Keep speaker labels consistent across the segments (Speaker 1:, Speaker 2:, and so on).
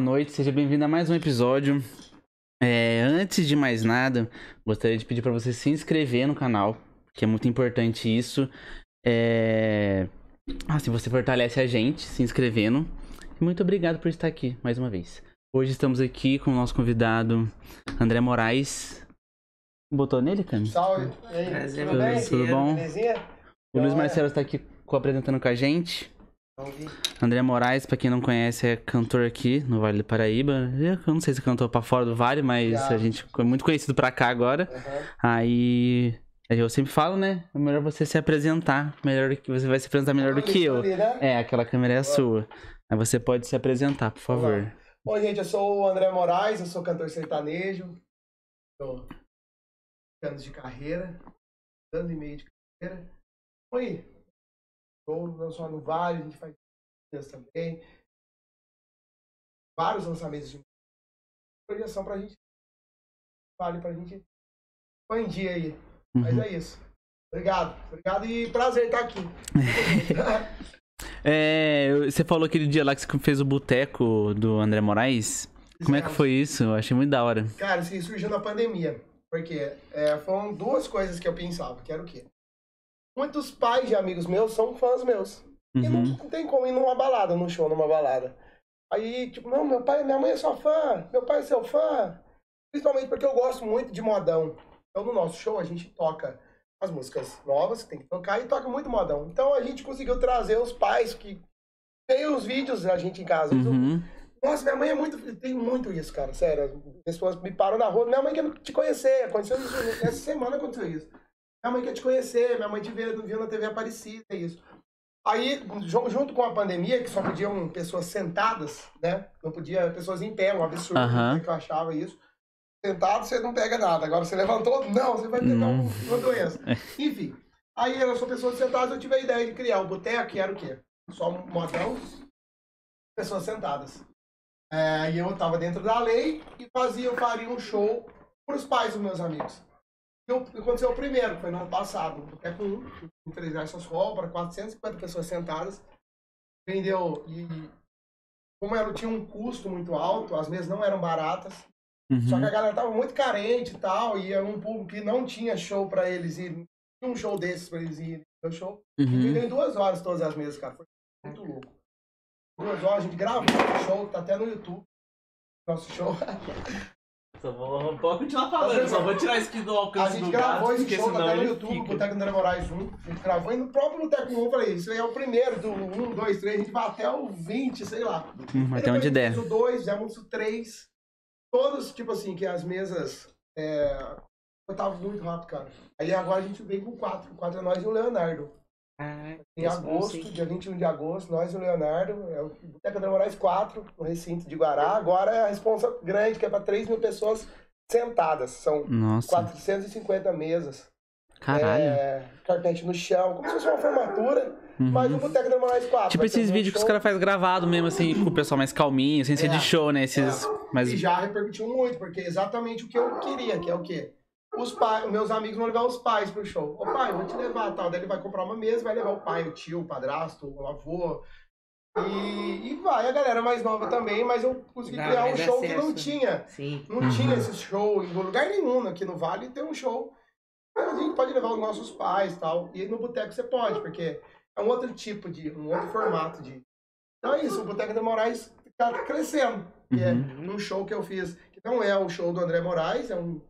Speaker 1: noite, seja bem-vindo a mais um episódio. É, antes de mais nada, gostaria de pedir para você se inscrever no canal, que é muito importante isso. É... Ah, se você fortalece a gente se inscrevendo. E muito obrigado por estar aqui mais uma vez. Hoje estamos aqui com o nosso convidado André Moraes. Botou nele, Cami?
Speaker 2: Salve! Tudo, bem?
Speaker 1: Tudo bom?
Speaker 2: Belezinha?
Speaker 1: O Luiz. Marcelo está aqui co-apresentando com a gente. André Moraes, pra quem não conhece, é cantor aqui no Vale do Paraíba. Eu não sei se cantou pra fora do Vale, mas
Speaker 2: Já.
Speaker 1: a gente é muito conhecido pra cá agora.
Speaker 2: Aham.
Speaker 1: Aí. Eu sempre falo, né? É melhor você se apresentar. Melhor que você vai se apresentar melhor do que eu.
Speaker 2: Né?
Speaker 1: É, aquela câmera é a sua. Aí você pode se apresentar, por favor.
Speaker 2: Bom, gente, eu sou o André Moraes, eu sou cantor sertanejo. Tô anos de carreira, ano e meio de carreira. Oi, estou não só no Vale, a gente faz também. Vários lançamentos de projeção pra gente. Vale pra gente expandir aí. Mas
Speaker 1: Uhum.
Speaker 2: é isso. Obrigado, obrigado e prazer estar aqui.
Speaker 1: É, você falou aquele dia lá que você fez o boteco do André Moraes. Como é que foi isso? Eu achei muito da hora.
Speaker 2: Cara, isso surgiu na pandemia. Porque é, foram duas coisas que eu pensava, que era o quê? Muitos pais de amigos meus são fãs meus. E não,
Speaker 1: Uhum.
Speaker 2: não tem como ir numa balada, num show, numa balada. Aí, tipo, não, meu pai, minha mãe é sua fã, meu pai é seu fã. Principalmente porque eu gosto muito de modão. Então, no nosso show, a gente toca as músicas novas que tem que tocar e toca muito modão. Então, a gente conseguiu trazer os pais que veem os vídeos da gente em casa. Eles
Speaker 1: Uhum.
Speaker 2: nossa, minha mãe é muito. Tem muito isso, cara. Sério. As pessoas me param na rua. Minha mãe quer te conhecer. Aconteceu isso. Essa semana aconteceu isso. Minha mãe quer te conhecer. Minha mãe te viu, viu na TV Aparecida. É isso. Aí, ju- junto com a pandemia, que só podiam pessoas sentadas, né? Não podia pessoas em pé, um absurdo. Né, Que eu achava isso. Sentado, você não pega nada. Agora você levantou, não, você vai pegar
Speaker 1: Não.
Speaker 2: um- uma doença. Enfim. Aí eu sou pessoas sentadas, eu tive a ideia de criar o boteco, que era o quê? Só um modão, pessoas sentadas. É, e eu tava dentro da lei e fazia, eu faria um show para os pais dos meus amigos. E aconteceu o primeiro, foi no ano passado, Boteco 1, em Três Garças Sol, para 450 pessoas sentadas. Vendeu, e como era, tinha um custo muito alto, as mesas não eram baratas, só
Speaker 1: Uhum.
Speaker 2: que a galera tava muito carente e tal, e era um público que não tinha show para eles tinha um show desses para eles irem no show.
Speaker 1: Uhum.
Speaker 2: Vendeu em duas horas todas as mesas, cara. Foi muito louco. Duas horas, a gente gravou o show, tá até no YouTube. Nosso show.
Speaker 3: Só vou, pode continuar falando, só vou tirar isso aqui do
Speaker 2: A
Speaker 3: alcance
Speaker 2: gente
Speaker 3: do
Speaker 2: gravou
Speaker 3: gato,
Speaker 2: esse show, até no YouTube,
Speaker 3: fica.
Speaker 2: Boteco André Moraes 1. A gente gravou e no próprio Boteco 1 eu falei, isso aí é o primeiro, do 1, 2, 3, a gente vai até o 20, sei lá. Aí
Speaker 1: Até onde der.
Speaker 2: Fizemos o 2, fizemos o 3. Todos, tipo assim, que as mesas. É... Eu tava muito rápido, cara. Aí agora a gente veio com o 4. O 4 é nós e o Leonardo.
Speaker 3: Ah,
Speaker 2: Em agosto, dia 21 de agosto, nós e o Leonardo, é o Boteco André Moraes 4, no recinto de Guará. Agora é a responsa grande, que é para 3 mil pessoas sentadas. São
Speaker 1: Nossa,
Speaker 2: 450 mesas.
Speaker 1: caralho.
Speaker 2: É, carpete no chão, como se fosse uma formatura,
Speaker 1: Uhum.
Speaker 2: mas o Boteco André Moraes 4.
Speaker 1: Tipo esses
Speaker 2: um
Speaker 1: vídeos que os caras fazem gravado mesmo, assim, com o pessoal mais calminho, sem ser
Speaker 2: É.
Speaker 1: de show, né? Esses. Mas.
Speaker 2: E já repercutiu muito, porque é exatamente o que eu queria, que é o quê? Os pais, meus amigos vão levar os pais pro show. Ô pai, eu vou te levar, tal. Daí ele vai comprar uma mesa, vai levar o pai, o tio, o padrasto, o avô. E, e vai a galera mais nova também, mas eu consegui
Speaker 3: Não,
Speaker 2: criar um
Speaker 3: é
Speaker 2: show que
Speaker 3: acesso.
Speaker 2: não tinha.
Speaker 3: Sim.
Speaker 2: Não
Speaker 1: Uhum.
Speaker 2: tinha esse show em lugar nenhum aqui no Vale tem um show. Mas a gente pode levar os nossos pais e tal. E no boteco você pode, porque é um outro tipo de, um outro formato de. Então é isso, o Boteco de Moraes tá crescendo. Que é
Speaker 1: Uhum.
Speaker 2: um show que eu fiz, que não é o show do André Moraes, é um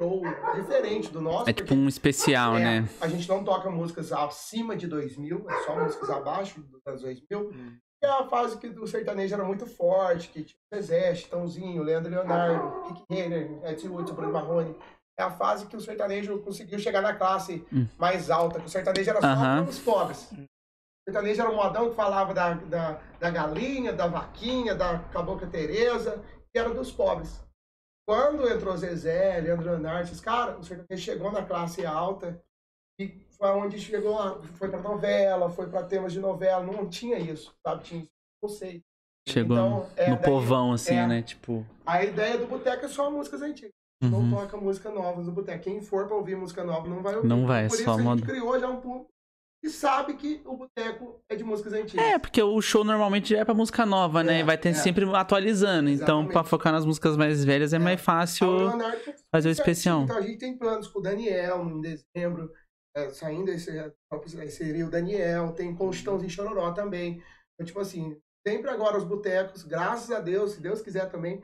Speaker 2: show diferente do nosso.
Speaker 1: É tipo
Speaker 2: porque
Speaker 1: um especial,
Speaker 2: é,
Speaker 1: né?
Speaker 2: A gente não toca músicas acima de 2000, é só músicas abaixo dos anos 2000.
Speaker 3: Hum.
Speaker 2: Que é a fase que o sertanejo era muito forte, que tinha o Zezé, Chitãozinho, Leandro Leonardo, Rick Renner, Ed Woods, Bruno Marrone. É a fase que o sertanejo conseguiu chegar na classe
Speaker 1: Hum.
Speaker 2: mais alta, que o sertanejo era só
Speaker 1: Aham.
Speaker 2: para os pobres. O sertanejo era um modão que falava da, da, da galinha, da vaquinha, da cabocla Tereza, que era dos pobres. Quando entrou Zezé, Leandro Leonardo, esses caras, o sertanejo chegou na classe alta e foi onde chegou, a- foi pra novela, foi pra temas de novela, não tinha isso, sabe? Tinha conceito.
Speaker 1: Chegou
Speaker 2: Então, é,
Speaker 1: no
Speaker 2: daí-
Speaker 1: povão, assim,
Speaker 2: é.
Speaker 1: né? Tipo.
Speaker 2: A ideia do boteco é só músicas antigas. Não
Speaker 1: uhum.
Speaker 2: toca música nova no boteco. Quem for pra ouvir música nova não vai ouvir.
Speaker 1: Não vai, é
Speaker 2: Por isso
Speaker 1: só
Speaker 2: a gente
Speaker 1: moda.
Speaker 2: criou já um público que sabe que o boteco é de músicas antigas.
Speaker 1: É, porque o show normalmente é pra música nova, né?
Speaker 2: É,
Speaker 1: E vai ter
Speaker 2: é.
Speaker 1: sempre atualizando. Então,
Speaker 2: Exatamente.
Speaker 1: pra focar nas músicas mais velhas é,
Speaker 2: É.
Speaker 1: mais fácil
Speaker 2: Leonardo
Speaker 1: fazer o especial.
Speaker 2: Então a gente tem planos com o Daniel em dezembro. é, saindo esse, aí seria o Daniel, tem com o Chitãozinho Chororó também. Então, tipo assim, sempre agora os botecos, graças a Deus, se Deus quiser também,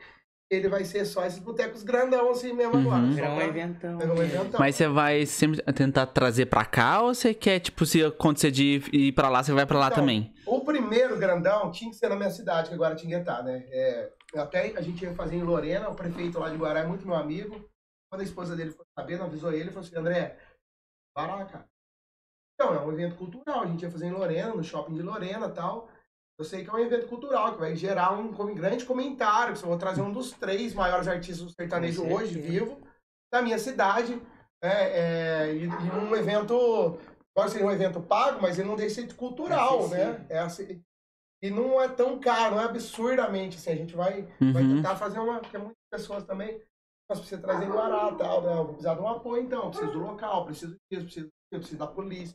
Speaker 2: ele vai ser só esses botecos grandão assim mesmo
Speaker 1: Uhum.
Speaker 2: agora.
Speaker 4: Virar um
Speaker 2: pra-
Speaker 4: eventão.
Speaker 2: Pegar um eventão.
Speaker 1: Mas você vai sempre tentar trazer pra cá ou você quer, tipo, se acontecer de ir pra lá, você vai pra lá
Speaker 2: Então,
Speaker 1: também?
Speaker 2: O primeiro grandão tinha que ser na minha cidade, que é Guaratinguetá, né? É, até a gente ia fazer em Lorena, o prefeito lá de Guará é muito meu amigo. Quando a esposa dele foi sabendo, avisou ele, falou assim, André, para cara. Então, é um evento cultural, a gente ia fazer em Lorena, no shopping de Lorena e tal. Eu sei que é um evento cultural, que vai gerar um grande comentário, que eu vou trazer um dos três maiores artistas do sertanejo hoje, vivo, da minha cidade. É, é, e, e um evento, pode ser um evento pago, mas ele não deixa de cultural, né? É assim, e não é tão caro, não é absurdamente, assim, a gente vai, vai
Speaker 1: Uhum.
Speaker 2: tentar fazer uma, porque muitas pessoas também, nós precisamos trazer em Guará, tal, né? Eu vou precisar de um apoio, então, preciso do local, preciso disso, preciso, eu preciso da polícia.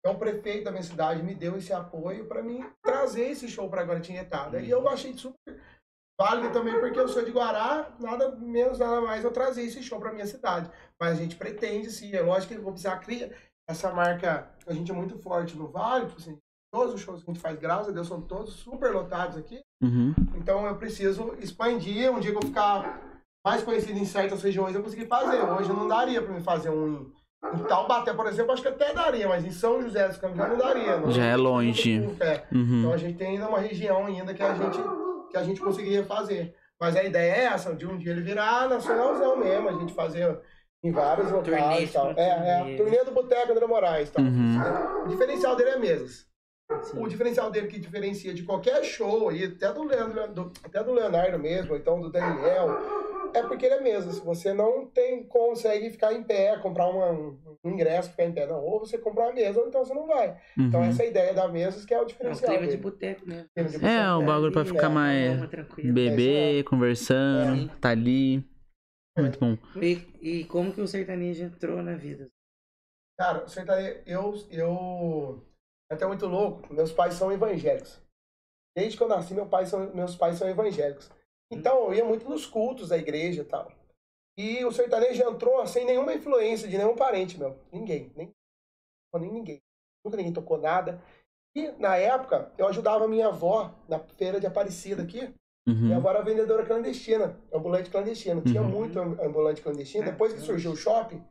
Speaker 2: Então, o prefeito da minha cidade me deu esse apoio para mim trazer esse show para Guaratinguetá. E eu achei super válido também, porque eu sou de Guará, nada menos, nada mais eu trazer esse show para minha cidade. Mas a gente pretende, sim, é lógico que eu vou precisar criar essa marca, a gente é muito forte no Vale, tipo assim, todos os shows que a gente faz, graças a Deus, são todos super lotados aqui.
Speaker 1: Uhum.
Speaker 2: Então eu preciso expandir. Um dia que eu ficar mais conhecido em certas regiões, eu consegui fazer. Hoje não daria para mim fazer um em, Taubaté, por exemplo, acho que até daria, mas em São José dos Campos já não daria. Não,
Speaker 1: Já é longe.
Speaker 2: É.
Speaker 1: Uhum.
Speaker 2: Então a gente tem ainda uma região ainda que a gente que a gente conseguiria fazer. Mas a ideia é essa, de um dia ele virar nacionalzão mesmo, a gente fazer em vários
Speaker 4: Turnê,
Speaker 2: locais e tal. É, é,
Speaker 4: turnê.
Speaker 2: turnê do Boteco André Moraes. Tal.
Speaker 1: Uhum.
Speaker 2: O diferencial dele é mesas.
Speaker 4: Sim.
Speaker 2: O diferencial dele que diferencia de qualquer show aí, até do Leandro, do- até do Leonardo mesmo, ou então do Daniel, é porque ele é mesa. Se você não tem, consegue ficar em pé, comprar uma- um, um ingresso, ficar em pé, não. Ou você comprar uma mesa, ou então você não vai. Então
Speaker 1: Uhum.
Speaker 2: essa é a ideia da mesas que é o
Speaker 4: É um
Speaker 2: diferencial
Speaker 4: clima de boteco
Speaker 2: de
Speaker 1: É, o bagulho pra ficar
Speaker 4: é,
Speaker 1: mais
Speaker 4: calma, tranquilo.
Speaker 1: beber, conversando,
Speaker 4: Sim.
Speaker 1: tá ali. Muito bom.
Speaker 4: E, e como que o sertanejo entrou na vida?
Speaker 2: Cara, o sertanejo, eu, eu. É até muito louco. Meus pais são evangélicos. Desde que eu nasci, meu pai são, meus pais são evangélicos. Então, eu ia muito nos cultos da igreja e tal. E o sertanejo entrou sem nenhuma influência de nenhum parente meu. Ninguém. Nem, nem ninguém. Nunca ninguém tocou nada. E, na época, eu ajudava a minha avó na feira de Aparecida aqui. Minha
Speaker 1: Uhum.
Speaker 2: avó era vendedora clandestina, ambulante clandestino. Tinha
Speaker 1: Uhum.
Speaker 2: muito am- ambulante clandestino.
Speaker 4: É,
Speaker 2: Depois que surgiu o shopping,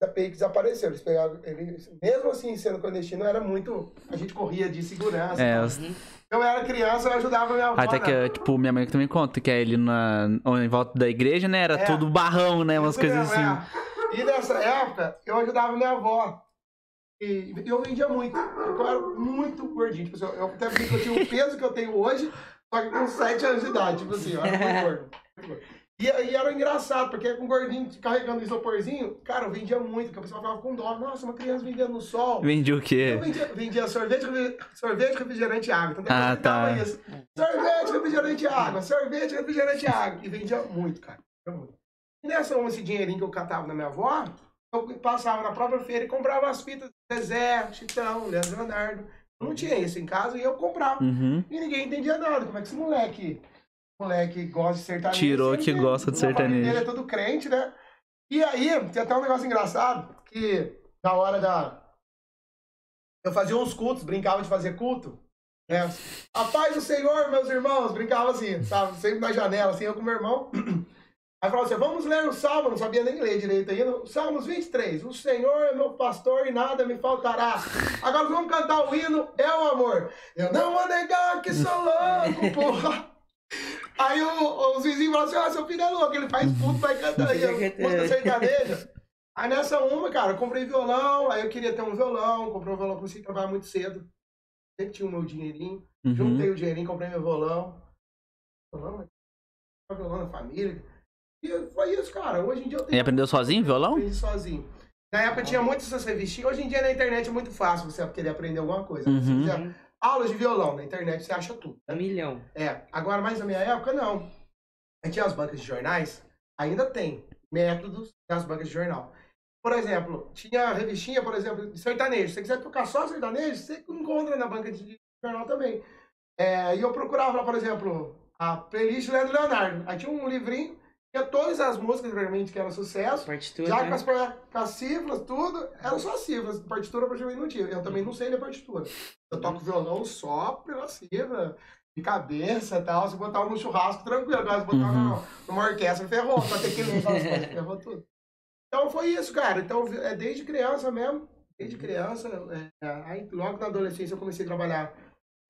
Speaker 2: da PEI desapareceu. Eles pegaram, eles, mesmo assim, sendo clandestino, era muito. A gente corria de segurança.
Speaker 1: É, os-
Speaker 2: Eu era criança, eu ajudava minha avó.
Speaker 1: até
Speaker 2: na-
Speaker 1: que, tipo, minha mãe também conta que é ali na, em volta da igreja, né? Era
Speaker 2: É.
Speaker 1: tudo barrão, né? Umas
Speaker 2: Isso
Speaker 1: coisas
Speaker 2: mesmo,
Speaker 1: assim.
Speaker 2: é. E nessa época, eu ajudava minha avó. E eu vendia muito. Porque eu era muito gordinho. Tipo, assim, eu até brinco que eu tinha o peso que eu tenho hoje, só que com 7 anos de idade. Tipo assim, eu era muito gordo. muito gordo. E aí era engraçado, porque com o gordinho carregando o isoporzinho, cara, eu vendia muito, porque o pessoal ficava com dó. Nossa, uma criança vendendo no sol.
Speaker 1: Vendi o quê?
Speaker 2: Eu vendia, vendia sorvete, sorvete, refrigerante e água. Então depois
Speaker 1: Ah, tá.
Speaker 2: isso. Sorvete, refrigerante e água. Sorvete, refrigerante e água. E vendia muito, cara. Vendia. E nessa, esse dinheirinho que eu catava da minha avó, eu passava na própria feira e comprava as fitas Zezé, Chitão, Leandro Leonardo. Não tinha isso em casa e eu comprava.
Speaker 1: Uhum.
Speaker 2: E ninguém entendia nada. Como é que esse moleque, moleque gosta de sertanejo?
Speaker 1: Tirou
Speaker 2: Ele
Speaker 1: que
Speaker 2: tem-
Speaker 1: gosta de sertanejo.
Speaker 2: dele é todo crente, né? E aí, tem até um negócio engraçado, que na hora da... Eu fazia uns cultos, brincava de fazer culto. Né? A paz do Senhor, meus irmãos, brincava assim, sabe? Sempre na janela, assim, eu com meu irmão. Aí falava assim, vamos ler o Salmo, não sabia nem ler direito ainda. Salmos 23, o Senhor é meu pastor e nada me faltará. Agora vamos cantar o hino, é o amor. Eu não vou negar que sou louco, porra. Aí o- os vizinhos falaram assim, ah, seu filho é louco, ele faz puto, vai cantar aí, música sertaneja. Aí nessa uma, cara, eu comprei violão, aí eu queria ter um violão, comprei um violão, comecei a trabalhar muito cedo. Sempre tinha o meu dinheirinho.
Speaker 1: Uhum.
Speaker 2: Juntei o dinheirinho, comprei meu violão. Violão, violão da família. E foi isso, cara. Hoje em dia eu
Speaker 1: E
Speaker 2: tenho.
Speaker 1: aprendeu sozinho violão?
Speaker 2: Aprendi sozinho. Na época tinha muitas essas revistinhas. Hoje em dia na internet é muito fácil você querer aprender alguma coisa. Se
Speaker 1: Uhum.
Speaker 2: você aulas de violão na internet, você acha tudo.
Speaker 4: Um milhão.
Speaker 2: É, agora mais na minha época, não. A gente tinha as bancas de jornais, ainda tem métodos das bancas de jornal. Por exemplo, tinha a revistinha, por exemplo, de sertanejo. Se você quiser tocar só sertanejo, você encontra na banca de jornal também. É, e eu procurava por exemplo, a playlist Leandro Leonardo. Aí tinha um livrinho, todas as músicas, realmente, que eram sucesso.
Speaker 4: Partitura.
Speaker 2: Já
Speaker 4: né?
Speaker 2: com as, com as cifras, tudo, eram só as cifras. Partitura praticamente não tinha. Eu também não sei ler partitura. Eu toco violão só pela cifra. de cabeça e tal, você botava no churrasco tranquilo, agora você botava
Speaker 1: Uhum.
Speaker 2: numa, numa orquestra, ferrou, pra ter que as coisas, ferrou tudo. Então foi isso, cara. Então, é desde criança mesmo, desde criança, é, aí logo na adolescência eu comecei a trabalhar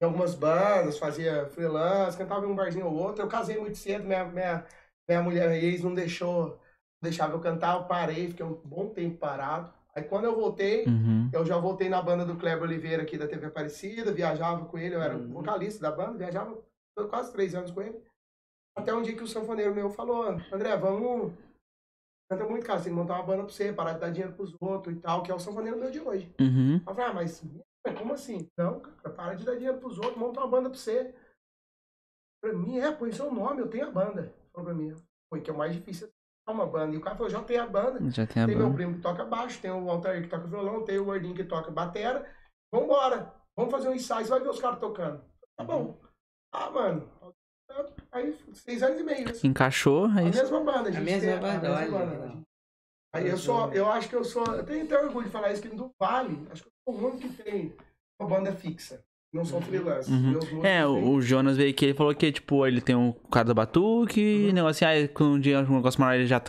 Speaker 2: em algumas bandas, fazia freelance, cantava em um barzinho ou outro. Eu casei muito cedo, minha, minha, minha mulher ex não deixou, não deixava eu cantar, eu parei, fiquei um bom tempo parado. Aí quando eu voltei,
Speaker 1: Uhum.
Speaker 2: eu já voltei na banda do Kleber Oliveira aqui da TV Aparecida, viajava com ele, eu era
Speaker 4: Uhum.
Speaker 2: vocalista da banda, viajava quase três anos com ele. Até um dia que o sanfoneiro meu falou, André, vamos. Canta muito, cara, você tem que montar uma banda pra você, parar de dar dinheiro pros outros e tal, que é o sanfoneiro meu de hoje.
Speaker 1: Uhum.
Speaker 2: Eu falei, ah, mas mas como assim? Não, cara, para de dar dinheiro pros outros, monta uma banda pra você. Pra mim, é, põe seu nome, eu tenho a banda. Mim, foi que é o mais difícil é uma banda. E o cara falou, já tem a banda.
Speaker 1: Já tem a
Speaker 2: Tem meu
Speaker 1: banda.
Speaker 2: primo que toca baixo, tem o Altair que toca violão, tem o Gordinho que toca batera. Vambora, vamos fazer um ensaio, você vai ver os caras tocando. Tá bom. Ah, mano. Aí, seis anos e meio. assim.
Speaker 1: Encaixou,
Speaker 2: A
Speaker 1: é isso.
Speaker 2: mesma banda, a gente
Speaker 4: mesma
Speaker 2: tem-
Speaker 4: banda,
Speaker 2: a
Speaker 4: olha,
Speaker 2: mesma banda.
Speaker 4: legal.
Speaker 2: Aí eu sou, eu acho que eu sou, eu tenho até orgulho de falar isso, que do Vale, acho que eu sou o único que tem uma banda fixa. Não sou freelance.
Speaker 1: Uhum.
Speaker 2: Meus músicos
Speaker 1: É, o o Jonas veio aqui, ele falou que, tipo, ele tem um cara do batuque,
Speaker 2: Uhum.
Speaker 1: negócio assim, aí quando um dia um negócio maior ele já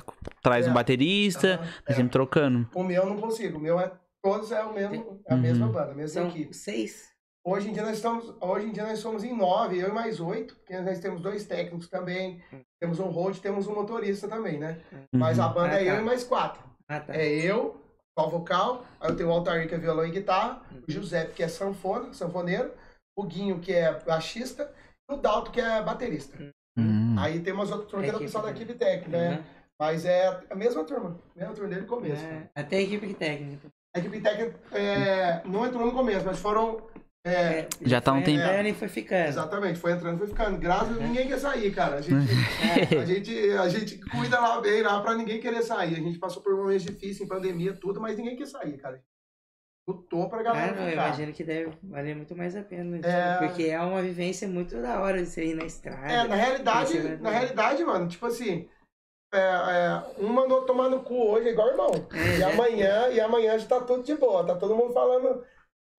Speaker 1: traz
Speaker 2: É.
Speaker 1: um baterista, tá
Speaker 2: é.
Speaker 1: sempre trocando.
Speaker 2: O meu eu não consigo, o meu é, todos é o mesmo, é a
Speaker 1: Uhum.
Speaker 2: mesma banda, a mesma
Speaker 4: São
Speaker 2: equipe.
Speaker 4: seis.
Speaker 2: Hoje em dia nós estamos, hoje em dia nós somos em nove, eu e mais oito, porque nós temos dois técnicos também, temos um road, temos um motorista também, né? Mas a
Speaker 1: Uhum.
Speaker 2: banda
Speaker 4: Ah,
Speaker 2: é eu
Speaker 4: tá.
Speaker 2: e mais quatro.
Speaker 4: Ah, tá.
Speaker 2: É eu, só vocal, aí eu tenho o Altair que é violão e guitarra, o Giuseppe que é sanfona, sanfoneiro, o Guinho que é baixista, e o Dalto que é baterista.
Speaker 1: Hum.
Speaker 2: Aí tem umas outras turmas que é o pessoal da equipe técnica, né?
Speaker 4: Uhum.
Speaker 2: Mas é a mesma turma, mesma turma desde o começo.
Speaker 4: É, até a equipe técnica.
Speaker 2: A equipe técnica é, não entrou no começo, mas foram. É,
Speaker 4: É,
Speaker 1: Já tá um
Speaker 4: foi
Speaker 1: tempo.
Speaker 4: entrando e foi ficando.
Speaker 2: Exatamente, foi entrando, foi ficando. Graças a Deus, ninguém quer sair, cara. A gente,
Speaker 4: É,
Speaker 2: a gente, a gente cuida lá bem lá pra ninguém querer sair. A gente passou por momentos difíceis, em pandemia, tudo, mas ninguém quer sair, cara. Lutou pra galera
Speaker 4: Cara, eu imagino que deve valer muito mais a pena. tipo,
Speaker 2: É.
Speaker 4: Porque é uma vivência muito da hora de você ir na estrada.
Speaker 2: É, na realidade,
Speaker 4: Você vai-
Speaker 2: na realidade, mano, tipo assim, é, é, um mandou tomar no cu hoje, é igual irmão.
Speaker 4: É,
Speaker 2: E amanhã, e amanhã já tá tudo de boa, tá todo mundo falando.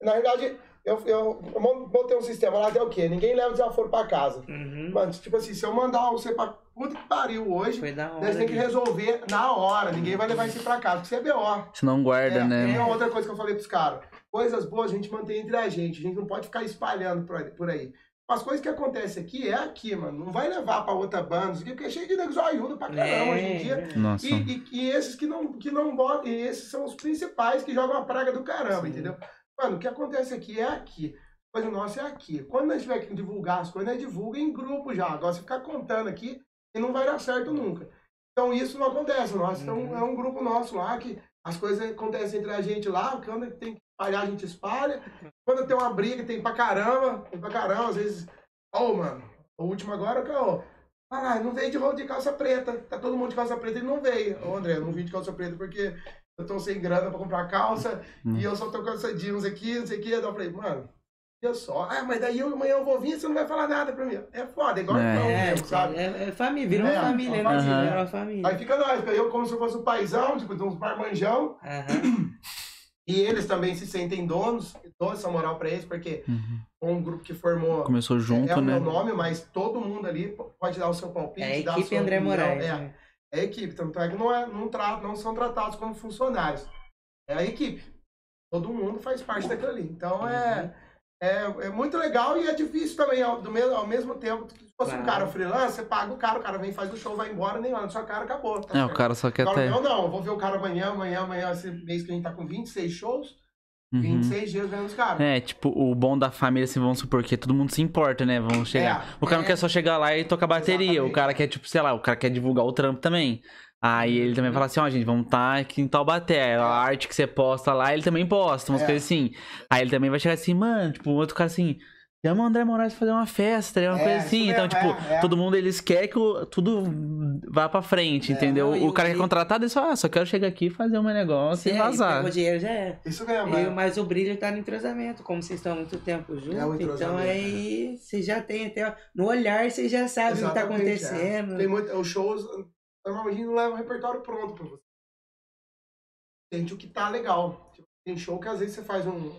Speaker 2: Na realidade, eu, eu, eu botei um sistema lá, até o quê? Ninguém leva desaforo pra casa.
Speaker 4: Uhum.
Speaker 2: Mano, tipo assim, se eu mandar você pra puta que pariu hoje,
Speaker 4: Foi da hora.
Speaker 2: nós temos que resolver na hora. Ninguém vai levar isso pra casa, porque você é B.O.
Speaker 1: Se não guarda,
Speaker 2: É,
Speaker 1: né?
Speaker 2: E uma outra coisa que eu falei pros caras. Coisas boas a gente mantém entre a gente. A gente não pode ficar espalhando por aí. As coisas que acontecem aqui é aqui, mano. Não vai levar pra outra banda, isso aqui, porque é cheio de nego zoiudo pra caramba
Speaker 4: É,
Speaker 2: hoje em dia.
Speaker 1: Nossa.
Speaker 2: E, e- e esses que não, que não botam, e esses são os principais que jogam a praga do caramba,
Speaker 4: Sim.
Speaker 2: entendeu? Mano, o que acontece aqui é aqui. A coisa nossa é aqui. Quando nós tiver que divulgar as coisas, nós divulga em grupo já. Agora, você ficar contando aqui, e não vai dar certo nunca. Então, isso não acontece. Nós então,
Speaker 4: Uhum.
Speaker 2: é um grupo nosso lá que as coisas acontecem entre a gente lá. Quando tem que espalhar, a gente espalha. Quando tem uma briga, tem pra caramba. Tem pra caramba. Às vezes, ô, mano, o último agora, que ó. Ah, não veio de roupa de calça preta. Tá todo mundo de calça preta e não veio. Ô, André, eu não vim de calça preta porque eu tô sem grana pra comprar calça
Speaker 1: Hum.
Speaker 2: e eu só tô com essa jeans aqui, não sei o que. Daí eu falei, mano, olha só. Ah, mas daí eu amanhã eu vou vir e você não vai falar nada pra mim. É foda, é igual
Speaker 1: É.
Speaker 2: irmão
Speaker 4: É,
Speaker 2: mesmo, sabe?
Speaker 4: é, é família, virou
Speaker 2: É,
Speaker 4: uma família, né? Virou uma família.
Speaker 2: Aí fica nós, porque eu como se eu fosse um paizão, tipo, de uns barmanjão,
Speaker 4: Aham.
Speaker 2: e eles também se sentem donos, e dou essa moral pra eles, porque
Speaker 1: Uhum.
Speaker 2: foi um grupo que formou.
Speaker 1: Começou
Speaker 2: é
Speaker 1: junto,
Speaker 2: o
Speaker 1: né?
Speaker 2: meu nome, mas todo mundo ali pode dar o seu palpite.
Speaker 4: É a
Speaker 2: dar a
Speaker 4: equipe
Speaker 2: sua
Speaker 4: André
Speaker 2: opinião.
Speaker 4: Moraes.
Speaker 2: É,
Speaker 4: né?
Speaker 2: É a equipe, tanto é que não, é, não, tra- não são tratados como funcionários. É a equipe. Todo mundo faz parte daquilo ali. Então
Speaker 4: Uhum.
Speaker 2: é, é, é muito legal e é difícil também, ao, do mesmo, ao mesmo tempo. Se fosse um
Speaker 4: Claro.
Speaker 2: cara freelance, você paga o cara, o cara vem, faz o show, vai embora, nem olha sua cara, acabou. tá
Speaker 1: É, o cara só quer
Speaker 2: Agora,
Speaker 1: até.
Speaker 2: eu não, eu vou ver o cara amanhã, amanhã, amanhã, esse mês que a gente tá com 26 shows,
Speaker 1: Uhum.
Speaker 2: 26 dias vendo os caras.
Speaker 1: É, tipo, o bom da família, assim, vamos supor que todo mundo se importa, né? Vamos chegar.
Speaker 2: É,
Speaker 1: o cara não
Speaker 4: é.
Speaker 1: quer só chegar lá e tocar bateria.
Speaker 2: Exatamente.
Speaker 1: O cara quer, tipo, sei lá, o cara quer divulgar o trampo também. Aí ele também fala assim, ó, gente, vamos tá aqui em Taubaté. A arte que você posta lá, ele também posta, umas
Speaker 2: É.
Speaker 1: coisas assim. Aí ele também vai chegar assim, mano, tipo, outro cara assim, chama o André Moraes pra fazer uma festa, uma
Speaker 2: É,
Speaker 1: coisa assim. Então, tipo,
Speaker 2: é, é.
Speaker 1: todo mundo, eles querem que o- tudo vá pra frente,
Speaker 2: É.
Speaker 1: entendeu?
Speaker 4: Não, e
Speaker 1: o
Speaker 4: o-
Speaker 1: cara que é
Speaker 4: e-
Speaker 1: contratado, ele só, ah, só quero chegar aqui e fazer o meu negócio
Speaker 4: É,
Speaker 1: e vazar.
Speaker 4: pegou dinheiro já é.
Speaker 2: Isso mesmo,
Speaker 4: E,
Speaker 2: é.
Speaker 4: mas o brilho tá no entrosamento, como vocês estão há muito tempo juntos,
Speaker 2: É o
Speaker 4: então aí você já tem até. No olhar você já sabe o que tá
Speaker 2: é.
Speaker 4: acontecendo.
Speaker 2: Tem muito, os shows, normalmente a gente não leva o repertório pronto pra você. Sente o que tá legal. Tipo, tem show que às vezes você faz um.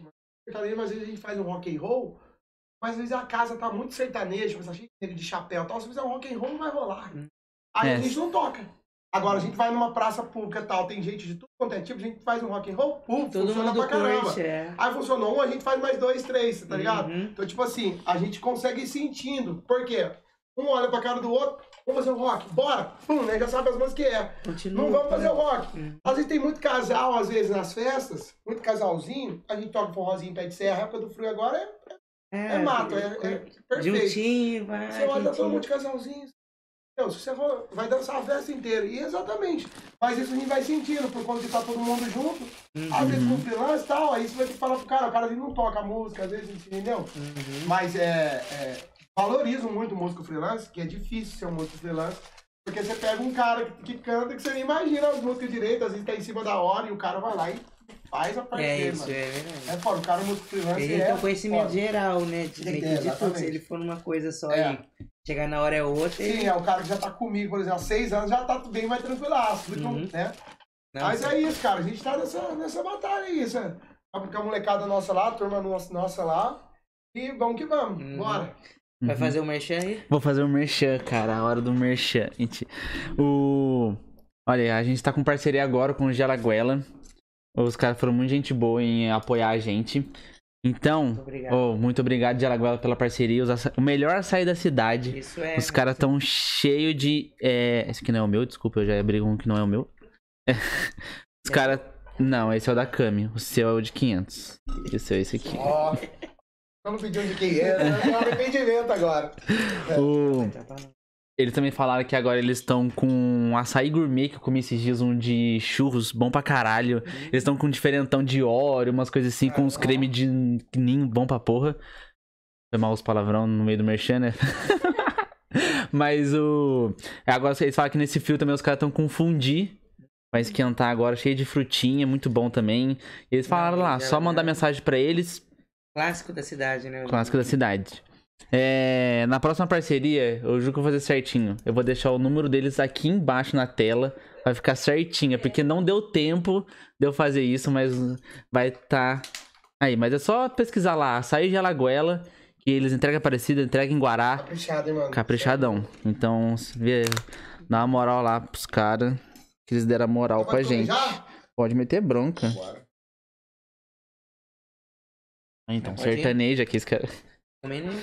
Speaker 2: Mas às vezes a gente faz um rock and roll. Mas às vezes a casa tá muito sertaneja, mas tá cheio de negro de chapéu e tal. Se fizer um rock and roll, não vai rolar. Aí
Speaker 1: É.
Speaker 2: a gente não toca. Agora a gente vai numa praça pública e tal, tem gente de tudo quanto é tipo, a gente faz um rock and roll, pum,
Speaker 4: Todo
Speaker 2: funciona pra caramba.
Speaker 4: curte, é.
Speaker 2: Aí funcionou um, a gente faz mais dois, três, tá ligado?
Speaker 4: Uhum.
Speaker 2: Então, tipo assim, a gente consegue ir sentindo. Por quê? Um olha pra cara do outro, vamos fazer um rock, bora! Pum, né? Já sabe as músicas que é.
Speaker 4: Continua.
Speaker 2: Não vamos fazer
Speaker 4: né?
Speaker 2: o rock.
Speaker 4: Hum.
Speaker 2: Às vezes tem muito casal, às vezes, nas festas, muito casalzinho, a gente toca forrozinho pé de serra, a época do frio agora é, é mato, é, é perfeito.
Speaker 4: Juntinho, vai.
Speaker 2: Você olha, tá todo mundo de casalzinho. Não, se você for, vai dançar a festa inteira. E exatamente. Mas isso a gente vai sentindo, por conta de estar todo mundo junto.
Speaker 4: Uhum.
Speaker 2: Às vezes com freelance e tal, aí você vai ter que falar pro cara, o cara ele não toca música, às vezes, entendeu?
Speaker 4: Uhum.
Speaker 2: Mas é, é, valorizo muito o músico freelance, que é difícil ser um músico freelance. Porque você pega um cara que, que canta que você nem imagina as músicas direito, às vezes tá em cima da hora e o cara vai lá e faz a parte
Speaker 4: É
Speaker 2: dele,
Speaker 4: isso,
Speaker 2: mano.
Speaker 4: é verdade.
Speaker 2: É foda, o cara músico freelance
Speaker 4: Ele
Speaker 2: é
Speaker 4: tem um conhecimento
Speaker 2: foda.
Speaker 4: geral, né? De,
Speaker 2: Tem que
Speaker 4: de, tudo. Se ele for numa coisa só
Speaker 2: É.
Speaker 4: e chegar na hora é outra,
Speaker 2: Sim,
Speaker 4: ele...
Speaker 2: é o cara que já tá comigo, por exemplo, há seis anos, já tá bem mais tranquilaço, muito,
Speaker 4: Uhum.
Speaker 2: né?
Speaker 4: Não,
Speaker 2: Mas
Speaker 4: você-
Speaker 2: é isso, cara, a gente tá nessa, nessa batalha aí, isso. Com a molecada nossa lá, a turma nossa, nossa lá, e vamos que vamos,
Speaker 4: Uhum.
Speaker 2: bora.
Speaker 4: Vai
Speaker 1: Uhum.
Speaker 4: fazer o merchan aí?
Speaker 1: Vou fazer o merchan, cara, a hora do merchan. Gente, o... Olha, a gente tá com parceria agora com o Gelaguela. Os caras foram muito gente boa em apoiar a gente. Então,
Speaker 4: Muito obrigado.
Speaker 1: oh, muito obrigado, Gelaguela, pela parceria. O melhor açaí da cidade.
Speaker 4: Isso é.
Speaker 1: Os caras tão cheio de. É... Esse aqui não é o meu, desculpa, eu já abri um que não é o meu. Os caras. Não, esse é o da Cami. O seu é o de 500. Esse é esse aqui.
Speaker 2: Ó, eu não pedi onde quem é, né? Tem um arrependimento agora.
Speaker 1: O... Eles também falaram que agora eles estão com açaí gourmet que eu comi esses dias, um de churros, bom pra caralho. Eles estão com um diferentão de óleo, umas coisas assim, com uns creme de ninho bom pra porra. Foi mal os palavrão no meio do merchan, né? Mas o. Agora eles falam que nesse fio também os caras estão com fundi. Vai esquentar agora, cheio de frutinha, muito bom também. E eles falaram lá, só mandar
Speaker 4: já-
Speaker 1: mensagem pra eles,
Speaker 4: Clássico da cidade, né?
Speaker 1: Clássico da cidade. É, na próxima parceria, eu juro que eu vou fazer certinho. Eu vou deixar o número deles aqui embaixo na tela. Vai ficar certinho. é Porque não deu tempo de eu fazer isso, mas vai estar aí. Mas é só pesquisar lá. Açaí de Alagoela. Que eles entregam Aparecida, entregam em Guará.
Speaker 2: Caprichado, hein, mano?
Speaker 1: Caprichadão. Então, se vê, dá uma moral lá pros caras. Que eles deram a moral pra gente.
Speaker 2: já?
Speaker 1: Pode meter bronca.
Speaker 2: Bora.
Speaker 1: Ah, Então, sertanejo aqui, esse cara.
Speaker 4: Também não.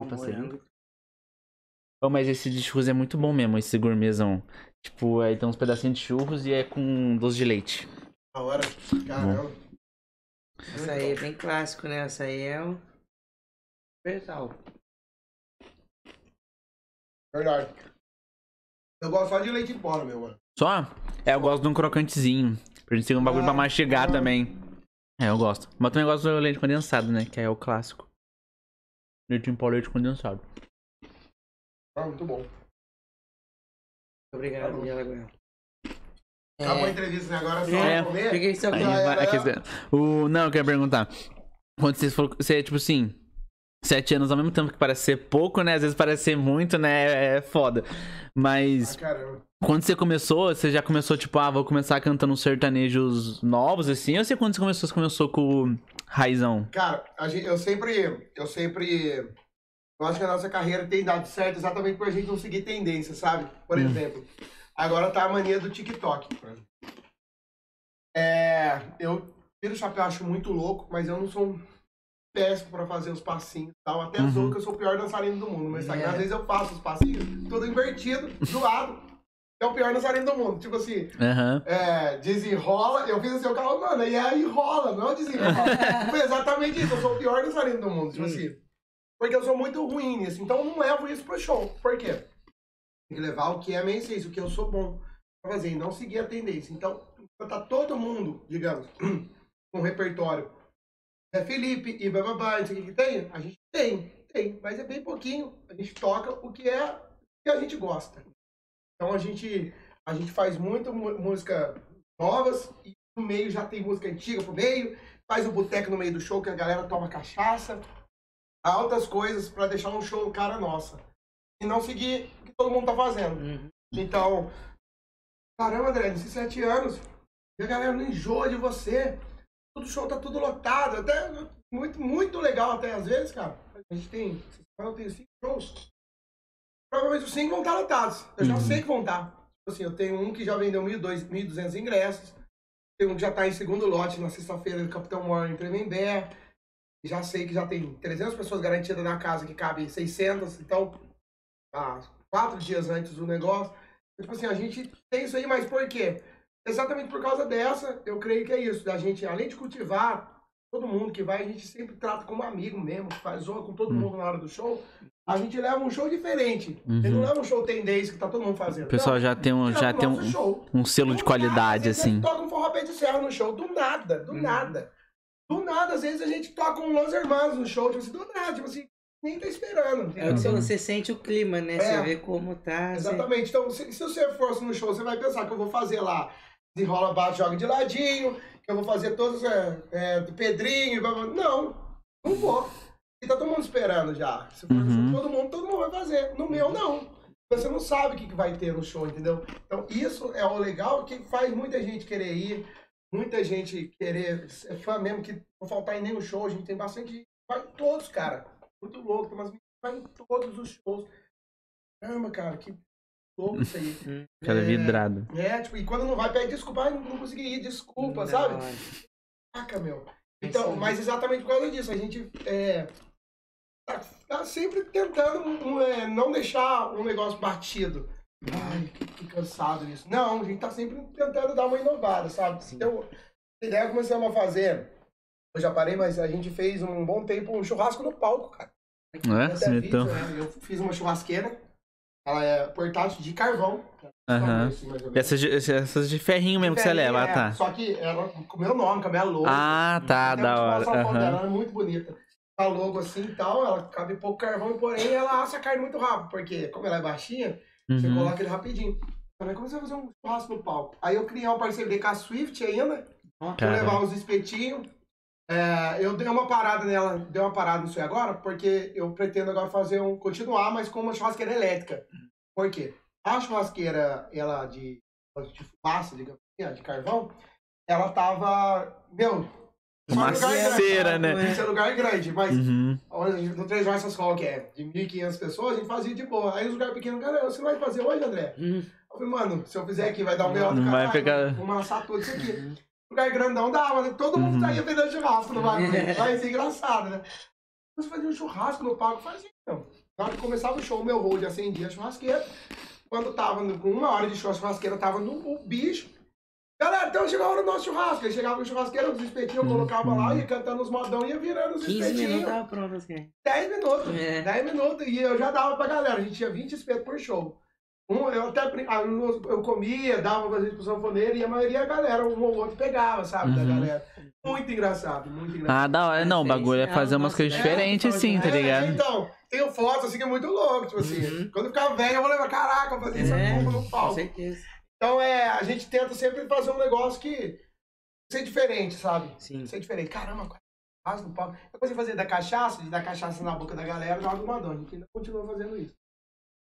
Speaker 1: Opa. Oh, mas esse de churros é muito bom mesmo, esse gourmetzão. Tipo, aí tem uns pedacinhos de churros e é com doce de leite.
Speaker 2: A hora. Caramba.
Speaker 4: Essa aí é bem clássico, né? Essa aí é o. Versal.
Speaker 2: Verdade. Eu gosto só de leite em pó, meu, mano.
Speaker 1: Só? É, eu gosto de um crocantezinho. Pra gente ter um bagulho
Speaker 2: Ah,
Speaker 1: pra mastigar
Speaker 2: ah.
Speaker 1: também. É, eu gosto. Mas também gosto do leite condensado, né? Que é o clássico. Leite em pó, leite condensado.
Speaker 2: Ah, muito bom.
Speaker 4: Obrigado,
Speaker 2: Tá bom.
Speaker 4: Dialagoel.
Speaker 2: Acabou a entrevista, né? Agora é só
Speaker 1: É.
Speaker 2: comer.
Speaker 4: Fiquei só
Speaker 1: aqui, o, não, eu quero perguntar. Quando vocês foram. Você é tipo assim. Sete anos ao mesmo tempo que parece ser pouco, né? Às vezes parece ser muito, né? É foda. Mas
Speaker 2: Ah, caramba.
Speaker 1: Quando você começou, você já começou, tipo, ah, vou começar cantando sertanejos novos, assim? Ou você, quando você começou, você começou com Raizão?
Speaker 2: Cara, a gente, eu sempre. Eu sempre. Eu acho que a nossa carreira tem dado certo exatamente por a gente não seguir tendência, sabe? Por
Speaker 1: Hum.
Speaker 2: exemplo, agora tá a mania do TikTok. É. Eu tiro o chapéu, acho muito louco, mas eu não sou um péssimo pra fazer os passinhos e tal. Até
Speaker 1: Uhum.
Speaker 2: que eu sou o pior dançarino do mundo no Instagram.
Speaker 4: É.
Speaker 2: Às vezes eu faço os passinhos, tudo invertido, do lado. É o pior dançarino do mundo. Tipo assim,
Speaker 1: Aham.
Speaker 2: é, desenrola, eu fiz assim, o carro, mano, e aí rola, não é desenrola. Foi exatamente isso, eu sou o pior dançarino do mundo, tipo
Speaker 4: Hum.
Speaker 2: assim. Porque eu sou muito ruim nisso, então eu não levo isso pro show. Por quê? Tem que levar o que é minha essência, o que eu sou bom pra fazer, e não seguir a tendência. Então, tá todo mundo, digamos, com um repertório. É Felipe e bababá, não sei o que que tem, a gente tem, tem, mas é bem pouquinho. A gente toca o que é o que a gente gosta. Então a gente, a gente faz muita mu- música novas e no meio já tem música antiga pro meio, faz o boteco no meio do show que a galera toma cachaça, altas coisas pra deixar um show cara nossa. E não seguir o que todo mundo tá fazendo.
Speaker 4: Uhum.
Speaker 2: Então, caramba, André, nesses sete anos, e a galera não enjoa de você. Todo show tá tudo lotado, até muito, muito legal até às vezes, cara. A gente tem, eu tenho cinco shows. Provavelmente os cinco vão estar lotados. Eu já
Speaker 1: Uhum.
Speaker 2: sei que vão estar. Tipo Assim, eu tenho um que já vendeu 1.200 1.200 ingressos. Tem um que já tá em segundo lote na sexta-feira do Capitão Mor em Tremembé. Já sei que já tem 300 pessoas garantidas na casa, que cabe 600. Então, há quatro dias antes do negócio. Tipo assim, a gente tem isso aí, mas por quê? Exatamente por causa dessa, eu creio que é isso. Da gente, além de cultivar todo mundo que vai, a gente sempre trata como amigo mesmo, faz zoa com todo
Speaker 1: Hum.
Speaker 2: mundo na hora do show. A gente leva um show diferente.
Speaker 1: Uhum.
Speaker 2: Ele não leva um show tendência que tá todo mundo fazendo.
Speaker 1: O pessoal
Speaker 2: Não,
Speaker 1: já tem um, já tem um,
Speaker 2: show.
Speaker 1: um selo de
Speaker 2: Do
Speaker 1: qualidade,
Speaker 2: nada,
Speaker 1: assim.
Speaker 2: A gente toca um forró pé de serra no show, do nada, do
Speaker 4: Uhum.
Speaker 2: nada. Do nada, às vezes a gente toca um Los Hermanos no show, tipo assim, do nada, tipo assim, nem tá esperando.
Speaker 4: É
Speaker 2: entendeu?
Speaker 4: o que você, você sente o clima, né?
Speaker 2: É.
Speaker 4: Você vê como tá. você-
Speaker 2: Exatamente. Então, se, se você fosse no show, você vai pensar que eu vou fazer lá, desenrola, bate, joga de ladinho, que eu vou fazer todos é, é, do Pedrinho, não, não vou. E tá todo mundo esperando já. Se for
Speaker 1: Uhum.
Speaker 2: todo mundo, todo mundo vai fazer. No meu, não. Você não sabe o que, que vai ter no show, entendeu? Então, isso é o legal que faz muita gente querer ir, muita gente querer, é fã mesmo, que não faltar em nenhum show, a gente tem bastante. Vai em todos, cara. Muito louco, mas vai em todos os shows. Caramba, cara, que louco isso aí.
Speaker 1: Cara
Speaker 2: É,
Speaker 1: vidrado.
Speaker 2: É, tipo, e quando não vai, pede desculpa, ai, não consegui ir, desculpa,
Speaker 4: Da
Speaker 2: sabe?
Speaker 4: hora.
Speaker 2: Saca, meu.
Speaker 4: É
Speaker 2: Então,
Speaker 4: aí.
Speaker 2: mas exatamente por causa disso, a gente é, tá, tá sempre tentando um, é, não deixar um negócio batido. Ai, que, cansado isso. Não, a gente tá sempre tentando dar uma inovada, sabe?
Speaker 4: Sim.
Speaker 2: Então, a ideia começamos a fazer, eu já parei, mas a gente fez um bom tempo um churrasco no palco, cara.
Speaker 1: É,
Speaker 2: até
Speaker 1: meteu.
Speaker 2: né? Eu fiz uma churrasqueira, ela é portátil de carvão.
Speaker 1: Aham.
Speaker 2: menos.
Speaker 1: Essas, de- essas de ferrinho mesmo que você
Speaker 2: Velhinha,
Speaker 1: leva, ah,
Speaker 2: é,
Speaker 1: tá.
Speaker 2: Só que ela com o meu nome, com a minha logo.
Speaker 1: Ah, tá, da hora.
Speaker 2: foto dela. Ela é muito bonita. A logo assim e tal, ela cabe pouco carvão, porém ela assa a carne muito rápido, porque como ela é baixinha, você
Speaker 1: Uhum.
Speaker 2: coloca ele rapidinho. Também comecei a fazer um churrasco no palco. Aí eu criei uma parceria com a Swift ainda, pra levar os espetinhos. É, eu dei uma parada nela, dei uma parada nisso aí agora, porque eu pretendo agora fazer um. continuar, mas com uma churrasqueira elétrica. Por quê? A churrasqueira, ela de, de fumaça, digamos assim, de carvão, ela tava. Meu.
Speaker 1: Fumaceira,
Speaker 2: grande,
Speaker 1: né?
Speaker 2: Esse é lugar grande, mas
Speaker 1: Uhum.
Speaker 2: No Três Joias Hall, que é de 1.500 pessoas, a gente fazia de boa. Aí os lugares pequenos, galera, você vai fazer hoje, André?
Speaker 4: Hum,
Speaker 2: Eu falei, mano, se eu fizer aqui, vai dar um melhor do
Speaker 1: Não vai
Speaker 2: caralho,
Speaker 1: pegar-
Speaker 2: Vamos amassar tudo isso aqui. Lugar grandão dava, né? Todo mundo
Speaker 1: Uhum.
Speaker 2: saía vendendo churrasco no bagulho. Vai ser engraçado, né? Você fazia um churrasco no palco, fazia, então. Na hora que começava o show, o meu hold acendia a churrasqueira. Quando tava com uma hora de show, a churrasqueira tava no bicho. Galera, então chegou a hora do nosso churrasco. Aí chegava o churrasqueiro, os espetinhos, eu colocava lá, ia cantando os modão, ia virando os
Speaker 4: 15 minutos
Speaker 2: espetinhos.
Speaker 4: tava pronto, assim.
Speaker 2: 10 minutos.
Speaker 4: É.
Speaker 2: 10 minutos. E eu já dava pra galera. A gente tinha 20 espetos por show. Um, eu até ah, eu comia, dava pra gente pro sanfoneiro e a maioria a galera, um ou outro pegava, sabe? Da
Speaker 1: Uhum.
Speaker 2: galera. Muito engraçado, muito engraçado.
Speaker 1: Ah, da hora. Não, o bagulho é fazer umas
Speaker 4: Nossa,
Speaker 1: coisas
Speaker 4: é,
Speaker 1: diferentes, sim, tá
Speaker 2: É,
Speaker 1: ligado?
Speaker 2: então, tenho fotos assim que é muito louco, tipo assim.
Speaker 4: Uhum.
Speaker 2: Quando eu ficar velho, eu vou levar, caraca, eu fazer isso
Speaker 4: É,
Speaker 2: aqui no
Speaker 4: com
Speaker 2: palco.
Speaker 4: certeza.
Speaker 2: Então é, a gente tenta sempre fazer um negócio que ser diferente, sabe?
Speaker 4: Sim.
Speaker 2: Ser diferente. Caramba, quase no palco. Eu consegui fazer da cachaça, de dar cachaça na boca da galera, joga uma dona. A gente ainda continua fazendo isso.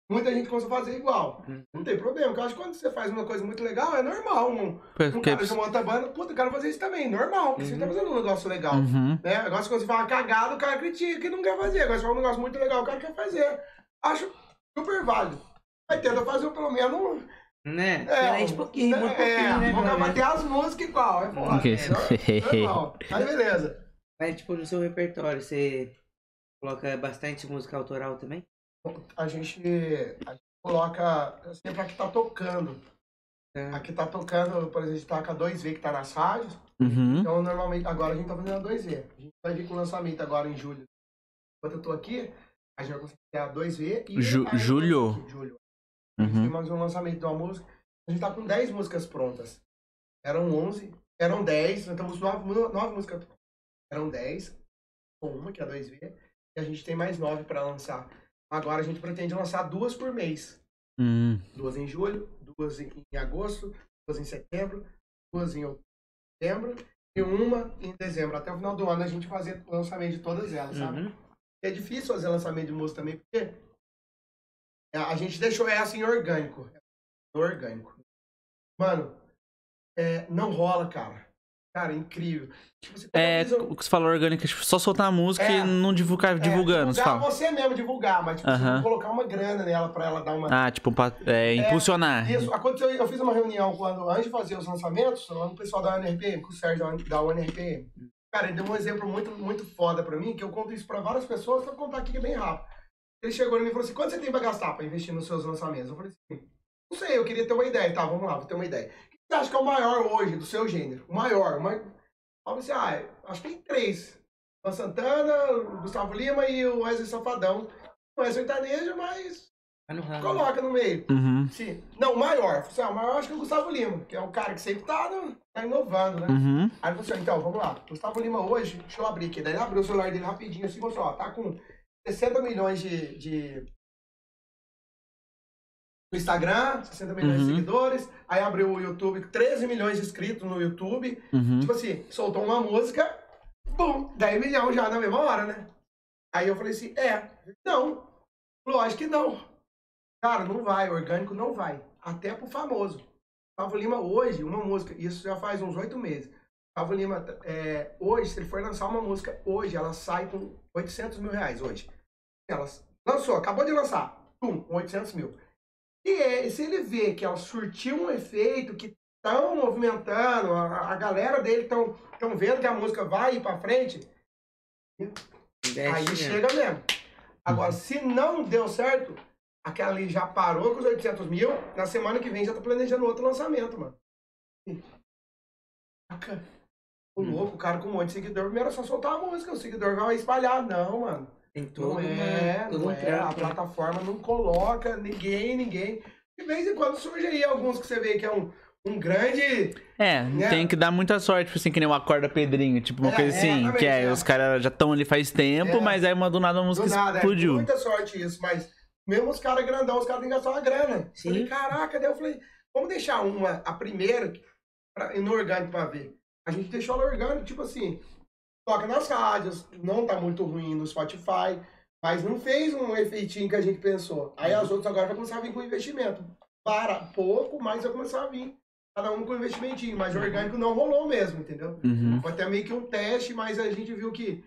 Speaker 2: Muita gente consegue fazer igual.
Speaker 4: Uhum.
Speaker 2: Não tem problema, porque eu acho que quando você faz uma coisa muito legal, é normal. Um, um
Speaker 1: Porque.
Speaker 2: cara que monta a banda, puta, eu quero fazer isso também, normal, porque você tá fazendo um negócio legal.
Speaker 1: Uhum.
Speaker 2: Né? Agora, quando você fala uma cagada, o cara critica que não quer fazer. Agora, se fala um negócio muito legal, o cara quer fazer. Acho super válido. Mas tenta fazer pelo menos um.
Speaker 4: Né?
Speaker 2: É,
Speaker 4: Diferente um pouquinho, um
Speaker 2: é,
Speaker 4: pouquinho, né?
Speaker 2: vamos
Speaker 4: pelo menos.
Speaker 2: bater as músicas igual, é foda.
Speaker 1: Ok.
Speaker 2: É normal. Aí, beleza.
Speaker 4: Mas, tipo, no seu repertório, você coloca bastante música autoral também?
Speaker 2: A gente, a gente coloca sempre a que tá tocando.
Speaker 4: Tá.
Speaker 2: A que tá tocando, por exemplo, a gente tá com a 2V que tá nas rádios.
Speaker 1: Uhum.
Speaker 2: Então, normalmente, agora a gente tá fazendo a 2V. A gente vai vir com o lançamento agora em julho. Enquanto eu tô aqui, a gente vai conseguir ter a 2V e
Speaker 1: Ju-
Speaker 2: a
Speaker 1: julho?
Speaker 2: Julho. A gente tem
Speaker 1: Uhum.
Speaker 2: mais um lançamento de uma música. A gente tá com 10 músicas prontas. Eram 11, eram 10, nós estamos 9, 9 músicas prontas. Eram 10, com uma, que é a 2V, e a gente tem mais 9 para lançar. Agora a gente pretende lançar duas por mês.
Speaker 1: Hum.
Speaker 2: Duas em julho, duas em, em agosto, duas em setembro, duas em outubro e uma em dezembro. Até o final do ano a gente fazer o lançamento de todas elas, sabe?
Speaker 4: Uhum.
Speaker 2: É difícil fazer lançamento de música também, porque a gente deixou essa em orgânico. Orgânico. Mano, é, não rola, cara. Cara, incrível. Tipo, você
Speaker 1: É,
Speaker 2: um-
Speaker 1: o que você falou orgânico, tipo, só soltar a música
Speaker 2: É.
Speaker 1: e não divulgar, divulgando,
Speaker 2: é,
Speaker 1: você
Speaker 2: divulgar você mesmo divulgar, mas tipo,
Speaker 1: Aham.
Speaker 2: não colocar uma grana nela pra ela dar uma.
Speaker 1: Ah, tipo, pra, é, impulsionar.
Speaker 2: Isso, aconteceu, eu fiz uma reunião quando, antes de fazer os lançamentos, lá no pessoal da UNRPM, com o Sérgio da, UNRPM. Cara, ele deu um exemplo muito, muito foda pra mim, que eu conto isso pra várias pessoas, só contar aqui que é bem rápido. Ele chegou em mim e falou assim, quanto você tem pra gastar pra investir nos seus lançamentos? Eu falei assim, não sei, eu queria ter uma ideia. Tá, vamos lá, vou ter uma ideia. Você acha que é o maior hoje do seu gênero? O maior, o maior. Eu falei assim, ah, acho que tem três. O Santana, o Gustavo Lima e o Wesley Safadão. Não é sertanejo, mas
Speaker 4: ramo.
Speaker 2: coloca no meio.
Speaker 1: Uhum,
Speaker 2: Sim. Não, o maior. Assim, ah, o maior acho que é o Gustavo Lima, que é o cara que sempre tá, no- tá inovando, né?
Speaker 1: uhum.
Speaker 2: Aí ele falou assim, então, vamos lá. Gustavo Lima hoje, deixa eu abrir aqui. Daí ele abriu o celular dele rapidinho assim e mostrou, ó, tá com 60 milhões de... de... No Instagram, 60 milhões
Speaker 1: Uhum.
Speaker 2: de seguidores. Aí abriu o YouTube, 13 milhões de inscritos no YouTube.
Speaker 1: Uhum.
Speaker 2: Tipo assim, soltou uma música, bum, 10 milhões já na mesma hora, né? Aí eu falei assim, é, não, lógico que não. Cara, não vai, orgânico não vai. Até pro famoso. Gustavo Lima hoje, uma música, isso já faz uns oito meses. Gustavo Lima, é, hoje, se ele for lançar uma música, hoje ela sai com 800 mil reais, hoje. Ela lançou, acabou de lançar, pum, com 800 mil. E é, se ele vê que ela surtiu um efeito, que estão movimentando, a, a galera dele estão vendo que a música vai ir pra frente, aí
Speaker 4: mesmo.
Speaker 2: chega mesmo. Agora, se não deu certo, aquela ali já parou com os 800 mil, na semana que vem já tá planejando outro lançamento, mano. Caraca. O
Speaker 4: Hum.
Speaker 2: louco, o cara com um monte de seguidor, primeiro é só soltar a música, o seguidor vai espalhar. Não, mano.
Speaker 4: Tem todo,
Speaker 2: Não é,
Speaker 4: uma, todo
Speaker 2: não
Speaker 4: um
Speaker 2: é. A
Speaker 4: trampo. né?
Speaker 2: plataforma não coloca ninguém, ninguém. De vez em quando surge aí alguns que você vê que é um, um grande.
Speaker 1: É,
Speaker 2: Né?
Speaker 1: tem que dar muita sorte, tipo assim, que nem o Acorda Pedrinho, tipo uma
Speaker 2: É,
Speaker 1: coisa assim,
Speaker 2: exatamente,
Speaker 1: que é,
Speaker 2: é.
Speaker 1: os caras já estão ali faz tempo,
Speaker 2: É.
Speaker 1: mas aí uma do nada a
Speaker 2: Do
Speaker 1: música
Speaker 2: nada, é
Speaker 1: explodiu.
Speaker 2: muita sorte isso, mas mesmo os caras grandão, os caras têm que gastar uma grana.
Speaker 4: Sim.
Speaker 2: Falei, caraca, daí eu falei, vamos deixar uma, a primeira, pra, no orgânico pra ver. A gente deixou ela orgânico, tipo assim, toca nas rádios, não tá muito ruim no Spotify, mas não fez um efeitinho que a gente pensou. Aí as outras agora vai começar a vir com investimento. Para pouco, mas vai começar a vir. Cada um com investimentinho, mas o orgânico não rolou mesmo, entendeu?
Speaker 1: Uhum.
Speaker 2: Foi até meio que um teste, mas a gente viu que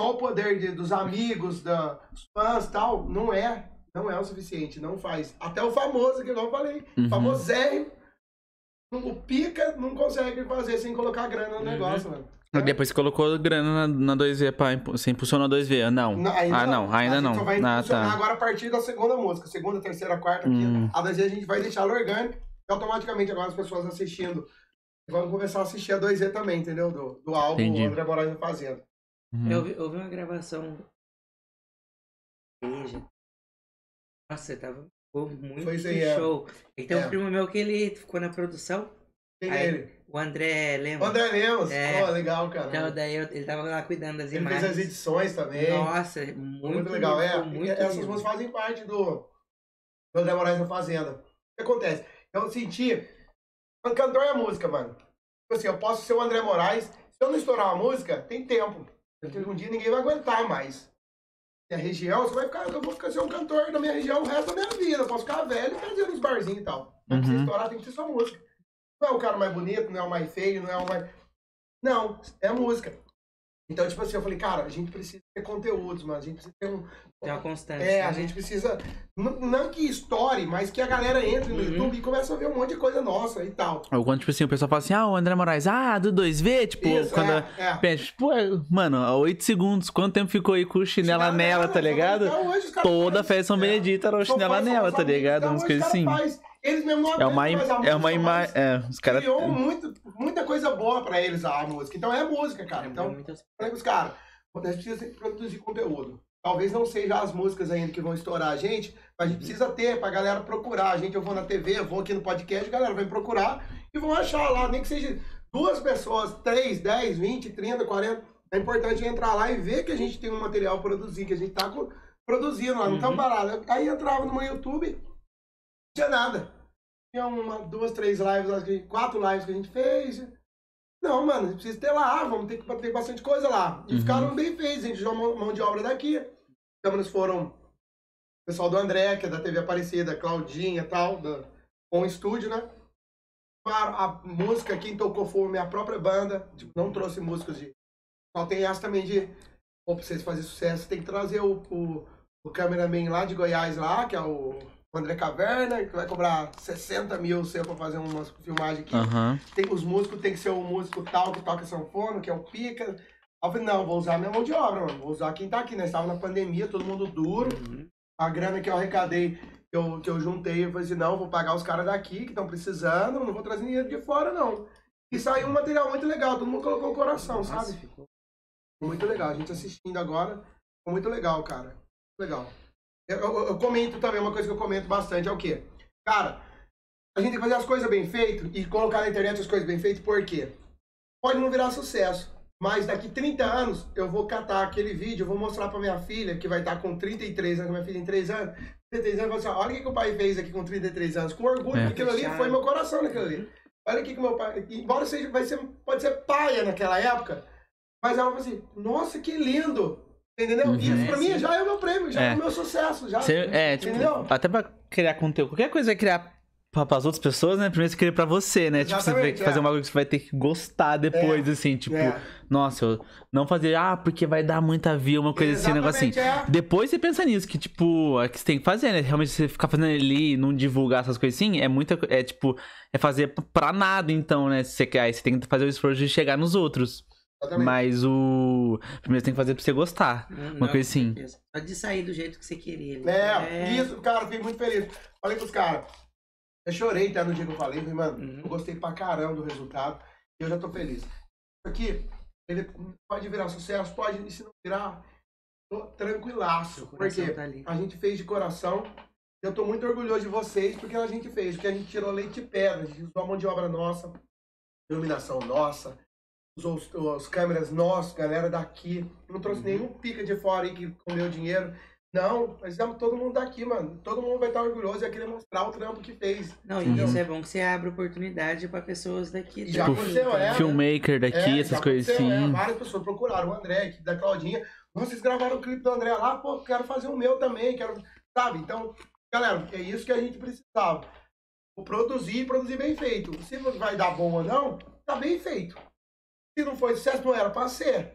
Speaker 2: só o poder de- dos amigos, da, dos fãs e tal, não é, não é o suficiente, não faz. Até o famoso, que igual eu falei,
Speaker 1: Uhum.
Speaker 2: famosérrimo, o pica não consegue fazer sem colocar grana
Speaker 4: Uhum.
Speaker 2: no negócio, mano.
Speaker 1: Depois você colocou grana na, na 2V pra impu- você impulsionou a 2V. Não.
Speaker 2: Não, ainda
Speaker 1: ah, não, ainda
Speaker 2: A gente
Speaker 1: não.
Speaker 2: Só vai
Speaker 1: Ah,
Speaker 2: funcionar
Speaker 1: tá.
Speaker 2: agora a partir da segunda música, segunda, terceira, quarta,
Speaker 1: Hum.
Speaker 2: quinta. A da G a gente vai deixar ela orgânica, e automaticamente agora as pessoas assistindo vão começar a assistir a 2Z também, entendeu? Do, do álbum
Speaker 1: Entendi.
Speaker 2: André Moraes na Fazenda.
Speaker 1: Uhum.
Speaker 4: Eu vi, eu vi uma gravação. Veja. Nossa, tava ficou muito
Speaker 2: Foi isso aí, é.
Speaker 4: show. E tem
Speaker 2: É.
Speaker 4: um primo meu que ele ficou na produção,
Speaker 2: Quem
Speaker 4: Aí,
Speaker 2: é ele?
Speaker 4: O André
Speaker 2: O
Speaker 4: lembra?
Speaker 2: André Lemos.
Speaker 4: É.
Speaker 2: Pô, legal, cara.
Speaker 4: Então, daí eu- ele tava lá cuidando das
Speaker 2: Ele fez
Speaker 4: imagens.
Speaker 2: as edições também.
Speaker 4: Nossa,
Speaker 2: Foi
Speaker 4: muito,
Speaker 2: muito, legal. É,
Speaker 4: ficou muito
Speaker 2: essas
Speaker 4: lindo.
Speaker 2: músicas fazem parte do, do André Moraes na Fazenda. O que acontece? Eu senti. O cantor é música, mano. Tipo assim, eu posso ser o André Moraes. Se eu não estourar uma música, tem tempo. Um dia ninguém vai aguentar mais. E a região, você vai ficar. Eu vou ficar ser um cantor da minha região o resto da minha vida. Eu posso ficar velho e fazer nos barzinhos e tal. Mas pra você
Speaker 1: Uhum.
Speaker 2: estourar, tem que ser só música. Não é o cara mais bonito, não é o mais feio, não é o mais. Não, é música. Então, tipo assim, eu falei, cara, a gente precisa ter conteúdos, mano. A gente precisa ter um.
Speaker 4: Tem uma constância.
Speaker 2: É, a
Speaker 4: né?
Speaker 2: gente precisa. Não que estoure, mas que a galera entre no
Speaker 4: Uhum.
Speaker 2: YouTube e comece a ver um monte de coisa nossa e tal.
Speaker 1: Ou quando, tipo assim, o pessoal fala assim, ah, o André Moraes, ah, do 2V, tipo,
Speaker 2: Isso,
Speaker 1: quando.
Speaker 2: é, é.
Speaker 1: Pensa, tipo, mano, há 8 segundos, quanto tempo ficou aí com o chinela nela, tá ligado?
Speaker 2: hoje
Speaker 1: Toda
Speaker 2: fazem.
Speaker 1: festa São
Speaker 2: É.
Speaker 1: Benedito era o chinela nela, tá ligado? Umas coisas assim.
Speaker 2: faz. Eles mesmo não
Speaker 1: É uma,
Speaker 2: mais a
Speaker 1: é uma imagem. É, os caras.
Speaker 2: Criou muito, muita coisa boa pra eles a música. Então é música, cara.
Speaker 4: É
Speaker 2: Então,
Speaker 4: muitas-
Speaker 2: falei pros caras, nós precisamos produzir conteúdo. Talvez não seja as músicas ainda que vão estourar a gente, mas a gente precisa ter pra galera procurar. A gente, eu vou na TV, eu vou aqui no podcast, a galera vai procurar e vão achar lá, nem que seja duas pessoas, três, dez, vinte, trinta, quarenta. É importante entrar lá e ver que a gente tem um material a produzir, que a gente tá produzindo lá, não estamos
Speaker 4: Uhum.
Speaker 2: parados. Aí entrava no meu YouTube, tinha nada. Tinha uma, duas, três lives, quatro lives que a gente fez. Não, mano, precisa ter lá, vamos ter que ter bastante coisa lá. E
Speaker 1: Uhum.
Speaker 2: ficaram bem feitos, a gente usou mão de obra daqui. As câmeras foram o pessoal do André, que é da TV Aparecida, Claudinha e tal, da, com estúdio, né? a, a música, quem tocou foi a minha própria banda. Tipo, não trouxe músicos de. Só tem essa também de. Pô, pra vocês fazerem sucesso, tem que trazer o, o, o cameraman lá de Goiás, lá, que é o André Caverna, que vai cobrar 60 mil seu pra fazer uma filmagem aqui.
Speaker 1: Aham.
Speaker 2: Tem, os músicos tem que ser o músico tal que toca sanfona, que é o pica. Aí eu falei, não, vou usar minha mão de obra, mano. Vou usar quem tá aqui, né? Estava na pandemia, todo mundo duro.
Speaker 4: Uhum.
Speaker 2: A grana que eu arrecadei, que eu, que eu juntei, eu falei assim, não, vou pagar os caras daqui que estão precisando, não vou trazer dinheiro de fora, não. E saiu um material muito legal, todo mundo colocou o coração,
Speaker 4: Nossa,
Speaker 2: sabe?
Speaker 4: ficou
Speaker 2: Muito legal, a gente assistindo agora, ficou muito legal, cara. Legal. Eu, eu- eu comento também, uma coisa que eu comento bastante é o quê? Cara, a gente tem que fazer as coisas bem feitas e colocar na internet as coisas bem feitas, por quê? Pode não virar sucesso, mas daqui 30 anos eu vou catar aquele vídeo, eu vou mostrar pra minha filha, que vai estar com 33 anos, minha filha tem 3 anos, 33 anos, assim, olha o que, que o pai fez aqui com 33 anos, com orgulho,
Speaker 1: É.
Speaker 2: aquilo ali foi meu coração naquilo ali. Olha aqui que meu pai, embora seja, vai ser, pode ser paia naquela época, mas ela fala assim, nossa, que lindo! Entendeu?
Speaker 1: Uhum.
Speaker 2: Isso pra
Speaker 4: É,
Speaker 2: mim já é o meu prêmio, já é,
Speaker 1: É.
Speaker 2: o meu sucesso. Já,
Speaker 1: é, tipo,
Speaker 2: Entendeu?
Speaker 1: até pra criar conteúdo. Qualquer coisa vai criar pra, pras outras pessoas, né? Primeiro você cria pra você, né? Tipo, você vai
Speaker 2: Exatamente,
Speaker 1: fazer
Speaker 2: é.
Speaker 1: um bagulho que você vai ter que gostar depois, assim, tipo,
Speaker 2: É.
Speaker 1: nossa, eu não fazer, ah, porque vai dar muita view, uma coisa assim, um negócio assim.
Speaker 2: Exatamente, é.
Speaker 1: Depois você pensa nisso, que tipo, é que você tem que fazer, né? Realmente você ficar fazendo ali e não divulgar essas coisas assim, é muita. É tipo, é fazer pra nada, então, né? Se Você quer, aí você tem que fazer o esforço de chegar nos outros.
Speaker 2: Exatamente.
Speaker 1: Mas o. Primeiro você tem que fazer pra você gostar.
Speaker 4: Não,
Speaker 1: Uma
Speaker 4: não,
Speaker 1: coisa assim.
Speaker 4: com certeza. Só de sair do jeito que você queria. ali.
Speaker 2: É, isso, cara, fiquei muito feliz. Falei pros caras. Eu chorei até no dia que eu falei, falei, mano,
Speaker 4: Uhum.
Speaker 2: eu gostei pra caramba do resultado e eu já tô feliz. Isso aqui, ele pode virar sucesso, pode, e se não virar, tô tranquilaço. Porque
Speaker 4: tá
Speaker 2: a gente fez de coração. Eu tô muito orgulhoso de vocês porque a gente fez, porque a gente tirou leite de pedra, a gente usou a mão de obra nossa, iluminação nossa, os, os câmeras nossos, galera daqui. Não trouxe
Speaker 4: Uhum.
Speaker 2: nenhum pica de fora aí que comeu dinheiro. Não, nós fizemos todo mundo daqui, mano. Todo mundo vai estar orgulhoso e vai querer mostrar o trampo que fez.
Speaker 4: Não, e
Speaker 1: Uhum.
Speaker 4: isso é bom que você abre oportunidade pra pessoas daqui.
Speaker 2: Já
Speaker 4: também,
Speaker 2: aconteceu, é.
Speaker 1: Filmmaker daqui,
Speaker 2: É,
Speaker 1: essas coisas
Speaker 2: aconteceu,
Speaker 1: assim.
Speaker 2: é. várias pessoas procuraram o André, aqui da Claudinha. Vocês gravaram o clipe do André lá, pô, quero fazer o meu também, quero. Sabe? Então, galera, é isso que a gente precisava. Vou produzir e produzir bem feito. Se vai dar bom ou não, tá bem feito. Se não foi sucesso, não era pra ser.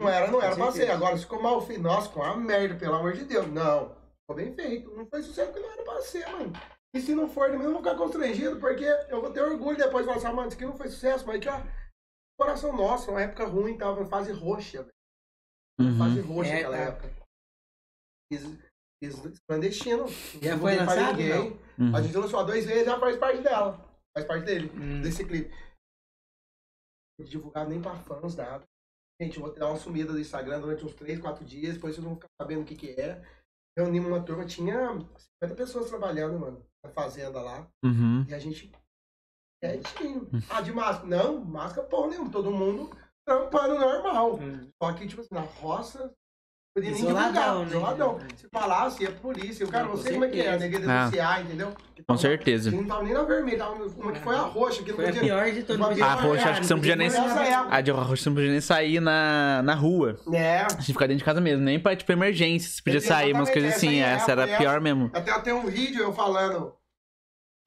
Speaker 2: Não era, não era
Speaker 4: Com
Speaker 2: pra ser. Agora, se ficou mal feito, nossa, ficou uma merda, pelo amor de Deus. Não, ficou bem feito. Não foi sucesso porque não era pra ser, mano. E se não for, também eu vou ficar constrangido, porque eu vou ter orgulho depois de falar assim, ah, mano, isso aqui não foi sucesso, mas que ó, coração nosso, uma época ruim, tava em fase roxa, velho.
Speaker 1: Uhum.
Speaker 2: Fase roxa
Speaker 4: É,
Speaker 2: naquela
Speaker 4: tá.
Speaker 2: época. Fiz clandestino.
Speaker 4: Já
Speaker 2: não
Speaker 4: foi lançado,
Speaker 2: ninguém.
Speaker 1: Uhum.
Speaker 2: A gente lançou há dois vezes, já faz parte dela. Faz parte dele,
Speaker 4: Hum.
Speaker 2: desse clipe. Divulgado nem pra fãs, nada. Gente, eu vou dar uma sumida do Instagram durante uns 3, 4 dias, depois vocês vão ficar sabendo o que que é. Reunimos uma turma, tinha 50 pessoas trabalhando, mano, na fazenda lá.
Speaker 1: Uhum.
Speaker 2: E a gente. Quietinho. Ah, de máscara? Não, máscara porra nenhuma. Todo mundo trampando normal.
Speaker 4: Hum.
Speaker 2: Só que, tipo assim, na roça. Podia nem
Speaker 4: Isoladão,
Speaker 2: divulgar,
Speaker 4: né?
Speaker 2: isoladão. Se falasse, ia pra polícia. O cara,
Speaker 4: Não,
Speaker 2: sei como é que é,
Speaker 4: certeza.
Speaker 2: neguei
Speaker 1: Ah.
Speaker 2: denunciar, entendeu?
Speaker 1: Com
Speaker 2: tava-
Speaker 1: certeza.
Speaker 2: Não tava nem na vermelha, tava uma que foi a roxa. Que
Speaker 4: Foi a pior de todas.
Speaker 2: Uma
Speaker 1: A roxa,
Speaker 2: é,
Speaker 1: acho que você não podia nem. A de roxa você não podia nem sair na, na rua.
Speaker 2: É.
Speaker 1: A gente ficava dentro de casa mesmo, nem pra, tipo, emergência. Você podia sair, umas coisas
Speaker 2: essa
Speaker 1: assim.
Speaker 2: aí é,
Speaker 1: Essa era a pior mesmo.
Speaker 2: Até tem um vídeo eu falando,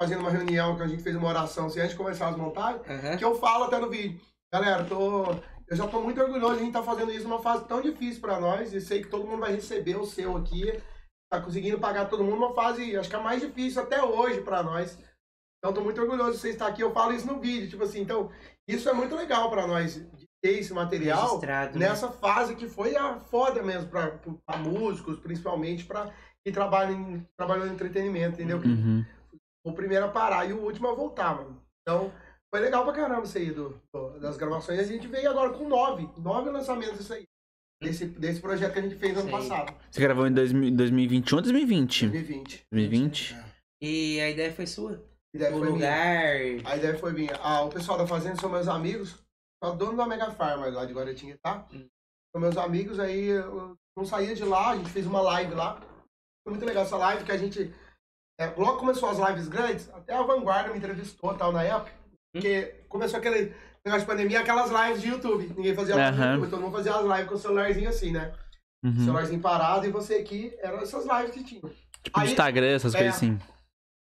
Speaker 2: fazendo uma reunião, que a gente fez uma oração, assim, antes de começar as montagens. Que eu falo até no vídeo. Galera, tô, eu já tô muito orgulhoso de a gente estar fazendo isso numa fase tão difícil pra nós. E sei que todo mundo vai receber o seu aqui. Tá conseguindo pagar todo mundo uma fase, acho que a mais difícil até hoje pra nós. Então tô muito orgulhoso de você estar aqui. Eu falo isso no vídeo, tipo assim. Então, isso é muito legal pra nós, de ter esse material
Speaker 4: Registrado, né?
Speaker 2: nessa fase que foi a foda mesmo pra, pra músicos, principalmente pra quem trabalha em, trabalhou em entretenimento, entendeu?
Speaker 1: Uhum.
Speaker 2: o primeiro a parar e o último a voltar, mano. Então, foi legal pra caramba isso aí do, das gravações. A gente veio agora com nove, nove lançamentos isso aí. Desse, desse projeto que a gente fez ano
Speaker 4: Sei.
Speaker 2: passado,
Speaker 1: Você gravou em 2000 2021 ou 2020?
Speaker 2: 2020.
Speaker 1: 2020?
Speaker 2: É.
Speaker 4: E a ideia foi sua?
Speaker 2: A ideia
Speaker 4: O
Speaker 2: foi minha.
Speaker 4: lugar.
Speaker 2: A ideia foi minha. Ah, o pessoal da fazenda são meus amigos. Sou dono da Mega Farm lá de Guaratinguetá.
Speaker 4: Hum.
Speaker 2: São meus amigos, aí eu não saía de lá, a gente fez uma live lá. Foi muito legal essa live que a gente. é, logo começou as lives grandes, até a Vanguarda me entrevistou tal na época. Porque começou aquele negócio de pandemia, aquelas lives de YouTube. Ninguém fazia live no YouTube, todo mundo fazia as lives com o celularzinho assim, né?
Speaker 1: Uhum.
Speaker 2: Celularzinho parado e você aqui, eram essas lives que tinham.
Speaker 1: Tipo,
Speaker 2: Aí-
Speaker 1: Instagram, essas
Speaker 2: é.
Speaker 1: coisas assim.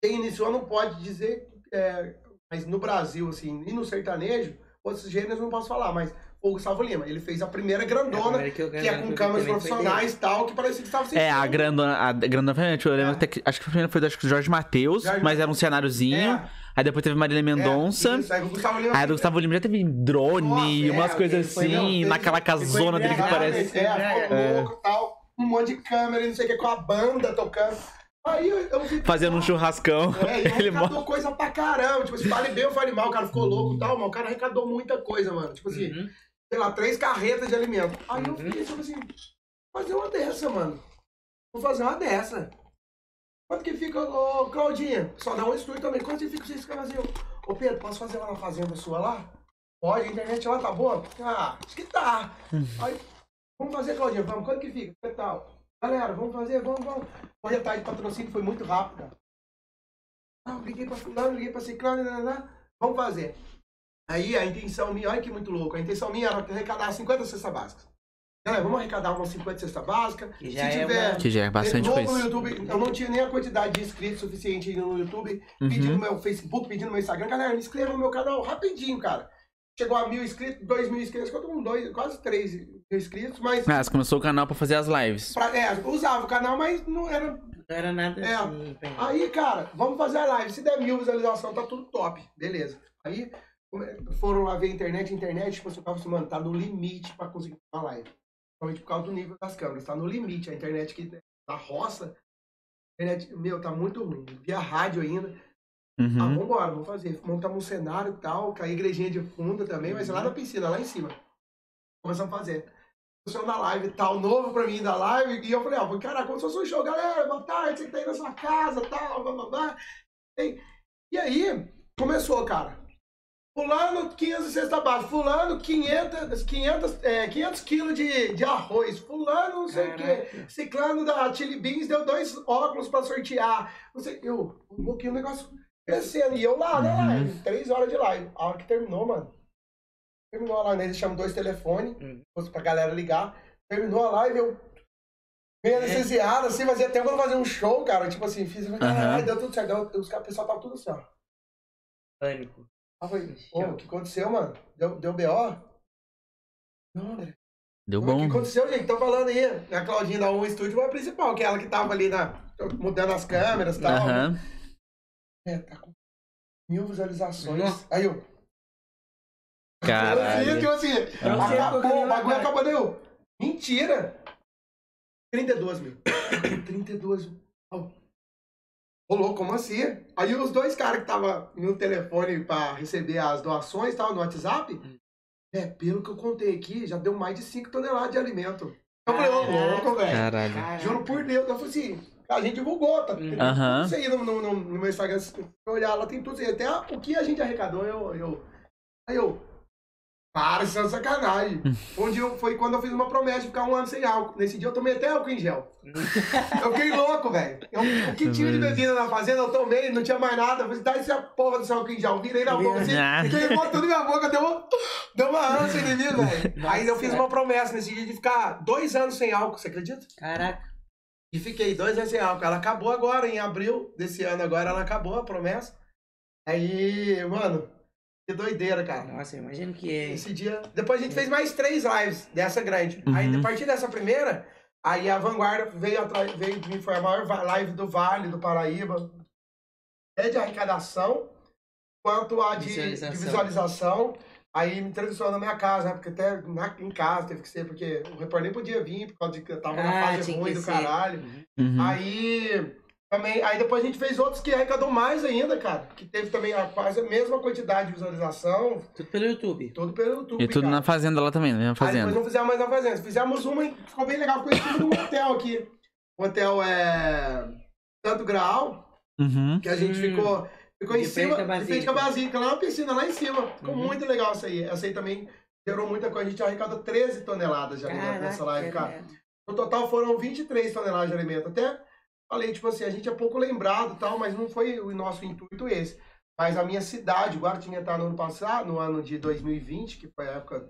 Speaker 2: Quem iniciou não pode dizer. É, Mas no Brasil, assim, e no sertanejo, outros gêneros eu não posso falar, mas o Gustavo Lima, ele fez a primeira grandona,
Speaker 4: primeira que
Speaker 2: que é com câmeras profissionais e tal, que parecia que estava
Speaker 1: É, a grandona, a grandona foi, eu lembro
Speaker 2: É.
Speaker 1: até que, acho que a primeira foi do acho que do Jorge Matheus, mas era um cenáriozinho.
Speaker 2: É,
Speaker 1: Aí depois teve Marília Mendonça.
Speaker 2: É, isso, aí o Gustavo Lima
Speaker 1: aí do Gustavo Lima já teve drone,
Speaker 2: Nossa,
Speaker 1: umas
Speaker 4: é,
Speaker 1: coisas
Speaker 4: ele foi-
Speaker 1: assim,
Speaker 2: não,
Speaker 1: naquela casona dele que parece.
Speaker 2: É, ficou
Speaker 1: É.
Speaker 2: louco e tal. Um monte de câmera e não sei o que, com a banda tocando. Aí eu, eu.
Speaker 1: Fazendo um churrascão.
Speaker 2: É,
Speaker 1: Ele
Speaker 2: arrecadou coisa pra caramba. Tipo, se fale bem ou fale mal, o cara ficou louco e tal, mas o cara arrecadou muita coisa, mano. Tipo assim,
Speaker 4: Uhum.
Speaker 2: sei lá, três carretas de alimento. Aí eu
Speaker 4: Uhum.
Speaker 2: fiquei, tipo assim, fazer uma dessa, mano. Vou fazer uma dessa. Quanto que fica, ô Claudinha? Só dá um estúdio também. Quanto que fica você fica vazio? Ô Pedro, posso fazer lá na fazenda sua lá? Pode, a internet lá tá boa? Ah, acho que tá. Aí, vamos fazer, Claudinha, vamos. Quanto que fica? Que tal? Galera, vamos fazer, vamos, vamos. Hoje a tarde de patrocínio foi muito rápido. Ah, liguei pra fulano, liguei pra ciclano, né, né, né. vamos fazer. Aí a intenção minha, olha que muito louco, a intenção minha era arrecadar 50 cestas básicas. Galera, vamos arrecadar umas 50 cestas básicas.
Speaker 4: Que
Speaker 2: Se
Speaker 4: já é
Speaker 2: tiver
Speaker 4: uma-
Speaker 1: Que já é bastante
Speaker 2: novo
Speaker 1: coisa.
Speaker 2: no YouTube, eu não tinha nem a quantidade de inscritos suficiente no YouTube, pedindo no
Speaker 1: Uhum.
Speaker 2: meu Facebook, pedindo no meu Instagram. Galera, me inscreva no meu canal rapidinho, cara. Chegou a mil inscritos, dois mil inscritos, com dois, quase três mil inscritos, mas.
Speaker 1: Ah, você começou o canal pra fazer as lives.
Speaker 2: pra- é, usava o canal, mas não era
Speaker 4: Não era nada
Speaker 2: É.
Speaker 4: assim.
Speaker 2: Aí, cara, vamos fazer a live. Se der mil visualização, tá tudo top. Beleza. Aí foram lá ver a internet, internet, tipo, você tava assim, mano, tá no limite pra conseguir uma live. Principalmente por causa do nível das câmeras. Tá no limite. A internet que da roça, internet, meu, tá muito ruim. Via rádio ainda. Ah,
Speaker 1: Uhum.
Speaker 2: vambora, vamos fazer. Montamos um cenário e tal, com a igrejinha de fundo também, vai ser lá na piscina, lá em cima. Começamos a fazer. Funcionou na live e tal, novo pra mim da live, e eu falei, ó, cara, como se fosse um show, galera, boa tarde, você que tá aí na sua casa, tal, blá, blá, blá. E, e aí, começou, cara. Fulano, 15 cesta básica. Fulano, 500, 500, é, 500 quilos de, de arroz. Fulano, não sei o quê. Ciclano da Chili Beans deu dois óculos pra sortear. Não sei, eu, um pouquinho o negócio crescendo. E eu lá na
Speaker 1: Uhum.
Speaker 2: live, três horas de live. A hora que terminou, mano. Terminou a live, né? eles chamam dois telefones
Speaker 4: Uhum.
Speaker 2: pra galera ligar. Terminou a live, eu meio anestesiado, assim, fazia tempo que eu não fazia um show, cara. Tipo assim, fiz, caralho, deu tudo certo. Deu- Os caras, o pessoal tava tudo assim, ó.
Speaker 4: Pânico.
Speaker 2: Eu falei, ô, o que aconteceu, mano? Deu, deu BO? Não, André.
Speaker 1: Deu
Speaker 2: O
Speaker 1: bom.
Speaker 2: que aconteceu, gente? Tô falando aí. A Claudinha da Um Estúdio foi a principal, que é ela que tava ali na, mudando as câmeras e tal.
Speaker 1: Aham.
Speaker 2: É, tá com mil visualizações.
Speaker 4: Nossa.
Speaker 2: Aí eu.
Speaker 1: Caralho.
Speaker 2: Tipo assim,
Speaker 4: Não sei
Speaker 2: acabou, o bagulho acabou, deu. Mentira! 32 mil. 32 mil. Louco, como assim? Aí os dois caras que estavam no telefone pra receber as doações, tal, no WhatsApp, é, pelo que eu contei aqui, já deu mais de 5 toneladas de alimento. Eu falei, ô louco, velho.
Speaker 1: Caralho.
Speaker 2: Juro por Deus. Eu falei assim, a gente divulgou, tá?
Speaker 1: Aham.
Speaker 2: tudo isso aí no, no, no, no meu Instagram. Se você olhar lá, tem tudo isso aí. Até o que a gente arrecadou, eu. eu aí eu. Para, é sacanagem. Onde eu, foi quando eu fiz uma promessa de ficar um ano sem álcool. Nesse dia eu tomei até álcool em gel. Eu fiquei louco, velho. Eu- O que tinha de bebida na fazenda, eu tomei, não tinha mais nada. Eu falei, dá essa porra desse álcool em gel. Virei na boca assim,
Speaker 1: Ah.
Speaker 2: queimou tudo na minha boca, deu uma, deu uma ânsia em mim, velho. Aí eu fiz uma promessa nesse dia de ficar dois anos sem álcool, você acredita?
Speaker 4: Caraca.
Speaker 2: E fiquei dois anos sem álcool. Ela acabou agora, em abril desse ano agora, ela acabou a promessa. Aí, mano, que doideira, cara.
Speaker 4: Nossa, eu imagino que é.
Speaker 2: Esse dia. Depois a gente fez mais três lives dessa grande. Aí,
Speaker 1: Uhum.
Speaker 2: a partir dessa primeira, aí a Vanguarda veio atrás, veio de mim, foi a maior va- live do Vale, do Paraíba. É de arrecadação, quanto a de de visualização.
Speaker 4: Visualização.
Speaker 2: Aí me entrevistou na minha casa, né? Porque até na- em casa teve que ser, porque o repórter nem podia vir, por causa de que eu tava na
Speaker 4: Ah,
Speaker 2: fase
Speaker 4: tinha
Speaker 2: ruim do
Speaker 4: ser.
Speaker 2: caralho.
Speaker 1: Uhum.
Speaker 2: Aí também, aí depois a gente fez outros que arrecadou mais ainda, cara. Que teve também a, quase a mesma quantidade de visualização,
Speaker 4: Tudo pelo YouTube.
Speaker 2: tudo pelo YouTube.
Speaker 1: E tudo
Speaker 2: cara.
Speaker 1: na fazenda lá também, na mesma
Speaker 2: Aí depois
Speaker 1: fazenda.
Speaker 2: não fizemos mais na fazenda. Fizemos uma e ficou bem legal, ficou de um hotel aqui. O hotel é Santo Graal,
Speaker 1: Uhum.
Speaker 2: que a gente
Speaker 4: Hum.
Speaker 2: ficou, ficou em
Speaker 4: De frente
Speaker 2: cima,
Speaker 4: à
Speaker 2: de frente a Basílica, lá na piscina, lá em cima. Ficou
Speaker 4: Uhum.
Speaker 2: muito legal essa aí. Essa aí também gerou muita coisa. A gente arrecadou 13 toneladas de alimento
Speaker 4: Caraca,
Speaker 2: nessa live, cara.
Speaker 4: cara.
Speaker 2: No total foram 23 toneladas de alimento. Até falei, tipo assim, a gente é pouco lembrado tal, mas não foi o nosso intuito esse. Mas a minha cidade, Guaratinguetá, no ano passado, no ano de 2020, que foi a época da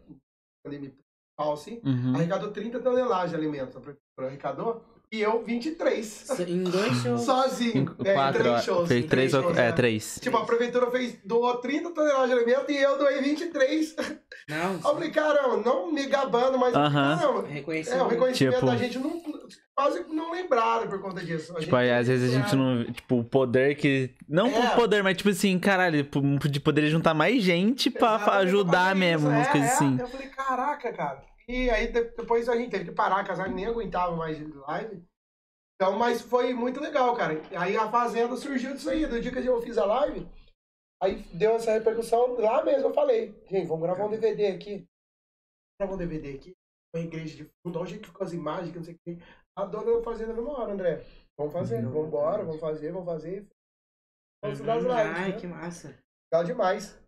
Speaker 2: pandemia principal, assim,
Speaker 1: Uhum.
Speaker 2: arrecadou 30 toneladas de alimento. A prefeitura arrecadou. E eu 23.
Speaker 4: Em dois shows.
Speaker 2: Sozinho. É, em
Speaker 1: Quatro,
Speaker 2: três
Speaker 1: ó,
Speaker 2: shows.
Speaker 1: fez
Speaker 2: em
Speaker 1: três, ou-
Speaker 2: shows,
Speaker 1: é,
Speaker 2: é.
Speaker 1: três.
Speaker 2: Tipo, a prefeitura fez, doou 30 toneladas de alimento e eu doei 23.
Speaker 4: Não,
Speaker 2: Eu falei, caramba, não me gabando, mas
Speaker 1: Aham.
Speaker 2: caramba.
Speaker 4: reconheci.
Speaker 2: É, o reconhecimento
Speaker 1: Tipo-
Speaker 2: da gente não, quase não lembraram por conta disso. A
Speaker 1: Tipo, aí, às vezes a gente não. Tipo, o poder que. Não
Speaker 2: É.
Speaker 1: por poder, mas tipo assim, caralho, de poder juntar mais gente pra
Speaker 2: Exatamente,
Speaker 1: ajudar mesmo,
Speaker 2: isso.
Speaker 1: umas
Speaker 2: É,
Speaker 1: coisas
Speaker 2: é.
Speaker 1: assim.
Speaker 2: Eu falei, caraca, cara. E aí de- depois a gente teve que parar, casar, nem aguentava mais live. Então, mas foi muito legal, cara. Aí a Fazenda surgiu disso aí. Do dia que eu fiz a live, aí deu essa repercussão. Lá mesmo eu falei, gente, vamos gravar um DVD aqui. Gravar um DVD aqui. Uma igreja de fundo, olha o jeito que ficou as imagens, que não sei o que. A dona da Fazenda falou, hora, André. Vamos fazer, vamos embora, vamos fazer, vamos fazer. Vamos estudar as
Speaker 4: Uhum.
Speaker 2: lives.
Speaker 4: Ai,
Speaker 2: né?
Speaker 4: que massa.
Speaker 2: Legal demais.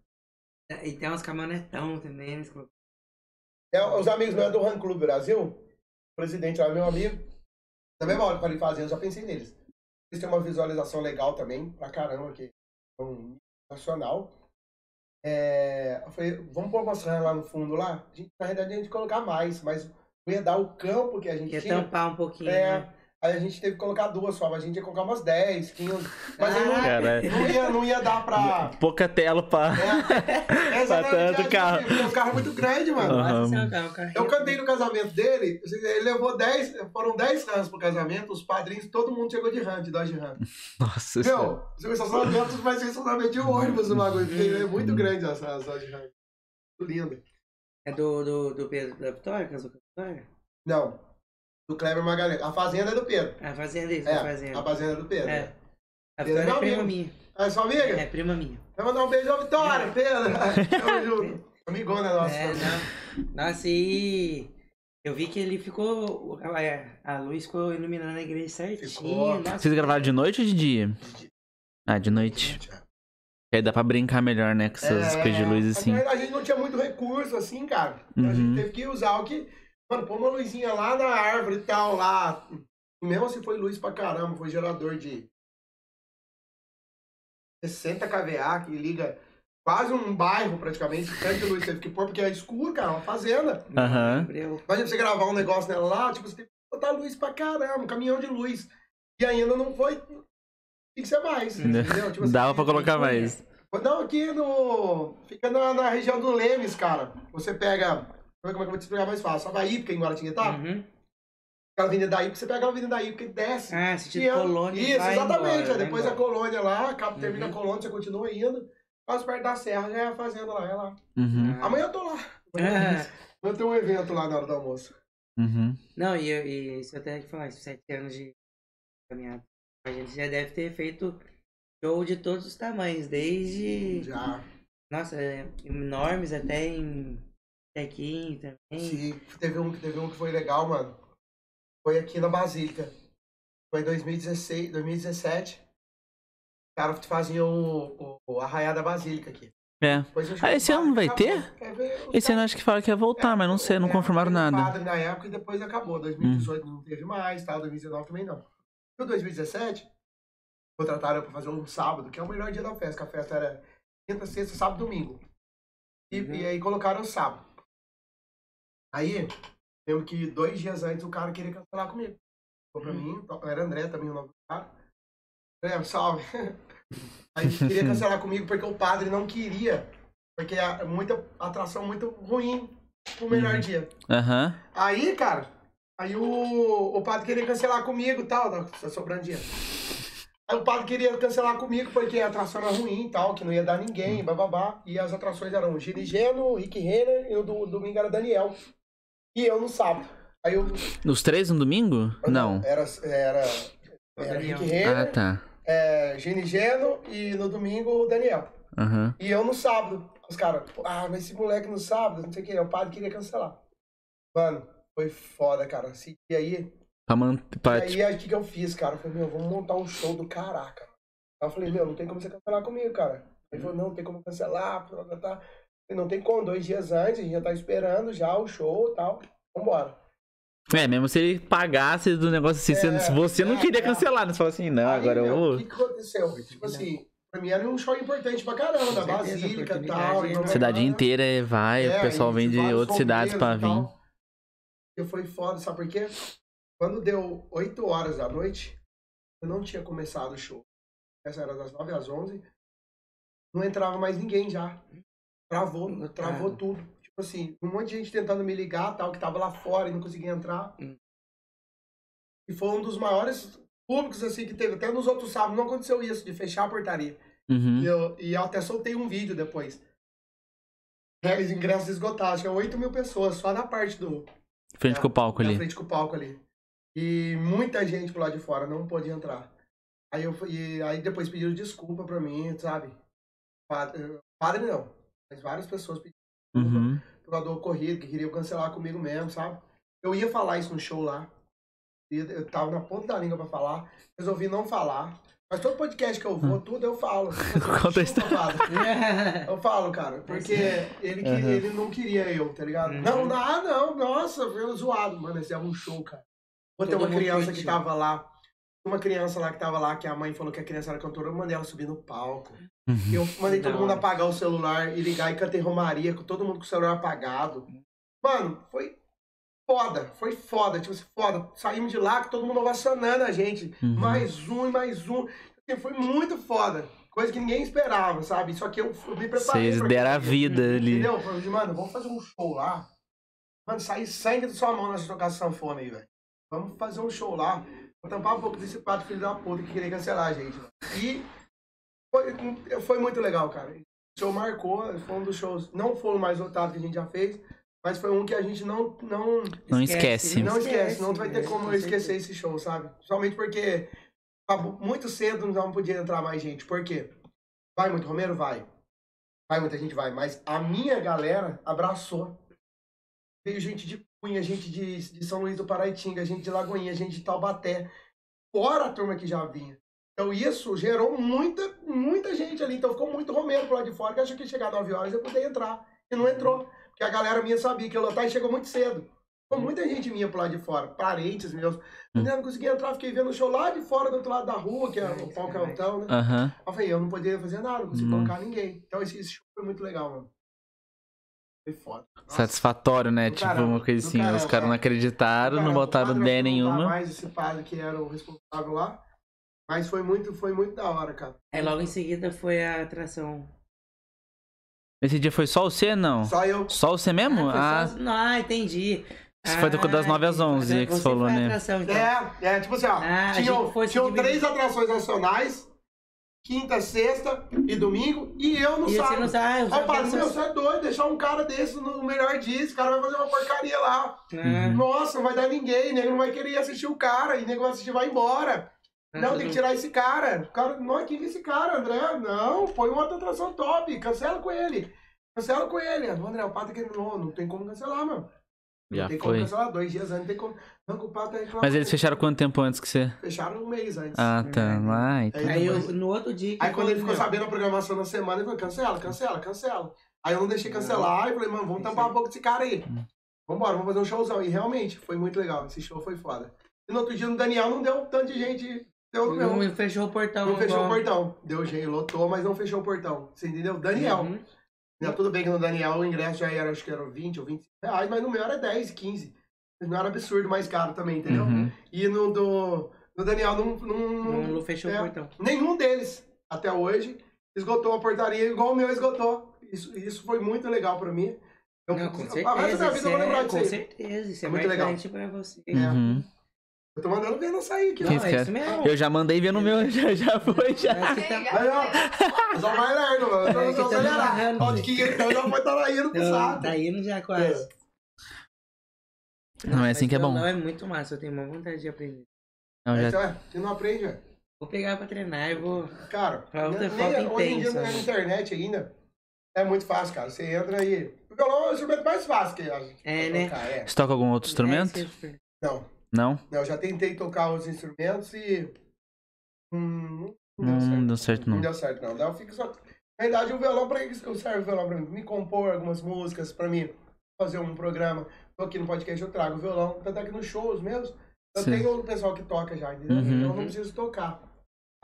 Speaker 4: E tem uns caminhonetão também. Eles colocam.
Speaker 2: É, os amigos meus do Run Club Brasil, o presidente lá, meu amigo, da mesma hora que eu falei fazer, eu já pensei neles. Eles têm uma visualização legal também, pra caramba, que é um nacional. É, eu falei, vamos pôr rãs lá no fundo lá? A gente, na realidade, a gente ia colocar mais, mas ia dar o campo que a gente
Speaker 4: Quer
Speaker 2: tinha.
Speaker 4: tampar um pouquinho.
Speaker 2: É.
Speaker 4: né?
Speaker 2: Aí a gente teve que colocar duas só, mas a gente ia colocar umas 10, 15. Mas aí não, não, ia, não ia dar pra.
Speaker 1: Pouca tela pra.
Speaker 2: É, exatamente,
Speaker 1: tanto
Speaker 2: é,
Speaker 1: carro.
Speaker 2: Porque os carros muito grandes, mano.
Speaker 1: Aham.
Speaker 4: Nossa, senhora, cara, um carrinho.
Speaker 2: Eu cantei no casamento dele, ele levou 10, foram 10 rãs pro casamento, os padrinhos, todo mundo chegou de rã, de Dodge Ram.
Speaker 1: Nossa senhora.
Speaker 2: Meu, os estacionamentos vai ser estacionamento de ônibus o bagulho, é muito grande essa essa Dodge Ram. Muito linda.
Speaker 4: É do, do, do Pedro da Vitória, casou com a Vitória?
Speaker 2: Não, do Kleber Magalhães. A fazenda é do Pedro.
Speaker 4: A fazenda isso,
Speaker 2: É,
Speaker 4: a fazenda.
Speaker 2: a fazenda é do Pedro.
Speaker 4: É. A
Speaker 2: Pedro é
Speaker 4: é prima minha.
Speaker 2: É sua amiga?
Speaker 4: É, prima minha.
Speaker 2: Vai mandar um beijo à Vitória, Pedro. Tamo junto. Amigona nossa.
Speaker 4: É, não. Nossa, e eu vi que ele ficou. A, a luz ficou iluminando a igreja certinho.
Speaker 2: Ficou.
Speaker 4: Nossa,
Speaker 1: Vocês gravaram de noite ou de dia? Ah, de noite. Aí dá pra brincar melhor, né? Com essas
Speaker 2: É,
Speaker 1: coisas de luz assim.
Speaker 2: A gente não tinha muito recurso, assim, cara. Então a
Speaker 1: Uhum.
Speaker 2: gente teve que usar o que. Mano, pôr uma luzinha lá na árvore e tal, lá. E mesmo assim foi luz pra caramba, foi gerador de 60 kVA que liga quase um bairro praticamente. Tanto de luz teve que pôr, porque é escuro, cara, uma fazenda.
Speaker 1: Aham.
Speaker 4: Eu-
Speaker 2: Imagina você gravar um negócio nela lá, tipo, você tem que botar luz pra caramba, um caminhão de luz. E ainda não foi. Tem que ser mais. Entendeu? Tipo assim,
Speaker 1: Dava pra colocar mais.
Speaker 2: não, aqui no. Fica na, na região do Lemes, cara. Você pega. Como é que eu vou te explicar mais fácil. A Ípica em Guaratinguetá?
Speaker 4: Uhum.
Speaker 2: Aquela avenida da Ípica, você pega aquela avenida da Ípica e desce.
Speaker 4: Ah, sentido
Speaker 2: E é-
Speaker 4: colônia.
Speaker 2: Isso,
Speaker 4: vai
Speaker 2: exatamente.
Speaker 4: embora,
Speaker 2: Aí
Speaker 4: vai
Speaker 2: depois a colônia lá, acaba, termina
Speaker 4: Uhum.
Speaker 2: a colônia, você continua indo. Quase perto da serra já é a fazenda lá, é lá.
Speaker 1: Uhum.
Speaker 4: Ah.
Speaker 2: Amanhã eu tô lá.
Speaker 4: Ah.
Speaker 2: Vou ter um evento lá na hora do almoço.
Speaker 1: Uhum.
Speaker 4: Não, e, e isso eu até que falar, esses sete anos de caminhada. A gente já deve ter feito show de todos os tamanhos, desde.
Speaker 2: Já.
Speaker 4: Nossa, é, enormes até em check-in também.
Speaker 2: Sim, teve um, teve um que foi legal, mano. Foi aqui na Basílica. Foi em 2016, 2017. Os caras faziam o, o, o Arraiá da Basílica aqui.
Speaker 1: É. Ah, esse ano vai ter?
Speaker 2: acabou. É,
Speaker 1: Esse ano acho que fala que ia voltar, mas não sei, não
Speaker 2: é,
Speaker 1: confirmaram
Speaker 2: um
Speaker 1: nada. Hum.
Speaker 2: padre na época e depois acabou. 2018 não teve mais, tal, 2019 também não. No 2017, contrataram pra fazer um sábado, que é o melhor dia da festa, que a festa era quinta, sexta, sábado, domingo. E,
Speaker 4: Uhum.
Speaker 2: e aí colocaram o sábado. Aí, lembro que dois dias antes o cara queria cancelar comigo. Falou pra mim, era André também o nome do cara. André, salve. Aí queria cancelar comigo porque o padre não queria, porque é muita atração muito ruim pro melhor
Speaker 1: Uhum.
Speaker 2: dia.
Speaker 1: Aham.
Speaker 2: Aí, cara, aí o, o padre queria cancelar comigo e tal, tá sobrando dinheiro. Aí o padre queria cancelar comigo porque a atração era ruim e tal, que não ia dar ninguém, bababá. E as atrações eram Girigeno, Rick Renner e o do domingo era Daniel. E eu no sábado. Aí eu.
Speaker 1: Os três no domingo? Não.
Speaker 2: Era, era, era Renner,
Speaker 1: Ah, tá.
Speaker 2: é, Girigeno e no domingo o Daniel.
Speaker 1: Aham.
Speaker 2: E eu no sábado. Os caras, ah, mas esse moleque no sábado, não sei o que, o padre queria cancelar. Mano, foi foda, cara. Dia aí,
Speaker 1: Pra manter. Pra,
Speaker 2: E aí, aí, o que, que eu fiz, cara? Eu falei, meu, vamos montar um show do caraca. Aí eu falei, meu, não tem como você cancelar comigo, cara. Ele falou, não, não tem como cancelar. Tá, Eu não tem como, dois dias antes, a gente já tá esperando já o show e tal. Vambora.
Speaker 1: É, mesmo se ele pagasse do negócio assim,
Speaker 2: É,
Speaker 1: se você não
Speaker 2: é,
Speaker 1: queria
Speaker 2: é.
Speaker 1: cancelar, né? Você fala assim, não,
Speaker 2: Aí,
Speaker 1: agora eu vou.
Speaker 2: O que, que aconteceu? Tipo assim, pra mim era um show importante pra caramba, da Basílica e tal.
Speaker 4: é
Speaker 2: então,
Speaker 1: Cidade
Speaker 2: né?
Speaker 1: inteira é- vai,
Speaker 2: É,
Speaker 1: o pessoal
Speaker 2: e
Speaker 1: vem de outras cidades pra vir.
Speaker 2: e tal. E foi foda, sabe por quê? quando deu 8 horas da noite, eu não tinha começado o show. Essa era das 9 às 11. Não entrava mais ninguém já. Travou,
Speaker 4: Lotado.
Speaker 2: travou tudo. Tipo assim, um monte de gente tentando me ligar, tal, que tava lá fora e não conseguia entrar.
Speaker 4: Hum.
Speaker 2: E foi um dos maiores públicos, assim, que teve. Até nos outros sábados não aconteceu isso, de fechar a portaria.
Speaker 1: Uhum.
Speaker 2: E eu, e eu até soltei um vídeo depois. É, os ingressos esgotados, tinha 8 mil pessoas, só na parte do.
Speaker 1: Frente com o palco ali.
Speaker 2: frente com o palco ali. E muita gente pro lado de fora não pôde entrar. Aí eu e aí depois pediram desculpa pra mim, sabe? Padre, padre não, mas várias pessoas pediram.
Speaker 1: Uhum.
Speaker 2: Jogador corrido, que queriam cancelar comigo mesmo, sabe? Eu ia falar isso no show lá. Eu tava na ponta da língua pra falar. Resolvi não falar. Mas todo podcast que eu vou, tudo eu falo.
Speaker 1: Hum. Conta a
Speaker 2: padre. Eu falo, cara, porque ele, que-
Speaker 1: Aham.
Speaker 2: ele não queria eu, tá ligado?
Speaker 4: Uhum.
Speaker 2: Não, não, ah, não, nossa, foi zoado. Mano, esse é um show, cara. Vou ter uma criança que tava lá. Uma criança lá que tava lá, que a mãe falou que a criança era cantora, eu mandei ela subir no palco.
Speaker 1: Uhum.
Speaker 2: Eu mandei todo
Speaker 4: Da
Speaker 2: mundo apagar o celular e ligar e cantei Romaria com todo mundo com o celular apagado. Mano, foi foda, foi foda, tipo assim, foda. Saímos de lá com todo mundo ovacionando a gente.
Speaker 1: Uhum.
Speaker 2: Mais um e mais um. Assim, Foi muito foda. Coisa que ninguém esperava, sabe? Só que eu, eu me preparei.
Speaker 1: Vocês deram a vida ali.
Speaker 2: Entendeu? Eu falei, mano, vamos fazer um show lá. Mano, sair sangue da sua mão nessa tocar sanfona aí, velho. Vamos fazer um show lá. Vou tampar um pouco desse pato filho da puta que queria cancelar a gente. E foi, foi muito legal, cara. O show marcou, foi um dos shows, não foi o mais lotado que a gente já fez, mas foi um que a gente não, não,
Speaker 1: Não esquece.
Speaker 2: não esquece, não vai ter como
Speaker 4: Com
Speaker 2: eu esquecer esse show, sabe? Somente porque muito cedo não podia entrar mais gente. Por quê? Vai muito Romero? Vai. Vai muita gente? Vai. Mas a minha galera abraçou. Veio gente de Cunha, gente de, de São Luís do Paraitinga, gente de Lagoinha, gente de Taubaté. Fora a turma que já vinha. Então isso gerou muita, muita gente ali. Então ficou muito Romero pro lado de fora, que achou que ia chegar 9 horas eu poder entrar. E não entrou. Porque a galera minha sabia que ia lotar e chegou muito cedo. Ficou muita gente minha pro lado de fora, parentes meus. Eu não conseguia entrar, fiquei vendo o show lá de fora, do outro lado da rua, que é o palco altão, né? Eu falei, eu não podia fazer nada, não consegui
Speaker 1: Hum.
Speaker 2: colocar ninguém. Então esse, esse show foi muito legal, mano. Foi foda. Nossa,
Speaker 1: Satisfatório, né?
Speaker 2: Do
Speaker 1: Tipo,
Speaker 2: caramba,
Speaker 1: uma coisa assim. Os
Speaker 2: caramba,
Speaker 1: caras não
Speaker 2: é.
Speaker 1: acreditaram,
Speaker 2: cara,
Speaker 1: não botaram
Speaker 2: padre
Speaker 1: ideia nenhuma.
Speaker 2: mais esse padre que era o responsável lá. Mas foi muito, foi muito da hora, cara.
Speaker 4: Aí logo em seguida foi a atração.
Speaker 1: Esse dia foi só você, não?
Speaker 2: Só eu.
Speaker 1: Só você mesmo?
Speaker 4: foi
Speaker 1: Ah,
Speaker 4: só- Não, ah, entendi.
Speaker 1: Você foi do- das nove às
Speaker 4: entendi.
Speaker 1: onze, que você falou,
Speaker 4: foi
Speaker 1: né?
Speaker 4: atração, então.
Speaker 2: É, é, tipo assim, ó.
Speaker 4: Ah,
Speaker 2: tinham
Speaker 4: foi
Speaker 2: tinham três atrações nacionais, quinta, sexta e domingo, e eu no
Speaker 4: E você não sabe.
Speaker 2: Aí eu falei, meu, você é doido, deixar um cara desse no melhor dia, esse cara vai fazer uma porcaria lá.
Speaker 1: Uhum.
Speaker 2: Nossa, não vai dar ninguém, nego não vai querer ir assistir o cara, e nego vai assistir vai embora. Não, tem que tirar esse cara. O cara não é quem que é esse cara, André. Não, põe uma atração top, cancela com ele. Cancela com ele. André, o Pato que não, não tem como cancelar, mano. Não
Speaker 1: já
Speaker 2: tem como
Speaker 1: foi.
Speaker 2: cancelar, dois dias antes, não tem como. Não, tá reclamando.
Speaker 1: Mas eles fecharam quanto tempo antes que você?
Speaker 2: Fecharam um mês antes.
Speaker 1: Ah, tá.
Speaker 4: É.
Speaker 1: Lá, então.
Speaker 4: Aí eu, no outro dia.
Speaker 2: Aí quando ele ficou
Speaker 4: meu,
Speaker 2: sabendo a programação na semana, ele falou, cancela, cancela, cancela. Aí eu não deixei cancelar, e falei, mano, vamos tampar a boca desse cara aí.
Speaker 1: Hum.
Speaker 2: Vambora, vamos fazer um showzão. E realmente, foi muito legal, esse show foi foda. E no outro dia, no Daniel, não deu tanto de gente, deu.
Speaker 4: Não fechou o portão.
Speaker 2: Não fechou o portão. Deu jeito, lotou, mas não fechou o portão. Você entendeu? Daniel.
Speaker 4: Uhum.
Speaker 2: Né, Tudo bem que no Daniel o ingresso já era, acho que era 20 ou 25 reais, mas no meu era 10, 15. Não era absurdo mais caro também, entendeu?
Speaker 1: Uhum.
Speaker 2: E no do no Daniel não, não,
Speaker 4: Não,
Speaker 2: não-
Speaker 4: não fechou
Speaker 2: é,
Speaker 4: o portão.
Speaker 2: nenhum deles até hoje esgotou a portaria igual o meu esgotou. Isso, isso foi muito legal pra mim. Eu,
Speaker 4: Não, com certeza.
Speaker 2: vida
Speaker 4: Isso
Speaker 2: eu vou
Speaker 4: é,
Speaker 2: lembrar
Speaker 4: com
Speaker 2: disso aí.
Speaker 4: certeza. Isso é,
Speaker 2: É muito legal.
Speaker 4: pra você.
Speaker 2: É.
Speaker 1: Uhum.
Speaker 2: Eu tô mandando ver não sair aqui.
Speaker 4: Não, é
Speaker 1: quer?
Speaker 4: isso mesmo.
Speaker 1: Eu já mandei ver no meu, já, já foi, já.
Speaker 4: Parece que tá-
Speaker 2: Aí, ó, só vai lerdo, mano. Eu tô-
Speaker 4: É, tá
Speaker 2: acelerado.
Speaker 4: narrando.
Speaker 2: Ó, de que então já foi estar indo pro
Speaker 4: Então,
Speaker 2: saco.
Speaker 4: Tá indo já quase.
Speaker 1: Não, é assim
Speaker 4: Mas
Speaker 1: que é bom.
Speaker 4: violão é muito massa, eu tenho uma vontade de aprender.
Speaker 1: Não, já...
Speaker 2: Então, é, Você não aprende, velho.
Speaker 4: Vou pegar pra treinar e vou.
Speaker 2: Cara,
Speaker 4: Pra outra
Speaker 2: nem- hoje em dia na
Speaker 4: né?
Speaker 2: internet ainda é muito fácil, cara. Você entra aí. O violão é o instrumento mais fácil que a gente
Speaker 4: É, né?
Speaker 2: tocar, é.
Speaker 1: Você toca algum outro instrumento?
Speaker 4: É,
Speaker 2: Não,
Speaker 1: Não?
Speaker 2: não, eu já tentei tocar os instrumentos e. Hum, não,
Speaker 1: Não,
Speaker 2: deu certo.
Speaker 1: deu certo, não.
Speaker 2: Não deu certo, não. Daí eu fico só. Na verdade, o violão, pra que eu serve o violão pra mim? Me compor algumas músicas, pra mim fazer um programa. Tô aqui no podcast, eu trago o violão. Tanto é que nos shows meus, eu
Speaker 1: Sim.
Speaker 2: tenho o pessoal que toca já, entendeu?
Speaker 1: Uhum.
Speaker 2: Então eu não preciso tocar.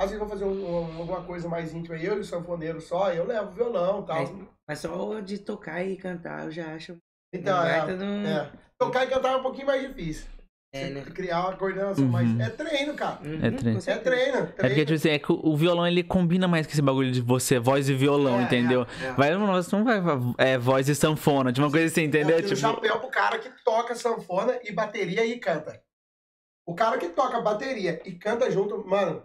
Speaker 2: Às vezes eu vou fazer um- um- alguma coisa mais íntima, eu e o sanfoneiro só, eu levo o violão e tal.
Speaker 4: Mas, mas só de tocar e cantar eu já acho.
Speaker 2: Então, é, é. Tocar e cantar é um pouquinho mais difícil.
Speaker 4: É, né?
Speaker 2: criar uma coordenação,
Speaker 1: Uhum.
Speaker 2: mas é treino, cara.
Speaker 4: Uhum,
Speaker 1: É treino.
Speaker 2: É
Speaker 4: certeza.
Speaker 2: treino,
Speaker 1: É
Speaker 2: treino.
Speaker 1: porque, tipo assim, é que o violão ele combina mais com esse bagulho de você, voz e violão,
Speaker 2: É,
Speaker 1: entendeu?
Speaker 2: é, é.
Speaker 1: Vai, nossa, não vai é, voz e sanfona, de uma coisa assim, entendeu?
Speaker 2: Eu
Speaker 1: Tipo,
Speaker 2: chapéu pro cara que toca sanfona e bateria e canta. O cara que toca bateria e canta junto, mano.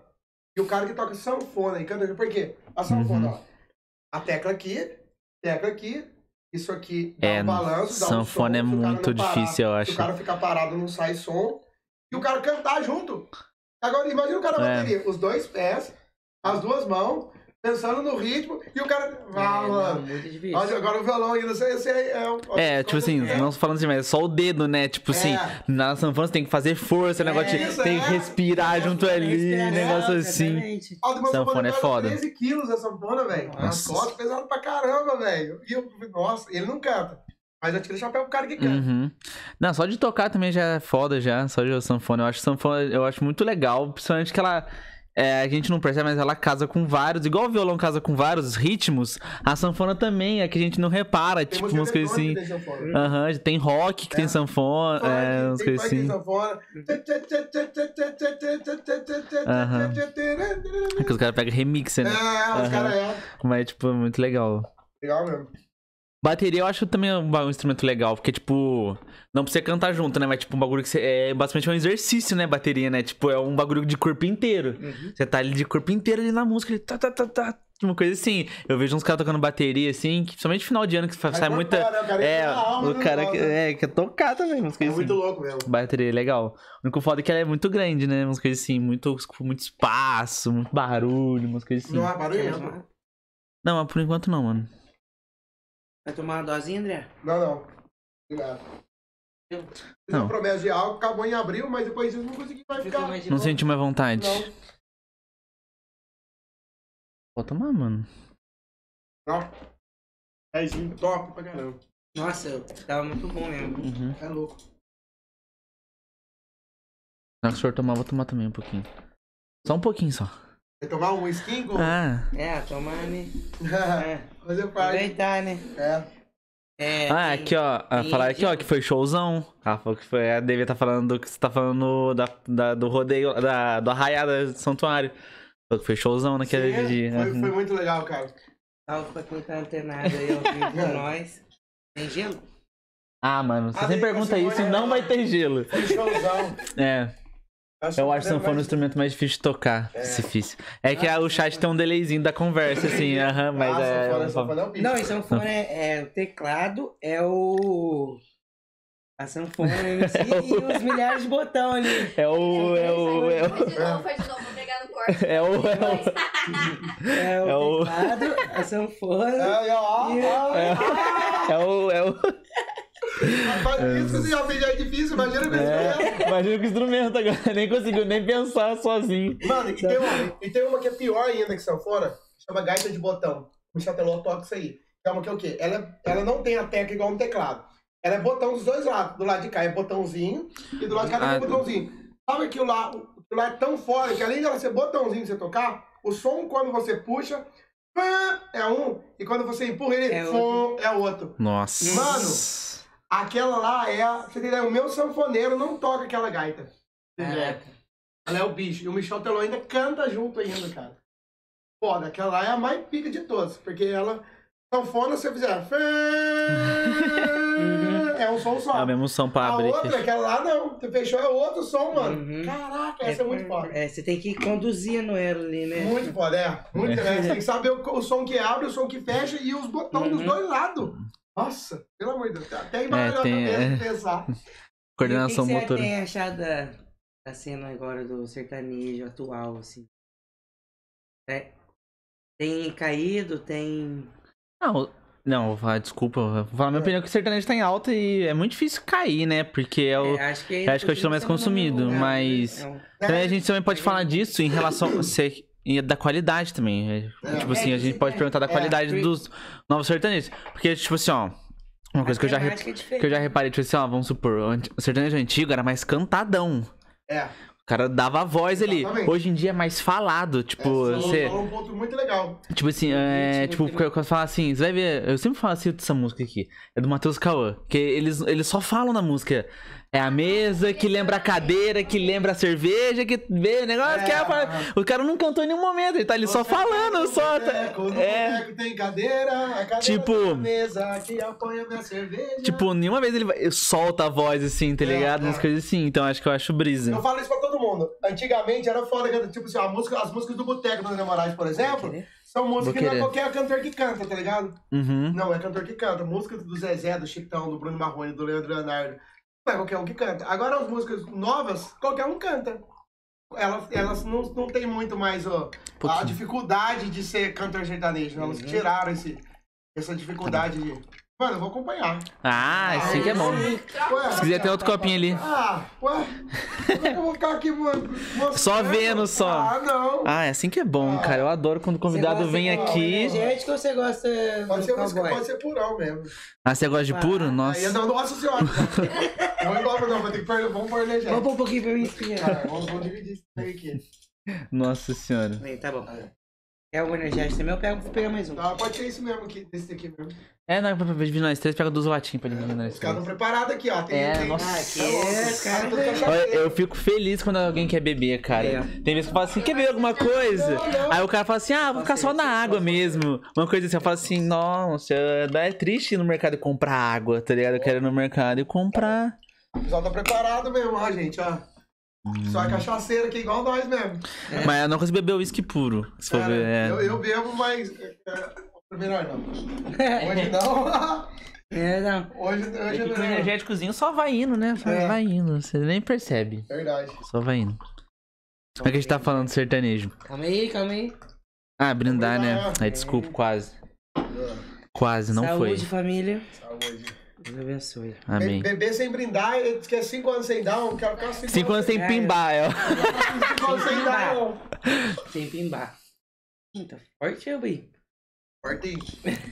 Speaker 2: E o cara que toca sanfona e canta junto. Por quê? A sanfona,
Speaker 1: Uhum.
Speaker 2: ó. A tecla aqui, tecla aqui. Isso aqui dá
Speaker 1: É,
Speaker 2: um balanço, dá um
Speaker 1: sanfona é
Speaker 2: som, cara
Speaker 1: muito
Speaker 2: parar,
Speaker 1: difícil, eu acho.
Speaker 2: o cara ficar parado, não sai som. E o cara cantar junto. Agora, imagina o cara
Speaker 1: É.
Speaker 2: bateria. Os dois pés, as duas mãos, pensando no ritmo. E o cara...
Speaker 4: É,
Speaker 2: Ah,
Speaker 4: não,
Speaker 2: mano.
Speaker 4: muito difícil.
Speaker 2: Olha, agora o violão ainda, você, você é... um-
Speaker 1: É, tipo assim,
Speaker 2: é,
Speaker 1: não falando assim, mas é só o dedo, né? Tipo assim,
Speaker 2: É.
Speaker 1: na sanfona você tem que fazer força,
Speaker 4: É,
Speaker 1: negócio de
Speaker 2: isso,
Speaker 1: tem que
Speaker 2: é.
Speaker 1: respirar junto ali, negócio assim.
Speaker 4: exatamente.
Speaker 2: A de uma
Speaker 1: Sanfona é foda.
Speaker 2: 13 quilos a sanfona, velho. Nas costas, pesado pra caramba, velho. E eu, nossa, ele não canta. Mas eu tiro o chapéu pro cara que canta.
Speaker 1: Uhum. Não, só de tocar também já é foda já, só de sanfona. Eu acho sanfona, eu acho muito legal, principalmente que ela é, a gente não percebe, mas ela casa com vários, igual o violão casa com vários ritmos, a sanfona também é que a gente não repara,
Speaker 2: Tem
Speaker 1: tipo umas coisas assim.
Speaker 2: tem.
Speaker 1: Aham, tem rock que
Speaker 2: É.
Speaker 1: tem sanfona, é,
Speaker 2: Funk,
Speaker 1: umas
Speaker 2: tem
Speaker 1: coisas assim. Aham. É que os caras pegam remix, né?
Speaker 2: É, os
Speaker 1: Aham.
Speaker 2: caras é.
Speaker 1: Mas, tipo, é muito legal.
Speaker 2: Legal mesmo.
Speaker 1: Bateria eu acho também um, um instrumento legal, porque, tipo, não pra você cantar junto, né? Mas, tipo, um bagulho que você. É basicamente um exercício, né? Bateria, né? Tipo, é um bagulho de corpo inteiro.
Speaker 4: Uhum.
Speaker 1: Você tá ali de corpo inteiro ali na música, ele tá, tá, tá, tá. Uma coisa assim. Eu vejo uns caras tocando bateria, assim, que, principalmente final de ano, que sai muita.
Speaker 2: né? O cara
Speaker 1: É,
Speaker 2: alma
Speaker 1: o
Speaker 2: do
Speaker 1: cara que, é, quer tocar também, umas
Speaker 2: É
Speaker 1: coisas
Speaker 2: muito
Speaker 1: assim.
Speaker 2: louco mesmo.
Speaker 1: Bateria é legal. O único foda é que ela é muito grande, né? Umas coisas assim, muito, muito espaço, muito barulho, umas coisas assim.
Speaker 2: Não há barulho
Speaker 4: tomar-
Speaker 1: Não, mas por enquanto não, mano.
Speaker 4: Vai tomar uma dosinha, André?
Speaker 2: Não, não. Obrigado.
Speaker 1: Não.
Speaker 2: uma promessa de álcool, acabou em abril, mas depois disso não consegui mais
Speaker 4: Fica
Speaker 2: ficar.
Speaker 1: Não senti mais vontade.
Speaker 2: Não.
Speaker 1: Pode tomar, mano.
Speaker 2: É sim, top pra caramba.
Speaker 4: Nossa, tava muito bom mesmo.
Speaker 1: Uhum.
Speaker 2: É louco.
Speaker 1: Se o senhor tomar, vou tomar também um pouquinho. Só um pouquinho só.
Speaker 2: Quer tomar um skin com...
Speaker 1: Ah,
Speaker 4: É, tomar, né? É,
Speaker 2: Fazer parte.
Speaker 4: aproveitar, né?
Speaker 2: É.
Speaker 4: É,
Speaker 1: ah
Speaker 4: tem-
Speaker 1: aqui ó. Ah,
Speaker 4: tem
Speaker 1: falaram aqui ó que foi showzão. Ah, falou que foi. A devia tá falando que você tá falando da, da- do rodeio, da, do arraiada do santuário. Falou que foi showzão naquele
Speaker 2: Sim,
Speaker 1: dia.
Speaker 2: Foi,
Speaker 1: Uhum.
Speaker 2: foi muito legal, cara.
Speaker 4: Salve pra quem tá antenado aí ao vivo com nós. Tem gelo?
Speaker 1: Ah, mano, você
Speaker 2: Ah,
Speaker 1: sempre
Speaker 2: daí
Speaker 1: pergunta isso e não
Speaker 2: né?
Speaker 1: vai ter gelo.
Speaker 2: Foi showzão.
Speaker 1: É, eu acho sanfona o
Speaker 2: mais...
Speaker 1: instrumento mais difícil de tocar.
Speaker 2: É.
Speaker 1: Difícil. É que
Speaker 4: Ah,
Speaker 1: o chat tem um delayzinho da conversa, assim, aham, mas
Speaker 2: ah,
Speaker 1: é.
Speaker 2: Sanfona, sanfona é o bicho.
Speaker 4: Não, e sanfona é, é o teclado, é o. A sanfona em si, e os milhares de botão ali.
Speaker 1: É o. É o. É o.
Speaker 5: Faz de novo, faz de novo, vou pegar no corte.
Speaker 1: É o. É
Speaker 4: É o,
Speaker 1: É o-
Speaker 4: teclado, a sanfona.
Speaker 2: É, é,
Speaker 4: E-
Speaker 1: o. É o. É o.
Speaker 2: Rapaz, isso que você já fez já é difícil, imagina com.
Speaker 1: É, imagina que instrumento agora. Nem conseguiu nem pensar sozinho.
Speaker 2: Mano, e tem, uma, e tem uma que é pior ainda que sanfona, chama gaita de botão. O Chatelot toca isso aí. Que é uma que é o quê? Ela, ela não tem a tecla igual um teclado. Ela é botão dos dois lados. Do lado de cá é botãozinho e do lado de cá
Speaker 1: Ah,
Speaker 2: tem botãozinho. Sabe aquilo lá, aquilo lá é tão fora que além dela ser botãozinho pra você tocar, o som quando você puxa é um e quando você empurra ele
Speaker 4: É
Speaker 2: fom, é outro.
Speaker 1: Nossa.
Speaker 2: Mano. Aquela lá é a. Você entendeu? O meu sanfoneiro não toca aquela gaita.
Speaker 4: Caraca.
Speaker 2: Ela é o bicho. E o Michel Teló ainda canta junto ainda, cara. Foda, aquela lá é a mais pica de todas. Porque ela. Sanfona, se você fizer. É um som
Speaker 1: É
Speaker 2: só.
Speaker 1: o mesmo som pra
Speaker 2: A
Speaker 1: abrir. e
Speaker 2: outra, aquela lá não. Você fechou, é outro som, mano.
Speaker 4: Uhum.
Speaker 2: Caraca, essa é, muito foda.
Speaker 4: É, você tem que ir conduzindo ela ali, né?
Speaker 2: Muito foda, é. Muito, né? Você tem que saber o, o som que abre, o som que fecha e os botões dos
Speaker 4: Uhum.
Speaker 2: dois lados. Nossa, pelo amor de Deus. Até embaralhou
Speaker 1: É, tem-
Speaker 2: a cabeça
Speaker 1: é.
Speaker 2: pensar.
Speaker 1: Coordenação
Speaker 4: e o que que
Speaker 1: motora.
Speaker 4: você tem achado da, da cena agora do sertanejo atual, assim? É, tem caído, tem...
Speaker 1: Não, não, vou falar, desculpa. Vou falar minha opinião que o sertanejo tá em alta e é muito difícil cair, né? Porque é o.
Speaker 4: É, acho que,
Speaker 1: eu acho que é o estilo mais consumido, mas-
Speaker 4: É um-
Speaker 1: Também a gente também pode falar disso em relação ser. E da qualidade também. É,
Speaker 2: É.
Speaker 1: tipo assim,
Speaker 4: É,
Speaker 1: a gente
Speaker 4: é,
Speaker 1: pode perguntar da
Speaker 2: é,
Speaker 1: qualidade dos novos sertanejos. Porque, tipo assim, ó. Uma coisa que eu já,
Speaker 4: a
Speaker 1: re-
Speaker 4: temática é diferente.
Speaker 1: que eu já reparei, tipo assim, ó, vamos supor, o sertanejo antigo era mais cantadão.
Speaker 2: É.
Speaker 1: O cara dava a voz ali. Hoje em dia é mais falado. Tipo,
Speaker 2: é,
Speaker 1: você.
Speaker 2: falou um ponto muito legal.
Speaker 1: Tipo assim, é. Tipo, eu falo assim, você vai ver. Eu sempre falo assim dessa música aqui. É do Matheus Cauã. Que eles, eles só falam na música. É a mesa, que lembra a cadeira, que lembra a cerveja, que vê o negócio.
Speaker 2: É.
Speaker 1: que é- o cara não cantou em nenhum momento, ele tá ali só falando,
Speaker 2: tem
Speaker 1: só. tá-
Speaker 2: boteco, no
Speaker 1: É.
Speaker 2: boteco tem cadeira, a cadeira
Speaker 1: Tipo-
Speaker 2: tem a mesa que apoia minha cerveja.
Speaker 1: Tipo, nenhuma vez ele vai- solta a voz assim, tá
Speaker 2: É,
Speaker 1: ligado?
Speaker 2: é.
Speaker 1: Umas coisas assim. Então acho que eu acho brisa.
Speaker 2: Eu falo isso pra todo mundo. Antigamente era foda, tipo assim, a música, as músicas do Boteco do André Moraes, por exemplo, são músicas que não é qualquer cantor que canta, tá ligado?
Speaker 1: Uhum.
Speaker 2: Não, é cantor que canta. Música do Zezé, do Chitão, do Bruno Marrone, do Leandro Leonardo. É qualquer um que canta. Agora as músicas novas, qualquer um canta. Elas, elas não, não tem muito mais ó, a dificuldade de ser cantor sertanejo. Elas
Speaker 4: Uhum.
Speaker 2: tiraram esse, essa dificuldade de. Mano, eu vou acompanhar.
Speaker 1: Ah, assim que é bom.
Speaker 2: Ué,
Speaker 1: Se quiser ter outro copinho ali.
Speaker 2: Ah, ué. Como é que eu vou ficar aqui mostrando?
Speaker 1: Só vendo, só.
Speaker 2: Ah, não.
Speaker 1: Ah, é assim que é bom, cara. Eu adoro quando o convidado vem aqui.
Speaker 4: energético ou você gosta
Speaker 2: Pode ser música, pode ser purão mesmo.
Speaker 1: Ah, você gosta de puro?
Speaker 2: Aí,
Speaker 1: Nossa.
Speaker 2: não, nossa senhora. não engloba não, vou ter que pôr, vamos pôr energético.
Speaker 4: Vamos pôr um pouquinho pra mim esfriar.
Speaker 2: Cara, vamos, vamos dividir isso aí aqui.
Speaker 1: Nossa senhora.
Speaker 4: Bem, tá bom. Quer um energético também? Eu pego, vou pegar mais um.
Speaker 2: Tá, pode ser isso mesmo aqui, desse daqui mesmo.
Speaker 1: É, não, pra dividir nós três, pega duas latinhas pra dividir nós
Speaker 2: Os caras estão preparados aqui, ó. Tem,
Speaker 1: É,
Speaker 2: tem,
Speaker 1: nossa.
Speaker 4: Ah, aqui
Speaker 2: É
Speaker 4: é,
Speaker 2: os
Speaker 4: cara,
Speaker 2: caras.
Speaker 1: Olha, eu fico feliz quando alguém quer beber, cara.
Speaker 4: É.
Speaker 1: Tem vezes que eu falo assim, quer beber alguma coisa? Aí o cara fala assim, ah, vou ficar só na água mesmo. Uma coisa assim, eu falo assim, nossa, é triste ir no mercado e comprar água, tá ligado? Eu quero ir no mercado e comprar.
Speaker 2: O pessoal tá preparado mesmo, ó, gente, ó. Só é cachaceiro aqui, igual nós mesmo.
Speaker 1: Mas eu não consigo beber uísque puro. Se for ver, é.
Speaker 2: eu, eu bebo, mas... É, é, melhor não. Hoje não.
Speaker 4: É, não.
Speaker 2: Hoje,
Speaker 1: É
Speaker 2: hoje
Speaker 1: que com
Speaker 2: não.
Speaker 1: energéticozinho só vai indo, né? Vai,
Speaker 2: É.
Speaker 1: vai indo. Você nem percebe.
Speaker 2: Verdade.
Speaker 1: Só vai indo. Como é que a gente tá falando de sertanejo?
Speaker 4: Calma aí, calma aí.
Speaker 1: Ah, brindar, né? Ai, desculpa, quase. Quase, não
Speaker 4: Saúde,
Speaker 1: foi.
Speaker 4: família.
Speaker 2: Saúde.
Speaker 4: Deus abençoe.
Speaker 1: Amém.
Speaker 2: Be- Beber sem brindar, ele diz que é 5 anos sem dar, eu quero ficar 5
Speaker 1: Cinco anos sem
Speaker 4: É,
Speaker 1: pimbar, é.
Speaker 2: 5 anos sem dar, não.
Speaker 4: Sem pimbar. Tá forte, eu vi.
Speaker 2: Fortinho.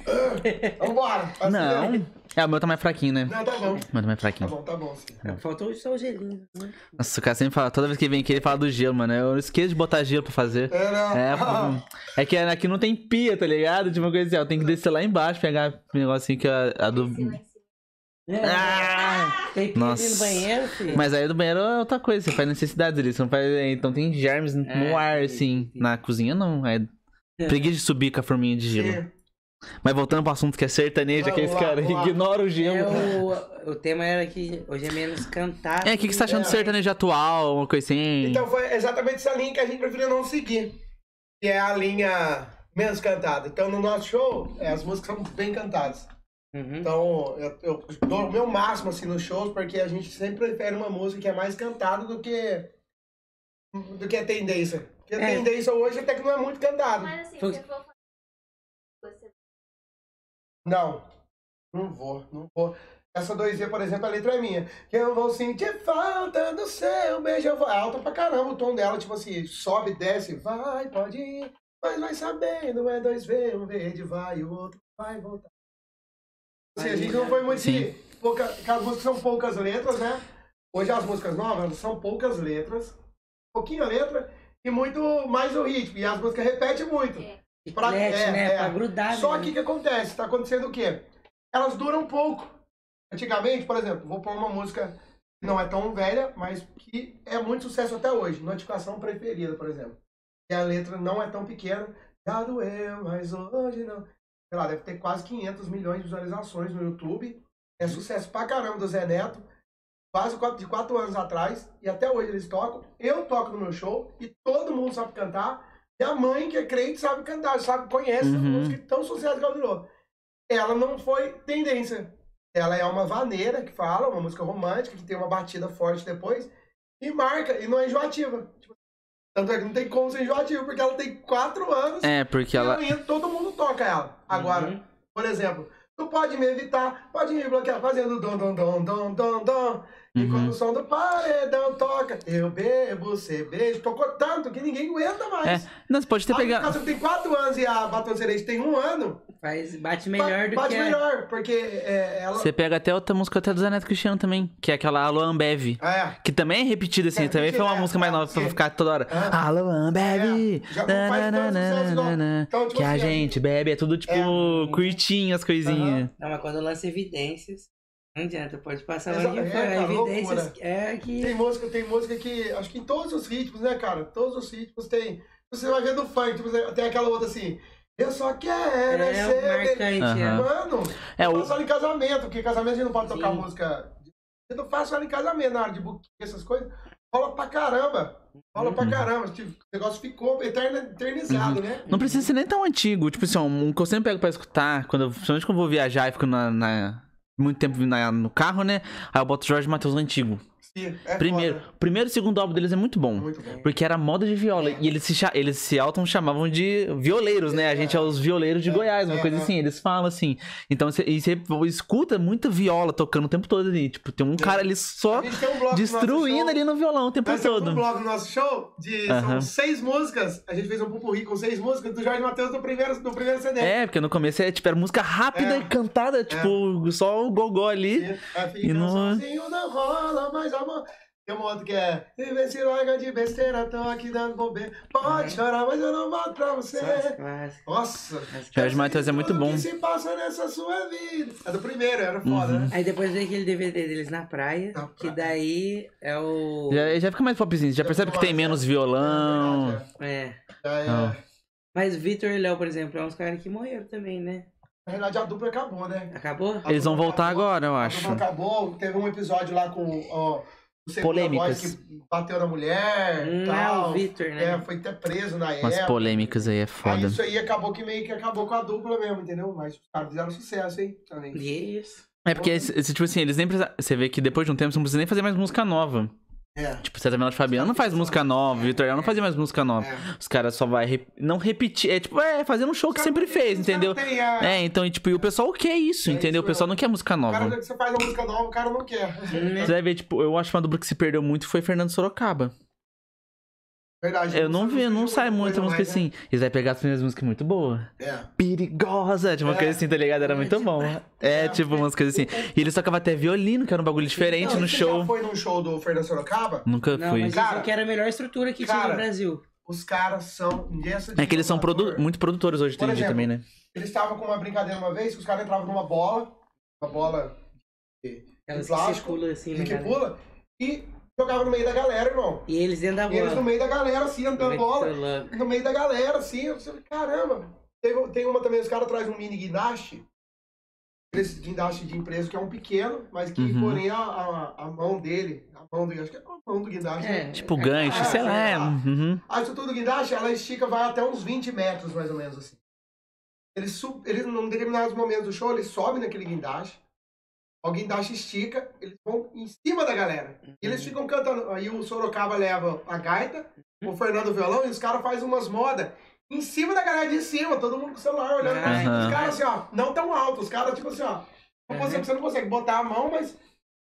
Speaker 2: Ah, Vambora.
Speaker 1: Não. É, o meu tá mais fraquinho, né?
Speaker 2: Não, tá bom.
Speaker 1: O meu tá mais
Speaker 2: Tá
Speaker 1: fraquinho.
Speaker 2: bom, tá bom. sim.
Speaker 4: Faltou só o gelinho. né?
Speaker 1: Nossa, o cara sempre fala, toda vez que vem aqui ele fala do gelo, mano. Eu esqueço de botar gelo pra fazer.
Speaker 2: É, não.
Speaker 1: É, pô, é que aqui não tem pia, tá ligado? Tipo uma coisa assim, ó, tem que descer lá embaixo, pegar um negocinho que a, a do. Ah!
Speaker 4: Tem pia
Speaker 1: Nossa.
Speaker 4: no banheiro, filho.
Speaker 1: Mas aí do banheiro é outra coisa, você faz necessidades ali, você não faz. Então tem germes no
Speaker 4: É,
Speaker 1: ar,
Speaker 4: sim,
Speaker 1: assim.
Speaker 4: sim.
Speaker 1: Na cozinha não. É preguiça de subir com a forminha de gelo.
Speaker 2: Sim.
Speaker 1: Mas voltando pro assunto que é sertanejo, aqueles caras ignoram o
Speaker 4: É,
Speaker 1: gelo.
Speaker 4: o, o tema era que hoje é menos cantado.
Speaker 1: É, o que, que você tá achando de sertanejo atual, uma coisa assim?
Speaker 2: Então foi exatamente essa linha que a gente preferiu não seguir. Que é a linha menos cantada. Então no nosso show, é, as músicas são bem cantadas.
Speaker 4: Uhum.
Speaker 2: Então eu, eu dou o meu máximo assim nos shows, porque a gente sempre prefere uma música que é mais cantada do que do que a tendência. Porque a
Speaker 4: É.
Speaker 2: tendência hoje até que não é muito cantado.
Speaker 5: Mas assim, se for. Você
Speaker 2: Não, não vou, não vou. Essa 2Z, por exemplo, a letra é minha. Que eu vou sentir falta do seu beijo. Eu vou... É alta pra caramba o tom dela, tipo assim, sobe, desce, vai, pode ir. Mas vai sabendo, é 2V, um verde vai e o outro vai voltar. Assim, a gente não foi muito
Speaker 1: Sim.
Speaker 2: Pouca... porque As músicas são poucas letras, né? Hoje as músicas novas são poucas letras, pouquinha letra e muito mais o ritmo. E as músicas repetem muito.
Speaker 5: É.
Speaker 2: Pra-
Speaker 4: Chiclete,
Speaker 2: é,
Speaker 4: né?
Speaker 2: é.
Speaker 4: Pra grudar.
Speaker 2: Só
Speaker 4: né?
Speaker 2: que o que acontece? Tá acontecendo o quê? Elas duram pouco. Antigamente, por exemplo, vou pôr uma música que não é tão velha, mas que é muito sucesso até hoje. Notificação preferida, por exemplo. E a letra não é tão pequena. Já doeu, mas hoje não. Sei lá, deve ter quase 500 milhões de visualizações no YouTube. É sucesso pra caramba do Zé Neto. Quase quatro- de quatro anos atrás. E até hoje eles tocam. Eu toco no meu show e todo mundo sabe cantar. E a mãe, que é crente, sabe cantar, sabe, conhece
Speaker 1: Uhum.
Speaker 2: a música tão sucesso que ela virou. Ela não foi tendência. Ela é uma vaneira que fala, uma música romântica, que tem uma batida forte depois, e marca, e não é enjoativa. Tipo, tanto é que não tem como ser enjoativa, porque ela tem quatro anos
Speaker 1: É, porque
Speaker 2: e
Speaker 1: ela.
Speaker 2: amanhã todo mundo toca ela. Agora,
Speaker 4: Uhum.
Speaker 2: por exemplo, tu pode me evitar, pode me bloquear fazendo dom, dom, dom, dom, dom, dom. E
Speaker 1: Uhum.
Speaker 2: quando o som do paredão toca, eu bebo, você beijo. Tocou tanto que ninguém aguenta mais.
Speaker 1: É, não, você pode ter
Speaker 2: A
Speaker 1: pegado.
Speaker 2: música tem quatro anos e a Batom Cereja tem um ano,
Speaker 4: Faz, bate melhor do
Speaker 2: bate
Speaker 4: que. a-
Speaker 2: melhor, porque é, ela...
Speaker 1: Você pega até outra música até do Zé Neto Cristiano também, que é aquela Alô Ambev.
Speaker 2: É,
Speaker 1: Que também é repetida assim,
Speaker 2: É,
Speaker 1: também foi uma música mais
Speaker 2: é,
Speaker 1: nova pra ficar toda hora.
Speaker 2: Ah.
Speaker 1: Alô Ambev!
Speaker 2: É, Então, tipo
Speaker 1: que a
Speaker 2: assim,
Speaker 1: gente bebe, é tudo tipo
Speaker 2: É.
Speaker 1: curtinho as coisinhas.
Speaker 4: Não, mas quando lança evidências. Não adianta, pode passar
Speaker 2: Exa-
Speaker 4: onde
Speaker 2: é,
Speaker 4: for. A
Speaker 2: cara,
Speaker 4: evidência
Speaker 2: loucura.
Speaker 4: é que.
Speaker 2: Tem música, tem música que. Acho que em todos os ritmos, né, cara? Todos os ritmos tem. Você vai ver no funk, tipo, tem aquela outra assim. Eu só quero
Speaker 4: É
Speaker 2: ser.
Speaker 4: o marcante. é.
Speaker 1: Aham.
Speaker 2: Mano,
Speaker 1: É,
Speaker 2: eu
Speaker 1: o-
Speaker 2: faço ela em casamento, porque casamento a gente não pode tocar
Speaker 4: Sim.
Speaker 2: música. Eu não faço ela em casamento, na área de buquê, essas coisas. Rola pra caramba. Rola pra
Speaker 1: Uhum.
Speaker 2: caramba. Tipo, o negócio ficou eterna- eternizado, né?
Speaker 1: Não precisa ser nem tão antigo. Tipo assim, um que eu sempre pego pra escutar, quando principalmente quando eu vou viajar e fico na, na- muito tempo na- no carro, né? Aí eu boto Jorge Matheus antigo.
Speaker 2: É
Speaker 1: Primeiro,
Speaker 2: foda.
Speaker 1: primeiro e segundo álbum deles é muito bom.
Speaker 2: Muito bom.
Speaker 1: Porque era moda de viola.
Speaker 2: É.
Speaker 1: E eles se, eles se auto chamavam de violeiros, né? A gente é os violeiros de
Speaker 2: É,
Speaker 1: Goiás, uma
Speaker 2: é,
Speaker 1: coisa
Speaker 2: é.
Speaker 1: assim. Eles falam assim. Então você, escuta muita viola tocando o tempo todo ali. Tipo, tem um cara ali só
Speaker 2: um no
Speaker 1: destruindo
Speaker 2: show.
Speaker 1: ali no violão o tempo
Speaker 2: Nós temos um
Speaker 1: todo.
Speaker 2: blog no nosso show de são
Speaker 1: Aham.
Speaker 2: seis músicas. A gente fez um pupurri com seis músicas do Jorge Matheus do primeiro, do primeiro CD.
Speaker 1: É, porque no começo é, tipo, era música rápida
Speaker 2: É.
Speaker 1: e cantada, tipo, só o gogó ali.
Speaker 2: É,
Speaker 1: E não-
Speaker 2: sozinho não rola mais amor. Tem uma outra que é E vê se larga de besteira, tô aqui dando bobeira. Pode chorar, mas eu não volto pra você. Nossa.
Speaker 1: Jorge Matheus é muito bom.
Speaker 2: que se passa nessa sua vida. É do primeiro, era foda,
Speaker 1: Uhum.
Speaker 2: né?
Speaker 4: Aí depois veio aquele DVD deles na praia,
Speaker 2: Na
Speaker 4: que
Speaker 2: praia.
Speaker 4: daí é o.
Speaker 1: Já, já fica mais popzinho, já percebe que tem menos
Speaker 2: é.
Speaker 1: violão.
Speaker 2: É
Speaker 4: É.
Speaker 2: é. Já.
Speaker 4: Mas Vitor e Léo, por exemplo, é uns caras que morreram também, né?
Speaker 2: Na verdade, a dupla acabou, né?
Speaker 4: Acabou?
Speaker 2: A
Speaker 1: Eles vão voltar
Speaker 2: acabou.
Speaker 1: agora, eu
Speaker 2: A
Speaker 1: acho.
Speaker 2: dupla acabou, teve um episódio lá com ó,
Speaker 1: Polêmicas.
Speaker 2: voz que bateu na mulher
Speaker 4: Hum, é
Speaker 2: tal.
Speaker 4: o Vitor, né?
Speaker 2: É, foi até preso na
Speaker 1: Umas
Speaker 2: época.
Speaker 1: polêmicas aí é
Speaker 2: Aí
Speaker 1: foda.
Speaker 2: isso aí acabou que meio que acabou com a dupla mesmo, entendeu? Mas os caras fizeram sucesso, hein? Também.
Speaker 4: E é isso.
Speaker 1: É porque, esse- esse, tipo assim, eles nem precisam. Você vê que depois de um tempo você não precisa nem fazer mais música nova.
Speaker 2: É.
Speaker 1: Tipo, César Menotti e Fabiano não faz música nova, o Vitor não fazia mais música nova.
Speaker 2: É.
Speaker 1: Os caras só vai rep- não repetir. É tipo, é fazendo um show que sempre fez, entendeu?
Speaker 2: a-
Speaker 1: É, então, e, tipo, e o pessoal quer isso,
Speaker 2: É
Speaker 1: entendeu? O
Speaker 2: isso
Speaker 1: pessoal
Speaker 2: mesmo.
Speaker 1: não quer música
Speaker 2: O cara,
Speaker 1: nova.
Speaker 2: você faz uma música nova, o cara não quer.
Speaker 1: Você vai ver, tipo, eu acho uma dupla que se perdeu muito foi Fernando Sorocaba.
Speaker 2: Verdade.
Speaker 1: Eu não vi, não sai muita música
Speaker 2: mais, né?
Speaker 1: assim. Eles vai pegar as primeiras músicas muito boas.
Speaker 2: É.
Speaker 1: Perigosa, tipo uma
Speaker 2: É.
Speaker 1: coisa assim, tá ligado? Era muito bom. É, tipo umas coisas assim. E eles tocavam até violino, que era um bagulho diferente
Speaker 2: Não,
Speaker 1: no
Speaker 2: você
Speaker 1: show.
Speaker 2: já foi num show do Fernando Sorocaba?
Speaker 1: Nunca
Speaker 4: Não,
Speaker 1: fui.
Speaker 4: mas
Speaker 2: Cara,
Speaker 4: que era a melhor estrutura que tinha
Speaker 2: cara,
Speaker 4: no Brasil.
Speaker 2: Os caras são.
Speaker 1: É que eles são produ-
Speaker 2: muito
Speaker 1: produtores hoje, tem dia
Speaker 2: exemplo,
Speaker 1: também, né?
Speaker 2: Eles estavam com uma brincadeira uma vez, que os caras entravam numa bola, uma bola
Speaker 4: Elas
Speaker 2: plástico,
Speaker 4: que circulam assim,
Speaker 2: de
Speaker 4: né,
Speaker 2: que
Speaker 4: cara?
Speaker 2: pula, e jogavam no meio da galera, irmão.
Speaker 4: E eles dentro da
Speaker 2: E eles no
Speaker 4: bola.
Speaker 2: meio da galera, assim, andando bola.
Speaker 4: Muito louco.
Speaker 2: no meio da galera, assim. Eu falei, caramba. Tem, tem uma também, os caras trazem um mini guindaste. Esse guindaste de empresa que é um pequeno, mas que
Speaker 1: Uhum.
Speaker 2: porém a, a, a mão dele, a mão do, acho que é a mão do guindaste.
Speaker 4: É.
Speaker 2: né?
Speaker 1: Tipo gancho,
Speaker 2: Ah,
Speaker 1: sei lá. é,
Speaker 2: lá.
Speaker 1: uhum.
Speaker 2: A estrutura do guindaste, ela estica, vai até uns 20 metros, mais ou menos, assim. Eles, sub, eles, em determinados momentos do show, eles sobem naquele guindaste. O guindaste estica, eles vão em cima da galera. E eles ficam cantando. Aí o Sorocaba leva a gaita, o Fernando o violão, e os caras fazem umas modas em cima da galera de cima, todo mundo com o celular olhando.
Speaker 1: Aham.
Speaker 2: Os caras assim, ó, não tão alto, os caras, tipo assim, ó. Não consegue,
Speaker 4: Uhum.
Speaker 2: você não consegue botar a mão, mas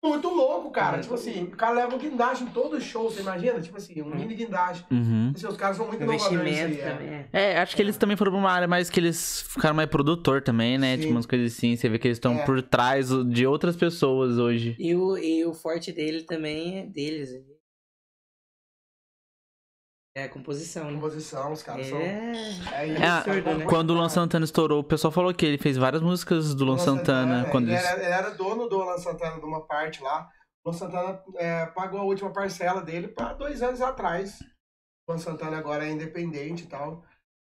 Speaker 2: muito louco, cara. Tipo assim, o cara leva um guindaste em todo show, você imagina? Tipo assim, um mini guindaste.
Speaker 1: Uhum.
Speaker 2: Assim, os caras são muito inovadores.
Speaker 4: Investimento
Speaker 2: isso aí, é.
Speaker 4: é.
Speaker 1: É, acho que eles também foram pra uma área mais que eles ficaram mais produtor também, né?
Speaker 2: Sim.
Speaker 1: Tipo, umas coisas assim. Você vê que eles estão
Speaker 2: É.
Speaker 1: por trás de outras pessoas hoje.
Speaker 4: E o, e o forte dele também é deles. É composição, né?
Speaker 2: Composição, os caras são.
Speaker 4: É.
Speaker 2: É
Speaker 1: É,
Speaker 4: absurdo, né?
Speaker 1: Quando o Luan Santana estourou, o pessoal falou que ele fez várias músicas do Luan Santana.
Speaker 2: é,
Speaker 1: quando
Speaker 2: ele,
Speaker 1: eles-
Speaker 2: era, ele era dono do Luan Santana de uma parte lá. O Luan Santana é, pagou a última parcela dele para dois anos atrás. O Luan Santana agora é independente e tal.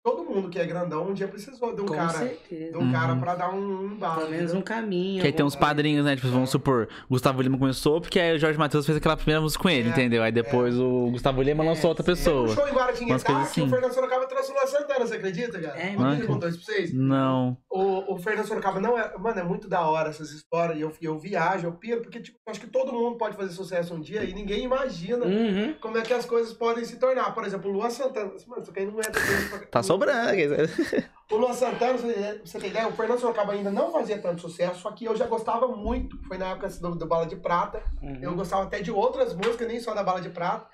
Speaker 2: Todo mundo que é grandão um dia precisou de um
Speaker 4: Com
Speaker 2: cara,
Speaker 4: certeza.
Speaker 2: de um cara
Speaker 1: Uhum.
Speaker 2: para dar um, um balo.
Speaker 4: Pelo menos um caminho.
Speaker 1: Que aí tem uns padrinhos, né? Tipo, vamos supor, Gustavo Lima começou porque aí o Jorge Matheus fez aquela primeira música com ele,
Speaker 2: É,
Speaker 1: entendeu? Aí depois o Gustavo Lima
Speaker 4: É,
Speaker 1: lançou outra pessoa.
Speaker 2: um show em
Speaker 1: Umas
Speaker 2: Guaratinguetá
Speaker 1: coisas
Speaker 2: que o
Speaker 1: assim.
Speaker 2: Fernando Sorocaba trouxe o Luan Santana, você acredita, cara?
Speaker 4: É,
Speaker 1: mano.
Speaker 2: já contou isso pra vocês?
Speaker 1: Não.
Speaker 2: O, o Fernando Sorocaba não é. Mano, é muito da hora essas histórias. E eu, eu viajo, eu piro, porque tipo, eu acho que todo mundo pode fazer sucesso um dia e ninguém imagina
Speaker 4: Uhum.
Speaker 2: como é que as coisas podem se tornar. Por exemplo, o Luan Santana. Mano, isso aqui não é
Speaker 1: Tá sobrando. Quer dizer.
Speaker 2: O Luan Santana, pra você- ter ideia, o Fernando Sorocaba ainda não fazia tanto sucesso, só que eu já gostava muito. Foi na época do, do Bala de Prata.
Speaker 4: Uhum.
Speaker 2: Eu gostava até de outras músicas, nem só da Bala de Prata.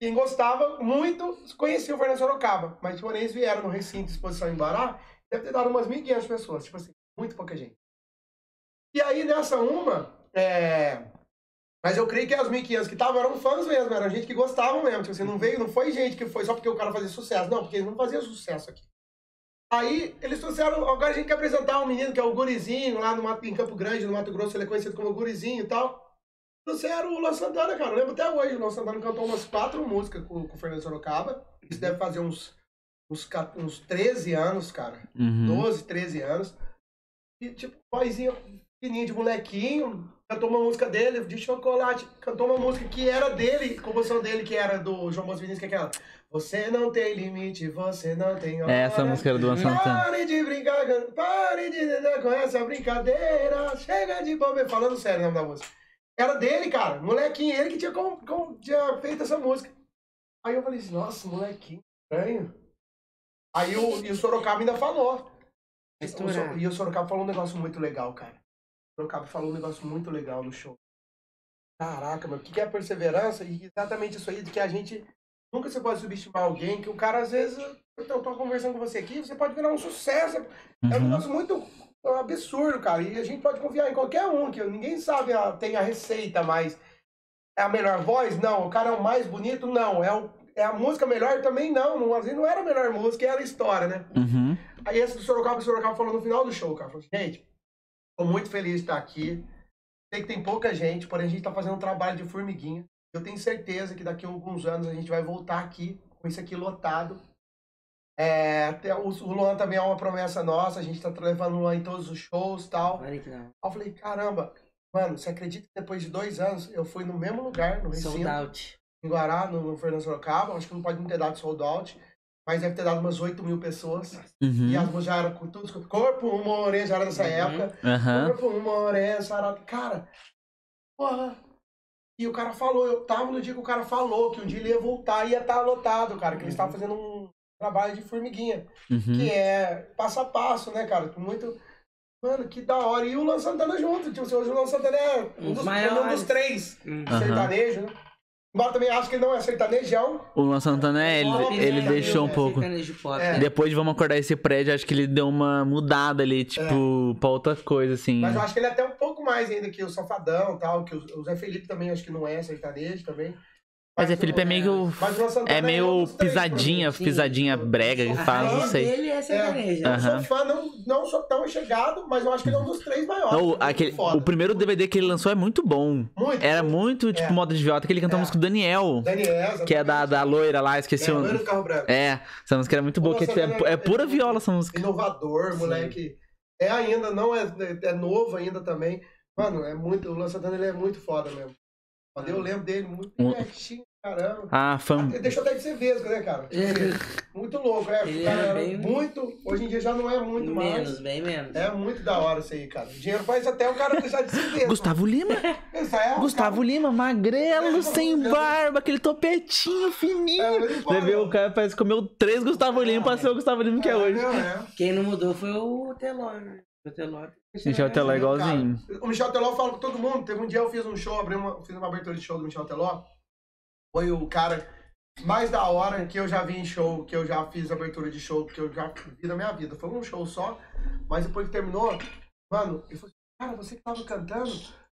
Speaker 2: Quem gostava muito conhecia o Fernando Sorocaba. Mas porém eles vieram no recinto de exposição em Bará, deve ter dado umas 1.500 pessoas. Tipo assim, muito pouca gente. E aí nessa uma, é... Mas eu creio que as 1.500 que estavam eram fãs mesmo, eram gente que gostava mesmo. Tipo assim, não veio, não foi gente que foi só porque o cara fazia sucesso. Não, porque ele não fazia sucesso aqui. Aí eles trouxeram. Agora a gente quer apresentar um menino que é o Gurizinho, lá no Mato, em Campo Grande, no Mato Grosso, ele é conhecido como Gurizinho e tal. Trouxeram o Luan Santana, cara. Eu lembro até hoje. O Luan Santana cantou umas quatro músicas com, com o Fernando Sorocaba. Isso deve fazer uns, uns, uns 13 anos, cara.
Speaker 1: Uhum.
Speaker 2: 12, 13 anos. E, tipo, vozinha fininha de molequinho, cantou uma música dele, de chocolate, cantou uma música que era dele, composição dele, que era do João Bosco Vinícius, que é aquela. Você não tem limite, você não tem hora.
Speaker 1: É, essa música era do Luan Santana.
Speaker 2: Pare de brincar, pare de com essa brincadeira, chega de bobeira. Falando sério o nome da música. Era dele, cara, molequinho, ele que tinha, com, com- tinha feito essa música. Aí eu falei assim, nossa, molequinho, estranho. Aí o, e o Sorocaba ainda falou. O. E o Sorocaba falou um negócio muito legal, cara. O Sorocaba falou um negócio muito legal no show. Caraca, meu, o que é perseverança? E exatamente isso aí, de que a gente nunca você pode subestimar alguém, que o cara, às vezes, eu tô, tô conversando com você aqui, você pode virar um sucesso. É um
Speaker 1: Uhum.
Speaker 2: negócio muito absurdo, cara. E a gente pode confiar em qualquer um, que ninguém sabe, a, tem a receita, mas é a melhor voz? Não. O cara é o mais bonito? Não. É, o, é a música melhor? Também não. Não, às vezes não era a melhor música, era a história, né?
Speaker 1: Uhum.
Speaker 2: Aí esse do Sorocaba, que o Sorocaba falou no final do show, cara. Falou assim, gente, tô muito feliz de estar aqui. Sei que tem pouca gente, porém a gente tá fazendo um trabalho de formiguinha. Eu tenho certeza que daqui a alguns anos a gente vai voltar aqui com isso aqui lotado. É, até o, Luan também é uma promessa nossa, a gente tá levando o Luan em todos os shows e tal.
Speaker 4: Olha que não.
Speaker 2: Aí eu falei, caramba, mano, você acredita que depois de dois anos eu fui no mesmo lugar, no
Speaker 4: Sold
Speaker 2: recinto,
Speaker 4: out.
Speaker 2: em Guará, no, no Fernando Sorocaba, acho que não pode não ter dado sold out, mas deve ter dado umas 8 mil pessoas.
Speaker 1: Uhum.
Speaker 2: E as músicas já eram com tudo, corpo, uma morena, já era nessa
Speaker 4: Uhum.
Speaker 2: época.
Speaker 1: Aham.
Speaker 2: Corpo, uma morena, sarado. Cara, porra. E o cara falou, eu tava no dia que o cara falou que um dia ele ia voltar e ia estar lotado, cara, que eles estavam fazendo um trabalho de formiguinha,
Speaker 1: Uhum.
Speaker 2: que é passo a passo, né, cara? Muito. Mano, que da hora. E o Luan Santana junto. Tipo, hoje o Luan Santana é um dos, um dos três
Speaker 4: Hum.
Speaker 2: Sertanejo, né? Embora também acho que ele não é sertanejão.
Speaker 1: O Luan Santana, é, ele, ele
Speaker 2: né?
Speaker 1: deixou um
Speaker 2: É,
Speaker 1: pouco.
Speaker 4: Pop.
Speaker 2: É.
Speaker 1: Depois de Vamos Acordar Esse Prédio, acho que ele deu uma mudada ali, tipo, pra outra coisa, assim.
Speaker 2: Mas eu acho que ele é até um pouco mais ainda que o Safadão e tal. Que o, o Zé Felipe também acho que não é sertanejo também.
Speaker 1: Mas
Speaker 2: o-
Speaker 1: Felipe é meio.
Speaker 2: Mas o Luan Santana
Speaker 1: É meio
Speaker 2: mim.
Speaker 1: pisadinha,
Speaker 4: sim.
Speaker 1: pisadinha brega que faz, não sei.
Speaker 4: dele é sertanejo.
Speaker 2: Eu
Speaker 1: Aham.
Speaker 2: sou fã, não, não sou tão chegado, mas eu acho que ele é um dos três maiores.
Speaker 1: Não,
Speaker 2: Muito
Speaker 1: aquele, o primeiro DVD que ele lançou é muito bom.
Speaker 2: Muito.
Speaker 1: Era muito, tipo,
Speaker 2: É.
Speaker 1: moda de viota, que ele cantou a
Speaker 2: É.
Speaker 1: música do Daniel,
Speaker 2: Daniel,
Speaker 1: que é da, da loira lá, esqueci
Speaker 2: é,
Speaker 1: o
Speaker 2: loiro do carro branco.
Speaker 1: É, essa música era muito boa, que é, tipo, é, pu- é pura viola essa música.
Speaker 2: Inovador,
Speaker 4: Sim.
Speaker 2: moleque. É ainda, não é, é novo ainda também. Mano, é muito. O Luan Santana ele é muito foda mesmo. Eu lembro dele muito
Speaker 1: Um-
Speaker 2: pertinho, caramba.
Speaker 1: Ah, fã.
Speaker 2: Ele deixou até de ser vesgo, né, cara? Muito louco, é.
Speaker 4: Ele
Speaker 2: cara,
Speaker 4: bem-
Speaker 2: muito. Hoje em dia já não é muito mais.
Speaker 4: Menos, bem menos.
Speaker 2: É muito da hora isso aí, cara. O dinheiro faz até o cara deixar de ser vesgo.
Speaker 1: Gustavo Lima?
Speaker 2: É,
Speaker 1: Gustavo Lima, magrelo,
Speaker 2: É,
Speaker 1: sem barba, aquele topetinho
Speaker 2: cara-
Speaker 1: fininho.
Speaker 2: É, fala,
Speaker 1: vê, o cara parece que comeu três Gustavo Lima pra ser o Gustavo Lima que é hoje.
Speaker 2: é.
Speaker 4: Quem não mudou foi o Teló. né? O.
Speaker 1: Michel Teló é igualzinho.
Speaker 2: Cara, o Michel Teló fala com todo mundo. Teve um dia eu fiz um show, abri uma, fiz uma abertura de show do Michel Teló. Foi o cara mais da hora que eu já vi em show, que eu já fiz abertura de show, que eu já vi na minha vida. Foi um show só, mas depois que terminou, mano, ele falou assim, cara, você que tava cantando,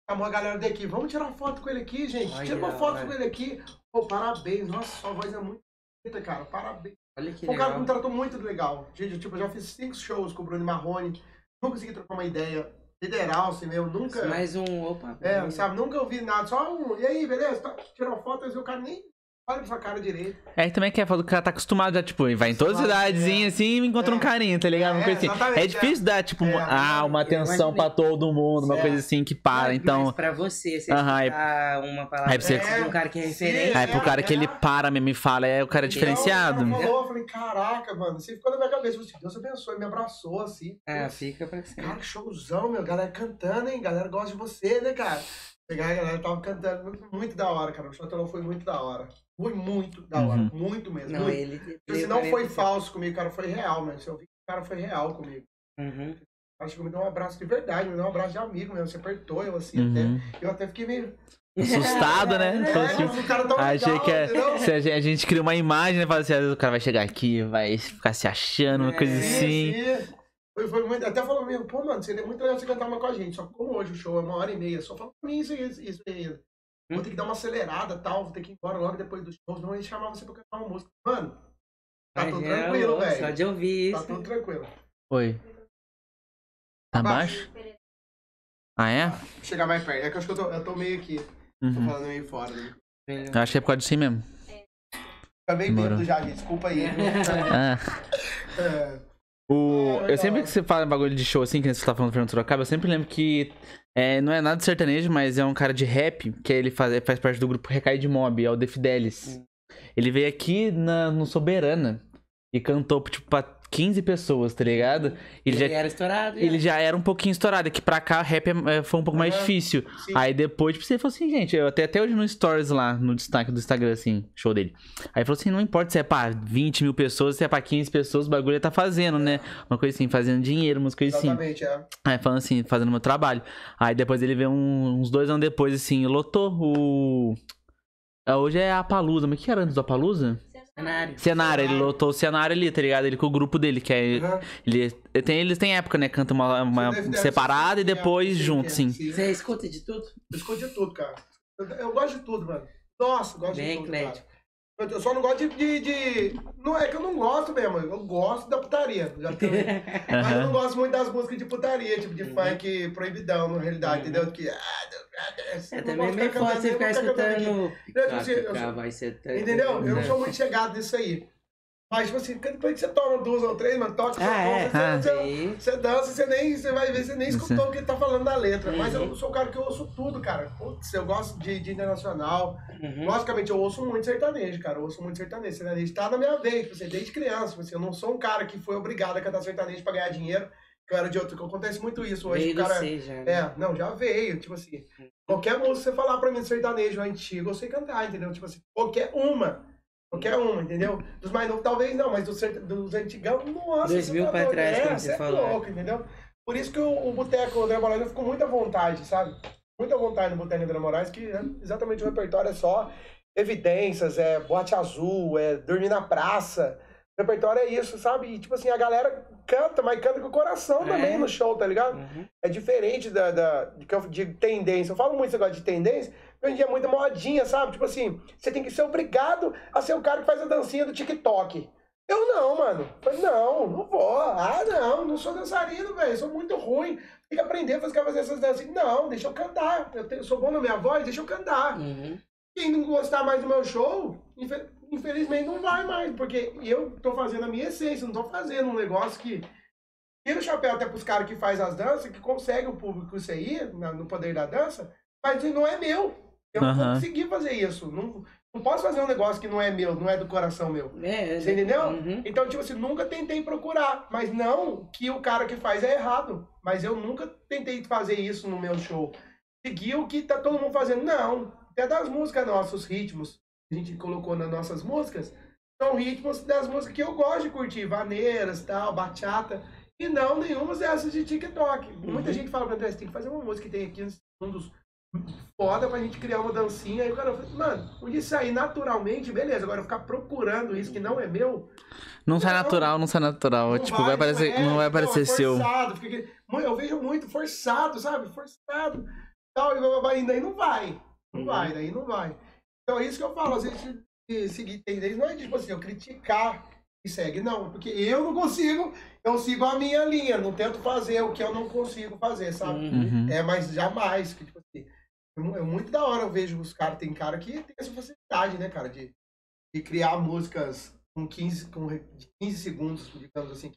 Speaker 2: chamou a galera daqui, vamos tirar foto com ele aqui, gente.
Speaker 4: Ai,
Speaker 2: Tira uma foto com ele aqui. Pô, parabéns. Nossa, sua voz é muito bonita, cara. Parabéns.
Speaker 4: Olha que
Speaker 2: Foi um cara me tratou muito legal. Gente, tipo, eu já fiz cinco shows com o Bruno Marrone. Não consegui trocar uma ideia federal, assim mesmo. Nunca.
Speaker 4: Mais um. Opa.
Speaker 2: É, sabe? Nunca ouvi nada. Só um. E aí, beleza? Tá, tirou foto, mas o cara nem olha pra sua cara direito.
Speaker 1: É, também que é foda, o cara tá acostumado já, tipo, vai em todas as
Speaker 2: Acostumado,
Speaker 1: cidadezinhas assim e encontra um
Speaker 2: É.
Speaker 1: carinha, tá ligado? Uma
Speaker 2: É,
Speaker 1: coisa assim.
Speaker 2: exatamente,
Speaker 1: É difícil dar, tipo,
Speaker 2: É,
Speaker 1: ah, uma
Speaker 4: é,
Speaker 1: atenção
Speaker 4: mas-
Speaker 1: pra todo mundo, uma
Speaker 2: É.
Speaker 1: coisa assim que para.
Speaker 4: Mas
Speaker 1: Então,
Speaker 4: pra você, você
Speaker 1: é-
Speaker 4: escutar uma palavra
Speaker 1: Aí pra você-
Speaker 4: um cara que é referente.
Speaker 1: aí pro cara que ele
Speaker 2: é.
Speaker 1: para mesmo e fala, é o cara diferenciado.
Speaker 2: Falou, eu falei, caraca, mano. Você ficou na minha cabeça. Falei, Deus abençoe, me abraçou assim.
Speaker 4: Ah,
Speaker 2: Putz,
Speaker 4: fica pra sempre.
Speaker 2: Cara, showzão, meu. Galera cantando, hein? Galera gosta de você, né, cara? Pegar a galera tava cantando muito, muito da hora, cara. O Chotelão foi muito da hora. Foi muito da hora.
Speaker 1: Uhum.
Speaker 2: Muito mesmo.
Speaker 4: Não,
Speaker 2: muito.
Speaker 4: ele.
Speaker 2: Se
Speaker 4: ele
Speaker 2: não foi falso comigo, cara, foi real, mano. Se eu vi que o cara foi real comigo.
Speaker 4: Uhum.
Speaker 2: Acho que me deu um abraço de verdade, me deu um abraço de amigo mesmo. Você apertou eu assim
Speaker 1: Uhum.
Speaker 2: até. Eu até fiquei meio.
Speaker 1: Assustado, né?
Speaker 2: É,
Speaker 1: assim,
Speaker 2: mas o cara tão
Speaker 1: Achei
Speaker 2: legal,
Speaker 1: que é, se a, gente, a gente cria uma imagem, né? Fala assim, às vezes o cara vai chegar aqui, vai ficar se achando, uma coisa
Speaker 4: É,
Speaker 1: assim.
Speaker 2: Sim, sim. Foi, foi muito, até falou mesmo, pô, mano, seria muito legal você cantar uma com a gente. Só que como hoje o show é uma hora e meia, só fala pra mim isso, isso, isso aí. Vou ter que dar uma acelerada tal, vou ter que ir embora logo depois do show, senão eles chamavam você pra cantar uma música. Mano, Tá
Speaker 4: Mas
Speaker 2: tudo
Speaker 4: é
Speaker 2: tranquilo, velho.
Speaker 4: Só de ouvir
Speaker 2: Tá
Speaker 4: isso.
Speaker 2: tudo tranquilo.
Speaker 1: Oi. Tá baixo? Ah, é?
Speaker 2: Vou chegar mais perto. É que eu acho que eu tô, eu tô meio aqui. Tô
Speaker 1: Uhum.
Speaker 2: falando meio fora. Né?
Speaker 1: Eu acho que é por causa disso aí mesmo.
Speaker 2: Tá meio
Speaker 1: Demorou.
Speaker 2: bêbado já, gente. Desculpa aí.
Speaker 1: Ah.
Speaker 2: É,
Speaker 1: O...
Speaker 2: É,
Speaker 1: Eu sempre que você fala bagulho de show assim, que você tá falando do Fernando Sorocaba, eu sempre lembro que é, não é nada de sertanejo, mas é um cara de rap, que ele faz, faz parte do grupo Recai de Mob, é o The Fidelis. Ele veio aqui na, no Soberana e cantou, tipo, pra 15 pessoas, tá ligado? Ele
Speaker 4: Ele
Speaker 1: já,
Speaker 4: era estourado.
Speaker 1: ele
Speaker 4: já.
Speaker 1: já era um pouquinho estourado, que pra cá rap é- é- foi um pouco mais
Speaker 2: Aham.
Speaker 1: difícil.
Speaker 2: sim.
Speaker 1: Aí depois, tipo, você falou assim, gente, eu até, até hoje no Stories lá, no destaque do Instagram, assim, show dele. Aí falou assim, não importa se é pra 20 mil pessoas, se é pra 15 pessoas, o bagulho tá fazendo, né? Uma coisa assim, fazendo dinheiro, umas coisas assim.
Speaker 2: Exatamente, é.
Speaker 1: Aí falando assim, fazendo meu trabalho. Aí depois ele veio um- uns dois anos depois, assim, lotou o. Ah, Hoje é a Palusa, mas o que era antes do Palusa?
Speaker 4: Cenário.
Speaker 1: Cenário, ele lotou o cenário ali, tá ligado? Ele com o grupo dele, que é.
Speaker 2: Aham.
Speaker 1: Ele, ele tem, eles têm época, né? Canta uma, uma separada e depois junto, sim.
Speaker 4: Você escuta de tudo?
Speaker 2: Eu escuto de tudo, cara. Eu, eu gosto de tudo, mano. Nossa, gosto
Speaker 4: Bem
Speaker 2: de tudo.
Speaker 4: eclético.
Speaker 2: Cara. Eu- só não gosto de, de, de- Não é que eu não gosto mesmo, eu gosto da putaria. Já tenho- Mas eu não gosto muito das músicas de putaria, tipo de
Speaker 4: Uhum.
Speaker 2: funk proibidão, na realidade,
Speaker 4: Uhum.
Speaker 2: entendeu? Que. Ah,
Speaker 4: É também meio fácil você ficar escutando.
Speaker 2: Não, tipo assim,
Speaker 4: Picar, vai ser tanto.
Speaker 2: Entendeu? Eu não
Speaker 4: É.
Speaker 2: sou muito chegado nisso aí. Mas, tipo assim, depois que você toma duas ou três, mano, toca,
Speaker 4: Ah, é.
Speaker 2: você,
Speaker 1: Ah.
Speaker 2: você, você dança, você nem. Você vai ver, você nem escutou o que ele tá falando na letra. Mas
Speaker 4: Uhum.
Speaker 2: eu sou o cara que eu ouço tudo, cara. Putz, eu gosto de, de internacional.
Speaker 4: uhum.
Speaker 2: Logicamente, eu ouço muito sertanejo, cara. Eu ouço muito sertanejo. Sertanejo tá na minha veia, tipo assim, desde criança. Tipo assim, eu não sou um cara que foi obrigado a cantar sertanejo pra ganhar dinheiro. Que eu era de outro. que Acontece muito isso hoje.
Speaker 4: Veio
Speaker 2: o cara.
Speaker 4: Já. né?
Speaker 2: É, não, já veio, tipo assim. Qualquer música que você falar pra mim de sertanejo antigo, eu sei cantar, entendeu? Tipo assim, qualquer uma. Qualquer uma, entendeu? Dos mais novos, talvez não, mas dos, dos antigão, nossa.
Speaker 4: 2000
Speaker 2: você tá
Speaker 4: pra trás,
Speaker 2: é,
Speaker 4: você
Speaker 2: é
Speaker 4: falou, é.
Speaker 2: louco, entendeu? Por isso que o, o Boteco André Moraes ficou muita vontade, sabe? Muita vontade no Boteco André Moraes, que é exatamente o repertório é só evidências, é boate azul, é dormir na praça. O repertório é isso, sabe? E tipo assim, a galera canta, mas canta com o coração
Speaker 4: É.
Speaker 2: também no show, tá ligado?
Speaker 4: Uhum.
Speaker 2: é diferente da, da, de, de tendência. Eu falo muito esse negócio de tendência, hoje em dia é muita modinha, sabe? Tipo assim, você tem que ser obrigado a ser o cara que faz a dancinha do TikTok. Eu não, mano. Falei, não, não vou. Ah, não, não sou dançarino, velho. Sou muito ruim. Tem que aprender a fazer, fazer essas dancinhas. Não, deixa eu cantar. Eu tenho- sou bom na minha voz, deixa eu cantar.
Speaker 4: Uhum.
Speaker 2: Quem não gostar mais do meu show, infe- infelizmente não vai mais, porque eu tô fazendo a minha essência, não tô fazendo um negócio que. Tira o chapéu até pros caras que faz as danças, que conseguem o público isso aí, no poder da dança, mas não é meu. Eu não vou
Speaker 1: Aham.
Speaker 2: conseguir fazer isso. Não, não posso fazer um negócio que não é meu, não é do coração meu.
Speaker 4: É,
Speaker 2: Você entendeu?
Speaker 4: Uhum.
Speaker 2: Então, tipo assim, nunca tentei procurar. Mas não que o cara que faz é errado. Mas eu nunca tentei fazer isso no meu show. Seguir o que tá todo mundo fazendo. Não. Até das músicas nossas, os ritmos que a gente colocou nas nossas músicas, são ritmos das músicas que eu gosto de curtir. Vaneiras, tal, bachata. E não nenhuma dessas de TikTok. Muita gente fala pra André, você tem que fazer uma música que tem aqui uns segundos foda pra gente criar uma dancinha. Aí o cara fala, mano, onde sair naturalmente, beleza. Agora ficar procurando isso que não é meu,
Speaker 1: Não sai natural, não sai natural.
Speaker 2: não
Speaker 1: tipo, vai, parecer,
Speaker 2: é,
Speaker 1: não vai parecer
Speaker 2: é
Speaker 1: seu.
Speaker 2: mu- Eu vejo muito forçado, sabe? Forçado. Tal, e e daí não vai. Não
Speaker 4: Uhum.
Speaker 2: vai, daí não vai. Então é isso que eu falo, às vezes seguir tendência não é tipo assim, eu criticar e segue, não, porque eu não consigo, eu sigo a minha linha, não tento fazer o que eu não consigo fazer, sabe?
Speaker 4: Uhum.
Speaker 1: Uhum.
Speaker 2: É, mas jamais, que tipo assim, é mu- é muito da hora eu vejo os caras, tem cara que tem essa facilidade, né, cara, de, de criar músicas com 15, com re- de 15 segundos, digamos assim.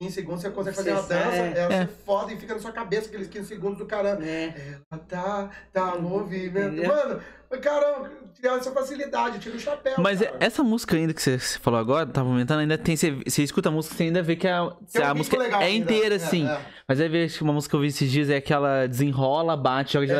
Speaker 2: 15 segundos você consegue fazer uma dança,
Speaker 4: sabe.
Speaker 2: ela
Speaker 1: É.
Speaker 2: se foda e fica na sua cabeça aqueles 15 segundos do cara.
Speaker 4: É.
Speaker 2: Ela tá, tá no movimento. Mano, cara, tirar essa facilidade, tira o chapéu.
Speaker 1: Mas
Speaker 2: cara.
Speaker 1: essa música ainda que você falou agora, tava comentando, ainda tem. Você, você escuta a música, você ainda vê que a,
Speaker 2: um
Speaker 1: a música
Speaker 2: legal
Speaker 1: é
Speaker 2: ainda.
Speaker 1: inteira,
Speaker 2: É,
Speaker 1: assim.
Speaker 2: é.
Speaker 1: Mas aí vê uma música que eu vi esses dias é aquela desenrola, bate, joga de
Speaker 2: É.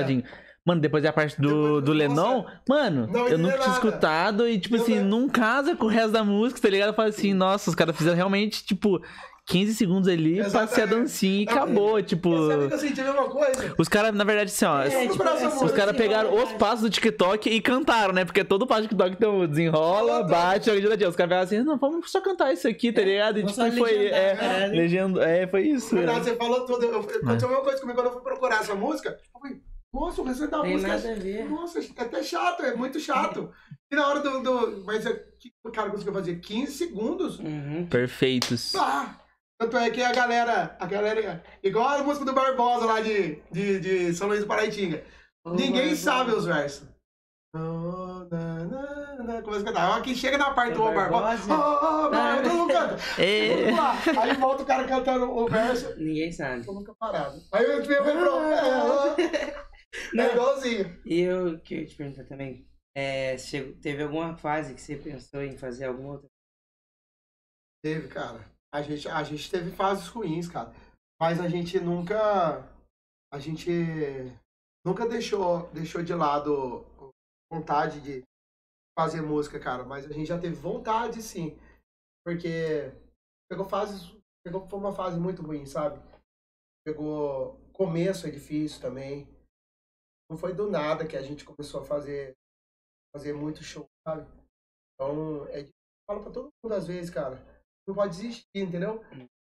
Speaker 1: Mano, depois é a parte do, do Lenon, mano,
Speaker 2: não
Speaker 1: eu nunca tinha
Speaker 2: nada.
Speaker 1: escutado e, tipo
Speaker 2: Eu
Speaker 1: assim,
Speaker 2: também.
Speaker 1: não casa com o resto da música, tá ligado? Eu falo assim, nossa, os caras fizeram realmente, tipo, 15 segundos ali pra ser a dancinha e
Speaker 2: Não,
Speaker 1: acabou, tipo.
Speaker 2: Você sabe que eu senti a mesma coisa?
Speaker 1: Os caras, na verdade, assim, ó.
Speaker 4: É, tipo, é,
Speaker 2: música.
Speaker 1: Os caras
Speaker 4: assim,
Speaker 1: pegaram
Speaker 4: ó,
Speaker 1: os passos do TikTok e cantaram, né? Porque todo passo do TikTok tem um desenrola, bate, joga de ladinho. Os caras pegaram assim, não, vamos só cantar isso aqui, tá ligado? E tipo, foi.
Speaker 4: legendar,
Speaker 1: É, legenda, é, foi isso.
Speaker 2: Verdade,
Speaker 1: né?
Speaker 2: você falou tudo. Eu, aconteceu a mesma coisa comigo quando eu fui procurar essa música. Eu falei, nossa, o resto da
Speaker 4: Tem
Speaker 2: música.
Speaker 4: nada a ver.
Speaker 2: Nossa, é até chato, é muito chato. E na hora do. do mas é, que o cara conseguiu fazer 15 segundos.
Speaker 4: Uhum.
Speaker 1: Perfeitos.
Speaker 2: Pá! Tanto é que a galera. A galera. Igual a música do Barbosa lá de, de, de São Luís do Paraitinga.
Speaker 4: Ô,
Speaker 2: Ninguém
Speaker 4: Barbosa.
Speaker 2: sabe os versos. Oh, na, na, na, começa a cantar. Aqui chega na parte do
Speaker 4: É
Speaker 2: Ô Barbosa. Oh, oh, Barbosa. Todo mundo canta.
Speaker 1: É.
Speaker 2: Vamos lá. Aí volta o cara cantando o verso.
Speaker 4: Ninguém sabe.
Speaker 2: Eu nunca parado. Aí eu tive refrão. É, é igualzinho.
Speaker 4: E eu que eu te perguntar também. É, chegou- teve alguma fase que você pensou em fazer alguma outra?
Speaker 2: Teve, cara. A gente, a gente teve fases ruins, cara. Mas a gente nunca. A gente nunca deixou, deixou de lado vontade de fazer música, cara. Mas a gente já teve vontade, sim. Porque pegou fases. Pegou, foi uma fase muito ruim, sabe? Pegou. Começo é difícil também. Não foi do nada que a gente começou a fazer. Fazer muito show, sabe? Então, é difícil. Eu falo pra todo mundo às vezes, cara não pode desistir, entendeu?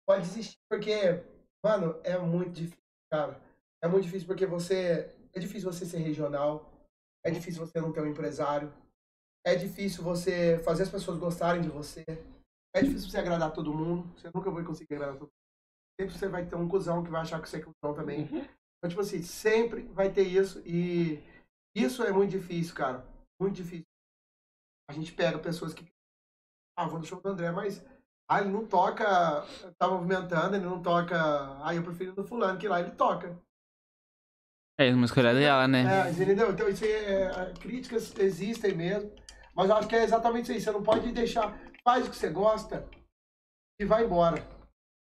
Speaker 2: Pode desistir porque, mano, é muito difícil, cara. É muito difícil porque você. É difícil você ser regional. É difícil você não ter um empresário. É difícil você fazer as pessoas gostarem de você. É difícil você agradar todo mundo. Você nunca vai conseguir agradar todo mundo. Sempre você vai ter um cuzão que vai achar que você é cuzão também. Então, tipo assim, sempre vai ter isso. E isso é muito difícil, cara. Muito difícil. A gente pega pessoas que. Ah, vou no show do André, mas ah, ele não toca, tá movimentando, ele não toca. Ah, eu prefiro do fulano, que lá ele toca.
Speaker 1: É uma escolha dela, né?
Speaker 2: É, entendeu? Então, isso é, críticas existem mesmo. Mas eu acho que é exatamente isso aí. Você não pode deixar. Faz o que você gosta e vai embora.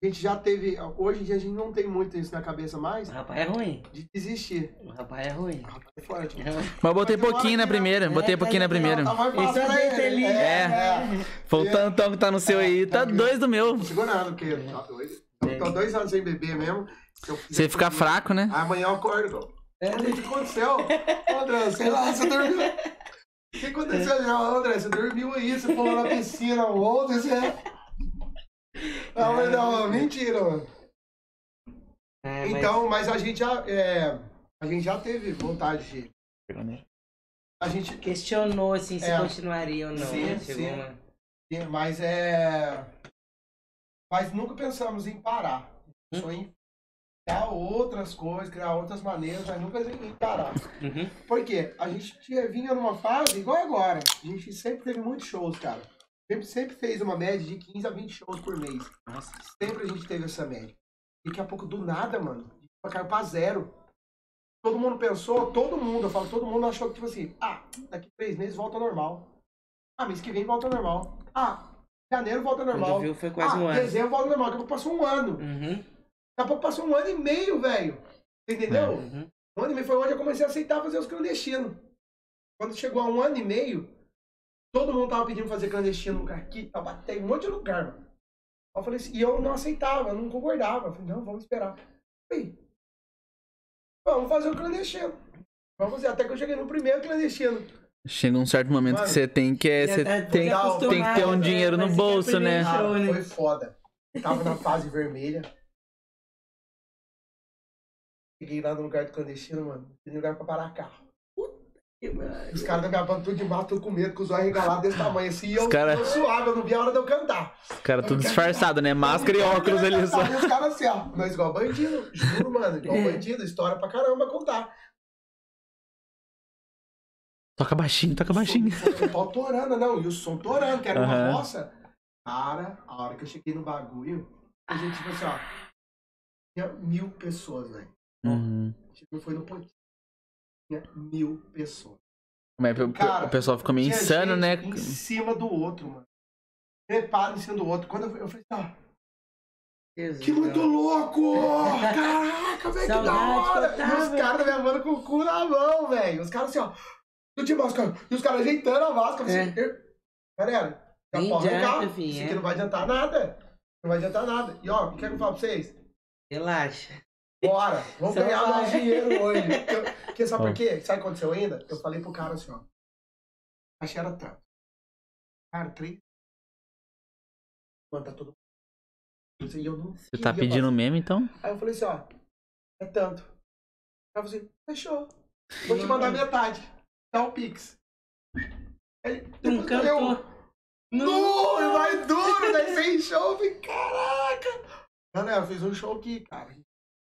Speaker 2: A gente já teve. Hoje em dia a gente não tem muito isso na cabeça mais
Speaker 4: O rapaz é ruim.
Speaker 2: de desistir.
Speaker 4: O rapaz é ruim.
Speaker 2: Rapaz, é forte.
Speaker 1: Mas eu botei pouquinho na primeira. Botei pouquinho na primeira.
Speaker 2: Tá mais fácil
Speaker 4: Esse é.
Speaker 2: É,
Speaker 1: É.
Speaker 2: é.
Speaker 1: Foi o tantão que tá no seu aí. Tá dois do meu.
Speaker 2: Tô segurando, porque tá doido. Eu tô dois anos sem beber mesmo. Se
Speaker 1: Você ficar fraco, né?
Speaker 2: Amanhã eu acordo. É, o que aconteceu? Ô, André, sei lá, você dormiu. O que aconteceu, já? André, você dormiu aí, você pulou na piscina ontem, você. Não, mas não, mentira, mano.
Speaker 4: É, mas-
Speaker 2: Então, mas a gente já. é, a gente já teve vontade de. A gente.
Speaker 4: questionou assim se
Speaker 2: É.
Speaker 4: continuaria ou não.
Speaker 2: Sim,
Speaker 4: né? Chegou
Speaker 2: sim.
Speaker 4: uma-
Speaker 2: Mas é. Mas nunca pensamos em parar.
Speaker 4: Hum.
Speaker 2: Só em criar outras coisas, criar outras maneiras, mas nunca em parar.
Speaker 4: Uhum.
Speaker 2: Por quê? A gente vinha numa fase igual agora. A gente sempre teve muitos shows, cara. Sempre, sempre fez uma média de 15 a 20 shows por mês.
Speaker 4: Nossa.
Speaker 2: Sempre a gente teve essa média. E daqui a pouco, do nada, mano, caiu pra zero. Todo mundo pensou, todo mundo, eu falo, todo mundo achou que, tipo assim, ah, daqui três meses volta ao normal. Ah, mês que vem volta ao normal. Ah, janeiro volta ao normal.
Speaker 4: Quando viu foi quase
Speaker 2: ah,
Speaker 4: um ano.
Speaker 2: dezembro volta ao normal. Daqui a pouco passou um ano.
Speaker 4: Uhum.
Speaker 2: Daqui a pouco passou um ano e meio, velho. Entendeu?
Speaker 4: Uhum.
Speaker 2: Um ano e meio foi onde eu comecei a aceitar fazer os clandestinos. Quando chegou a um ano e meio, todo mundo tava pedindo fazer clandestino no lugar aqui, Taubaté, em um monte de lugar, mano. Eu falei assim, e eu não aceitava, eu não concordava. Eu falei, não, vamos esperar. Falei, vamos fazer o clandestino. Vamos fazer, até que eu cheguei no primeiro clandestino.
Speaker 1: Chega um certo momento que
Speaker 2: Mano,
Speaker 1: você tem que. é, Você
Speaker 4: tá-
Speaker 1: tem, tem que ter um
Speaker 4: acostumado,
Speaker 1: dinheiro
Speaker 4: né?
Speaker 1: no
Speaker 4: que é
Speaker 1: bolso, né?
Speaker 4: show, né?
Speaker 2: foi foda. Tava na fase vermelha. Cheguei lá no lugar do clandestino, mano. Tem lugar pra parar carro. Os caras da minha banda tudo de mato, tudo com medo, com os olhos regalados desse tamanho assim. E eu,
Speaker 1: cara-
Speaker 2: eu suave, eu não vi a hora de eu cantar.
Speaker 1: Os caras tudo disfarçado, né? Máscara e óculos ali só.
Speaker 2: E os caras assim, ó. Nós igual bandido. Juro, mano. Igual bandido. História pra caramba contar.
Speaker 1: Toca baixinho, toca baixinho.
Speaker 2: O, pau torando, não. E o som torando, que era uma roça. Cara, a hora que eu cheguei no bagulho, a gente, tipo assim, ó. Tinha mil pessoas, velho.
Speaker 1: Uhum.
Speaker 2: Tipo, foi no pontinho. Tinha mil pessoas.
Speaker 1: Mas o,
Speaker 2: Cara,
Speaker 1: o pessoal ficou meio
Speaker 2: Tinha
Speaker 1: insano, né?
Speaker 2: Em cima do outro, mano. Preparo em cima do outro. Quando eu, eu falei, ó,
Speaker 4: Jesus,
Speaker 2: que muito louco! Caraca, velho, que da hora! E os caras minha banda com o cu na mão, velho. Os caras assim, ó. Eu tinha máscara. E os caras ajeitando a máscara. Assim, "Er, Galera, já pode arrancar. Isso
Speaker 4: é.
Speaker 2: aqui não vai adiantar nada. Não vai adiantar nada. E ó, o que eu falo pra vocês?
Speaker 4: Relaxa.
Speaker 2: Bora, vamos
Speaker 4: vai.
Speaker 2: nosso dinheiro hoje. Porque, sabe por quê? Sabe o que aconteceu ainda? Eu falei pro cara assim, ó. Acho que era tanto. Cara, três. Mano, tá todo mundo. E eu não
Speaker 1: Você tá pedindo mesmo, então?
Speaker 2: Aí eu falei assim, ó. É tanto. Aí eu falei assim, fechou. Vou te mandar metade. Dá o Pix. Aí,
Speaker 4: Não
Speaker 2: depois eu,
Speaker 4: cantou.
Speaker 2: nu, vai duro, daí sem show, eu falei, caraca. Galera, fez um show aqui, cara.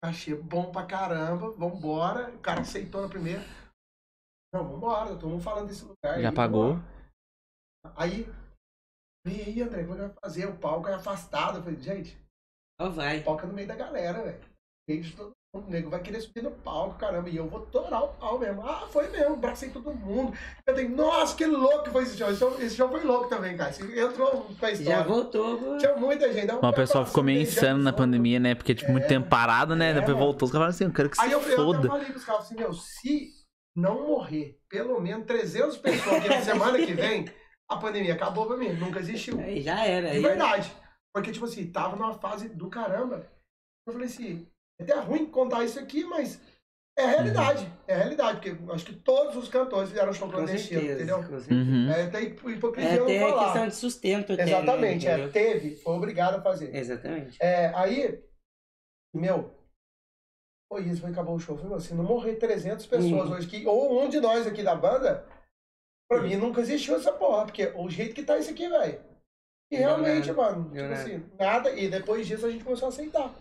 Speaker 2: Achei bom pra caramba, vambora. O cara aceitou na primeira. Não, vambora, todo mundo falando desse lugar.
Speaker 1: Já
Speaker 2: aí,
Speaker 1: pagou?
Speaker 2: vambora. Aí, e aí, André, como é que vai fazer? O palco é afastado. Eu falei, gente,
Speaker 4: Ó, vai.
Speaker 2: o palco é no meio da galera, velho. De todo mundo. O nego vai querer subir no palco, caramba. E eu vou torar o pau mesmo. Ah, foi mesmo, abracei todo mundo. Eu falei, nossa, que louco que foi esse show. Esse show, esse show foi louco também, cara. Esse Entrou pra história.
Speaker 4: Já voltou. pô.
Speaker 2: Tinha muita gente.
Speaker 1: O pessoal ficou meio insano na pandemia, né? Porque, tipo, muito
Speaker 2: É.
Speaker 1: tempo parado, né?
Speaker 2: É,
Speaker 1: Depois
Speaker 2: mano.
Speaker 1: voltou. Os caras falaram assim, eu quero que
Speaker 2: Aí
Speaker 1: se
Speaker 2: eu, eu até
Speaker 1: foda.
Speaker 2: falei pros caras assim, meu, se não morrer pelo menos 300 pessoas aqui na semana que vem, a pandemia acabou pra mim. Nunca existiu.
Speaker 4: Aí já era.
Speaker 2: De
Speaker 4: aí-
Speaker 2: verdade. Porque, tipo assim, tava numa fase do caramba. Eu falei assim, é até ruim contar isso aqui, mas é a realidade.
Speaker 1: Uhum.
Speaker 2: É a realidade, porque acho que todos os cantores fizeram show clandestino, entendeu?
Speaker 1: Uhum.
Speaker 2: É até hipo- hipocrisia
Speaker 4: É
Speaker 2: eu
Speaker 4: até
Speaker 2: não falar.
Speaker 4: questão de sustento. né,
Speaker 2: Exatamente, é,
Speaker 4: entendeu?
Speaker 2: teve, foi obrigado a fazer.
Speaker 4: Exatamente.
Speaker 2: É, aí, meu, foi isso, foi acabou o show. Meu, se não morrer 300 pessoas
Speaker 4: Uhum.
Speaker 2: hoje, que, ou um de nós aqui da banda, pra mim nunca existiu essa porra, porque o jeito que tá isso aqui, velho. E realmente,
Speaker 4: nada,
Speaker 2: mano,
Speaker 4: deu
Speaker 2: tipo
Speaker 4: nada.
Speaker 2: assim, nada. E depois disso a gente começou a aceitar.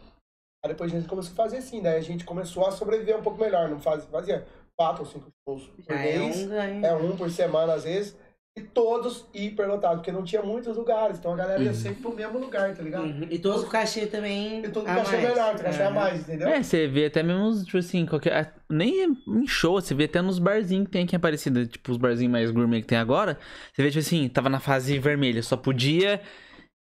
Speaker 2: Aí depois a gente começou a fazer assim, daí a gente começou a sobreviver um pouco melhor. Não fazia, fazia quatro ou cinco shows por
Speaker 4: Já é
Speaker 2: mês.
Speaker 4: um ganho.
Speaker 2: É um por semana, às vezes. E todos hiperlotados, porque não tinha muitos lugares. Então a galera ia
Speaker 1: Uhum.
Speaker 2: sempre pro mesmo lugar, tá ligado?
Speaker 4: Uhum. E todos o cachê também.
Speaker 2: E tudo
Speaker 4: a
Speaker 2: cachê
Speaker 4: mais.
Speaker 2: melhor, cachê a mais, entendeu?
Speaker 1: É, você vê até mesmo, tipo assim, qualquer. Nem em show, você vê até nos barzinhos que tem aqui em Aparecida, tipo os barzinhos mais gourmet que tem agora. Você vê, tipo assim, tava na fase vermelha, só podia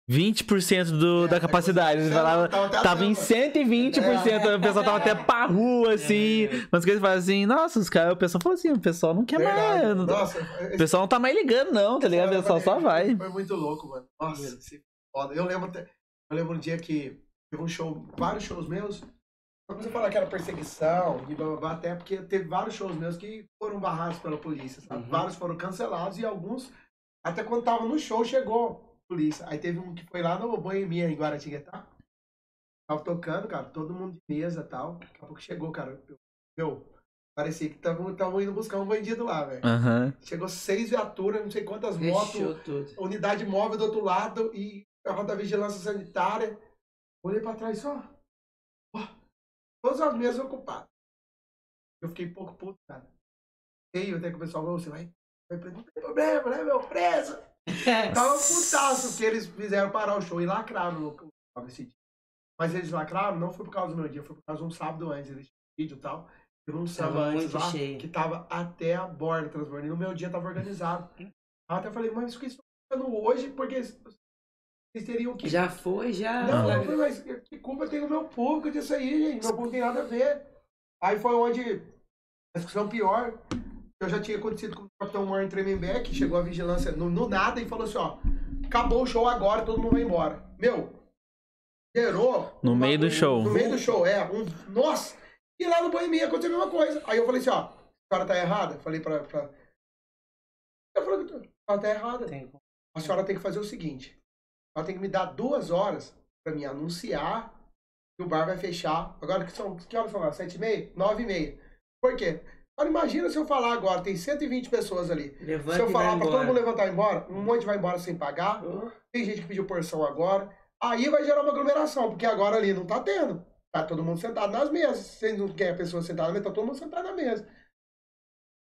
Speaker 1: 20% do,
Speaker 2: É,
Speaker 1: da capacidade. Você
Speaker 2: você
Speaker 1: falava,
Speaker 2: tava até
Speaker 1: tava em
Speaker 2: acima.
Speaker 1: 120%, o pessoal tava até pra rua, assim.
Speaker 4: É.
Speaker 1: Mas que eles falam assim, nossa, os caras, o pessoal falou assim, o pessoal não quer
Speaker 2: Verdade.
Speaker 1: mais. não-
Speaker 2: Nossa,
Speaker 1: O pessoal não tá mais ligando, não, tá ligado? O pessoal só vai.
Speaker 2: Foi muito louco, mano. Nossa, esse foda. Eu lembro, eu lembro um dia que teve um show, vários shows meus. Não precisa falar que era perseguição e blá, blá, blá, até porque teve vários shows meus que foram barrados pela polícia, sabe?
Speaker 4: Uhum.
Speaker 2: Vários foram cancelados e alguns, até quando tava no show, chegou a polícia. Aí teve um que foi lá no Boemia, em Guaratinguetá. Tava tocando, cara, todo mundo de mesa e tal. Daqui a pouco chegou, cara. Eu, meu, parecia que estavam indo buscar um bandido lá, velho.
Speaker 1: Aham.
Speaker 2: Chegou seis viaturas, não sei quantas motos, unidade móvel do outro lado e carro da vigilância sanitária. Olhei pra trás só. Ó, todas as mesas ocupadas. Eu fiquei pouco puto, cara. Feio até que o pessoal falou, você vai, vai preso. Não tem problema, né, meu? Preso. Tava putaço porque eles fizeram parar o show e lacraram no no- esse dia. Mas eles lacraram não foi por causa do meu dia, foi por causa de um sábado antes. Eles tinham vídeo e tal. Teve um
Speaker 4: Tava
Speaker 2: antes lá
Speaker 4: cheio.
Speaker 2: que tava até a borda transbordando. E no meu dia tava organizado. Aí eu até falei, mas o que isso tá hoje? Porque vocês teriam que.
Speaker 4: Já foi, já.
Speaker 2: Não, eu falei, mas que culpa tem o meu público disso aí, gente? Meu público tem nada a ver. Aí foi onde a discussão pior. Eu já tinha acontecido Capitão Warren Tremembé, que chegou a vigilância no, no nada e falou assim, ó, acabou o show agora, todo mundo vai embora. Meu, gerou...
Speaker 1: No meio do
Speaker 2: um-
Speaker 1: show.
Speaker 2: No meio do show, é. Um, nossa! E lá no Boemia aconteceu a mesma coisa. Aí eu falei assim, ó, a senhora tá errada? Falei pra... pra... Eu falei, ela tá errada.
Speaker 4: Tem-
Speaker 2: A senhora tem que fazer o seguinte: ela tem que me dar duas horas pra me anunciar que o bar vai fechar. Agora que são. Que horas são lá? Sete e meia? Nove e meia. Por quê? Agora imagina se eu falar agora, tem 120 pessoas ali.
Speaker 4: Levanta
Speaker 2: se eu falar
Speaker 4: vai
Speaker 2: pra todo mundo levantar e ir embora, um monte vai embora sem pagar.
Speaker 4: Oh,
Speaker 2: Tem gente que pediu porção agora. Aí vai gerar uma aglomeração, porque agora ali não tá tendo. Tá todo mundo sentado nas mesas. Você não quer a pessoa sentada na mesa, tá todo mundo sentado na mesa.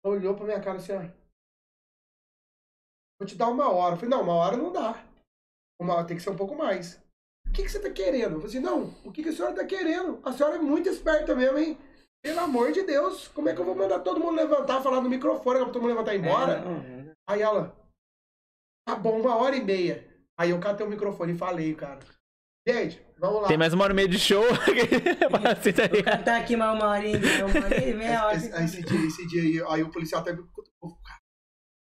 Speaker 2: Olhou pra minha cara assim, ó. Vou te dar uma hora. Eu falei, não, uma hora não dá. Uma hora tem que ser um pouco mais. O que, que você tá querendo? Eu falei assim, não, o que, que a senhora tá querendo? A senhora é muito esperta mesmo, hein? Pelo amor de Deus, como é que eu vou mandar todo mundo levantar, falar no microfone, pra todo mundo levantar e ir embora?
Speaker 4: é, não, não.
Speaker 2: Aí ela, tá bom, uma hora e meia. Aí eu catei o microfone e falei, cara. Gente, vamos lá.
Speaker 1: Tem mais uma hora e meia de show. Assim, tá
Speaker 4: Vou
Speaker 1: ligado?
Speaker 4: cantar aqui mais uma horinha, uma horinha, meia hora.
Speaker 2: Esse, esse dia, esse dia aí, aí o policial até me cutucou, cara,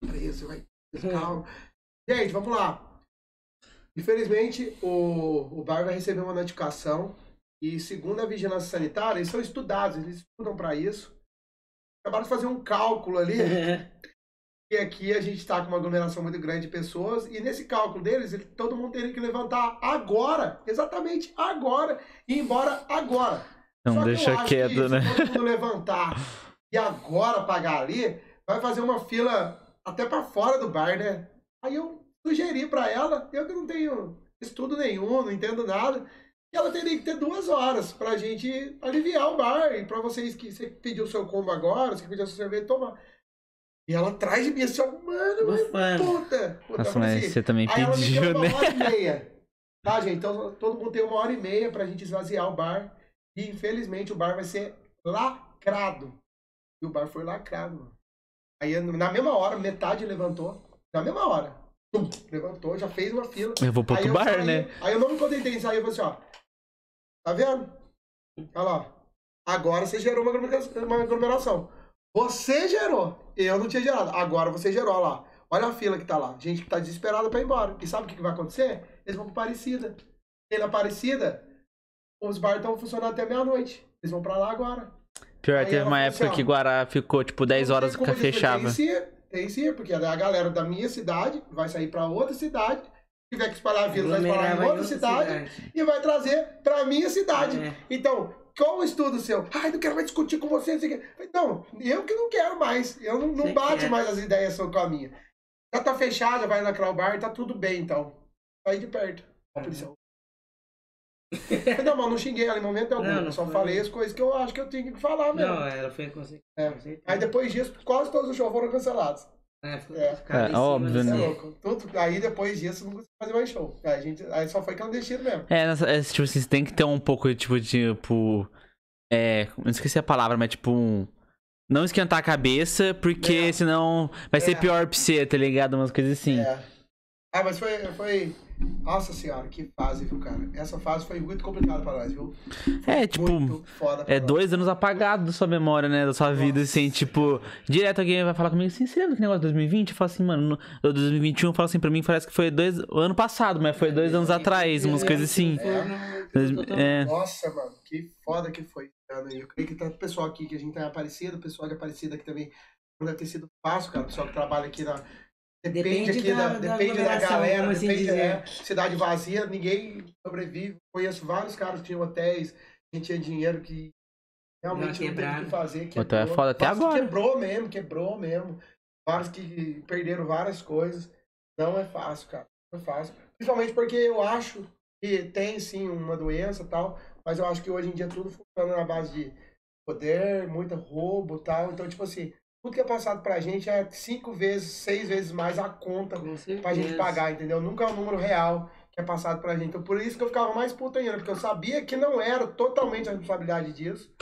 Speaker 2: preso, vai, calma. Gente, vamos lá. Infelizmente, o, o bar vai receber uma notificação e segundo a vigilância sanitária, eles são estudados, eles estudam para isso. Acabaram de fazer um cálculo ali, que aqui a gente está com uma aglomeração muito grande de pessoas e nesse cálculo deles, ele- todo mundo teria que levantar agora, exatamente agora, e ir embora agora.
Speaker 1: Não,
Speaker 2: Só que
Speaker 1: deixa
Speaker 2: acho
Speaker 1: quieto,
Speaker 2: que
Speaker 1: né?
Speaker 2: Se todo mundo levantar e agora pagar ali, vai fazer uma fila até pra fora do bar, né? Aí eu sugeri pra ela, eu que não tenho estudo nenhum, não entendo nada, e ela teria que ter duas horas pra gente aliviar o bar, e pra vocês que você pediu o seu combo agora, você pediu a sua cerveja, tomar. E ela atrás de mim assim, ó, mano, mas puta. puta
Speaker 1: Nossa, mas
Speaker 2: assim,
Speaker 1: você também
Speaker 2: Aí ela me
Speaker 1: pediu,
Speaker 2: deu
Speaker 1: né?
Speaker 2: uma hora e meia. Tá, gente? Então todo mundo tem uma hora e meia pra gente esvaziar o bar. E infelizmente o bar vai ser lacrado. E o bar foi lacrado, mano. Aí na mesma hora, metade levantou. Na mesma hora. Levantou, já fez uma fila.
Speaker 1: Eu vou pro outro bar,
Speaker 2: saí-
Speaker 1: né?
Speaker 2: Aí eu não me contentei em sair, eu falei assim, ó. Tá vendo? Olha lá. Agora você gerou uma aglomeração. Você gerou. Eu não tinha gerado. Agora você gerou, olha lá. Olha a fila que tá lá. Gente que tá desesperada pra ir embora. E sabe o que, que vai acontecer? Eles vão pra Aparecida. E na Aparecida, os bares estão funcionando até meia-noite. Eles vão pra lá agora.
Speaker 1: Pior,
Speaker 2: Aí
Speaker 1: teve uma época
Speaker 2: assim,
Speaker 1: que Guará ficou, tipo, 10
Speaker 2: Não
Speaker 1: horas
Speaker 2: como dizer,
Speaker 1: fechava.
Speaker 2: Tem sim, tem sim, porque a galera da minha cidade vai sair pra outra cidade. Tiver que espalhar vírus, vai espalhar em outra cidade
Speaker 4: cidade.
Speaker 2: e vai trazer pra minha cidade.
Speaker 4: É.
Speaker 2: Então, qual o estudo seu? Ai, não quero mais discutir com você. não eu que não quero mais. Eu não, não bate mais as ideias com a minha. Já tá fechada, vai lacrar o bar, tá tudo bem, então. Sai de perto.
Speaker 4: Uhum.
Speaker 2: Não, mas não xinguei ela em momento algum.
Speaker 4: Não, não
Speaker 2: eu só
Speaker 4: foi.
Speaker 2: falei as coisas que eu acho que eu tinha que falar mesmo.
Speaker 4: Não, ela foi inconsequente.
Speaker 2: É. Aí depois disso, quase todos os shows foram cancelados.
Speaker 4: É, ficou-
Speaker 2: É.
Speaker 1: É, óbvio,
Speaker 2: é
Speaker 1: né?
Speaker 2: louco. Tudo, aí depois disso, não consegui fazer mais show. Aí, a gente, aí só foi clandestino mesmo.
Speaker 1: É, é, tipo assim, você tem que ter um pouco, tipo, tipo. É. Não esqueci a palavra, mas tipo um. Não esquentar a cabeça, porque
Speaker 2: É.
Speaker 1: senão vai ser
Speaker 2: É.
Speaker 1: pior pra você, tá ligado? Umas coisas assim.
Speaker 2: É. Ah, mas foi, foi. Nossa senhora, que fase, viu, cara? Essa fase foi muito complicada pra nós, viu?
Speaker 1: É, tipo.
Speaker 2: Muito foda
Speaker 1: É
Speaker 2: nós.
Speaker 1: dois anos apagados da sua memória, né? Da sua vida, assim,
Speaker 2: Nossa.
Speaker 1: tipo, direto alguém vai falar comigo assim, você lembra que negócio de 2020? Eu falo assim, mano, no, eu 2021 eu falo assim, pra mim parece que foi dois, ano passado, mas foi dois anos atrás, umas coisas assim.
Speaker 4: No-
Speaker 1: É,
Speaker 2: Nossa, mano, que foda que foi. Eu creio que tanto o pessoal aqui que a gente tem Aparecida, o pessoal de Aparecida aqui também não deve ter sido fácil, cara. O pessoal que trabalha aqui na. Depende,
Speaker 4: Depende da-
Speaker 2: da,
Speaker 4: da
Speaker 2: depende da
Speaker 4: aglomeração,
Speaker 2: galera,
Speaker 4: como assim
Speaker 2: depende
Speaker 4: dizer.
Speaker 2: é, cidade vazia, ninguém sobrevive. Conheço vários caras que tinham hotéis, que tinha dinheiro que realmente não teve o que fazer.
Speaker 1: É
Speaker 2: quebrou.
Speaker 1: foda até
Speaker 2: Vários que
Speaker 1: agora.
Speaker 2: Quebrou mesmo, quebrou mesmo. Vários que perderam várias coisas. Não é fácil, cara. Não é fácil. Principalmente porque eu acho que tem sim uma doença e tal, mas eu acho que hoje em dia tudo funciona na base de poder, muito roubo e tal. Então, tipo assim, tudo que é passado pra gente é cinco vezes, seis vezes mais a conta pra gente pagar, entendeu? Nunca é o número real que é passado pra gente. Então, por isso que eu ficava mais puto ainda, porque eu sabia que não era totalmente a responsabilidade disso.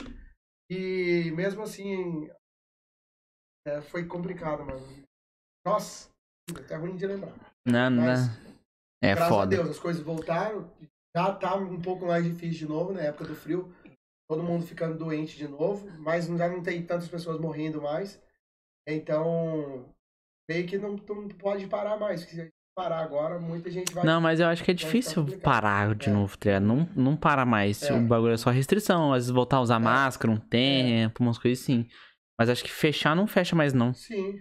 Speaker 2: E mesmo assim, é, foi complicado, mano. Nossa, é até ruim de lembrar.
Speaker 1: não, não.
Speaker 2: Mas,
Speaker 1: É
Speaker 2: Graças a
Speaker 1: foda.
Speaker 2: Deus, as coisas voltaram. Já tá um pouco mais difícil de novo, na época do frio. Todo mundo ficando doente de novo, mas já não tem tantas pessoas morrendo mais. Então, meio que não, não pode parar mais. porque Se parar agora, muita gente vai.
Speaker 1: Não, mas eu acho que é difícil parar de
Speaker 2: É.
Speaker 1: novo, tá? Não, não para mais.
Speaker 2: É.
Speaker 1: O bagulho é só restrição. Às vezes voltar a usar
Speaker 2: É.
Speaker 1: máscara um tempo, umas coisas assim. Mas acho que fechar não fecha mais, não.
Speaker 2: Sim.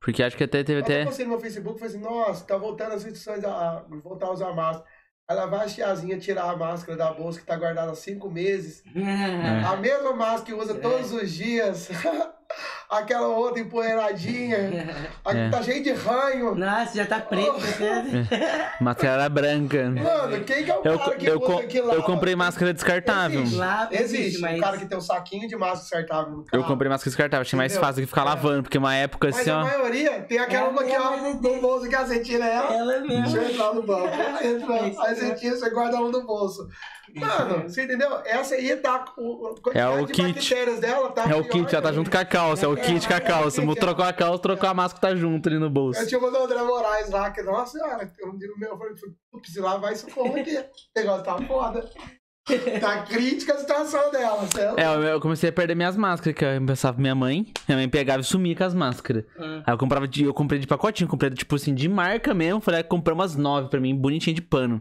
Speaker 1: Porque acho que até teve
Speaker 2: eu
Speaker 1: até.
Speaker 2: postei no meu Facebook e falei assim, nossa, tá voltando as restrições a, voltar a usar máscara. Aí lá vai a tiazinha tirar a máscara da bolsa que tá guardada há cinco meses.
Speaker 1: É.
Speaker 2: A mesma máscara que usa todos os dias. Aquela outra empoeiradinha. Aqui
Speaker 1: É.
Speaker 2: tá cheio de ranho.
Speaker 4: Nossa, já tá preto até.
Speaker 1: Máscara era branca.
Speaker 2: Mano, quem que é o
Speaker 1: Eu,
Speaker 2: cara que
Speaker 1: eu,
Speaker 2: usa aquilo lá?
Speaker 1: eu comprei máscara descartável.
Speaker 2: Existe,
Speaker 4: Lá
Speaker 2: existe.
Speaker 4: existe, mas-
Speaker 2: O cara que tem um saquinho de máscara descartável no carro.
Speaker 1: Eu comprei máscara descartável, achei mais
Speaker 2: Entendeu?
Speaker 1: fácil do que ficar
Speaker 2: É.
Speaker 1: lavando, porque uma época
Speaker 2: Mas
Speaker 1: assim,
Speaker 2: a
Speaker 1: ó.
Speaker 2: maioria tem aquela
Speaker 4: É,
Speaker 2: uma que
Speaker 4: é,
Speaker 2: ó, no bolso que a você tira ela.
Speaker 4: Ela mesmo.
Speaker 2: Deixa eu entrar no banco. Entra, aí você tira, você guarda ela no bolso. Mano, você entendeu? Essa aí tá. O, a quantidade
Speaker 1: É o
Speaker 2: de
Speaker 1: kit.
Speaker 2: bactérias dela tá
Speaker 1: É o
Speaker 2: pior
Speaker 1: kit, já tá junto com a calça, é o kit com a calça. Mu- Trocou a calça, trocou a máscara, tá junto ali no bolso.
Speaker 2: Eu tinha mandado o André Moraes lá, que, nossa senhora, dia meu, eu falei, putz, lá vai socorro aqui. O negócio tá foda. Tá crítica a situação dela, certo?
Speaker 1: É, eu- eu comecei a perder minhas máscaras, que eu pensava pra minha mãe. Minha mãe pegava e sumia com as máscaras. Aí eu comprava de. Eu comprei de pacotinho, comprei tipo assim, de marca mesmo. Falei, ah, comprei umas nove pra mim, bonitinha de pano.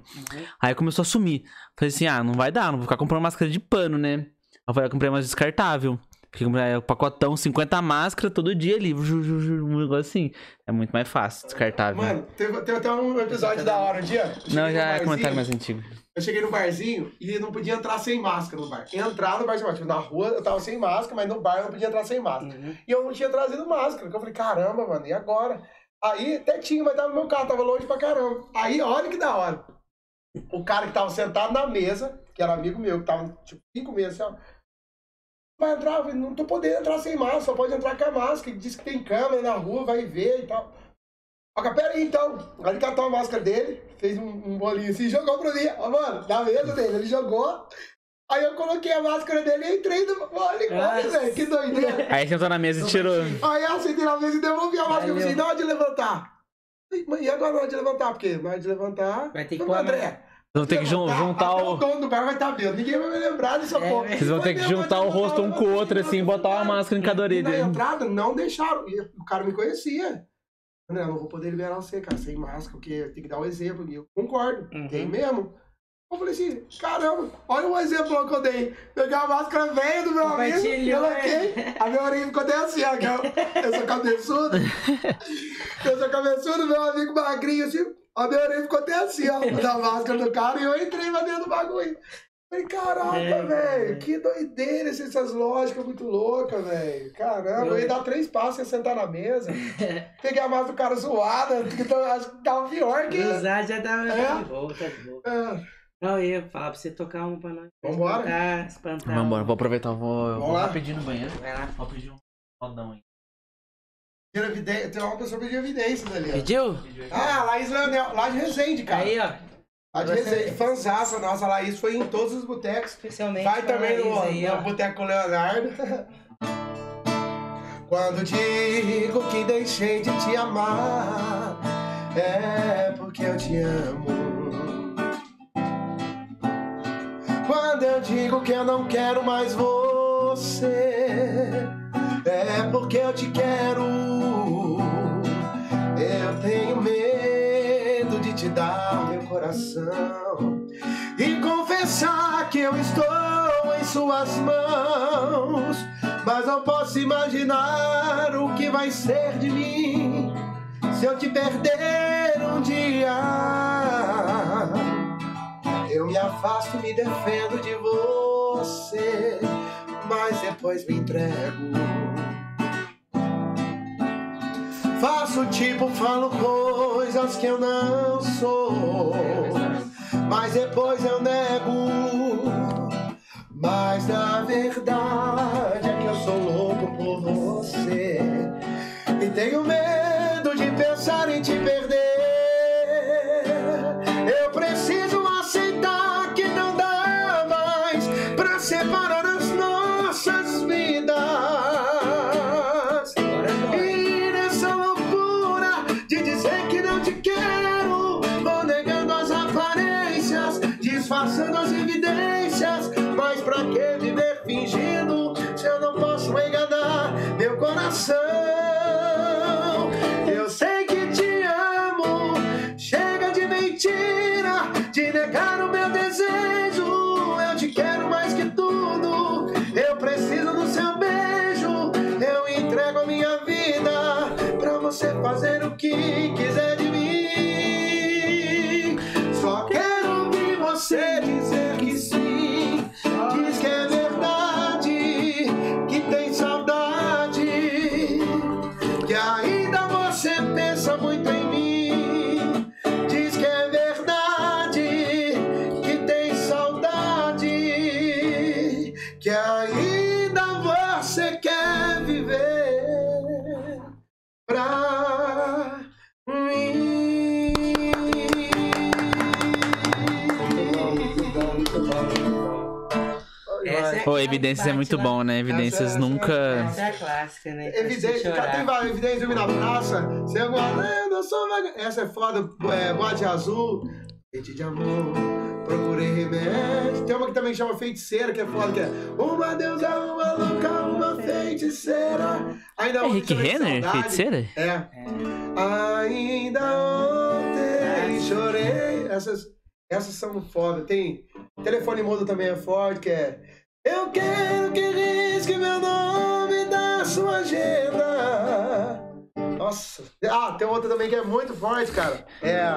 Speaker 1: Aí começou a sumir. Falei assim, ah, não vai dar, não vou ficar comprando máscara de pano, né? Aí eu falei, eu comprei umas descartável. Porque comprei o pacotão, 50 máscaras todo dia ali. Um negócio assim. É muito mais fácil, descartável.
Speaker 2: Mano, teve, teve até um episódio da hora um dia.
Speaker 1: não, já é comentário
Speaker 2: barzinho,
Speaker 1: mais antigo.
Speaker 2: Eu cheguei no barzinho e não podia entrar sem máscara no bar. Entrar no bar sem máscara. Tipo, na rua eu tava sem máscara, mas no bar eu não podia entrar sem máscara.
Speaker 4: Uhum.
Speaker 2: E eu não tinha trazido máscara. que Eu falei, caramba, mano, e agora? Aí até tinha, mas tava no meu carro, tava longe pra caramba. Aí, olha que da hora. O cara que tava sentado na mesa, que era amigo meu, que tava tipo cinco meses assim, ó. Vai entrar, não tô podendo entrar sem máscara, só pode entrar com a máscara. Ele disse que tem câmera na rua, vai ver e tal. Ó, pera aí então. Aí ele catou a máscara dele, fez um, um bolinho assim, e jogou pra mim. Ó, mano, na mesa dele, ele jogou. Aí eu coloquei a máscara dele e entrei no. Olha, olha,
Speaker 4: Nossa.
Speaker 2: velho, que doideira.
Speaker 1: Aí sentou na mesa e tirou.
Speaker 2: Aí eu aceitei na mesa e devolvi a máscara. Eu falei, na hora de levantar. E agora na hora de levantar? Porque na hora de levantar.
Speaker 4: Vai ter que
Speaker 2: Ô, André.
Speaker 1: Vamos ter que jun- juntar
Speaker 2: até
Speaker 1: o.
Speaker 2: dono do bar vai estar vendo. Ninguém vai me lembrar dessa
Speaker 4: É,
Speaker 2: porra.
Speaker 1: Vocês vão ter que juntar o rosto um com o outro, assim, e botar uma máscara em cada
Speaker 2: E
Speaker 1: orelha.
Speaker 2: na entrada não deixaram. E o cara me conhecia. André, eu não vou poder liberar você, cara, sem máscara, porque tem que dar o exemplo. E eu concordo.
Speaker 4: Uhum.
Speaker 2: Tem mesmo. Eu falei assim, caramba, olha o exemplo que eu dei. Peguei a máscara velha do meu amigo,
Speaker 4: Compartilhou,
Speaker 2: coloquei, a minha orelha ficou até assim, ó, que eu, eu sou cabeçudo. eu sou cabeçudo, meu amigo magrinho assim, a minha orelha ficou até assim, ó, da máscara do cara, e eu entrei lá dentro do bagulho. Falei, caraca,
Speaker 4: É,
Speaker 2: velho,
Speaker 4: é.
Speaker 2: que doideira essas lógicas muito loucas, velho. Caramba, eu ia dar três passos e ia sentar na mesa. Peguei a máscara do cara zoada, que então, acho que tava pior que.
Speaker 4: Usar já tava
Speaker 2: É?
Speaker 4: tá de boa, tá de boa.
Speaker 2: É.
Speaker 4: Não, eu ia falar pra você tocar uma pra nós.
Speaker 2: Vambora?
Speaker 4: Espantar, espantar.
Speaker 1: Vambora, vou aproveitar, vou, vou
Speaker 2: lá.
Speaker 1: rapidinho no banheiro.
Speaker 4: Vai lá.
Speaker 1: Vou pedir um rodão aí.
Speaker 2: Evidência, tem uma pessoa pedindo evidências ali, ó.
Speaker 4: Pediu?
Speaker 2: Ah, Laís Leonel, lá de Resende, cara.
Speaker 4: Aí, ó.
Speaker 2: lá de Resende. Fanzaça, nossa, a Laís foi em todos os botecos.
Speaker 4: Especialmente
Speaker 2: Vai também no,
Speaker 4: Laís aí,
Speaker 2: no. Boteco Leonardo. Quando digo que deixei de te amar, é porque eu te amo. Quando eu digo que eu não quero mais você, é porque eu te quero. Eu tenho medo de te dar meu coração e confessar que eu estou em suas mãos. Mas não posso imaginar o que vai ser de mim se eu te perder um dia. Eu me afasto, me defendo de você, mas depois me entrego. Faço tipo, falo coisas que eu não sou, mas depois eu nego. Mas a verdade é que eu sou louco por você e tenho medo de pensar em te perder. Eu preciso aceitar que não dá mais pra separar fazer o que É
Speaker 1: Pô, Evidências é muito bom, né? Evidências
Speaker 2: Essa-
Speaker 1: nunca.
Speaker 4: Essa é a clássica, né?
Speaker 2: Evidência, tem várias evidências na praça. Você agora, eu não sou vaga. Essa é foda, é, bote azul. Gente de amor, procurei remédio. Tem uma que também chama feiticeira, que é foda, que é uma deusa, uma louca, uma feiticeira. Ainda
Speaker 1: É
Speaker 2: ontem
Speaker 1: Rick Renner?
Speaker 2: saudade.
Speaker 1: Feiticeira?
Speaker 2: É. Ainda ontem chorei. Essas, essas são foda. Tem telefone mudo também é forte, que é Eu quero que risque meu nome da sua agenda. Nossa. Ah, tem outra também que é muito forte, cara. É.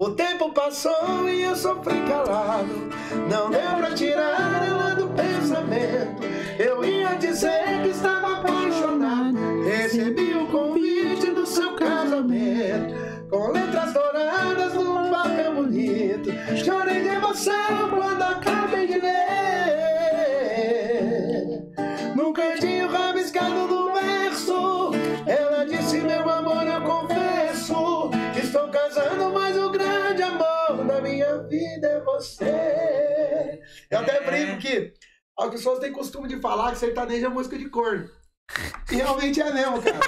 Speaker 2: O tempo passou e eu sofri calado. Não deu pra tirar ela do pensamento. Eu ia dizer que estava apaixonado. Recebi o convite do seu casamento. Com letras douradas num papel bonito. Chorei de emoção quando acabei de ler. Vida é você. Eu até brinco que as pessoas têm costume de falar que sertanejo é música de corno. E realmente é mesmo, cara.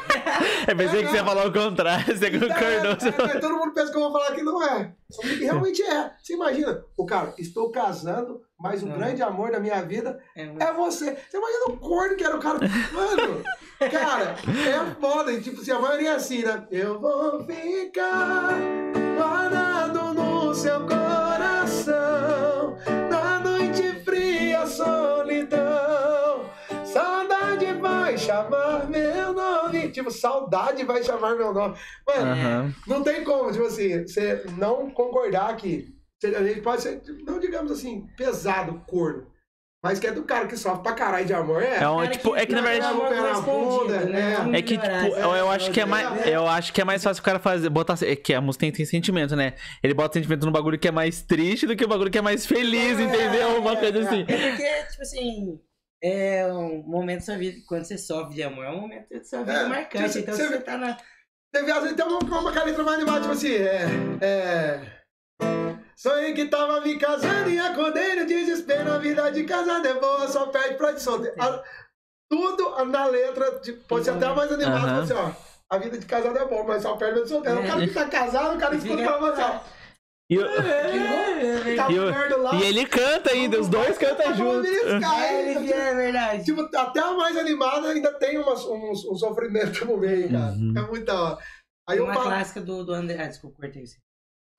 Speaker 1: Eu pensei que você ia falar o contrário, você concordou.
Speaker 2: É, é, é, todo mundo pensa que eu vou falar que não é. Só que realmente é. Você imagina, o cara, estou casando, mas o
Speaker 4: Não.
Speaker 2: grande amor da minha vida
Speaker 4: É,
Speaker 2: é você. Você imagina o corno que era o cara. Mano, cara, é foda. E, tipo assim, a maioria é assim, né? Eu vou ficar guardado no seu coração, na noite fria, solidão. Saudade vai chamar meu nome. Tipo, saudade vai chamar meu nome. Mano,
Speaker 1: Aham.
Speaker 2: não tem como, tipo assim, você não concordar que a gente pode ser, não digamos assim, pesado, corno. Mas que é do cara que sofre pra caralho de amor, é.
Speaker 1: É um, tipo, é que na verdade.
Speaker 2: bunda, né?
Speaker 1: É que, tipo, eu, eu acho que é mais. Eu acho que é mais fácil o cara fazer. Botar. É que a música tem, tem sentimento, né? Ele bota sentimento no bagulho que é mais triste do que o bagulho que é mais feliz,
Speaker 2: É,
Speaker 1: entendeu? Uma coisa assim.
Speaker 4: É porque, tipo assim, é um momento da sua vida, quando você sofre de amor, é um momento da sua vida
Speaker 2: É,
Speaker 4: marcante.
Speaker 2: você-
Speaker 4: então
Speaker 2: você-
Speaker 4: você tá na.
Speaker 2: Teve às vezes tem uma, uma letra mais animada, tipo assim, é. é Sonhei que tava me casando e acordei no desespero. A vida de casado é boa, só perde pra de solteiro. A- Tudo na letra, tipo, pode ser até mais animado,
Speaker 1: Aham.
Speaker 2: assim, ó. A vida de casado é boa, mas só perde pra de solteiro. O cara que tá casado, o cara escuta você, ó.
Speaker 1: E, o-
Speaker 2: Tá
Speaker 1: e e ele canta ainda, os dois cantam juntos.
Speaker 4: É, ele é verdade.
Speaker 2: Tipo, até a mais animada ainda tem umas, uns, um sofrimento no meio, cara.
Speaker 1: Uhum.
Speaker 2: É muito da hora. Aí eu
Speaker 4: uma
Speaker 2: falo.
Speaker 4: clássica do, do André. Ah, desculpa, cortei isso.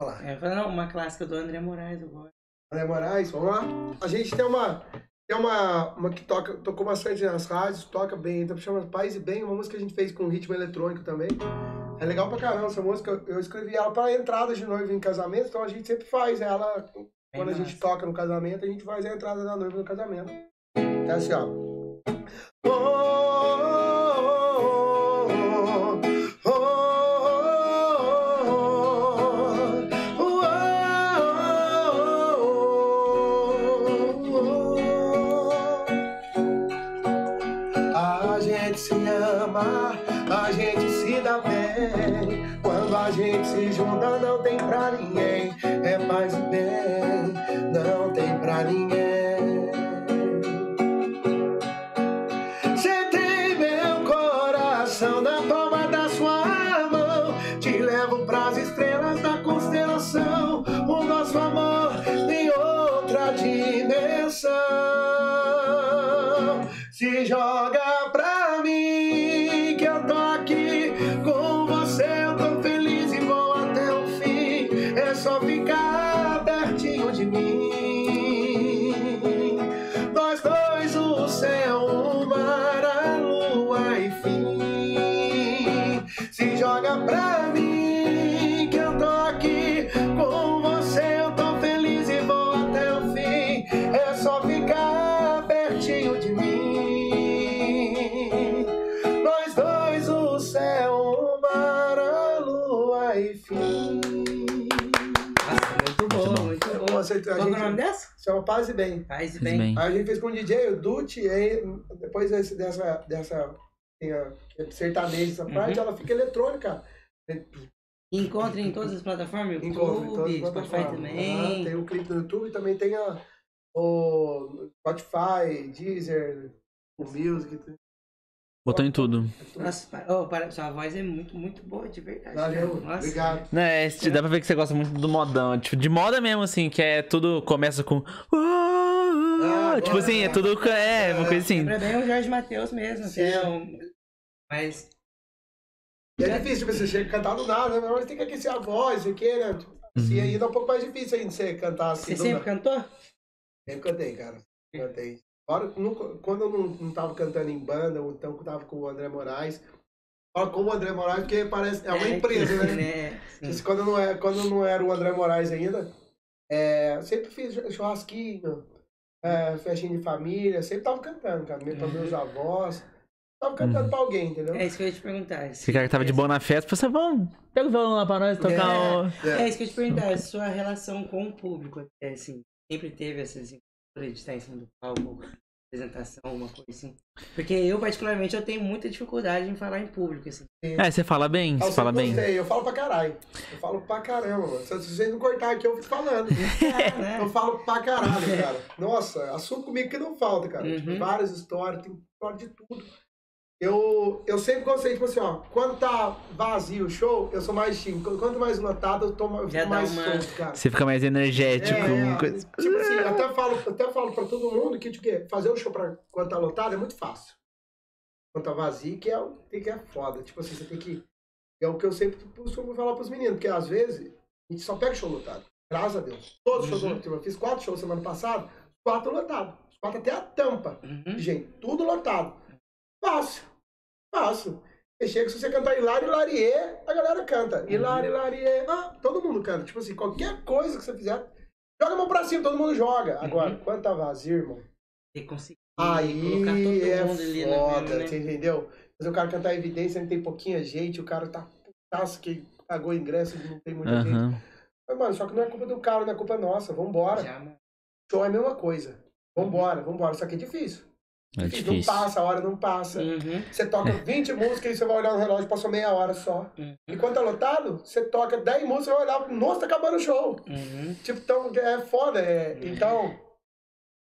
Speaker 2: Lá.
Speaker 4: É, não, uma clássica do André Moraes, gosto.
Speaker 2: André Moraes, vamos lá. A gente tem uma. Tem uma, uma que toca, tocou bastante nas rádios, toca bem, então chama Paz e Bem, uma música que a gente fez com ritmo eletrônico também. É legal pra caramba essa música. Eu- escrevi ela pra entrada de noiva em casamento, então a gente sempre faz ela. Quando a gente
Speaker 4: massa.
Speaker 2: toca no casamento, a gente faz a entrada da noiva no casamento. É assim, ó. Oh, oh, chama Paz e Bem.
Speaker 4: Faz
Speaker 1: Faz
Speaker 4: bem.
Speaker 1: bem.
Speaker 2: Aí a gente fez com o DJ, o Dutti, e aí, depois desse, dessa, dessa sertaneja essa parte,
Speaker 4: Uhum.
Speaker 2: ela fica eletrônica.
Speaker 4: Encontre em todas as plataformas,
Speaker 2: Encontra em todas
Speaker 4: YouTube,
Speaker 2: as
Speaker 4: Spotify
Speaker 2: plataformas.
Speaker 4: também.
Speaker 2: Ah, tem o clipe no YouTube, também tem a, o Spotify, Deezer, o Music.
Speaker 1: Botou em tudo.
Speaker 4: Nossa, oh, para, sua voz é muito, muito boa, de verdade.
Speaker 2: Valeu,
Speaker 4: Nossa.
Speaker 2: obrigado.
Speaker 1: É, dá pra ver que você gosta muito do modão. Tipo, de moda mesmo, assim, que é tudo. Começa com.
Speaker 2: Ah,
Speaker 1: tipo assim, é tudo. É, uma coisa assim.
Speaker 4: Lembra bem o Jorge Matheus mesmo, que é
Speaker 2: Sim.
Speaker 4: um... Mas,
Speaker 2: E é difícil, tipo, você chega a cantar do nada, né? mas tem que aquecer a voz, o que, né? Assim, aí é um pouco mais difícil ainda você cantar assim.
Speaker 4: você sempre
Speaker 2: nada.
Speaker 4: cantou?
Speaker 2: Sempre cantei, cara. Cantei. Agora, nunca- quando eu não, não tava cantando em banda, ou então que eu tava com o André Moraes, Fala como André Moraes, porque parece. É uma empresa, né?
Speaker 4: né?
Speaker 2: Isso Quando não, é, quando não era o André Moraes ainda, é, sempre fiz churrasquinho, é, festinha de família, sempre tava cantando, cara. Mesmo pra
Speaker 4: Uhum.
Speaker 2: meus avós. Tava cantando pra alguém, entendeu?
Speaker 4: É isso que eu ia te perguntar.
Speaker 1: Esse cara que tava de boa na festa, você vamos, pega o violão lá pra nós tocar o.
Speaker 4: É isso que eu ia te perguntar, a sua relação com o público, é assim, sempre teve essa desenvoltura de estar em cima do palco, apresentação, alguma coisa assim. Porque eu, particularmente, eu tenho muita dificuldade em falar em público, assim.
Speaker 1: É, você fala bem, você
Speaker 2: eu
Speaker 1: fala bem.
Speaker 2: eu falo pra caralho. Eu falo pra caramba, mano. Se vocês não cortar aqui, eu fico falando.
Speaker 4: É, né?
Speaker 2: Eu falo pra caralho, cara. Nossa, assunto comigo que não falta, cara. Tipo,
Speaker 4: Uhum.
Speaker 2: várias histórias, tem história de tudo. Eu, eu sempre gostei, tipo assim, ó, quando tá vazio o show, eu sou mais tímido. Quanto mais lotado, eu, tomo, eu
Speaker 4: Já
Speaker 2: fico mais
Speaker 4: uma-
Speaker 2: solto, cara.
Speaker 1: Você fica mais energético.
Speaker 2: É,
Speaker 1: coisa-
Speaker 2: Tipo assim, eu até falo, eu até falo pra todo mundo que, tipo, fazer o show pra, quando tá lotado é muito fácil. Quando tá vazio, que é, que é foda. Tipo assim, você tem que. É o que eu sempre costumo falar pros meninos, porque às vezes a gente só pega show lotado. Graças a Deus. Todos os shows
Speaker 4: Uhum.
Speaker 2: lotados. Eu fiz quatro shows semana passada, quatro lotados. Os quatro até a tampa.
Speaker 4: Uhum.
Speaker 2: Gente, tudo lotado. Fácil. Fácil. E chega, se você cantar Hilário, Hilarie, a galera canta. Hilário, Hilarie. Ah, todo mundo canta. Tipo assim, qualquer coisa que você fizer, joga a mão pra cima, todo mundo joga. Agora,
Speaker 4: Uhum.
Speaker 2: quando tá vazio, irmão,
Speaker 4: Ter conseguido
Speaker 2: aí
Speaker 4: colocar todo
Speaker 2: é
Speaker 4: mundo ali na
Speaker 2: foda,
Speaker 4: né?
Speaker 2: você entendeu? Mas o cara cantar evidência, não tem pouquinha gente, o cara tá putaço que pagou ingresso, não tem muita gente.
Speaker 1: Aham.
Speaker 2: Mas, mano, só que não é culpa do cara, não é culpa nossa. Vambora.
Speaker 4: Já, mano.
Speaker 2: Show é a mesma coisa. Vambora, vambora. Só que é difícil.
Speaker 1: É
Speaker 2: Não
Speaker 1: difícil.
Speaker 2: passa, a hora não passa.
Speaker 4: Uhum.
Speaker 2: Você toca 20 músicas e você vai olhar no relógio, passou meia hora só.
Speaker 4: Uhum.
Speaker 2: E quando tá lotado, você toca 10 músicas e vai olhar, nossa, tá acabando o show.
Speaker 4: Uhum.
Speaker 2: Tipo, então, é foda. É. Então,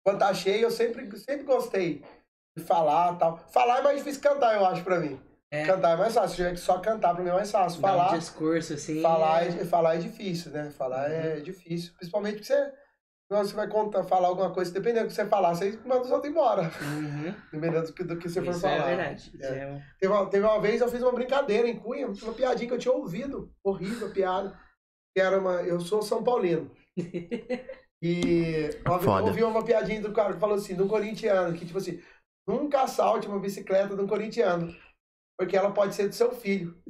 Speaker 2: quando tá cheio, eu sempre, sempre gostei de falar e tal. Falar é mais difícil que cantar, eu acho, pra mim.
Speaker 4: É.
Speaker 2: Cantar é mais fácil. Que só cantar, pra mim é mais fácil.
Speaker 4: Dar um
Speaker 2: Falar,
Speaker 4: discurso, assim.
Speaker 2: falar,
Speaker 4: é-
Speaker 2: é, falar é difícil, né? Falar é
Speaker 4: Uhum.
Speaker 2: difícil. Principalmente porque você... Você vai contar, falar alguma coisa, dependendo do que você falar, você manda os outros embora.
Speaker 4: Uhum.
Speaker 2: Dependendo do que, do você for
Speaker 4: Isso
Speaker 2: falar.
Speaker 4: é verdade. Isso
Speaker 2: É.
Speaker 4: é um-
Speaker 2: Teve uma, teve uma vez eu fiz uma brincadeira em Cunha, uma piadinha que eu tinha ouvido. Horrível a piada. Que era uma. Eu sou São Paulino. E eu
Speaker 1: Foda.
Speaker 2: ouvi uma piadinha do cara que falou assim, de um corintiano, que tipo assim, nunca assalte uma bicicleta de um corintiano. Porque ela pode ser do seu filho.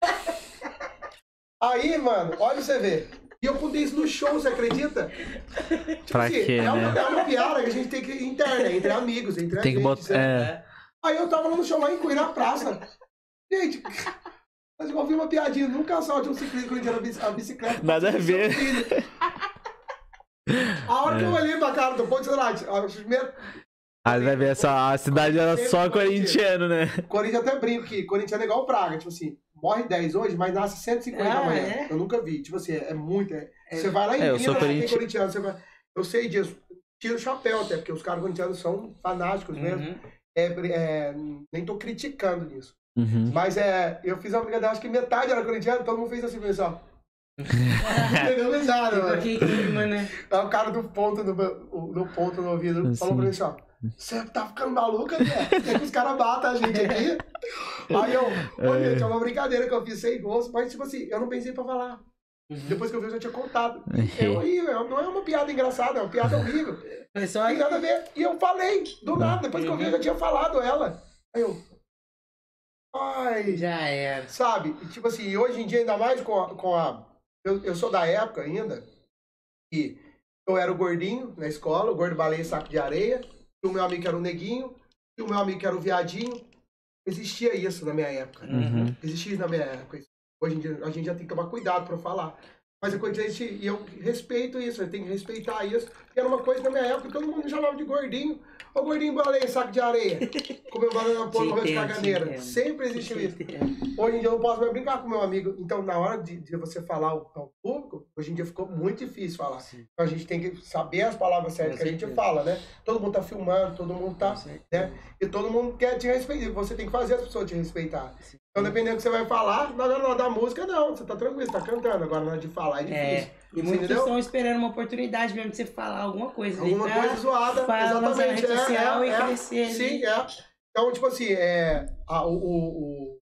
Speaker 2: Aí, mano, olha pra você ver. E eu contei isso no show, você acredita? Tipo
Speaker 1: Pra quê,
Speaker 2: é, uma,
Speaker 1: né?
Speaker 2: é uma piada que a gente tem que interna, entre amigos, entre
Speaker 1: Tem que
Speaker 2: gente,
Speaker 1: botar.
Speaker 2: sabe?
Speaker 1: É.
Speaker 2: Aí eu tava lá no show lá em Cunha, na praça. Gente, mas eu ouvi uma piadinha, nunca assalte um ciclista corintiano a bici- a bicicleta.
Speaker 1: Nada a ver.
Speaker 2: A hora que eu olhei pra cara do Ponte primeira-
Speaker 1: Aí vai ver essa a cidade era só corintiano, né?
Speaker 2: Corinthians até brinco que Corinthians é igual Praga, tipo assim, morre 10 hoje, mas nasce 150
Speaker 4: Ah,
Speaker 2: amanhã.
Speaker 4: é?
Speaker 2: Eu nunca vi, tipo assim, é muito. é-
Speaker 4: É.
Speaker 2: Você vai lá em
Speaker 1: É, eu sou
Speaker 2: Minas, tem
Speaker 1: corinti-
Speaker 2: corintiano, você vai. Eu sei disso. Tira o chapéu até, porque os caras corintianos são fanáticos mesmo.
Speaker 4: Uhum.
Speaker 2: É, é, nem tô criticando nisso.
Speaker 1: Uhum.
Speaker 2: Mas é, eu fiz uma brincadeira, acho que metade era corintiano, todo mundo fez assim, pessoal. Entendeu? Risada,
Speaker 4: Ficou
Speaker 2: mano.
Speaker 4: clima, né?
Speaker 2: Aí o cara do ponto no, do ponto no ouvido falou pra mim assim, ó. Você tá ficando maluca, né? Quer que os caras batam a gente aqui? Aí eu, ô
Speaker 1: É.
Speaker 2: gente, é uma brincadeira que eu fiz sem gosto, mas tipo assim, eu não pensei pra falar.
Speaker 4: Uhum.
Speaker 2: Depois que eu vi, eu já tinha contado. É horrível, não é uma piada engraçada, é uma piada horrível.
Speaker 4: Foi só
Speaker 2: Não tem nada a ver. E eu falei, do nada, depois que eu vi, eu já tinha falado ela. Aí eu. Ai.
Speaker 4: Já era.
Speaker 2: Sabe? E, tipo assim, hoje em dia, ainda mais com a. Com a eu, eu sou da época ainda que eu era o gordinho na escola, o gordo baleia saco de areia, o meu amigo era o neguinho, e o meu amigo era o viadinho. Existia isso na minha época.
Speaker 1: Uhum.
Speaker 2: Existia isso na minha época. Hoje em dia a gente já tem que tomar cuidado pra falar. Mas a coisa a gente, e eu respeito isso, eu tenho que respeitar isso. E era uma coisa na minha época, todo mundo me chamava de gordinho. Ô gordinho baleia, saco de areia. Pão,
Speaker 4: Te
Speaker 2: comeu de caganeira. Sempre existiu isso. Hoje em dia eu não posso mais brincar com meu amigo. Então, na hora de, de você falar ao, ao público, hoje em dia ficou muito difícil falar.
Speaker 4: Sim.
Speaker 2: Então a gente tem que saber as palavras certas que a gente fala, né? Todo mundo tá filmando, todo mundo tá. Né? E todo mundo quer te respeitar. Você tem que fazer as pessoas te respeitar.
Speaker 4: Sim.
Speaker 2: Então, dependendo do que você vai falar, na hora da música, não. Você tá tranquilo, você tá cantando. Agora, na hora de falar, é
Speaker 4: É,
Speaker 2: difícil.
Speaker 4: E muitos
Speaker 2: entendeu?
Speaker 4: estão esperando uma oportunidade mesmo de você falar alguma coisa.
Speaker 2: Alguma
Speaker 4: ali pra
Speaker 2: coisa zoada. Exatamente.
Speaker 4: rede
Speaker 2: é,
Speaker 4: social
Speaker 2: é,
Speaker 4: e
Speaker 2: é.
Speaker 4: crescer ali.
Speaker 2: Sim, é. Então, tipo assim, é, a- o, o- o-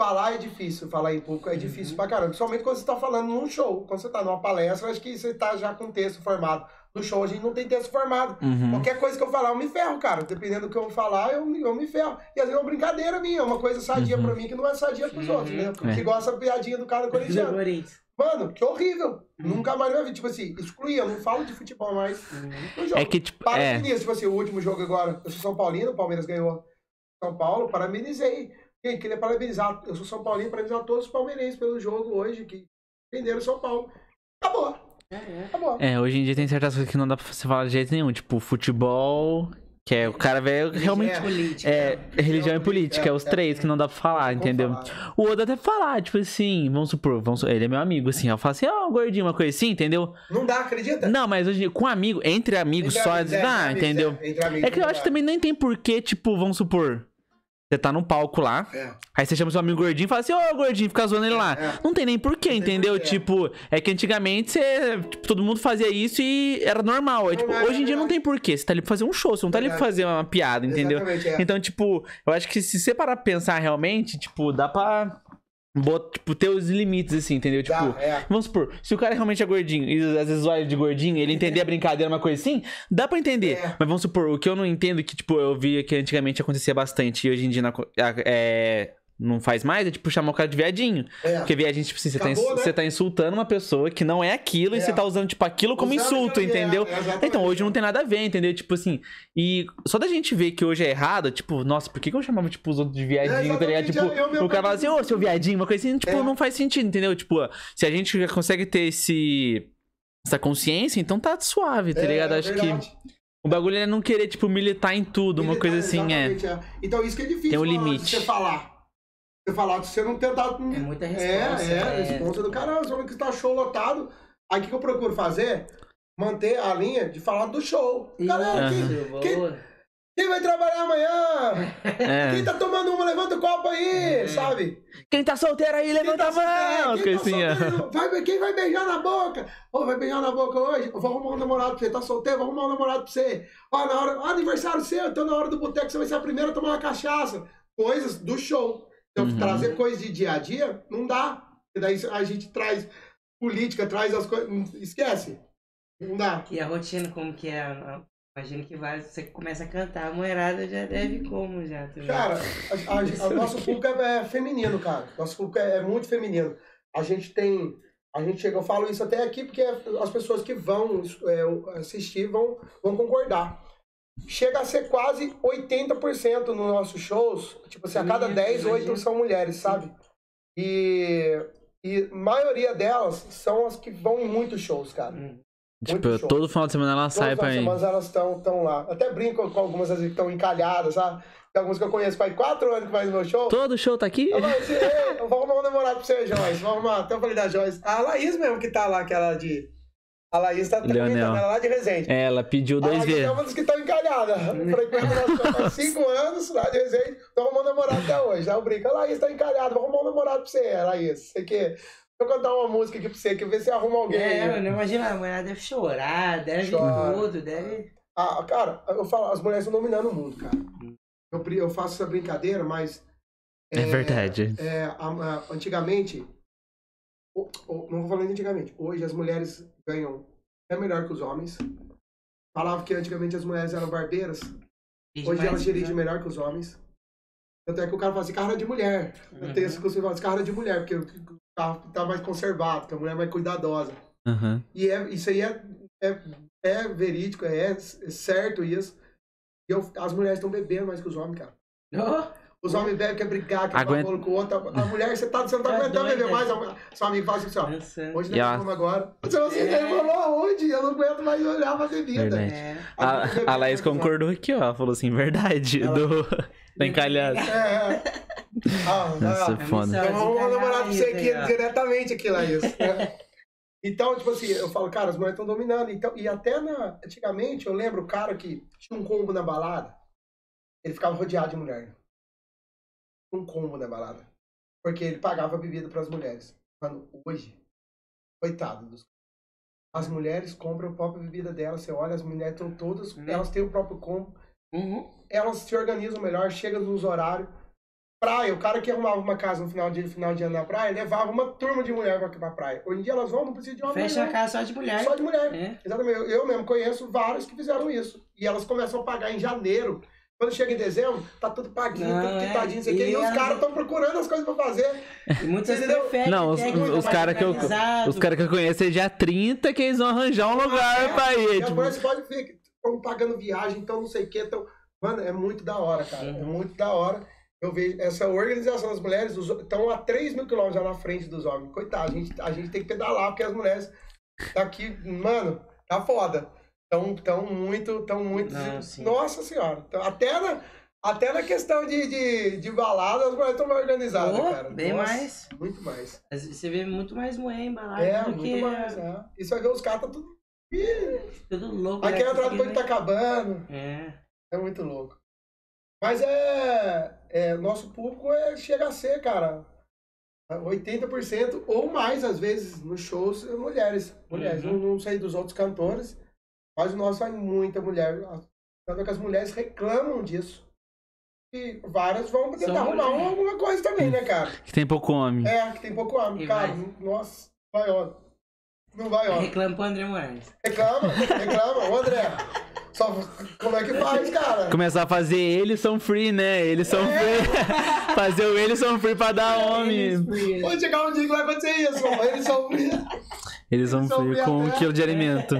Speaker 2: Falar é difícil, falar em público é difícil pra caramba. Principalmente quando você tá falando num show. Quando você tá numa palestra, acho que você tá já com texto formado. no show a gente não tem texto formado.
Speaker 1: Uhum.
Speaker 2: Qualquer coisa que eu falar, eu me ferro, cara. Dependendo do que eu falar, eu, me- eu me ferro. E às vezes é uma brincadeira minha, é uma coisa sadia
Speaker 1: Uhum.
Speaker 2: pra mim que não é sadia pros
Speaker 4: Uhum.
Speaker 2: outros, né?
Speaker 1: É.
Speaker 2: Que gosta da piadinha do cara corintiano. Mano, que horrível.
Speaker 1: Uhum.
Speaker 2: Nunca mais vai ver. Tipo assim, excluir, eu não falo de futebol mais jogo.
Speaker 1: É que, tipo,
Speaker 2: Para
Speaker 1: é.
Speaker 2: tipo assim, o último jogo agora, eu sou São Paulino, o Palmeiras ganhou São Paulo, parabenizei. Quem queria parabenizar, eu sou São Paulino, parabenizar todos os palmeirenses pelo jogo hoje, que venderam São Paulo. Acabou,
Speaker 4: É, é.
Speaker 2: acabou.
Speaker 1: É, hoje em dia tem certas coisas que não dá pra você falar de jeito nenhum. Tipo, futebol, que é o cara velho realmente.
Speaker 2: É.
Speaker 4: Política.
Speaker 1: É, religião e política, é os
Speaker 2: É,
Speaker 1: três que não dá pra falar, entendeu?
Speaker 2: falar?
Speaker 1: O outro até falar, tipo assim, vamos supor, vamos, ele é meu amigo, assim, eu falo assim, ó, gordinho, uma coisa assim, entendeu?
Speaker 2: Não dá, acredita?
Speaker 1: Não, mas hoje, com amigo, entre amigos
Speaker 2: Entre
Speaker 1: só,
Speaker 2: amigos, é,
Speaker 1: dá,
Speaker 2: amigos,
Speaker 1: entendeu?
Speaker 2: É,
Speaker 1: É que eu
Speaker 2: não
Speaker 1: acho que também nem tem porquê, tipo, vamos supor, você tá num palco lá,
Speaker 2: É.
Speaker 1: aí você chama seu amigo gordinho e fala assim, ô gordinho, fica zoando ele lá.
Speaker 2: É.
Speaker 1: Não tem nem porquê, entendeu?
Speaker 2: porquê.
Speaker 1: Tipo, é que antigamente você, tipo, todo mundo fazia isso e era normal. É, tipo, hoje em dia não tem porquê, você tá ali pra fazer um show, você não tá ali pra fazer uma piada, entendeu?
Speaker 2: É.
Speaker 1: Então, tipo, eu acho que se você parar pra pensar realmente, tipo, dá pra bot- tipo, ter os limites, assim, entendeu? Tipo,
Speaker 2: Dá, é.
Speaker 1: vamos supor, se o cara realmente é gordinho e às vezes olha de gordinho, ele entender a brincadeira, uma coisa assim, dá pra entender.
Speaker 2: É.
Speaker 1: Mas vamos supor, o que eu não entendo, que, tipo, eu via que antigamente acontecia bastante e hoje em dia é, não faz mais, é tipo chamar o cara de viadinho.
Speaker 2: É.
Speaker 1: Porque viadinho, tipo assim, você, tá,
Speaker 2: Acabou,
Speaker 1: ins-
Speaker 2: né?
Speaker 1: você tá insultando uma pessoa que não é aquilo e
Speaker 2: É.
Speaker 1: você tá usando, tipo, aquilo como insulto,
Speaker 2: é,
Speaker 1: entendeu?
Speaker 2: exatamente.
Speaker 1: Então, hoje não tem nada a ver, entendeu? Tipo assim, e só da gente ver que hoje é errado, tipo, nossa, por que, que eu chamava, tipo, os outros de viadinho,
Speaker 2: É,
Speaker 1: tá ligado? Tipo,
Speaker 2: exatamente, eu
Speaker 1: o cara fala assim, ô, seu viadinho, uma coisa assim, tipo,
Speaker 2: É.
Speaker 1: não faz sentido, entendeu? Tipo, se a gente já consegue ter esse... Essa consciência, então tá suave, tá
Speaker 2: É,
Speaker 1: ligado? Acho
Speaker 2: verdade.
Speaker 1: que o bagulho é não querer, tipo, militar em tudo, uma
Speaker 2: Militar,
Speaker 1: coisa assim, é.
Speaker 2: é. Então isso que é difícil
Speaker 1: Tem um limite.
Speaker 2: você falar. Falar, você não tentar.
Speaker 4: É muita
Speaker 2: É,
Speaker 4: resposta.
Speaker 2: é, resposta do caralho. Só que tá show lotado. Aí o que eu procuro fazer? Manter a linha de falar do show. Galera, quem,
Speaker 4: Isso,
Speaker 2: quem-
Speaker 4: boa.
Speaker 2: quem vai trabalhar amanhã? Quem
Speaker 1: É.
Speaker 2: tá tomando uma, levanta o copo aí, sabe?
Speaker 1: Quem tá solteiro aí,
Speaker 2: Quem
Speaker 1: levanta
Speaker 2: tá
Speaker 1: a mão!
Speaker 2: Quem tá solteiro? Vai, quem vai beijar na boca? Ô, vai beijar na boca hoje? Vou arrumar um namorado pra você. Tá solteiro? Vou arrumar um namorado pra você. Ó, na hora, aniversário seu, então na hora do boteco você vai ser a primeira a tomar uma cachaça. Coisas do show. Então,
Speaker 1: Uhum.
Speaker 2: trazer coisas de dia a dia, não dá. E daí a gente traz política, traz as coisas. Esquece. Não dá.
Speaker 4: E a rotina, como que é? Imagino que vai, você começa a cantar, a moerada já deve como já. também.
Speaker 2: Cara, a- a- a- o nosso público é, é feminino, cara. Nosso público é, é muito feminino. A gente tem. A gente chega, eu falo isso até aqui porque as pessoas que vão é, assistir vão, vão concordar. Chega a ser quase 80% nos nossos shows. Tipo assim, a cada
Speaker 4: Sim,
Speaker 2: 10, 8
Speaker 4: imagino.
Speaker 2: são mulheres, sabe? E, e a maioria delas são as que vão em muitos shows, cara.
Speaker 4: Hum.
Speaker 1: Tipo,
Speaker 2: show.
Speaker 1: todo final de semana ela sai pra
Speaker 2: as
Speaker 1: ir.
Speaker 2: semanas elas estão tão lá. Até brinco com algumas vezes, que estão encalhadas, sabe? Tem algumas que eu conheço faz quatro anos que faz meu show.
Speaker 1: Todo show tá aqui?
Speaker 2: Eu falei assim, "Ei, eu vou arrumar um namorado pra você, Joyce. Vou arrumar. Até eu falei da Joyce. A Laís mesmo que tá lá, aquela de. A Laís tá também,
Speaker 1: Leonel.
Speaker 2: ela lá de Resende.
Speaker 1: É, ela pediu dois
Speaker 2: Laís é
Speaker 1: vezes.
Speaker 2: uma das que estão encalhadas. Frequenta nosso show faz cinco anos, lá de Resende. Tô arrumando um namorado até hoje. Aí eu brinco, a Laís tá encalhada, vou arrumar um namorado pra você, Laís. Você que. Deixa eu cantar uma música aqui pra você, que ver se você arruma alguém.
Speaker 4: É, mano, imagina, a mulher deve chorar, deve
Speaker 2: Chora.
Speaker 4: tudo, deve.
Speaker 2: Ah, cara, eu falo, as mulheres estão dominando o mundo, cara. Eu, eu faço essa brincadeira, mas.
Speaker 1: É verdade.
Speaker 2: é, a- antigamente. não vou falar de antigamente. Hoje as mulheres ganham é melhor que os homens. Falava que antigamente as mulheres eram barbeiras. Hoje elas dirigem melhor que os homens. Tanto é que o cara fala assim, carro é de mulher. Eu tenho esse costume de falar, esse carro é de mulher, porque o carro tá mais conservado, que a mulher é mais cuidadosa.
Speaker 1: Aham.
Speaker 2: E é, isso aí é, é, é verídico, é, é certo isso. E eu- as mulheres estão bebendo mais que os homens, cara.
Speaker 4: Oh,
Speaker 2: Os homens bebem, quer brigar, quer
Speaker 1: Aguenta-
Speaker 2: falar com o outro. A mulher, você, tá, você não tá
Speaker 4: Tá
Speaker 2: aguentando beber mais. a- Seu amigo fala assim, ó. Hoje nós
Speaker 1: ela-
Speaker 2: vamos agora. Você você
Speaker 4: É.
Speaker 2: falou aonde? Eu não aguento mais olhar pra bebida.
Speaker 4: É.
Speaker 1: A, a Laís concordou aqui, ó. Ela falou assim, verdade.
Speaker 2: Ela-
Speaker 1: Do... Tá encalhado.
Speaker 2: É, é. Ah,
Speaker 1: Nossa,
Speaker 2: ah,
Speaker 1: foda.
Speaker 2: Eu vou namorado pra você aqui diretamente aqui, Laís. Então, tipo assim, eu falo, cara, as mulheres estão dominando. Então, e até na, antigamente, eu lembro o cara que tinha um combo na balada, ele ficava rodeado de mulher. Um combo na balada. Porque ele pagava bebida para as mulheres. Mano, hoje, coitado dos as mulheres compram a própria bebida delas. Você olha, as mulheres estão todas,
Speaker 4: Né?
Speaker 2: elas têm o próprio combo
Speaker 4: Uhum.
Speaker 2: elas se organizam melhor, chegam nos horários. praia, o cara que arrumava uma casa no final de, final de ano na praia, levava uma turma de mulher pra, pra praia. Hoje em dia elas vão, não precisa de homem.
Speaker 4: Fecha a
Speaker 2: não.
Speaker 4: casa só de mulher.
Speaker 2: Só de mulher.
Speaker 4: É.
Speaker 2: Exatamente. Eu, eu mesmo conheço vários que fizeram isso. E elas começam a pagar em janeiro. Quando chega em dezembro, tá tudo paguinho,
Speaker 4: Não,
Speaker 2: tudo
Speaker 4: é.
Speaker 2: quitadinho, não sei o quê.
Speaker 4: E
Speaker 2: E os caras estão procurando as coisas pra fazer.
Speaker 4: E muitas preferem
Speaker 1: Não, os, os, caras que eu. Os caras que eu conheço é dia 30 que eles vão arranjar um lugar
Speaker 2: É,
Speaker 1: pra
Speaker 2: E
Speaker 1: ir.
Speaker 2: as
Speaker 1: Tipo,
Speaker 2: pode ver que estão pagando viagem, então não sei o quê. Tão... Mano, é muito da hora, cara. É muito da hora. Eu vejo essa organização das mulheres estão a 3 mil quilômetros já na frente dos homens. Coitado, a gente, a gente tem que pedalar, porque as mulheres daqui, mano, tá foda. Estão tão muito, tão muito.
Speaker 4: Não, sim.
Speaker 2: Nossa senhora. Então, até, na, até na questão de, de, de balada, as mulheres estão mais organizadas,
Speaker 4: Oh,
Speaker 2: cara.
Speaker 4: bem
Speaker 2: Nossa,
Speaker 4: mais.
Speaker 2: Muito mais.
Speaker 4: Você vê muito mais mulher embalada
Speaker 2: É,
Speaker 4: do
Speaker 2: muito
Speaker 4: que
Speaker 2: mais. É. E você os caras, tá tudo. Ih,
Speaker 4: tudo louco.
Speaker 2: Aqui
Speaker 4: né?
Speaker 2: é entrada depois que tá acabando.
Speaker 4: É.
Speaker 2: É muito louco. Mas é. é nosso público é, chega a ser, cara. 80% ou mais, às vezes, nos shows, é mulheres. Mulheres.
Speaker 4: Uhum.
Speaker 2: Não, não sei dos outros cantores, mas o nosso vai muita mulher. Tanto é que as mulheres reclamam disso. E várias vão tentar
Speaker 4: São
Speaker 2: arrumar
Speaker 4: mulher.
Speaker 2: alguma coisa também, né, cara?
Speaker 1: que tem pouco homem.
Speaker 2: É, que tem pouco homem.
Speaker 4: E
Speaker 2: Cara,
Speaker 4: vai.
Speaker 2: nossa, vai ó. Não vai ó.
Speaker 4: Reclama pro André Moraes.
Speaker 2: Reclama, reclama. Ô, André, só como é que faz, cara?
Speaker 1: Começar a fazer eles são free, né? Eles são free. fazer o eles são free pra dar homem.
Speaker 2: Pode chegar um dia que vai acontecer isso, mano. Eles são.
Speaker 1: Eles são
Speaker 2: são
Speaker 1: free com um
Speaker 2: free
Speaker 1: quilo de alimento.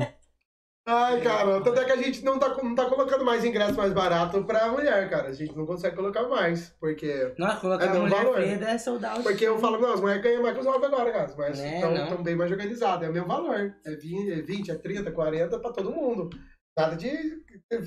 Speaker 2: Ai, cara, tanto é que a gente não tá, não tá colocando mais ingresso mais barato pra mulher, cara. A gente não consegue colocar mais. Porque.
Speaker 4: Nossa, colocar
Speaker 2: É
Speaker 4: a
Speaker 2: mesmo
Speaker 4: mulher
Speaker 2: valor.
Speaker 4: preta é soldado.
Speaker 2: Porque eu falo, não, as mulheres ganham mais que os homens agora, cara. As mulheres
Speaker 4: É,
Speaker 2: estão
Speaker 4: não.
Speaker 2: bem mais organizadas. É o mesmo valor. É 20, é 20, é 30, 40 pra todo mundo. Nada de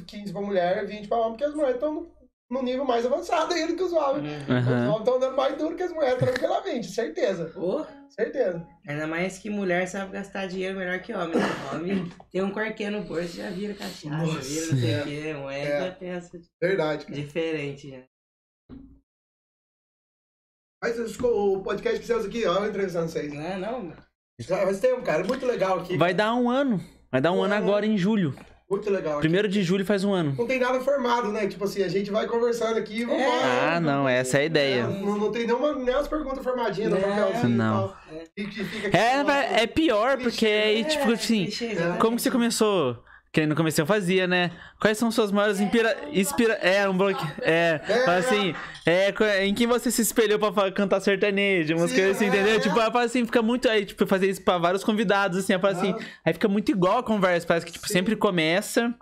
Speaker 2: 15 pra mulher, 20 pra homem, porque as mulheres estão no nível mais avançado ainda que os homens.
Speaker 4: Uhum.
Speaker 2: Os homens estão dando mais duro que as mulheres tranquilamente, certeza.
Speaker 4: Ô,
Speaker 2: Certeza.
Speaker 4: ainda mais que mulher sabe gastar dinheiro melhor que homem. né? Homem tem um quartinho no bolso, já vira cachaça,
Speaker 2: Nossa,
Speaker 4: vira não sei
Speaker 2: é.
Speaker 4: o quê. Mulher
Speaker 2: É.
Speaker 4: já pensa
Speaker 2: Verdade, cara.
Speaker 4: diferente, né?
Speaker 2: Mas o podcast que vocês aqui, ó, eu entrevistando vocês.
Speaker 4: Não, é não.
Speaker 2: Já faz tempo, cara. Muito legal aqui.
Speaker 1: Vai dar um ano. Vai dar um ano agora em julho.
Speaker 2: Muito legal. aqui.
Speaker 1: Primeiro de julho faz um ano.
Speaker 2: Não tem nada formado, né? Tipo assim, a gente vai conversando aqui e vamos
Speaker 1: Ah, não, essa é a ideia.
Speaker 2: Não, não tem nenhuma, nem as perguntas formadinhas no
Speaker 4: Não,
Speaker 1: não.
Speaker 2: que fica aqui,
Speaker 1: É, é pior, porque aí, tipo assim,
Speaker 4: exatamente.
Speaker 1: como que você começou? Que no começo eu fazia, né? Quais são suas maiores inspira... inspira... É, um bloco... É, fala assim, é, co- em quem você se espelhou pra cantar sertanejo, coisas assim,
Speaker 2: é,
Speaker 1: entendeu?
Speaker 2: é.
Speaker 1: Tipo, eu falo assim, fica muito... Aí, tipo, eu fazer isso pra vários convidados, assim, eu falo assim, aí fica muito igual a conversa, parece que, tipo, sempre começa...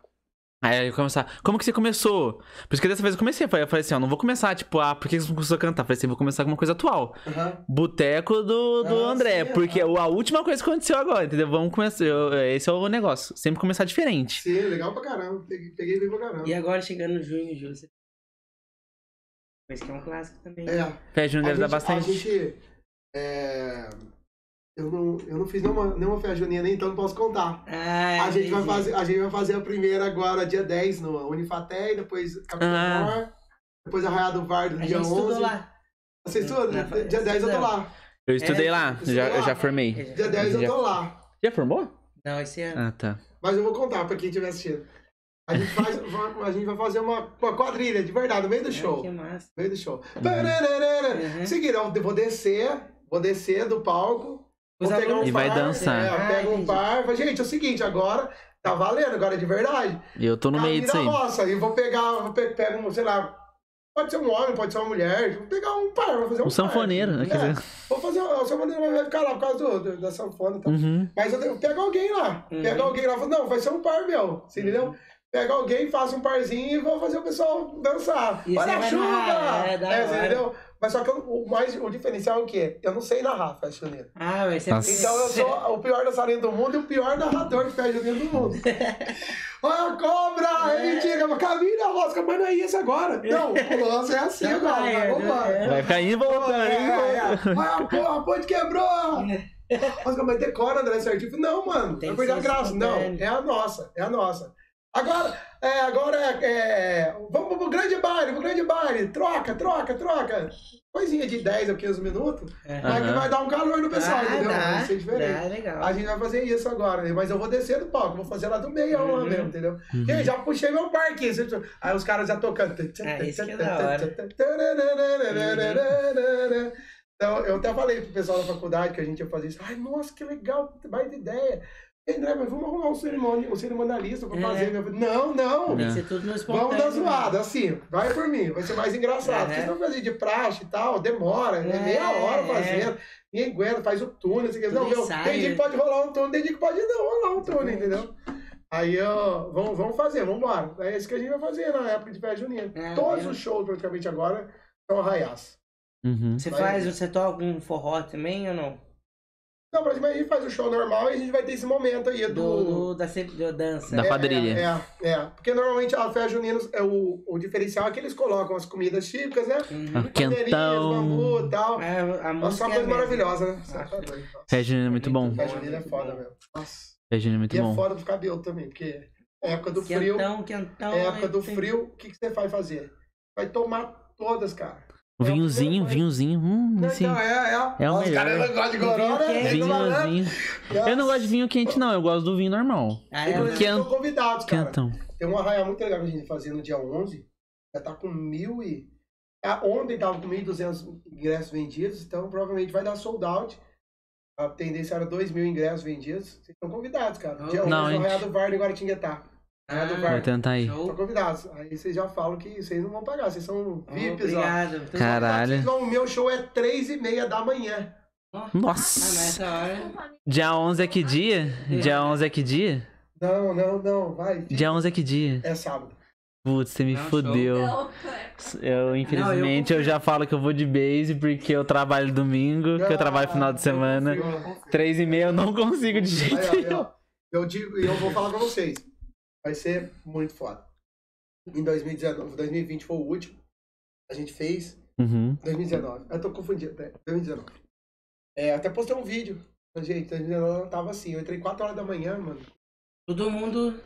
Speaker 1: Aí eu começar, como que você começou? Por isso que dessa vez eu comecei, eu falei assim, ó, não vou começar, tipo, ah, por que você começou a cantar? Eu falei assim, vou começar com uma coisa atual.
Speaker 2: Aham.
Speaker 1: Boteco do, do
Speaker 2: Ah,
Speaker 1: André,
Speaker 2: sim,
Speaker 1: porque
Speaker 2: aham.
Speaker 1: a última coisa que aconteceu agora, entendeu? Vamos começar. eu- esse é o negócio. Sempre começar diferente.
Speaker 2: Sim, legal pra caramba. Peguei, peguei bem pra caramba.
Speaker 4: E agora chegando no junho e julho, você... Mas que é um clássico também.
Speaker 2: É.
Speaker 1: Fé Júnior
Speaker 2: A
Speaker 1: dá
Speaker 2: gente,
Speaker 1: bastante.
Speaker 2: a gente, é, eu, não, eu não fiz nenhuma, nenhuma festa junina, nem então não posso contar.
Speaker 4: Ah,
Speaker 2: A gente, vai fazer, a gente vai fazer a primeira agora, dia 10, no Unifaté, e depois Capitão
Speaker 1: Ah.
Speaker 2: Mor, depois Arraiado do Vardo, dia
Speaker 4: gente
Speaker 2: 11.
Speaker 4: estudou lá.
Speaker 2: Você estuda?
Speaker 4: Na- na-
Speaker 2: dia 10 eu tô
Speaker 4: estudamos.
Speaker 2: lá.
Speaker 1: Eu estudei
Speaker 4: É,
Speaker 1: lá,
Speaker 2: isso
Speaker 1: já,
Speaker 2: lá.
Speaker 1: eu já formei.
Speaker 2: Dia 10 eu
Speaker 1: Já-
Speaker 2: tô lá.
Speaker 1: Já formou?
Speaker 4: Não, esse ano.
Speaker 1: Ah, tá.
Speaker 2: Mas eu vou contar pra quem estiver assistindo. A gente, faz, vai- a gente vai fazer uma, uma quadrilha, de verdade, no meio do show.
Speaker 4: Ah, que massa.
Speaker 2: No meio do show.
Speaker 1: Uhum.
Speaker 4: Uhum.
Speaker 2: Seguinte, eu vou descer, vou descer do palco.
Speaker 4: Os
Speaker 2: pegar um
Speaker 4: alunos-
Speaker 1: E vai
Speaker 2: par,
Speaker 1: dançar.
Speaker 2: É, pega um par. fala, Gente, é o seguinte, agora tá valendo, agora é de verdade.
Speaker 1: E eu tô no meio disso aí.
Speaker 2: roça. E vou pegar, vou pe pega um, sei lá, pode ser um homem, pode ser uma mulher. Vou pegar um par, vou fazer um
Speaker 1: Um sanfoneiro, né?
Speaker 2: par.
Speaker 1: Quer
Speaker 2: É,
Speaker 1: dizer.
Speaker 2: Vou fazer, o sanfoneiro vai ficar lá por causa do, do- da sanfona e tal.
Speaker 1: Uhum.
Speaker 2: Mas eu, eu pego alguém lá.
Speaker 4: Uhum.
Speaker 2: Pego alguém lá. falo, Não, vai ser um par meu. Você entendeu? Pego alguém, faço um parzinho e vou fazer o pessoal dançar.
Speaker 4: E
Speaker 2: Olha
Speaker 4: você
Speaker 2: a chuva!
Speaker 4: é,
Speaker 2: É, você
Speaker 4: hora.
Speaker 2: entendeu? Mas só que eu- o, mais, o diferencial é o quê? Eu não sei narrar festa junina.
Speaker 4: Ah, vai ser...
Speaker 1: Nossa.
Speaker 2: Então eu sou o pior dançarino do mundo e o pior narrador de festa junina do mundo. Olha a cobra! É mentira, mas caminho na rosca, mas não é isso agora. Não, o lance é assim
Speaker 4: Não
Speaker 2: agora.
Speaker 4: vai,
Speaker 2: mas
Speaker 4: é,
Speaker 2: vamos lá.
Speaker 4: é.
Speaker 1: Vai e voltando,
Speaker 2: É,
Speaker 1: indo e
Speaker 2: é,
Speaker 1: voltando.
Speaker 2: é. Olha a porra, a ponte quebrou! Nossa, mas decora, André certinho. Não, mano, vai perder a
Speaker 4: ser
Speaker 2: graça. Não, é a nossa, é a nossa. Agora, é, agora é, é, Vamos pro grande baile, pro grande baile. Troca, troca, troca. Coisinha de 10 a 15 minutos.
Speaker 4: É.
Speaker 2: Mas que
Speaker 1: Aham.
Speaker 2: vai dar um calor no pessoal,
Speaker 4: Ah,
Speaker 2: entendeu?
Speaker 4: dá,
Speaker 2: Vai ser diferente.
Speaker 4: dá, legal.
Speaker 2: A gente vai fazer isso agora, né? mas eu vou descer do palco, vou fazer lá do meião lá
Speaker 4: Uhum.
Speaker 2: mesmo, entendeu?
Speaker 1: Uhum.
Speaker 2: E aí, já puxei meu parque. Aí os caras já tocando.
Speaker 4: Ah, isso que é da hora.
Speaker 2: Então, eu até falei pro pessoal da faculdade que a gente ia fazer isso. Ai, nossa, que legal, mais ideia. André, mas vamos arrumar um, cerimônia, um cerimonialista pra
Speaker 4: É.
Speaker 2: fazer. Não, não.
Speaker 4: Tem que ser tudo no espontâneo.
Speaker 2: Vamos dar zoada, assim, vai por mim, vai ser mais engraçado.
Speaker 4: É.
Speaker 2: Se não fazer de praxe e tal, demora, é
Speaker 4: É,
Speaker 2: meia hora
Speaker 4: é.
Speaker 2: fazendo, ninguém aguenta, faz o túnel, assim, não, meu, tem dia que pode rolar um túnel, tem dia que pode não rolar um túnel, entendeu? Aí, ó, vamos, vamos fazer, vamos embora. É isso que a gente vai fazer na época de festa junina.
Speaker 4: É,
Speaker 2: Todos os shows, praticamente agora, são arraiás.
Speaker 1: Uhum.
Speaker 4: Você
Speaker 2: Vai-
Speaker 4: faz, você toca um forró também ou não?
Speaker 2: Não, a gente faz o show normal e a gente vai ter esse momento aí
Speaker 4: Do,
Speaker 2: do...
Speaker 4: do- da, ce- da dança.
Speaker 1: Da quadrilha.
Speaker 2: É, é, é. Porque normalmente a festa junina, é o, o diferencial é que eles colocam as comidas típicas, né?
Speaker 4: Uhum.
Speaker 1: Quentão.
Speaker 2: bambu e tal.
Speaker 4: É, a
Speaker 2: Nossa,
Speaker 4: música
Speaker 2: uma
Speaker 4: é
Speaker 2: coisa maravilhosa, né?
Speaker 4: Ah.
Speaker 2: tá.
Speaker 1: Festa junina é muito bom.
Speaker 2: Festa junina é foda mesmo. Nossa.
Speaker 1: Festa junina é muito
Speaker 2: E é
Speaker 1: bom.
Speaker 2: foda pro cabelo também, porque é época do frio.
Speaker 4: Quentão, quentão.
Speaker 2: É época do frio, o que, que você vai fazer? Vai tomar todas, cara.
Speaker 1: O vinhozinho, vinhozinho. Hum, assim.
Speaker 2: então, é, é.
Speaker 1: É o
Speaker 2: Os
Speaker 1: melhor.
Speaker 2: caras não gostam de goró, né?
Speaker 1: Vinhozinho. Eu não gosto de vinho quente, não. Eu gosto do vinho normal.
Speaker 4: Ah, é,
Speaker 2: Inclusive,
Speaker 1: Quent-
Speaker 2: estão convidados, cara.
Speaker 1: Quentão.
Speaker 2: Tem um arraial muito legal que a gente fazia no dia 11. Já tá com mil e... Ah, Ontem tava com 1.200 ingressos vendidos, então provavelmente vai dar sold out. A tendência era 2 mil ingressos vendidos. Vocês estão convidados, cara. Dia 11
Speaker 1: Não,
Speaker 2: no
Speaker 1: gente.
Speaker 2: Arraial do Guaratinguetá. Arraial do
Speaker 4: Ah,
Speaker 1: Vou tentar.
Speaker 2: Estão
Speaker 4: show.
Speaker 2: convidados. Aí vocês já falam que vocês não vão pagar, vocês são VIPs, ó.
Speaker 4: Obrigado. Então,
Speaker 1: Caralho.
Speaker 2: Então, o meu show é 3 e meia da manhã.
Speaker 4: Ah,
Speaker 1: Nossa.
Speaker 5: família.
Speaker 1: Dia 11 é que dia? Dia 11 é que dia?
Speaker 2: Não, não, não, vai.
Speaker 1: Dia 11 é que dia?
Speaker 2: É sábado.
Speaker 1: Putz, você me
Speaker 4: Não,
Speaker 1: fodeu.
Speaker 5: Não,
Speaker 1: Eu, infelizmente,
Speaker 4: Não, eu
Speaker 1: eu, já falo que eu vou de base porque eu trabalho domingo, que eu trabalho final de semana. Três e meia eu não consigo de jeito
Speaker 2: Aí, ó, aí,
Speaker 1: nenhum.
Speaker 2: ó. Eu digo, eu vou falar pra vocês. Vai ser muito foda. Em 2019, 2020 foi o último. A gente fez.
Speaker 1: Uhum.
Speaker 2: 2019. Eu tô confundindo, até. 2019. É, até postei um vídeo. Mas, Gente, 2019 eu tava assim. Eu entrei 4 horas da manhã, mano.
Speaker 4: Todo mundo.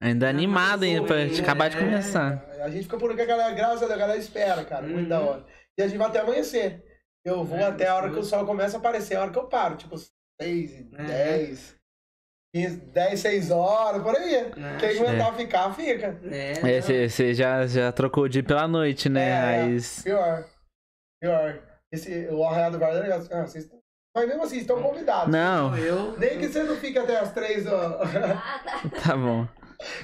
Speaker 1: Ainda animado ainda, pra
Speaker 4: É.
Speaker 1: acabar de começar.
Speaker 2: A gente fica por um que a galera, graças a Deus, a galera espera, cara. Muito
Speaker 4: Uhum.
Speaker 2: da hora. E a gente vai até amanhecer. Eu vou
Speaker 4: É,
Speaker 2: até a hora que o sol começa a aparecer, a hora que eu paro. Tipo, 6,
Speaker 4: É.
Speaker 2: 10, 15, 10, 6 horas, por aí.
Speaker 4: né?
Speaker 2: Quem aguentar ficar, fica.
Speaker 4: É,
Speaker 1: É, você já, já trocou o dia pela noite, né?
Speaker 2: É,
Speaker 1: Mas.
Speaker 2: Pior. Pior. Esse, o Arraial do Guarda é legal. Ah, vocês, mas mesmo assim, estão convidados.
Speaker 1: Não,
Speaker 4: Eu.
Speaker 2: Nem que você não fique até as 3 ó.
Speaker 5: Ah, tá.
Speaker 1: bom.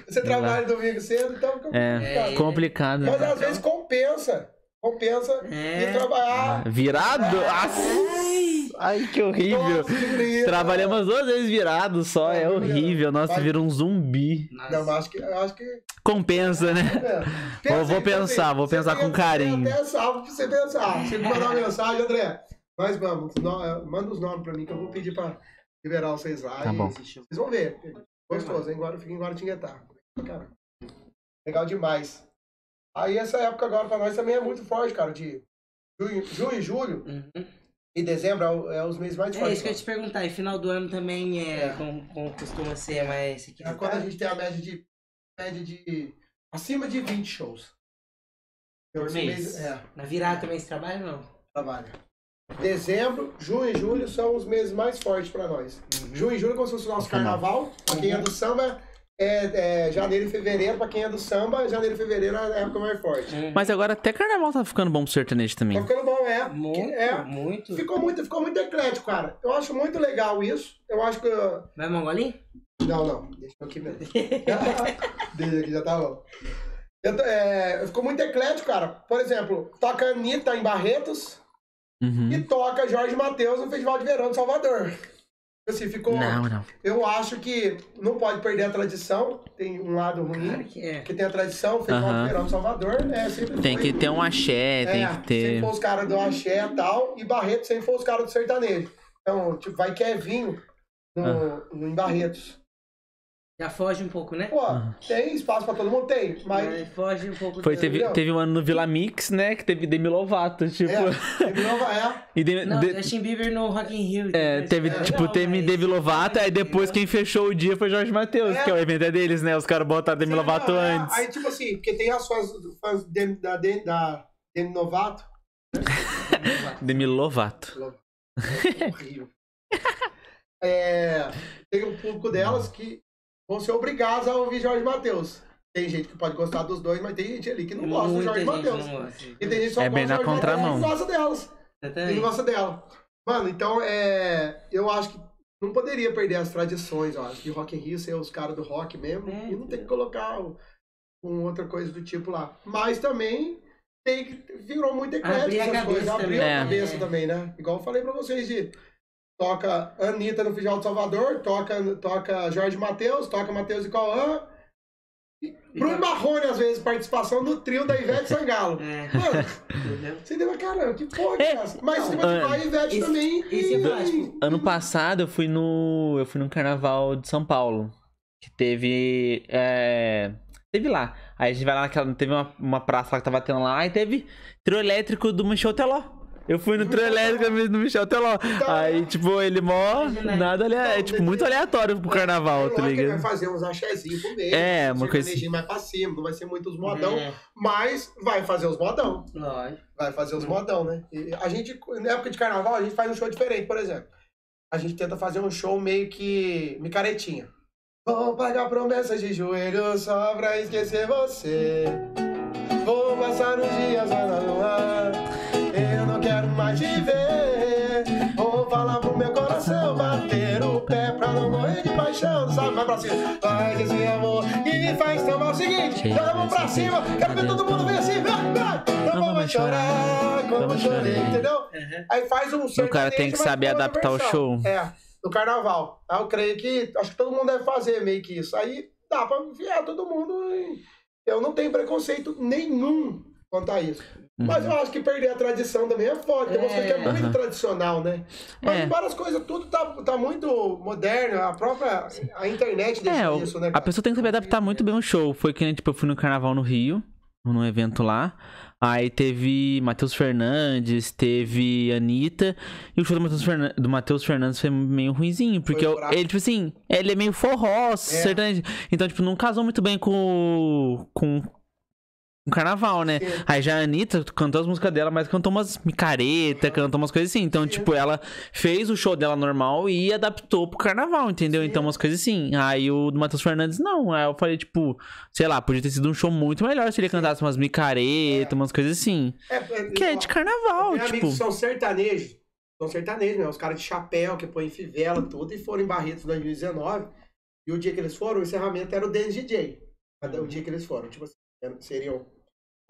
Speaker 2: Você trabalha domingo cedo, então fica
Speaker 1: É,
Speaker 2: complicado.
Speaker 1: complicado.
Speaker 2: Mas às vezes compensa. Compensa
Speaker 4: É.
Speaker 2: ir trabalhar.
Speaker 1: Virado? Nossa! Ai, que horrível.
Speaker 2: Nossa.
Speaker 1: Trabalhamos duas vezes virado só, é
Speaker 2: É,
Speaker 1: horrível. Nossa,
Speaker 2: Vai-
Speaker 1: vira um zumbi.
Speaker 2: Não, mas acho que. Acho que
Speaker 1: Compensa, né?
Speaker 2: é.
Speaker 1: Eu vou pensar, vou pensar com carinho.
Speaker 2: Até salvo pra você pensar. Você me mandar uma mensagem, André. Nós vamos. no- manda os nomes pra mim que eu vou pedir pra liberar vocês lá.
Speaker 1: Tá
Speaker 2: e
Speaker 1: bom.
Speaker 2: Vocês vão ver. Gostoso, hein? Agora fica em Guaratinguetá. Cara, legal demais. Aí essa época agora pra nós também é muito forte, cara. De junho, junho e julho
Speaker 4: Uhum.
Speaker 2: E dezembro é, é os meses mais
Speaker 4: É
Speaker 2: fortes.
Speaker 4: isso que eu ia te perguntar. E final do ano também é,
Speaker 2: É.
Speaker 4: Como, como costuma ser mais.
Speaker 2: É quando a gente tem a média de. média de. acima de 20 shows.
Speaker 4: Por
Speaker 2: Esse
Speaker 4: mês?
Speaker 2: É,
Speaker 4: Na virada também você trabalha ou não?
Speaker 2: trabalha. Dezembro, junho e julho são os meses mais fortes pra nós. Junho e julho é como se fosse o nosso carnaval. Pra quem é do samba, é, é janeiro e fevereiro. Pra quem é do samba, janeiro e fevereiro é a época mais forte.
Speaker 1: Mas agora até carnaval tá ficando bom pro sertanejo também.
Speaker 2: Tá ficando bom, é.
Speaker 4: Muito,
Speaker 2: É.
Speaker 4: muito.
Speaker 2: Ficou muito, ficou muito eclético, cara. Eu acho muito legal isso. Eu acho que.
Speaker 4: Vai mongolinho?
Speaker 2: Não, não. Deixa eu aqui mesmo. Deixa aqui, já tá bom. Eu tô- é, ficou muito eclético, cara. Por exemplo, toca Anitta em Barretos
Speaker 1: Uhum.
Speaker 2: e toca Jorge Matheus no Festival de Verão de Salvador. Assim, ficou.
Speaker 1: Não, não.
Speaker 2: Eu acho que não pode perder a tradição. Tem um lado
Speaker 4: Claro
Speaker 2: ruim.
Speaker 4: que é.
Speaker 2: Que tem a tradição, o Festival
Speaker 1: Aham.
Speaker 2: de Verão de Salvador. É, sempre
Speaker 1: Tem
Speaker 2: foi.
Speaker 1: que ter um axé, tem
Speaker 2: É,
Speaker 1: que
Speaker 2: Sempre
Speaker 1: ter.
Speaker 2: foi os caras do axé e tal, e Barretos sempre foi os caras do sertanejo. Então, tipo, vai Kevinho no,
Speaker 1: Ah.
Speaker 2: no, em Barretos.
Speaker 4: Já foge um pouco, né?
Speaker 2: Pô, tem espaço pra todo mundo? Tem, mas.
Speaker 4: Mas foge um pouco
Speaker 1: Foi, teve,
Speaker 2: Entendeu?
Speaker 1: teve um ano no Vila Mix, né? Que teve Demi Lovato, tipo.
Speaker 2: É, tem nova- é.
Speaker 1: E Demi-
Speaker 4: Não,
Speaker 1: de-
Speaker 4: Justin Bieber no Rock in Rio.
Speaker 1: é, teve,
Speaker 4: É,
Speaker 1: tipo,
Speaker 4: não,
Speaker 1: teve Demi Lovato, aí depois quem fechou o dia foi Jorge Matheus,
Speaker 2: É.
Speaker 1: que é o evento é deles, né? Os caras botaram Demi Lovato
Speaker 2: é,
Speaker 1: antes.
Speaker 2: Aí, tipo assim, porque tem as fãs, fãs de- da, de- da Demi Novato.
Speaker 1: Demi Lovato.
Speaker 2: Horrível. É, tem um público delas que vão ser obrigados a ouvir Jorge Matheus. Tem gente que pode gostar dos dois, mas tem gente ali que não gosta do
Speaker 4: Muita
Speaker 2: Jorge
Speaker 4: gente
Speaker 2: Matheus. E tem gente que só
Speaker 1: É bem
Speaker 2: gosta
Speaker 1: na
Speaker 2: do Jorge Mateus
Speaker 1: contramão.
Speaker 2: e gosta delas. E
Speaker 4: Exatamente.
Speaker 2: gosta dela. Mano, então é. Eu acho que não poderia perder as tradições, ó. Que Rock in Rio ser os caras do rock mesmo.
Speaker 4: É,
Speaker 2: e não tem que colocar o- com outra coisa do tipo lá. Mas também tem que. Virou muito eclético essas
Speaker 4: cabeça
Speaker 2: coisas. Abriu a
Speaker 1: É.
Speaker 2: cabeça também, né? Igual eu falei pra vocês de. Toca Anitta no Fijal de Salvador, toca, toca Jorge Matheus, toca Matheus e Cauã. E Bruno Marrone, às vezes, participação no trio da Ivete Sangalo.
Speaker 4: É,
Speaker 2: Mano, você deu caramba, que porra que é
Speaker 1: É,
Speaker 2: essa? Mas tipo,
Speaker 1: ah,
Speaker 2: a Ivete
Speaker 4: esse-
Speaker 2: também.
Speaker 4: esse é
Speaker 2: e-.
Speaker 1: Ano passado eu fui no. Eu fui no carnaval de São Paulo. Que teve. É, teve lá. Aí a gente vai lá naquela. Teve uma, uma praça lá que tava tendo lá. Aí teve trio elétrico do Michel Teló. Eu fui no trio elétrico do Michel Teló. Aí, tipo, ele mó. Nada ali. É, tipo, muito aleatório pro carnaval,
Speaker 2: É
Speaker 1: tá
Speaker 2: lógico que ele vai
Speaker 1: ligado?
Speaker 2: fazer uns axézinhos pro meio.
Speaker 1: É,
Speaker 2: um
Speaker 1: uma coisa
Speaker 2: sertanejinho mais pra cima, não vai ser muito os modão,
Speaker 4: É,
Speaker 2: mas vai fazer os modão.
Speaker 4: lógico.
Speaker 2: Vai fazer os modão, né? E a gente, na época de carnaval, a gente faz um show diferente, por exemplo. A gente tenta fazer um show meio que micaretinha. Vou pagar promessas de joelho só pra esquecer você. Vou passar os dias lá na lua. Mais te ver. Vou falar pro meu coração bater o pé pra não morrer de paixão. Sabe? Vai pra cima. Faz esse amor e me faz tomar o seguinte. Vamos pra cima. Quero ver todo mundo ver assim. Vai, vai. Não vamos chorar como
Speaker 1: Vamos
Speaker 2: chorei,
Speaker 1: chorar.
Speaker 2: entendeu?
Speaker 4: Uhum.
Speaker 2: Aí faz um
Speaker 1: O cara tem que saber adaptar o show.
Speaker 2: É, no carnaval. Aí eu creio que. Acho que todo mundo deve fazer meio que isso. Aí dá pra enfiar todo mundo. e Eu não tenho preconceito nenhum quanto a isso. Mas
Speaker 1: Uhum.
Speaker 2: eu acho que perder a tradição também é foda. Tem
Speaker 4: É.
Speaker 2: coisas que é muito
Speaker 1: Aham.
Speaker 2: tradicional, né? Mas
Speaker 1: É.
Speaker 2: embora as coisas, tudo tá, tá muito moderno. A própria. A internet deixa
Speaker 1: É,
Speaker 2: isso, né?
Speaker 1: a
Speaker 2: cara?
Speaker 1: pessoa tem que saber adaptar muito bem o show. Foi que, tipo, eu fui no carnaval no Rio, num evento lá. Aí teve Matheus Fernandes, teve Anitta. E o show do Matheus Fernandes foi meio ruinzinho. Porque eu- ele, tipo assim, ele é meio forró, sertanejo. Então, tipo, não casou muito bem com. com. Com carnaval, né?
Speaker 2: Sim.
Speaker 1: Aí já a Anitta cantou as músicas dela, mas cantou umas micaretas, cantou umas coisas assim. Então,
Speaker 2: Sim.
Speaker 1: tipo, ela fez o show dela normal e adaptou pro carnaval, entendeu?
Speaker 2: Sim.
Speaker 1: Então, umas coisas assim. Aí o do Matheus Fernandes, não. Aí eu falei, tipo, sei lá, podia ter sido um show muito melhor se ele cantasse umas micaretas, umas coisas assim.
Speaker 2: É, é,
Speaker 1: Que é de carnaval, tipo.
Speaker 2: são sertanejos. São sertanejos, né? Os caras de chapéu, que põem fivela, tudo, e foram em Barretos em 2019. E o dia que eles foram, o encerramento era o Dance DJ. O dia que eles foram. Tipo assim, seriam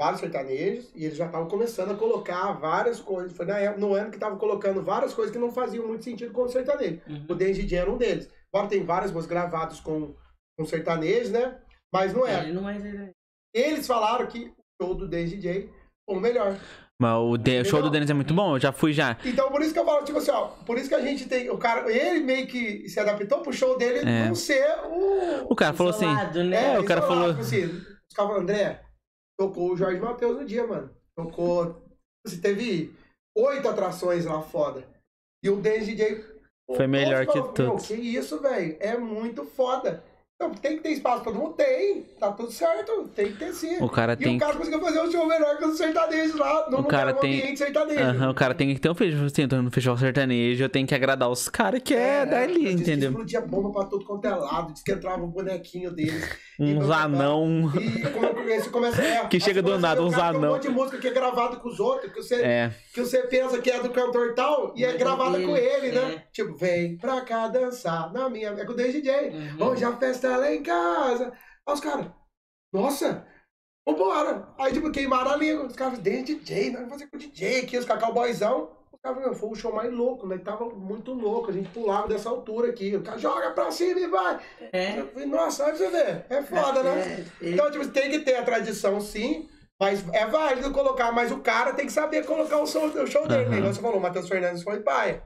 Speaker 2: vários sertanejos, e eles já estavam começando a colocar várias coisas. Foi na época, no ano que estavam colocando várias coisas que não faziam muito sentido com o sertanejo.
Speaker 4: Uhum.
Speaker 2: O DJ era um deles. Agora tem várias músicas gravadas com, com sertanejos, né? Mas não era.
Speaker 4: Ele não é.
Speaker 2: Eles falaram que o show do DJ foi o melhor.
Speaker 1: Mas o, de- o show do Denis é muito bom, eu já fui já.
Speaker 2: Então, por isso que eu falo, tipo assim, ó, por isso que a gente tem. O cara, ele meio que se adaptou pro show dele
Speaker 1: É.
Speaker 2: não ser o.
Speaker 1: O cara falou assim.
Speaker 4: Isolado, né?
Speaker 1: É, o cara
Speaker 2: isolado,
Speaker 1: falou-
Speaker 2: Tipo assim, os caras falaram, André, tocou o Jorge Matheus no dia, mano. Tocou. Assim, teve oito atrações lá foda. E o Dance DJ.
Speaker 1: Foi melhor que todos.
Speaker 2: Que isso, velho. É muito foda. Então, tem que ter espaço pra todo mundo? Tem. Tá tudo certo. Tem que ter sim.
Speaker 1: O cara
Speaker 2: E
Speaker 1: tem
Speaker 2: o cara conseguiu fazer um show melhor que os sertanejos lá. No
Speaker 1: O cara tem-
Speaker 2: ambiente sertanejo.
Speaker 1: Aham, o cara tem que ter um festival, assim, tô no festival sertanejo, eu tenho que agradar os caras que é, dali,
Speaker 2: diz que
Speaker 1: entendeu?
Speaker 2: Explodia bomba pra tudo quanto é lado, diz que entrava o bonequinho deles.
Speaker 1: Uns anão.
Speaker 2: E como começa, é,
Speaker 1: Que chega do nada,
Speaker 2: o
Speaker 1: uns
Speaker 2: tem
Speaker 1: anão.
Speaker 2: Um monte de música que é gravado com os outros, que você,
Speaker 1: É.
Speaker 2: que você pensa que é do cantor tal, e é
Speaker 4: é
Speaker 2: gravada com ele, né?
Speaker 4: é.
Speaker 2: Tipo, vem pra cá dançar na minha. É com o DJ.
Speaker 4: Uhum.
Speaker 2: Hoje a festa é lá em casa. Aí os caras, nossa, vambora. Aí, tipo, queimaram a língua. Os caras, dance DJ, nós vamos fazer com o DJ aqui, os cowboyzão. Os caras, foi o show mais louco, né? Tava muito louco, a gente pulava dessa altura aqui. O cara joga pra cima e vai.
Speaker 4: É.
Speaker 2: Eu falei, Nossa, olha você ver. É foda, né?
Speaker 4: É, ele-
Speaker 2: Então, tipo, tem que ter a tradição, sim. Mas é válido colocar, mas o cara tem que saber colocar o, som- o show dele.
Speaker 1: Aham.
Speaker 2: né? Você falou, o Matheus Fernandes foi paia.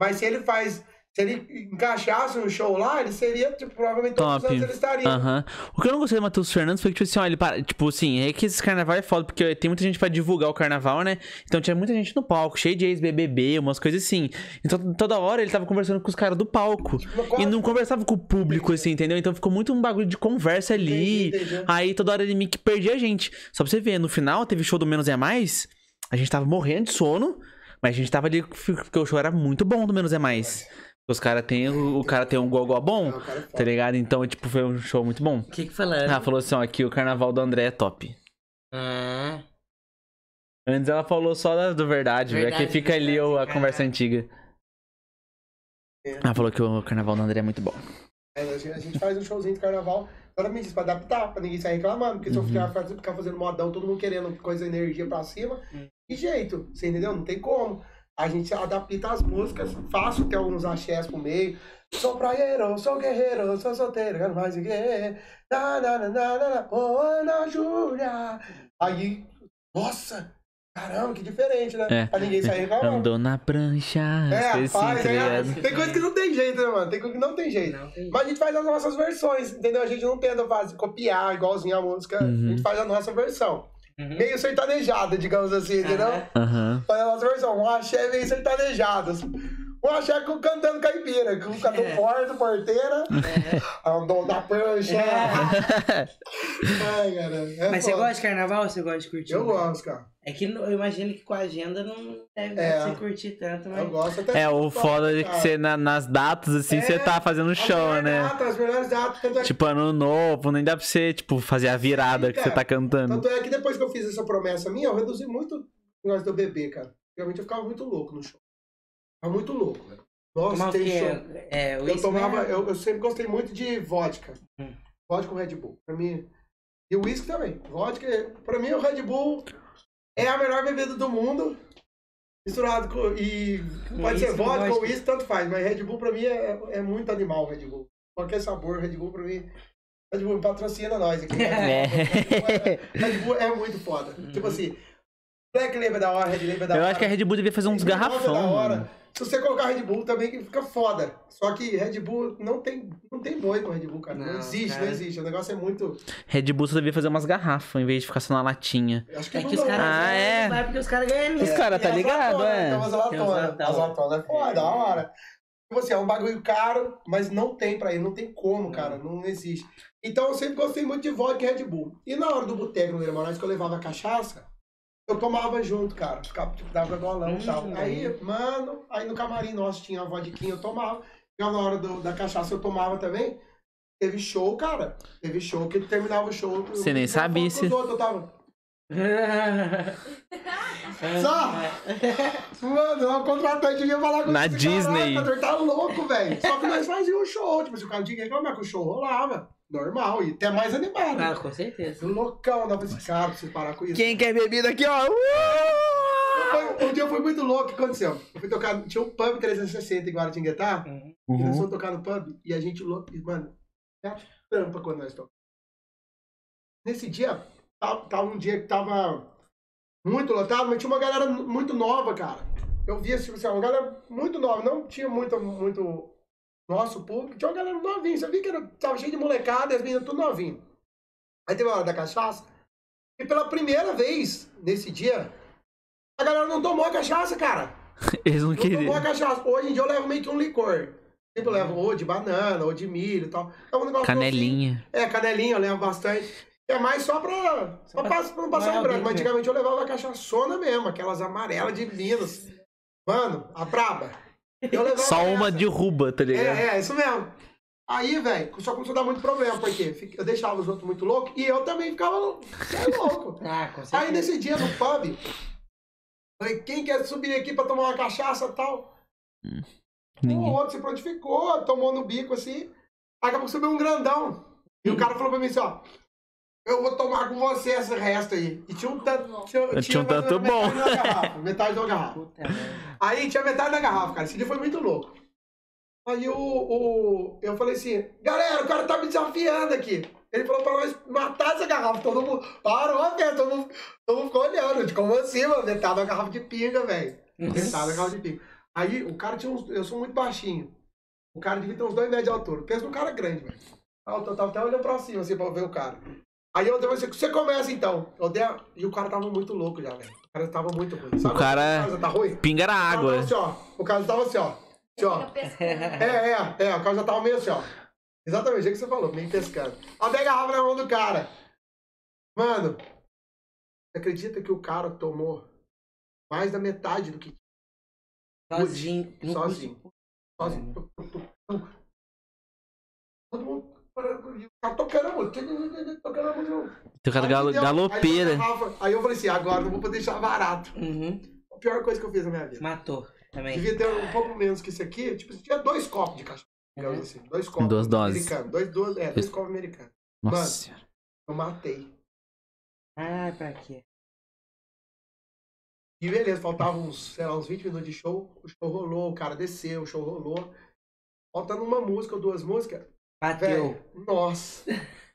Speaker 2: Mas se ele faz Se ele encaixasse um show lá, ele seria, tipo, provavelmente todos os
Speaker 1: Top.
Speaker 2: anos ele estaria.
Speaker 1: Aham. O que eu não gostei do Matheus Fernandes foi que, tipo assim, ó, ele para. Tipo assim, é que esse carnaval é foda, porque tem muita gente pra divulgar o carnaval, né? Então tinha muita gente no palco, cheio de ex-BBB, umas coisas assim. Então toda hora ele tava conversando com os caras do palco.
Speaker 2: Tipo,
Speaker 1: E não conversava com o público, assim, entendeu? Então ficou muito um bagulho de conversa ali.
Speaker 2: Entendi, entendi.
Speaker 1: Aí toda hora ele meio que perdia a gente. Só pra você ver, no final teve show do Menos é Mais. A gente tava morrendo de sono, mas a gente tava ali porque o show era muito bom do Menos é Mais. Os caras têm. O cara tem um gogó bom,
Speaker 2: cara é foda.
Speaker 1: tá ligado? Então, tipo, foi um show muito bom.
Speaker 4: O que que falaram?
Speaker 1: Ah, falou assim, ó, que o carnaval do André é top.
Speaker 4: Ah,
Speaker 1: Antes ela falou só da- do verdade, velho.
Speaker 4: Verdade,
Speaker 1: Que fica ali o- a
Speaker 4: verdade,
Speaker 1: conversa
Speaker 4: cara.
Speaker 1: antiga.
Speaker 2: É.
Speaker 1: Ela falou que o carnaval do André é muito bom.
Speaker 2: É, a gente- faz um showzinho de carnaval, exatamente isso, pra adaptar, pra ninguém sair reclamando. Porque se eu
Speaker 1: Uhum.
Speaker 2: ficar, ficar fazendo modão, todo mundo querendo coisa, energia pra cima,
Speaker 4: Hum.
Speaker 2: que jeito, você entendeu? Não tem como. A gente adapta as músicas, faço ter alguns axés pro meio. Sou praieiro, sou guerreiro, sou solteiro, quero mais ninguém. Na, na, na, na, na, na, oh, Ana Júlia. Aí, nossa, caramba, que diferente, né?
Speaker 1: É.
Speaker 2: Pra ninguém sair reclamando.
Speaker 1: Andou na prancha.
Speaker 2: É, faz, é. Tem coisa que não tem jeito, né, mano? Tem coisa que não tem jeito.
Speaker 4: não tem.
Speaker 2: Mas a gente faz as nossas versões, entendeu? A gente não tenta fazer, copiar igualzinho a música,
Speaker 1: Uhum.
Speaker 2: a gente faz a nossa versão.
Speaker 4: Uhum.
Speaker 2: Meio sertanejada, digamos assim, entendeu?
Speaker 1: Aham.
Speaker 2: Faz a nossa versão. Um axé meio sertanejado. Um axé com- cantando caipira, com canto
Speaker 4: É.
Speaker 2: porta, porteira, andou na prancha. Ai, cara. é
Speaker 4: Mas você
Speaker 2: foda.
Speaker 4: gosta de carnaval ou você gosta de curtir?
Speaker 2: Eu gosto, cara.
Speaker 4: É que eu imagino que com a agenda não deve
Speaker 2: É.
Speaker 4: você curtir tanto, mas.
Speaker 2: Eu gosto até
Speaker 1: É, o foda é que
Speaker 2: cara.
Speaker 1: você, na- nas datas, assim, você
Speaker 2: É,
Speaker 1: tá fazendo show, né?
Speaker 2: datas, as melhores datas. Tanto é que
Speaker 1: Tipo, ano novo, nem dá pra você, tipo, fazer a virada que você tá cantando.
Speaker 2: Tanto é que depois que eu fiz essa promessa minha, eu reduzi muito o negócio do bebê, cara. Realmente eu ficava muito louco no show. Ficava muito louco, velho. Nossa, tem show.
Speaker 4: É,
Speaker 2: Eu tomava, eu, eu sempre gostei muito de vodka.
Speaker 4: Hum.
Speaker 2: Vodka com Red Bull. Pra mim. E o uísque também. Vodka, pra mim o Red Bull é a melhor bebida do mundo. Misturado com. E pode ser vodka ou uísque, tanto faz. Mas Red Bull pra mim é, é muito animal, Red Bull. Qualquer sabor, Red Bull pra mim. Red Bull patrocina nós aqui. né?
Speaker 1: É.
Speaker 2: Red Bull é muito foda. Tipo assim, Black Label é da hora, Red Label é da
Speaker 1: Eu
Speaker 2: hora.
Speaker 1: acho que a Red Bull devia fazer uns
Speaker 2: Red Bull é da
Speaker 1: garrafão,
Speaker 2: hora.
Speaker 1: mano.
Speaker 2: Se você colocar Red Bull também que fica foda. Só que Red Bull não tem, não tem boi com Red Bull, cara. Não,
Speaker 4: Não,
Speaker 2: existe,
Speaker 4: cara.
Speaker 2: não existe. O negócio é muito.
Speaker 1: Red Bull você devia fazer umas garrafas, em vez de ficar só na latinha.
Speaker 2: Acho que
Speaker 4: É
Speaker 2: não
Speaker 4: que os caras
Speaker 1: Ah, é?
Speaker 4: vai porque os caras ganham
Speaker 1: Os caras tá ligado, é?
Speaker 2: Então, as latonas. As latonas é foda, da hora. Tipo assim, é um bagulho caro, mas não tem pra ele, não tem como, cara. Não existe. Então eu sempre gostei muito de vodka e Red Bull. E na hora do boteco no Moraes, que eu levava cachaça, eu tomava junto, cara. Ficava, tipo, dava golão e tal.
Speaker 4: Hum,
Speaker 2: Aí, mano, aí no camarim nosso tinha a vodquinha, eu tomava. Chegava na hora do- da cachaça, eu tomava também. Teve show, cara. Teve show que terminava o show.
Speaker 1: Você nem sabia se-
Speaker 2: outros, Eu tava. Só! Mano, o contratante vinha falar com
Speaker 1: Na
Speaker 2: esse
Speaker 1: Disney.
Speaker 2: Caraca, tá louco, velho. Só que nós fazíamos o show. Tipo, se o cara tinha que reclamar que o show rolava. Normal. E até mais animado.
Speaker 4: Ah, com certeza.
Speaker 2: Loucão, dá pra esse cara, pra você parar com isso.
Speaker 1: Quem quer bebida aqui, ó? Uh!
Speaker 2: Um dia foi muito louco. O que aconteceu? Eu fui tocar. Tinha um pub 360 em Guaratinguetá.
Speaker 4: Uhum.
Speaker 2: E nós
Speaker 1: Uhum.
Speaker 2: fomos tocar no pub. E a gente louco. e, Mano, é a trampa quando nós tocamos. Nesse dia, tava, tava um dia que tava muito lotado, mas tinha uma galera muito nova, cara. Eu via assim, assim, uma galera muito nova. Não tinha muito, muito nosso público. Tinha uma galera novinha. Você via que era, tava cheio de molecada e as meninas tudo novinho. Aí teve a hora da cachaça. E pela primeira vez, nesse dia, a galera não tomou a cachaça, cara.
Speaker 1: Eles não
Speaker 2: Não tomou a
Speaker 1: queriam.
Speaker 2: cachaça. Hoje em dia eu levo meio que um licor. Tipo, eu levo ou de banana, ou de milho e tal. É um negócio
Speaker 1: Canelinha.
Speaker 2: docinho. É, canelinha eu levo bastante. É mais só pra, só
Speaker 4: pra-
Speaker 2: pra, pra não passar
Speaker 4: não é
Speaker 2: em branco. Mas antigamente eu levava a cachaçona mesmo, aquelas amarelas de Minas. Mano, a braba.
Speaker 1: Só uma
Speaker 2: essa.
Speaker 1: derruba, tá ligado?
Speaker 2: É, é, isso mesmo. Aí, velho, só começou a dar muito problema, porque eu deixava os outros muito loucos e eu também ficava lou- é louco.
Speaker 4: Ah.
Speaker 2: Aí nesse dia no pub, falei, quem quer subir aqui pra tomar uma cachaça e tal? O
Speaker 1: Ninguém.
Speaker 2: outro se prontificou, tomou no bico assim. Aí acabou que subiu um grandão. E o cara falou pra mim assim, ó. Eu vou tomar com você esse resto aí. E tinha um tanto. Tinha,
Speaker 1: Tinha um
Speaker 2: mais ou
Speaker 1: tanto bom.
Speaker 2: Metade da garrafa. Metade da garrafa.
Speaker 4: Puta.
Speaker 2: Aí tinha metade da garrafa, cara. Esse dia foi muito louco. Aí o, o, eu falei assim, galera, o cara tá me desafiando aqui. Ele falou pra nós matar essa garrafa. Todo mundo parou, velho. Todo mundo, todo mundo ficou olhando. De como assim, mano? Metade da garrafa de pinga, velho. Metade da garrafa de pinga. Aí o cara tinha uns. Eu sou muito baixinho. O cara devia ter uns dois metros de altura. Pensa num cara grande, velho. Eu tava até olhando pra cima, assim, pra ver o cara. Aí eu assim, você começa então. Eu dei a- E o cara tava muito louco já, velho. O cara tava muito ruim. Sabe
Speaker 1: O cara-
Speaker 2: casa tá ruim?
Speaker 1: Pinga na
Speaker 2: O cara
Speaker 1: água.
Speaker 2: tava assim, ó. O cara tava assim, ó. Assim, ó. É, é, é. O cara já tava meio assim, ó. Exatamente, o jeito que você falou, meio pescando. Até a garrafa na mão do cara. Mano, você acredita que o cara tomou mais da metade do que
Speaker 4: Sozinho.
Speaker 2: Sozinho. Sozinho. Tum. Todo mundo. O cara tocando a música. Tocando a música. Deu-
Speaker 1: galopeira.
Speaker 2: Aí, eu falei assim, agora não vou poder deixar barato.
Speaker 4: Uhum.
Speaker 2: A pior coisa que eu fiz na minha vida.
Speaker 4: Matou também.
Speaker 2: Devia ter um pouco menos que isso aqui. Tipo, tinha dois copos de cachaça. digamos
Speaker 4: Uhum.
Speaker 2: assim. Dois copos.
Speaker 1: Duas doses.
Speaker 2: Americanos. Dois, dois, é, dois copos americanos.
Speaker 1: Nossa senhora.
Speaker 2: Eu matei.
Speaker 4: Ah, pra quê?
Speaker 2: E beleza, faltavam uns, sei lá, uns 20 minutos de show. O show rolou, o cara desceu, o show rolou. Faltando uma música ou duas músicas.
Speaker 4: Bateu.
Speaker 2: Velho, nossa.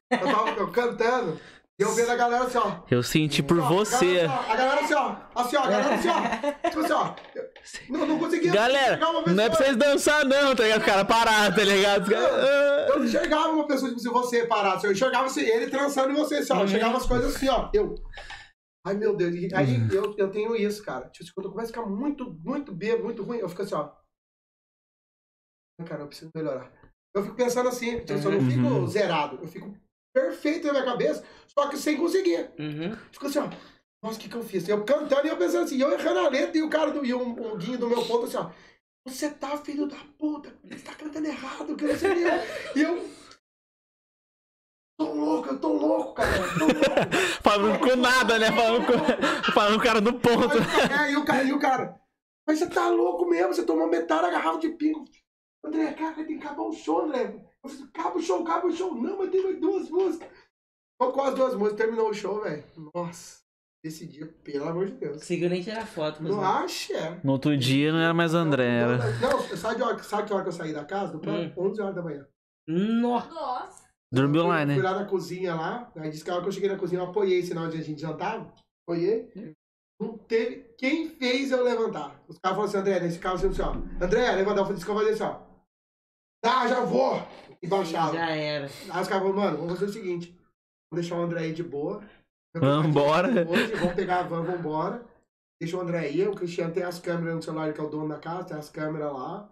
Speaker 2: Eu tava eu cantando e eu vendo a galera assim, ó.
Speaker 1: Eu senti por
Speaker 2: Ó,
Speaker 1: você.
Speaker 2: A galera assim, ó. Assim, ó. A galera assim, ó. Tipo assim, ó. eu Não, não conseguia
Speaker 1: Galera, não é pra vocês dançar, não, tá ligado? O cara parado, tá ligado?
Speaker 2: Eu não enxergava uma pessoa, tipo assim, você parado. assim, Eu enxergava assim, ele trançando em você, assim, ó. Chegava as coisas assim, ó. Eu. Ai, meu Deus. E aí eu, eu tenho isso, cara. Tipo assim, quando eu começo a ficar muito, muito bêbado, muito ruim, eu fico assim, ó. Cara, eu preciso melhorar. Eu fico pensando assim, assim, eu não fico
Speaker 1: Uhum.
Speaker 2: zerado. Eu fico perfeito na minha cabeça, só que sem conseguir.
Speaker 4: Uhum.
Speaker 2: Fico assim, ó. Nossa, o que que eu fiz? Eu cantando e eu pensando assim, eu errando a letra e o cara do, e o, o Guinho do meu ponto assim, ó. Você tá, filho da puta, você tá cantando errado, que não sei. E eu. Tô louco, eu tô louco, cara. Tô louco.
Speaker 1: Falando com nada, né? Falando com, falando com o cara no ponto.
Speaker 2: Aí, é, e, o cara, e o cara. Mas você tá louco mesmo, você tomou metade da garrafa de pingo. André, cara, tem que acabar o show, André. Eu falei, acaba o show, acaba o show. Não, mas tem mais duas músicas. Tocou as duas músicas, terminou o show, velho. Nossa, esse dia, pelo amor de Deus.
Speaker 4: Conseguiu nem tirar foto. com os
Speaker 2: Não é.
Speaker 1: No outro dia não era mais André, era.
Speaker 2: Não, sabe, de hora, sabe que hora que eu saí da casa? Do plano? 11 horas da manhã.
Speaker 4: Nossa.
Speaker 5: Nossa.
Speaker 1: Dormiu lá, né?
Speaker 2: Fui lá na cozinha lá, aí disse que a hora que eu cheguei na cozinha eu apoiei, sinal de a gente jantava. Apoiei. Não teve. Quem fez eu levantar? Os caras falaram assim, André, nesse carro assim, ó. André, levantar. Eu falei, disse que eu vou fazer assim, ó. Tá, já vou! E baixava.
Speaker 4: Já era.
Speaker 2: Aí os caras falaram, mano, vamos fazer o seguinte. Vamos deixar o André aí de boa.
Speaker 1: Vambora.
Speaker 2: Hoje, vamos pegar a van, vambora. Deixa o André aí. O Cristiano tem as câmeras no celular, que é o dono da casa, tem as câmeras lá.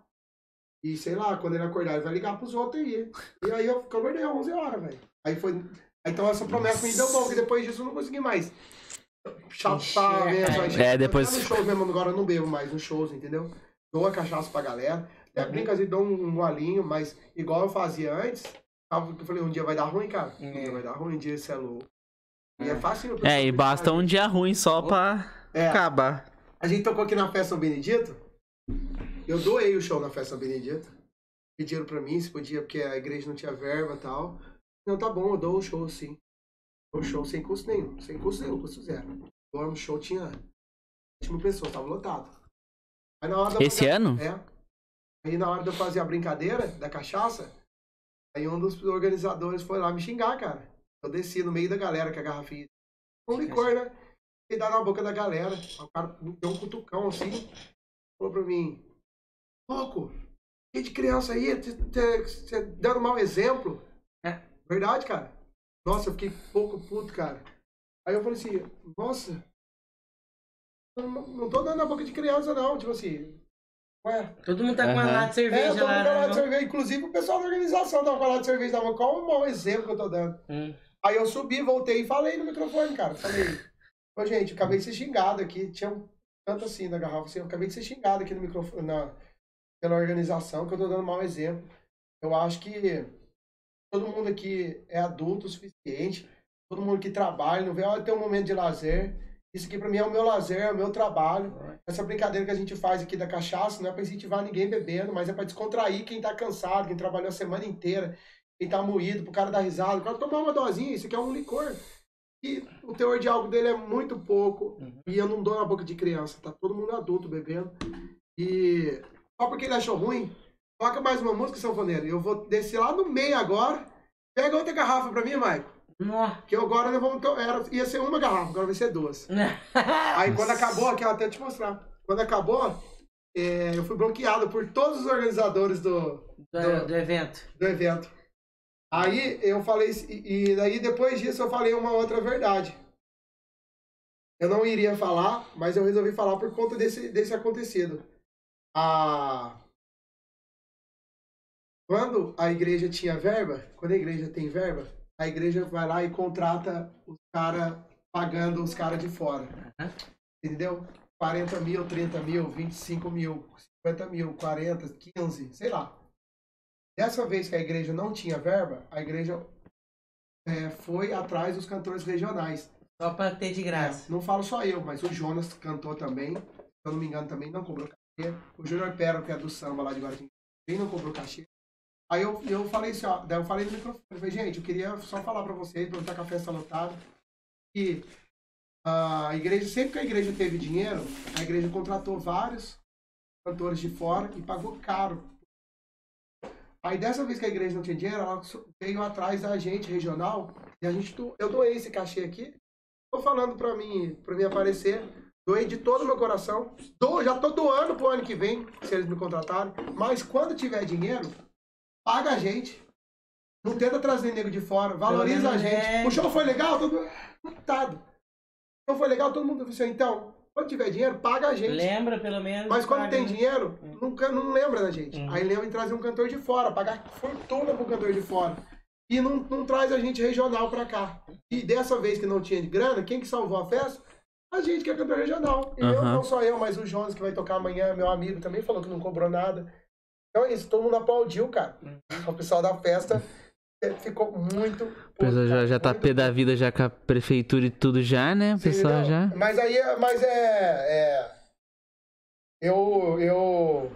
Speaker 2: E sei lá, quando ele acordar, ele vai ligar pros outros aí. E aí eu acordei às 11 horas, velho. Aí foi. aí, Então essa promessa me deu bom, que depois disso eu não consegui mais. Chapar
Speaker 4: a
Speaker 2: mesmo. chega-
Speaker 1: É, depois-
Speaker 2: Nos shows mesmo, agora eu não bebo mais nos shows, entendeu? Dou a cachaça pra galera. É, brinca assim, dou um, um golinho, mas igual eu fazia antes. Eu falei, um dia vai dar ruim, cara. Um dia
Speaker 4: É.
Speaker 2: vai dar ruim, um dia isso é louco. E é fácil.
Speaker 1: É, e basta um dia ruim só pra
Speaker 2: É.
Speaker 1: acabar.
Speaker 2: A gente tocou aqui na festa São Benedito. Eu doei o show na festa São Benedito. Pediram pra mim se podia, porque a igreja não tinha verba e tal. Não, tá bom, eu dou o show sim. O show sem custo nenhum. Sem custo nenhum, custo zero. O show tinha 20 mil pessoas, tava lotado. Aí na hora da
Speaker 1: Esse ano?
Speaker 2: É. Aí na hora de eu fazer a brincadeira da cachaça, aí um dos organizadores foi lá me xingar, cara. Eu desci no meio da galera com a garrafinha. Um licor, né? E dá na boca da galera. O cara me deu um cutucão assim. Falou pra mim: Louco, que de criança aí, você dando mau exemplo.
Speaker 4: É.
Speaker 2: Verdade, cara. Nossa, eu fiquei pouco puto, cara. Aí eu falei assim: Nossa, não, não tô dando na boca de criança, não. Tipo assim, ué.
Speaker 4: Todo mundo tá com uma lata de
Speaker 2: É,
Speaker 4: cerveja
Speaker 2: todo mundo
Speaker 4: lá.
Speaker 2: com a lata
Speaker 4: né,
Speaker 2: de cerveja. Inclusive o pessoal da organização tava com a lata de cerveja na mão. Qual o mau exemplo que eu tô dando?
Speaker 4: Hum.
Speaker 2: Aí eu subi, voltei e falei no microfone, cara. Falei, ô gente, eu acabei de ser xingado aqui. Tinha um tanto assim na garrafa, assim, eu acabei de ser xingado aqui no microfone, na, pela organização, que eu tô dando mau exemplo. Eu acho que todo mundo aqui é adulto o suficiente, todo mundo que trabalha, não vê, olha, tem um momento de lazer. Isso aqui pra mim é o meu lazer, é o meu trabalho. Essa brincadeira que a gente faz aqui da cachaça não é pra incentivar ninguém bebendo, mas é pra descontrair quem tá cansado, quem trabalhou a semana inteira, quem tá moído, pro cara dar risada, o cara tomar uma dosinha, isso aqui é um licor. E o teor de álcool dele é muito pouco.
Speaker 4: Uhum.
Speaker 2: E eu não dou na boca de criança, tá todo mundo adulto bebendo. E só porque ele achou ruim, toca mais uma música, sanfoneiro. Eu vou descer lá no meio agora. Pega outra garrafa pra mim, Maico.
Speaker 4: Nossa.
Speaker 2: Que agora nós vamos. to- Era, ia ser uma garrafa, agora vai ser duas. Aí quando acabou, aqui, ó, até te mostrar. Quando acabou, é, eu fui bloqueado por todos os organizadores do,
Speaker 4: Do, do evento.
Speaker 2: do evento. Aí eu falei, e e daí depois disso eu falei uma outra verdade. Eu não iria falar, mas eu resolvi falar por conta desse, desse acontecido. A... Quando a igreja tinha verba, quando a igreja tem verba, a igreja vai lá e contrata os caras pagando os caras de fora. Entendeu? 40 mil, 30 mil, 25 mil, 50 mil, 40, 15, sei lá. Dessa vez que a igreja não tinha verba, a igreja é, foi atrás dos cantores regionais.
Speaker 4: Só pra ter de graça.
Speaker 2: É, não falo só eu, mas o Jonas cantou também. Se eu não me engano, também não cobrou cachê. O Júnior Pero, que é do samba lá de Guaratinga, também não cobrou cachê. Aí eu, eu falei assim, ó, daí eu falei no microfone, eu falei, gente, eu queria só falar pra vocês, não estar com a festa lotada, que a igreja, sempre que a igreja teve dinheiro, a igreja contratou vários cantores de fora e pagou caro. Aí dessa vez que a igreja não tinha dinheiro, ela veio atrás da gente regional e a gente do- eu doei esse cachê aqui. Tô falando pra mim, para mim aparecer, doei de todo o meu coração. Dou, já tô doando pro ano que vem, se eles me contratarem, mas quando tiver dinheiro, paga a gente. Não tenta trazer nego de fora, valoriza a gente.
Speaker 4: é-
Speaker 2: O show foi legal, todo mundo. O show foi legal, todo mundo disse, então, quando tiver dinheiro, paga a gente.
Speaker 4: Lembra, pelo menos.
Speaker 2: Mas quando
Speaker 4: paga,
Speaker 2: tem dinheiro, nunca não lembra da gente.
Speaker 4: Uhum.
Speaker 2: Aí lembra em trazer um cantor de fora, pagar fortuna pro cantor de fora. E não, não traz a gente regional pra cá. E dessa vez que não tinha de grana, quem que salvou a festa? A gente que é cantor regional. E eu,
Speaker 1: Aham.
Speaker 2: não só eu, mas o Jonas que vai tocar amanhã, meu amigo, também falou que não cobrou nada. Então é isso, todo mundo aplaudiu, cara. O pessoal da festa ficou muito.
Speaker 1: O pessoal já, já tá pé da vida já com a prefeitura e tudo já, né? O
Speaker 2: Sim,
Speaker 1: pessoal
Speaker 2: não,
Speaker 1: já.
Speaker 2: Mas aí, é- mas é, é- eu, eu,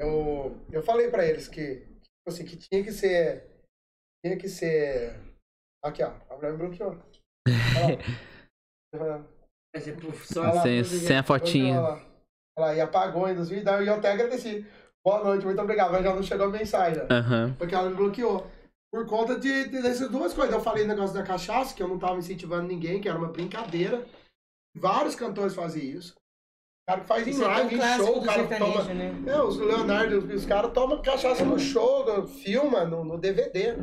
Speaker 2: eu, eu falei pra eles que, tipo assim, que tinha que ser, tinha que ser, aqui ó, a mulher me bloqueou.
Speaker 1: Sem, sem a fotinha.
Speaker 2: Olha lá. E apagou em 2010 e eu até agradeci. Boa noite, muito obrigado, mas já não chegou a mensagem.
Speaker 1: Aham.
Speaker 2: Porque ela me bloqueou. Por conta de, de- dessas duas coisas. Eu falei o negócio da cachaça, que eu não tava incentivando ninguém, que era uma brincadeira. Vários cantores faziam isso. O cara que faz em
Speaker 4: é
Speaker 2: live, em show, o cara toma.
Speaker 4: né?
Speaker 2: É, os Leonardo, os caras tomam cachaça no show, filma no, no DVD.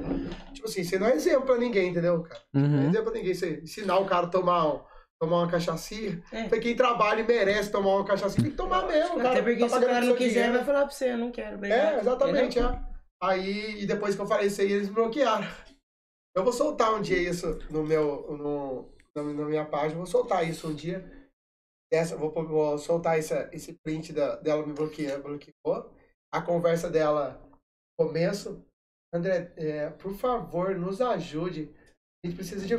Speaker 2: Tipo assim, você não é exemplo pra ninguém, entendeu, cara? Não é
Speaker 1: Uhum.
Speaker 2: exemplo pra ninguém. Você ensinar o cara a tomar, um- tomar uma cachaçinha.
Speaker 4: É.
Speaker 2: Quem trabalha e merece tomar uma cachaçinha, tem que tomar mesmo, cara.
Speaker 4: Até porque
Speaker 2: Tá
Speaker 4: se o cara não quiser,
Speaker 2: dinheiro.
Speaker 4: vai falar pra você, eu não quero, obrigado.
Speaker 2: É, exatamente, é. Aí, e depois que eu falei isso aí, eles me bloquearam. Eu vou soltar um dia isso no meu, no, na, minha página, vou soltar isso um dia. Dessa, vou, vou soltar essa, esse print da, dela me bloqueou, bloqueou. A conversa dela, começo. André, é, por favor, nos ajude. A gente precisa de.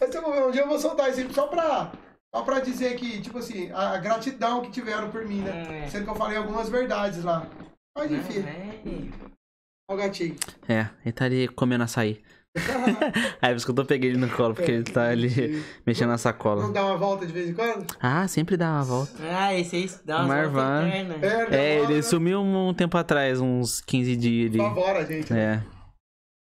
Speaker 2: Mas eu vou- um dia eu vou soltar isso só pra, só pra dizer que, tipo assim, a, gratidão que tiveram por mim, né?
Speaker 4: É.
Speaker 2: Sendo que eu falei algumas verdades lá. Mas
Speaker 4: Não,
Speaker 2: enfim,
Speaker 4: é.
Speaker 2: olha o gatinho.
Speaker 1: É, ele tá ali comendo açaí. Aí por isso que eu tô peguei ele no colo, porque ele tá ali mexendo na
Speaker 2: Não
Speaker 1: sacola.
Speaker 2: dá uma volta de vez em quando?
Speaker 1: Ah, sempre dá uma volta.
Speaker 4: Ah, esse aí dá uma volta
Speaker 1: É,
Speaker 2: volta,
Speaker 1: ele
Speaker 2: né?
Speaker 1: sumiu um tempo atrás, uns 15 dias ali.
Speaker 2: Favora, gente.
Speaker 1: É.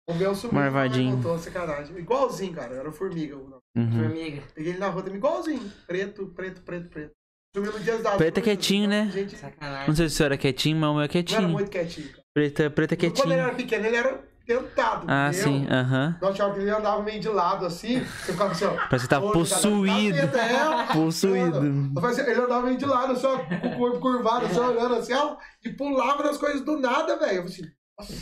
Speaker 2: O meu sumiu.
Speaker 1: Marvadinho.
Speaker 2: Voltou, sacanagem. Igualzinho, cara. Era formiga.
Speaker 1: Uhum.
Speaker 4: Formiga.
Speaker 2: Peguei ele na rua também, igualzinho. Preto, preto, preto, preto. Sumiu no dia das
Speaker 1: Preto é quietinho, né?
Speaker 2: Gente, não
Speaker 4: Sacanagem.
Speaker 1: Não sei se o senhor era quietinho, mas o meu é
Speaker 2: era
Speaker 1: quietinho.
Speaker 2: muito quietinho. cara.
Speaker 1: Preto, preto é
Speaker 2: Quando ele
Speaker 1: quietinho.
Speaker 2: era pequeno, ele era tentado.
Speaker 1: Ah, sim, aham.
Speaker 2: Nós achávamos que ele andava meio de lado assim. Você ficava assim, ó.
Speaker 1: Parece que tá possuído.
Speaker 2: é.
Speaker 1: Possuído.
Speaker 2: Falei assim, ele andava meio de lado, só com o corpo curvado, só olhando assim, ó, e pulava nas coisas do nada, velho. Eu falei assim,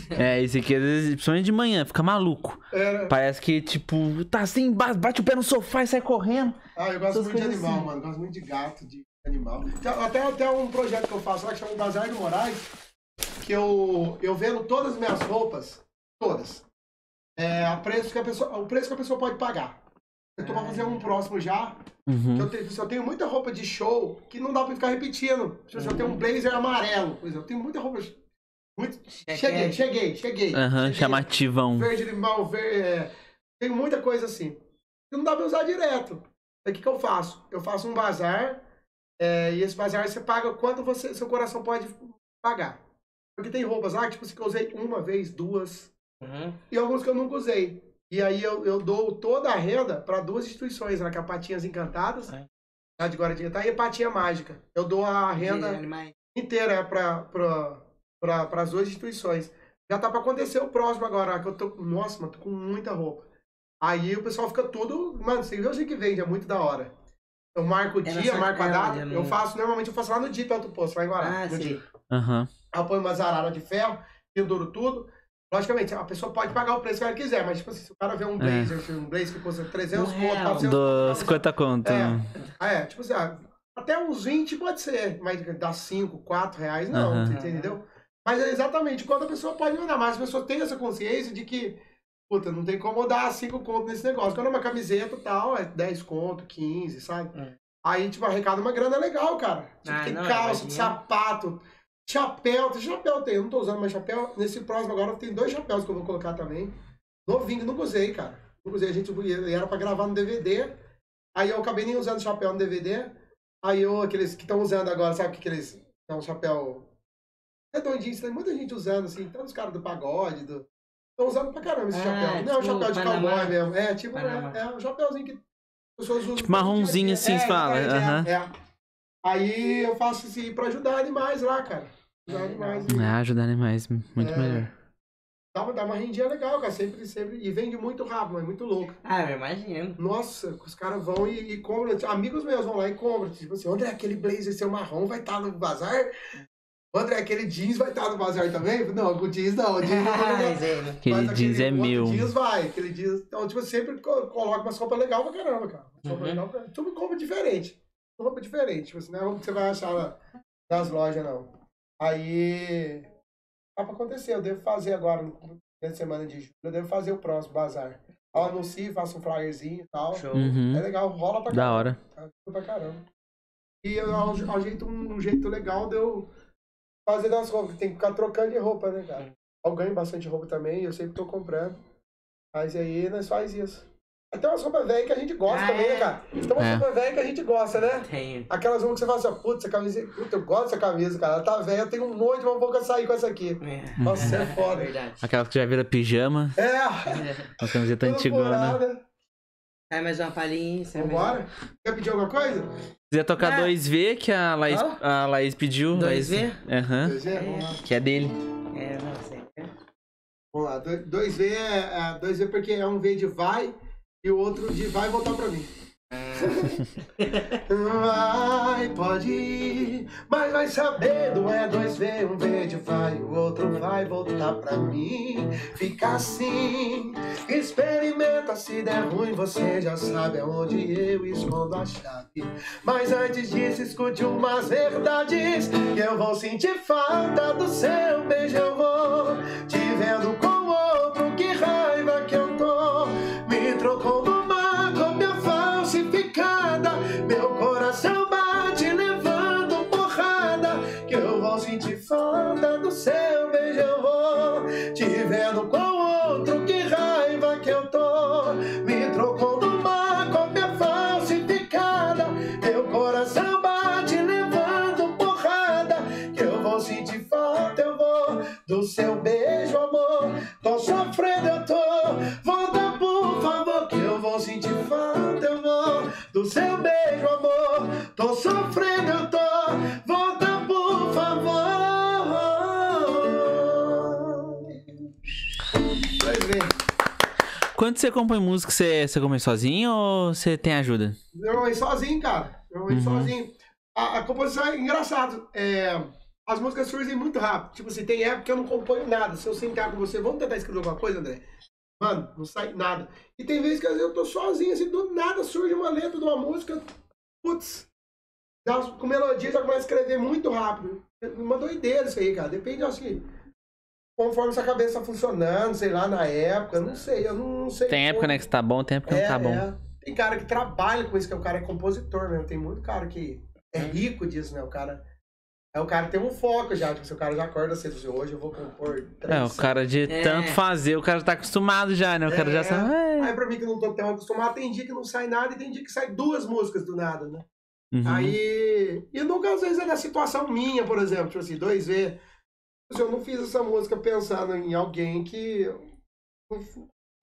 Speaker 1: É, esse aqui, às vezes, principalmente de manhã, fica maluco.
Speaker 2: era...
Speaker 1: Parece que, tipo, tá assim, ba- bate o pé no sofá e sai correndo.
Speaker 2: Ah, eu gosto
Speaker 1: Essas
Speaker 2: muito de animal,
Speaker 1: assim.
Speaker 2: mano. Gosto muito de gato, de animal. Até, até um projeto que eu faço lá que chama Bazar do Moraes, que eu, eu vendo todas as minhas roupas, todas, é, a preço que a pessoa, o preço que a pessoa pode pagar. Eu tô pra fazer um próximo já, que
Speaker 1: Uhum.
Speaker 2: eu tenho, eu tenho muita roupa de show que não dá pra ficar repetindo. Assim, Eu tenho um blazer amarelo, por exemplo. Eu tenho muita roupa... Muito... Cheguei, cheguei, cheguei.
Speaker 1: Aham,
Speaker 2: cheguei.
Speaker 1: chamativão.
Speaker 2: Verde limão, ver... é, tem muita coisa assim. Que não dá pra usar direto. Aí o que, que eu faço? Eu faço um bazar, é, e esse bazar você paga quanto você, seu coração pode pagar. Porque tem roupas lá, tipo, assim, que eu usei uma vez, duas,
Speaker 4: Uhum.
Speaker 2: e alguns que eu nunca usei. E aí eu, eu dou toda a renda para duas instituições, né? Que é a Patinhas Encantadas
Speaker 4: É.
Speaker 2: lá de tá? Empatia Mágica. Eu dou a renda inteira pra, pra, pras duas instituições. Já tá pra acontecer o próximo agora, que eu tô. Nossa, mano, tô com muita roupa. Aí o pessoal fica tudo. Mano, você vê o jeito que vende, é muito da hora. Eu marco o
Speaker 4: É
Speaker 2: dia, marco a data.
Speaker 4: já
Speaker 2: Eu
Speaker 4: não-
Speaker 2: faço, normalmente eu faço lá no DIP Alto Posto, lá em Guará.
Speaker 4: Ah,
Speaker 2: no
Speaker 4: sim.
Speaker 1: Aham.
Speaker 2: Aí eu ponho umas araras de ferro, penduro tudo. Logicamente, a pessoa pode pagar o preço que ela quiser, mas tipo assim, se o cara vê um blazer, um blazer que custa 300
Speaker 4: Um
Speaker 2: conto,
Speaker 4: real.
Speaker 2: 400
Speaker 1: Do
Speaker 2: conto,
Speaker 1: 50 conto.
Speaker 2: É. É, tipo assim, ah, até uns 20 pode ser, mas dá 5, 4 reais, não, você entendeu? Mas é exatamente quando a pessoa pode mandar, mas as pessoas têm essa consciência de que, puta, não tem como dar 5 conto nesse negócio. Quando é uma camiseta e tal, é 10 conto, 15, sabe?
Speaker 4: É.
Speaker 2: Aí, tipo, arrecada uma grana legal, cara. Tipo,
Speaker 4: Ah,
Speaker 2: tem
Speaker 4: não,
Speaker 2: calça,
Speaker 4: imagina.
Speaker 2: sapato, chapéu, tem chapéu tem, eu não tô usando mais chapéu. Nesse próximo agora tem dois chapéus que eu vou colocar também. Novinho, nunca usei, cara. Nunca usei, a gente era pra gravar no DVD. Aí eu acabei nem usando chapéu no DVD. Aí eu, aqueles que estão usando agora, sabe que aqueles. É um chapéu redondinho, tem muita gente usando, assim, tanto os caras do pagode, do. Estão usando pra caramba esse
Speaker 4: Ah,
Speaker 2: chapéu. Não é um
Speaker 4: tipo
Speaker 2: chapéu de
Speaker 4: Panamá.
Speaker 2: cowboy mesmo. É, tipo, é, é um chapéuzinho que as pessoas usam.
Speaker 1: Tipo marronzinho assim,
Speaker 2: é,
Speaker 1: se fala,
Speaker 2: é,
Speaker 1: aham.
Speaker 2: é. Aí eu faço isso pra ajudar animais lá, cara. Ajudar
Speaker 4: É,
Speaker 2: animais.
Speaker 1: Ah, ajudar animais, muito
Speaker 2: É.
Speaker 1: melhor.
Speaker 2: Dá uma, dá uma rendinha legal, cara. Sempre, sempre. E vende muito rápido, é muito louco.
Speaker 4: Ah, eu imagino.
Speaker 2: Nossa, os caras vão e, e compram. Amigos meus vão lá e compram. Tipo assim, André, aquele blazer seu marrom vai estar no bazar? André, aquele jeans vai estar no bazar também? Não, o jeans não. O jeans não.
Speaker 4: Mas?
Speaker 1: Aquele jeans é meu.
Speaker 2: jeans vai, aquele jeans. Então, tipo, sempre co- coloca umas roupas legais pra caramba, cara. Roupas
Speaker 4: Uhum.
Speaker 2: legal roupa diferente. Roupa diferente. Tipo assim, não é roupa que você vai achar na- nas lojas, não. Aí. Tá pra acontecer, eu devo fazer agora, na semana de julho, eu devo fazer o próximo bazar. Eu anuncio, faço um flyerzinho e tal.
Speaker 4: Show.
Speaker 1: Uhum.
Speaker 2: É legal, rola pra
Speaker 1: Da
Speaker 2: caramba.
Speaker 1: hora.
Speaker 2: Tá pra caramba. E eu ao, ao jeito, um jeito legal de eu fazer das roupas, tem que ficar trocando de roupa, né, cara? Eu ganho bastante roupa também, eu sempre tô comprando. Mas aí nós faz isso. Tem umas roupas velhas que a gente gosta
Speaker 4: Ah,
Speaker 2: também, né,
Speaker 4: é.
Speaker 2: cara? Tem umas
Speaker 1: É.
Speaker 2: roupas velhas que a gente gosta, né?
Speaker 4: Tenho.
Speaker 2: Aquelas roupas que você fala assim, ó, putz, essa camisa, puta, eu gosto dessa camisa, cara. Ela tá velha, eu tenho um monte, mas vou sair com essa aqui.
Speaker 4: É.
Speaker 2: Nossa, isso é foda.
Speaker 4: Verdade.
Speaker 1: Aquela que já vira pijama,
Speaker 2: É!
Speaker 1: uma camiseta antigona.
Speaker 2: furada.
Speaker 4: Sai mais uma palhinha. sai mais
Speaker 2: Vambora? Quer pedir alguma coisa?
Speaker 1: Quiser tocar
Speaker 4: É.
Speaker 1: 2V, que a Laís,
Speaker 4: Ó.
Speaker 1: a Laís pediu.
Speaker 4: 2V?
Speaker 1: Laís- Aham.
Speaker 2: Dois V? Vamos lá.
Speaker 1: Que é dele.
Speaker 4: É, não sei.
Speaker 2: Vamos lá, dois- dois V é, é dois V porque é um V de vai e o outro de vai voltar pra mim. Vai, pode ir, mas vai saber, não é dois V, um V de vai, o outro vai voltar pra mim. Fica assim, experimenta, se der ruim você já sabe aonde eu escondo a chave. Mas antes disso, escute umas verdades, que eu vou sentir falta do seu beijo, eu vou te vendo com outro, que raiva que eu tô. Me trocou do seu beijo, amor. Tô sofrendo, eu tô. Volta, por favor, que eu vou sentir falta. Eu vou do seu beijo, amor. Tô sofrendo, eu tô. Volta, por favor. Dois vezes.
Speaker 1: Quando você compõe música, você, você compõe sozinho ou você tem ajuda?
Speaker 2: Normalmente sozinho, cara. Normalmente
Speaker 1: Uhum.
Speaker 2: sozinho. A, a composição é engraçado. É, as músicas surgem muito rápido. Tipo assim, tem época que eu não componho nada. Se eu sentar com você, vamos tentar escrever alguma coisa, André? Mano, não sai nada. E tem vezes que eu tô sozinho, assim, do nada surge uma letra de uma música. Putz. Já, com melodia já começa a escrever muito rápido. É Uma doideira isso aí, cara. Depende, que. Conforme essa cabeça tá funcionando, sei lá, na época, não sei, eu não, não sei.
Speaker 1: Tem época,
Speaker 2: como-
Speaker 1: né, que você tá bom, tem época que não tá bom.
Speaker 2: é. Tem cara que trabalha com isso, que é o cara é compositor mesmo. Tem muito cara que é rico disso, né? O cara. É o cara que tem um foco já. Tipo, se o cara já acorda cedo, assim, hoje eu vou compor. três
Speaker 1: É, o cara de
Speaker 4: É.
Speaker 1: tanto fazer, o cara tá acostumado já, né? O cara já
Speaker 2: É.
Speaker 1: sabe. "É".
Speaker 2: Aí pra mim que não tô tão acostumado, tem dia que não sai nada e tem dia que sai duas músicas do nada, né?
Speaker 1: Uhum.
Speaker 2: Aí. E nunca às vezes é na situação minha, por exemplo, tipo assim, dois V. Assim, Eu não fiz essa música pensando em alguém que.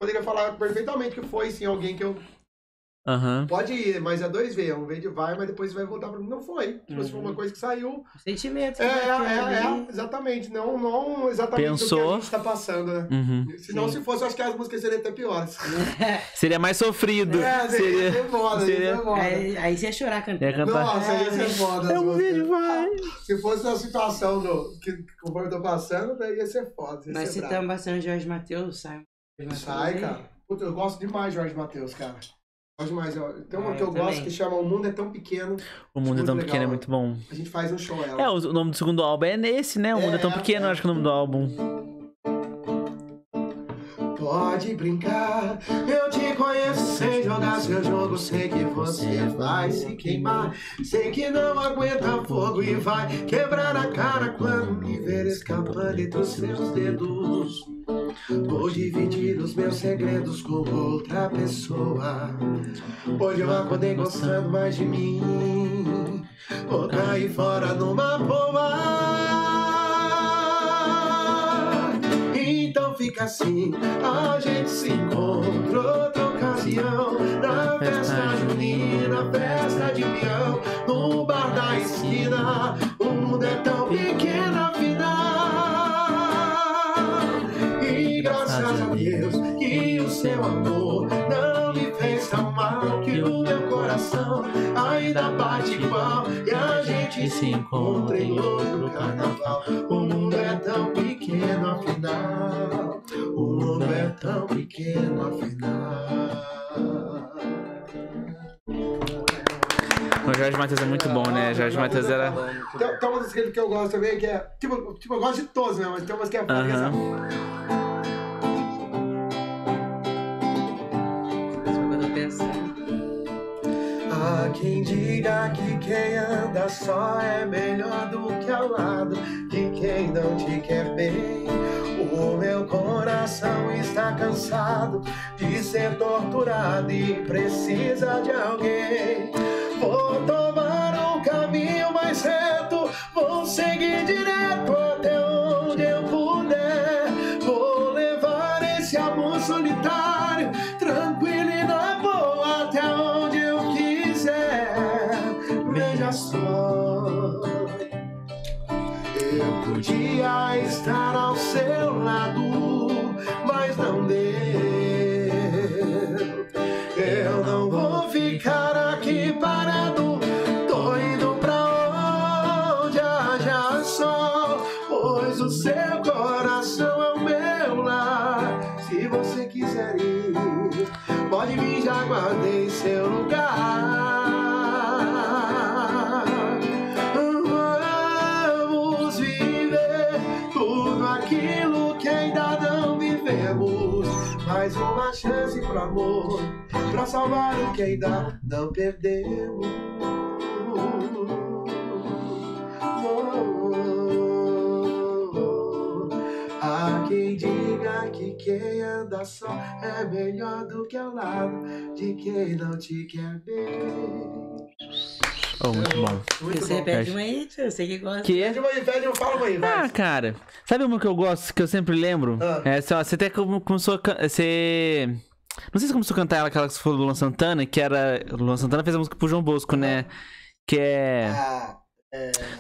Speaker 2: poderia falar perfeitamente que foi sim alguém que eu
Speaker 1: Aham.
Speaker 2: Pode ir, mas é dois V. Um V de vai, mas depois vai voltar pra mim. Não foi. Tipo, se for
Speaker 4: Uhum.
Speaker 2: uma coisa que saiu.
Speaker 4: Sentimento.
Speaker 2: É,
Speaker 4: né,
Speaker 2: é, é, é, exatamente. Não, não exatamente o
Speaker 1: Pensou.
Speaker 2: que a gente tá passando, né?
Speaker 1: Uhum.
Speaker 2: Se não, se fosse, eu acho que as músicas seriam até piores.
Speaker 1: Seria mais sofrido.
Speaker 2: É, seria,
Speaker 1: seria...
Speaker 2: seria foda,
Speaker 1: seria-
Speaker 2: seria foda.
Speaker 4: Aí, aí você ia chorar
Speaker 1: Ia
Speaker 4: cantando.
Speaker 1: cantar.
Speaker 2: Nossa, ia ser foda.
Speaker 1: É um vídeo, vai.
Speaker 2: Se fosse a situação do, que, que conforme eu tô passando, daí ia ser foda. Ia
Speaker 4: Nós
Speaker 2: ser
Speaker 4: citamos bastante Jorge Matheus, sai. Jorge
Speaker 2: Sai, cara. Puta, eu gosto demais de Jorge Matheus, cara. Gosto demais. ó. Tem uma
Speaker 4: Ah,
Speaker 2: que eu,
Speaker 4: eu
Speaker 2: gosto que chama O Mundo é Tão Pequeno.
Speaker 1: O mundo é
Speaker 2: Muito
Speaker 1: tão
Speaker 2: legal,
Speaker 1: pequeno, é muito bom.
Speaker 2: A gente faz um show ela.
Speaker 1: É, o nome do segundo álbum é nesse, né? O mundo é tão
Speaker 2: É,
Speaker 1: pequeno,
Speaker 2: é.
Speaker 1: acho que é o nome do álbum.
Speaker 2: Pode brincar, eu te conheço sem jogar seu jogo. Sei que você vai se queimar. Sei que não aguenta fogo e vai quebrar a cara quando me ver escapando entre os seus dedos. Vou dividir os meus segredos com outra pessoa. Hoje eu acordei gostando mais de mim. Vou cair fora numa boa. Fica assim, a gente se encontra outra ocasião. Na festa junina, festa de peão, no bar da esquina. O mundo é tão pequeno coração ainda bate igual. E a gente se encontra em outro carnaval. O mundo é tão pequeno afinal. O mundo é tão pequeno afinal.
Speaker 1: O Jorge Matheus é muito bom, né? Jorge Matheus era.
Speaker 2: Tem, tem umas dele que eu gosto também, que é. Tipo, tipo eu gosto de todos, né? Mas tem umas que é.
Speaker 4: Eu tô pensando.
Speaker 2: Quem diga que quem anda só é melhor do que ao lado de quem não te quer bem. O meu coração está cansado de ser torturado e precisa de alguém. Vou tomar um caminho mais reto, vou seguir direto até onde eu puder. Vou levar esse amor solitário, podia estar ao seu lado, mas não deu. Eu não vou ficar aqui parado, tô indo pra onde haja sol, pois o seu coração é o meu lar. Se você quiser ir, pode vir, já guardei Mais uma chance pro amor, pra salvar o que ainda não perdemos. Há quem diga que quem anda só é melhor do que ao lado de quem não te quer bem.
Speaker 1: Oh, muito bom.
Speaker 2: Muito
Speaker 4: Você
Speaker 2: bom.
Speaker 4: repete uma aí, tio, você que gosta.
Speaker 1: Que
Speaker 2: Pede uma aí, pede uma, fala uma aí,
Speaker 1: Ah,
Speaker 2: vai.
Speaker 1: cara. Sabe uma que eu gosto, que eu sempre lembro?
Speaker 2: Ah.
Speaker 1: É, assim, ó, você até come- começou a. Você. Não sei se você começou a cantar ela, aquela que você falou do Luan Santana, que era. O Luan Santana fez a música pro João Bosco, né? Que é.
Speaker 2: Ah,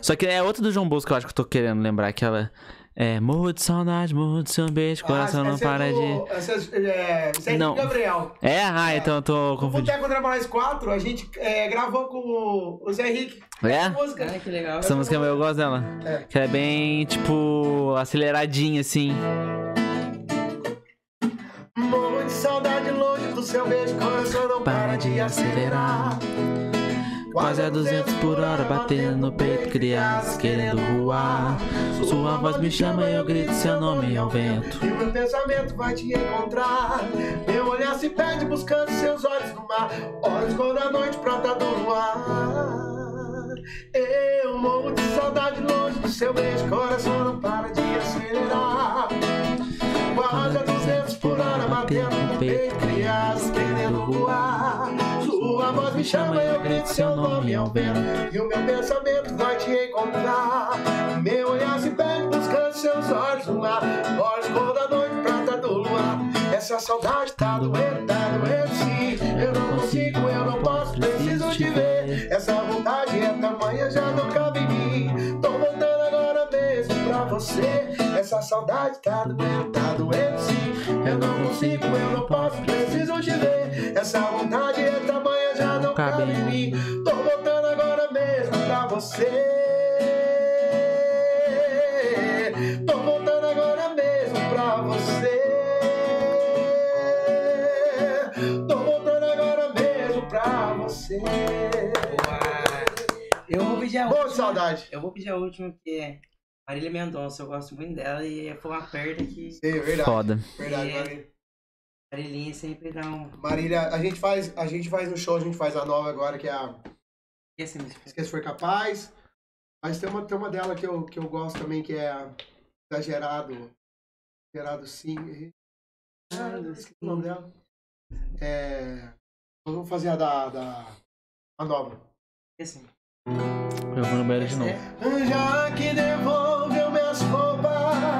Speaker 1: Só que é outra do João Bosco que eu acho que eu tô querendo lembrar, aquela. É. Morro de saudade, morro de seu beijo, coração
Speaker 2: ah,
Speaker 1: não
Speaker 2: essa é
Speaker 1: para
Speaker 2: do-
Speaker 1: de.
Speaker 2: Essa é, essa é
Speaker 1: Não.
Speaker 2: Gabriel.
Speaker 1: É? Ah, então eu tô
Speaker 2: O
Speaker 1: confundindo.
Speaker 2: Boteco Trabalhais 4, a gente é, gravou com o- Zé Henrique.
Speaker 1: É?
Speaker 2: Essa música.
Speaker 4: Ai, que legal.
Speaker 1: Essa música eu gosto dela.
Speaker 2: É.
Speaker 1: Que é bem, tipo, aceleradinha, assim.
Speaker 2: Morro de saudade longe do seu beijo, coração não para de acelerar.
Speaker 1: Quase a 200 por hora, batendo no peito, crianças querendo voar. Sua voz me chama e eu grito seu nome ao vento.
Speaker 2: E meu pensamento vai te encontrar. Meu olhar se perde buscando seus olhos no mar. Olhos quando a noite prata do luar. Eu morro de saudade longe do seu beijo, coração não para de acelerar. Quase a 200 por hora, batendo no peito, crianças querendo voar. Me chama eu grito seu nome ao vento. E o meu pensamento vai te encontrar. Meu olhar se perde buscando seus olhos no ar. Olhos quando a noite prata do luar. Essa saudade tá doendo, tá doendo sim. Eu não consigo, eu não posso, preciso te ver. Essa vontade é tamanha, já não cabe em mim. Tô voltando agora mesmo pra você. Essa saudade tá doendo, tá doendo sim. Eu não consigo, eu não posso, preciso te ver. Essa vontade é tamanha,
Speaker 1: Cabe
Speaker 2: em mim. Tô voltando agora mesmo pra você. Tô voltando agora mesmo pra você. Tô voltando agora mesmo pra você.
Speaker 4: Eu vou pedir a
Speaker 2: Boa
Speaker 4: última.
Speaker 2: saudade.
Speaker 4: Eu vou pedir a última, que é Marília Mendonça. Eu gosto muito dela e foi uma perda que
Speaker 2: Sim, verdade.
Speaker 1: Foda.
Speaker 2: Verdade,
Speaker 4: É.
Speaker 2: Marília.
Speaker 4: Marilinha sempre dá um.
Speaker 2: Marília, a gente faz, a gente faz no show, a gente faz a nova agora, que é a
Speaker 4: Esse
Speaker 2: Esquece For Capaz. Mas tem uma, tem uma dela que eu, que eu gosto também, que é a Exagerado. Exagerado sim. Ah, esqueci o nome dela. É. Vou fazer a da. da a nova.
Speaker 4: Assim.
Speaker 1: Eu vou no banheiro de novo.
Speaker 2: Já que devolveu minhas roupas,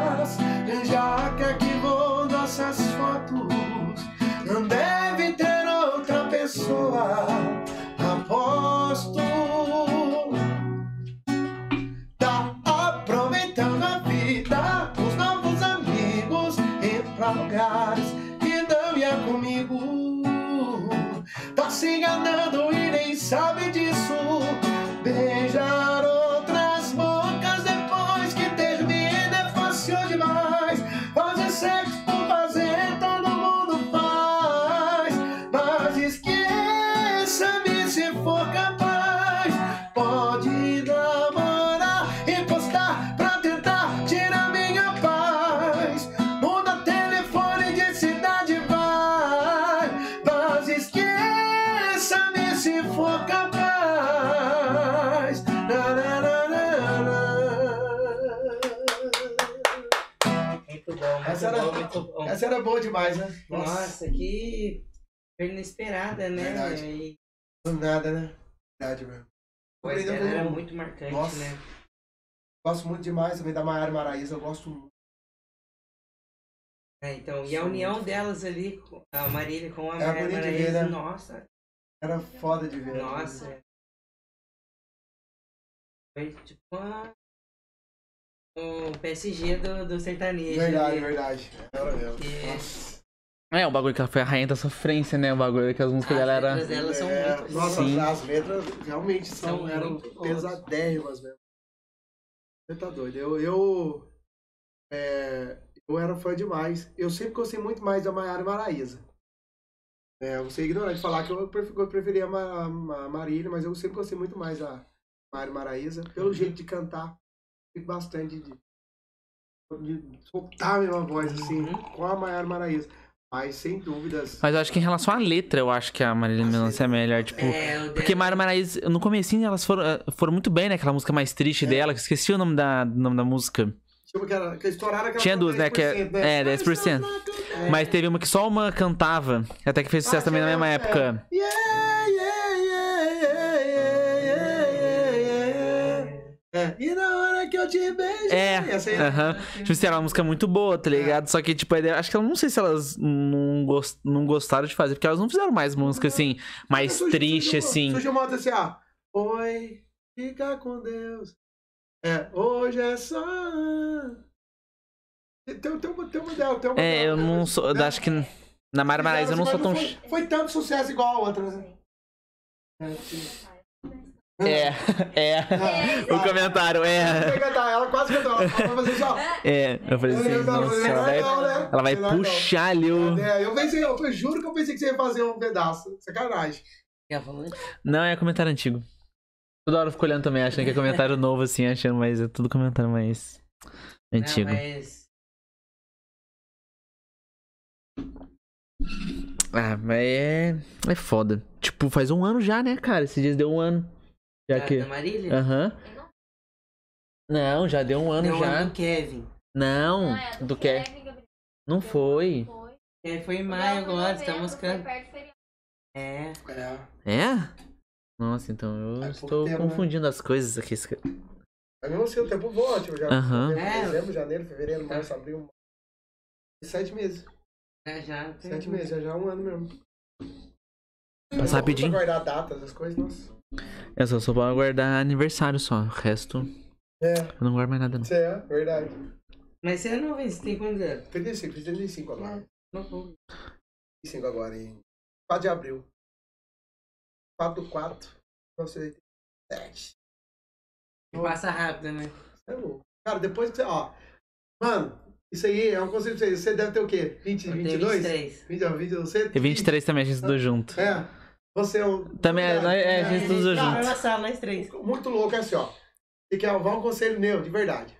Speaker 2: enganando e nem sabe disso. Essa era-. Essa boa demais, né?
Speaker 4: Nossa, que perda inesperada, né?
Speaker 2: Verdade.
Speaker 4: E
Speaker 2: Do nada, né? Verdade, meu.
Speaker 4: a voz
Speaker 2: Ainda
Speaker 4: dela era muito marcante,
Speaker 2: Nossa.
Speaker 4: né?
Speaker 2: Gosto muito demais também da Maiara Maraíza, eu gosto muito.
Speaker 4: É, então, e a união delas ali, a Marília com a
Speaker 2: É
Speaker 4: Maraíza,
Speaker 2: ver, né?
Speaker 4: nossa,
Speaker 2: Era foda de ver.
Speaker 4: nossa. Foi tipo uma... o PSG do, do sertanejo.
Speaker 2: Verdade,
Speaker 4: ali.
Speaker 2: verdade. Mesmo.
Speaker 4: Que-
Speaker 2: Nossa.
Speaker 1: É, o bagulho que ela foi a rainha da sofrência, né? O bagulho que as músicas
Speaker 4: As
Speaker 1: dela era.
Speaker 4: letras Elas são
Speaker 2: É,
Speaker 4: muito
Speaker 2: Nossa,
Speaker 1: Sim.
Speaker 2: as letras realmente são,
Speaker 4: São
Speaker 2: eram pesadérrimas mesmo. Você tá doido. Eu, eu, é, eu era fã demais. Eu sempre gostei muito mais da Maiara Maraíza. É, eu sei ignorar de falar que eu, pref- eu preferia a, Ma- a Marília, mas eu sempre gostei muito mais da Maiara Maraíza. Pelo jeito de cantar, bastante de, de soltar a mesma voz, assim,
Speaker 4: Uhum.
Speaker 2: com a Maiara Maraíza. Mas, sem dúvidas...
Speaker 1: Mas eu acho que em relação à letra, eu acho que a Marília Mendonça é melhor, tipo.
Speaker 4: É,
Speaker 1: Porque Mara Maraíza, no comecinho elas foram, eh, foram muito bem, né? Aquela música mais triste
Speaker 2: É.
Speaker 1: dela, que esqueci o nome da, nome da música.
Speaker 2: Tipo, que, era, que estouraram aquela
Speaker 1: Tinha duas, né, que é-
Speaker 2: 10%, né?
Speaker 1: é, 10%.
Speaker 2: É.
Speaker 1: Mas teve uma que só uma cantava, até que fez sucesso
Speaker 2: Ah,
Speaker 1: também na
Speaker 2: tinha-
Speaker 1: mesma
Speaker 2: é.
Speaker 1: época.
Speaker 2: Yeah, É, E na hora que eu te beijo.
Speaker 1: É,
Speaker 2: Essa aí,
Speaker 1: aham. Tipo assim, era uma música muito boa, tá ligado? Só que, tipo, a ideia- acho que eu não sei se elas não, gos- não gostaram de fazer, porque elas não fizeram mais música, assim, mais
Speaker 2: surgiu-
Speaker 1: triste,
Speaker 2: surgiu-
Speaker 1: assim.
Speaker 2: Surgiu uma outra assim, ó. Oi, fica com Deus. É, hoje é só. Tem, tem, tem, uma- tem uma dela, tem uma
Speaker 1: É,
Speaker 2: dela,
Speaker 1: eu
Speaker 2: né?
Speaker 1: não sou.
Speaker 2: Né?
Speaker 1: Acho que na Mara Maraíza eu não sou tão.
Speaker 2: Foi, foi tanto sucesso igual a outra, né? É, sim.
Speaker 1: É, é. O comentário, é.
Speaker 2: Ela quase cantou. Ela vai fazer só.
Speaker 1: É. Eu falei assim, nossa, ela vai, ela vai puxar ali o.
Speaker 2: É, eu pensei, eu, eu juro que eu pensei que você ia fazer um pedaço. Sacanagem.
Speaker 1: Não, é comentário antigo. Toda hora eu fico olhando também, achando que é comentário novo, assim, achando, mas é tudo comentário mais antigo.
Speaker 4: Não, mas...
Speaker 1: Ah, mas é. É foda. Tipo, faz um ano já, né, cara? Esses dias deu um ano. Já
Speaker 4: Da,
Speaker 1: que.
Speaker 4: da Marília?
Speaker 1: Aham. Não, já deu um ano
Speaker 4: Deu
Speaker 1: já.
Speaker 4: ano do Kevin.
Speaker 1: Não,
Speaker 5: Não, é
Speaker 1: do que?
Speaker 5: Kevin, Gabriel.
Speaker 1: Não foi.
Speaker 5: Foi.
Speaker 4: É, foi em
Speaker 5: Não,
Speaker 4: maio agora,
Speaker 5: novembro,
Speaker 4: estamos
Speaker 5: foi
Speaker 4: cantando.
Speaker 5: perto do feriado.
Speaker 4: É.
Speaker 2: É.
Speaker 1: É? Nossa, então eu
Speaker 2: pouco
Speaker 1: estou
Speaker 2: tempo, né?
Speaker 1: confundindo as coisas aqui.
Speaker 2: Mas mesmo assim, o tempo voa, tipo, já.
Speaker 1: Aham.
Speaker 2: novembro,
Speaker 4: É.
Speaker 2: Dezembro, janeiro, fevereiro, março, abril. Sete meses.
Speaker 4: É, já. tem-
Speaker 2: Sete meses, já já é um ano mesmo.
Speaker 1: Passa rapidinho.
Speaker 2: Guardar datas, as coisas, nossa.
Speaker 1: Eu só sou pra guardar aniversário só. O resto,
Speaker 2: É,
Speaker 1: eu não guardo mais nada, não.
Speaker 2: isso é, verdade.
Speaker 4: Mas você é novo, hein? Você tem quantos anos?
Speaker 2: 35, fiz 35 agora.
Speaker 4: Novo.
Speaker 2: 35 agora, em 4 de abril. 4 do 4, 1987.
Speaker 4: Passa rápido, né?
Speaker 2: É louco. Cara, depois que você. Ó. Mano, isso aí é um conceito pra você. Você deve ter o quê? 20,
Speaker 4: Eu tenho
Speaker 2: 22?
Speaker 4: 23.
Speaker 2: 20, ó, 20, você
Speaker 1: E 23 também a gente estudou junto.
Speaker 2: É. Você é um.
Speaker 1: Também é, nós- é, a gente estudou
Speaker 2: Cara,
Speaker 1: junto.
Speaker 4: na sala, nós três.
Speaker 2: Muito louco é assim, ó. Você quer levar um conselho meu, de verdade.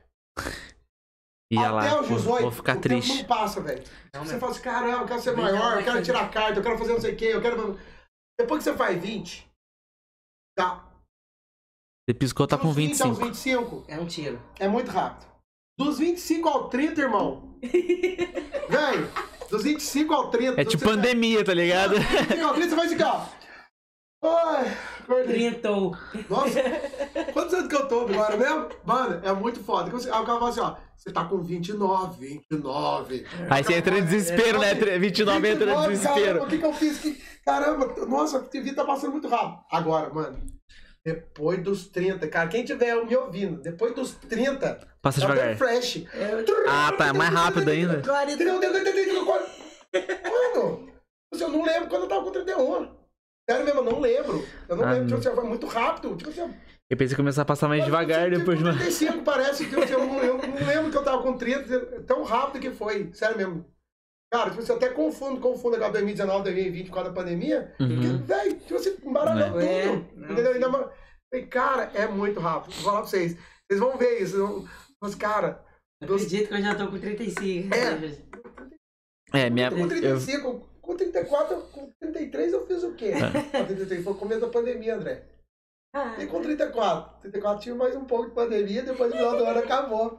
Speaker 1: Ia
Speaker 2: Até
Speaker 1: lá,
Speaker 2: os
Speaker 1: vou,
Speaker 2: 18,
Speaker 1: vou ficar
Speaker 2: o tempo
Speaker 1: triste.
Speaker 2: não passa, velho.
Speaker 4: Não,
Speaker 2: Você fala assim, caramba, eu quero ser maior, eu
Speaker 4: vai
Speaker 2: quero tirar carta, eu quero fazer não sei o quê, eu quero. Depois que você faz 20, tá.
Speaker 1: Você piscou, tá com
Speaker 2: Dos 20 aos
Speaker 1: 25.
Speaker 2: 25,
Speaker 4: É um tiro.
Speaker 2: é muito rápido. Dos 25 ao 30, irmão. Velho, dos 25 ao 30.
Speaker 1: É tipo pandemia, tá ligado?
Speaker 2: Dos 25 ao 30, você vai ficar. Ai, acordei.
Speaker 4: Trintou.
Speaker 2: Nossa, quantos anos que eu tô agora mesmo? Mano, é muito foda. Aí o cara fala assim, ó, você tá com 29, 29.
Speaker 1: Aí você entra em desespero, né? 29 entra em
Speaker 2: 29,
Speaker 1: desespero.
Speaker 2: Caramba, o que que eu fiz? Que... Caramba, nossa, a TV tá passando muito rápido. Agora, mano, depois dos 30, cara, quem tiver me ouvindo, depois dos 30,
Speaker 1: Passa
Speaker 2: é o
Speaker 1: devagar.
Speaker 2: refresh.
Speaker 1: Ah, tá, mais rápido ainda.
Speaker 2: Mano, eu não lembro quando eu tava com 31. Sério mesmo, eu não lembro. Eu não
Speaker 1: Ah,
Speaker 2: lembro, tipo assim, foi muito rápido. Tipo assim,
Speaker 1: Eu pensei que ia começar a passar mais devagar
Speaker 2: Tipo,
Speaker 1: depois de uma.
Speaker 2: 35 parece que eu, eu, não, eu não lembro que eu tava com 30, tão rápido que foi. Sério mesmo. Cara, tipo, você até confundo, confundo agora 2019, 2020 por causa da pandemia.
Speaker 1: Uhum.
Speaker 2: Porque, velho, tipo, você embaralhou
Speaker 4: É. É,
Speaker 2: tudo.
Speaker 4: não,
Speaker 2: entendeu? Ainda mais- Falei, cara, é muito rápido. Vou falar pra vocês. Vocês vão ver isso. vocês vão- Mas, cara,
Speaker 4: Eu acredito que eu já tô com 35.
Speaker 1: É, minha.
Speaker 2: com
Speaker 1: Eu...
Speaker 2: 35, com 34, com 33 eu fiz o quê? Com 33 foi o começo da pandemia, André.
Speaker 4: Ah,
Speaker 2: E com 34? 34 tinha mais um pouco de pandemia, depois no final do ano acabou.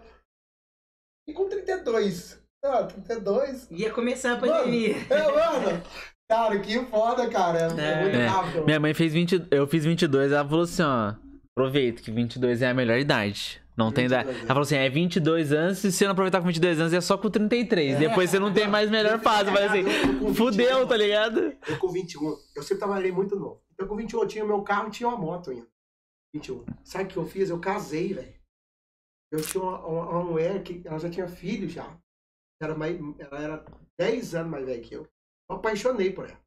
Speaker 2: E com 32? Ah, 32?
Speaker 4: Ia começar a
Speaker 2: Mano,
Speaker 4: pandemia.
Speaker 2: é, mano. Cara, que foda, cara. É,
Speaker 4: É.
Speaker 2: muito
Speaker 1: É.
Speaker 2: rápido.
Speaker 1: Minha mãe fez 20. Eu fiz 22, ela falou assim, ó. Aproveita que 22 é a melhor idade. Não tem.
Speaker 2: 22
Speaker 1: Ela falou assim: é 22 anos, se você não aproveitar com 22 anos é só com 33. Depois você não tem mais melhor fase. Mas assim,
Speaker 2: Eu- eu
Speaker 1: fudeu,
Speaker 2: 21,
Speaker 1: tá ligado?
Speaker 2: Eu com 21, eu sempre trabalhei muito novo. Então com 21 eu tinha meu carro e tinha uma moto ainda. 21. Sabe o que eu fiz? Eu casei, velho. Eu tinha uma, uma, uma mulher que ela já tinha filho já. Era mais, ela era 10 anos mais velha que eu. Eu apaixonei por ela.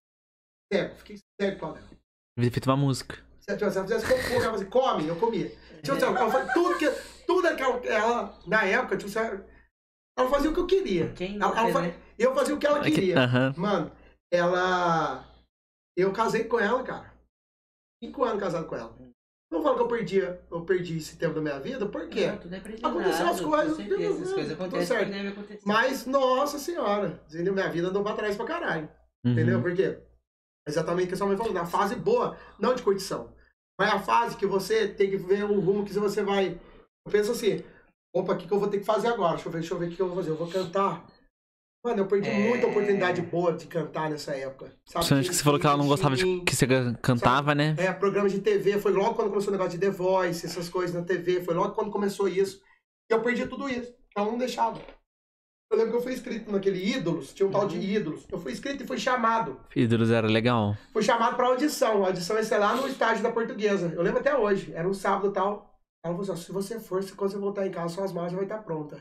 Speaker 2: Cego, fiquei cego com ela.
Speaker 1: Devia ter feito uma música.
Speaker 2: Se ela se ela fizesse cocô, ela fazia, come, eu comia. Tipo assim, ela fazia tudo que. Tudo aquela. Ela, na época, tipo, assim, ela fazia o que eu queria.
Speaker 4: Quem
Speaker 2: Ela, ela
Speaker 4: né?
Speaker 2: Eu fazia o que ela queria.
Speaker 1: Aham.
Speaker 2: Mano, ela. Eu casei com ela, cara. Cinco anos casado com ela. Não falo que eu perdi, eu perdi esse tempo da minha vida, por quê?
Speaker 4: Não, tudo é
Speaker 2: Aconteceu as coisas,
Speaker 4: certeza, as
Speaker 2: tudo-
Speaker 4: coisas acontecem.
Speaker 2: Mas, nossa senhora, entendeu? Minha vida andou pra trás pra caralho.
Speaker 1: Uhum.
Speaker 2: Entendeu? Por quê? Exatamente o que a sua mãe falou, na fase boa, não de curtição. Mas a fase que você tem que ver o rumo que você vai. Eu penso assim, opa, o que, que eu vou ter que fazer agora? Deixa eu ver, deixa eu ver o que eu vou fazer. Eu vou cantar. Mano, eu perdi
Speaker 4: É.
Speaker 2: muita oportunidade boa de cantar nessa época. Sabe?
Speaker 1: Principalmente que você falou que ela não gostava de que você cantava, né?
Speaker 2: É, programa de TV, foi logo quando começou o negócio de The Voice, essas coisas na TV, foi logo quando começou isso. E eu perdi tudo isso. Ela não deixava. Eu lembro que eu fui inscrito naquele Ídolos, tinha um tal de Ídolos. Eu fui inscrito e fui chamado.
Speaker 1: Ídolos era legal.
Speaker 2: Fui chamado pra audição. A audição ia ser lá no estádio da Portuguesa. Eu lembro até hoje. Era um sábado e tal. Ela falou assim, ó, se você for, se quando você voltar em casa, suas malas já vai estar pronta.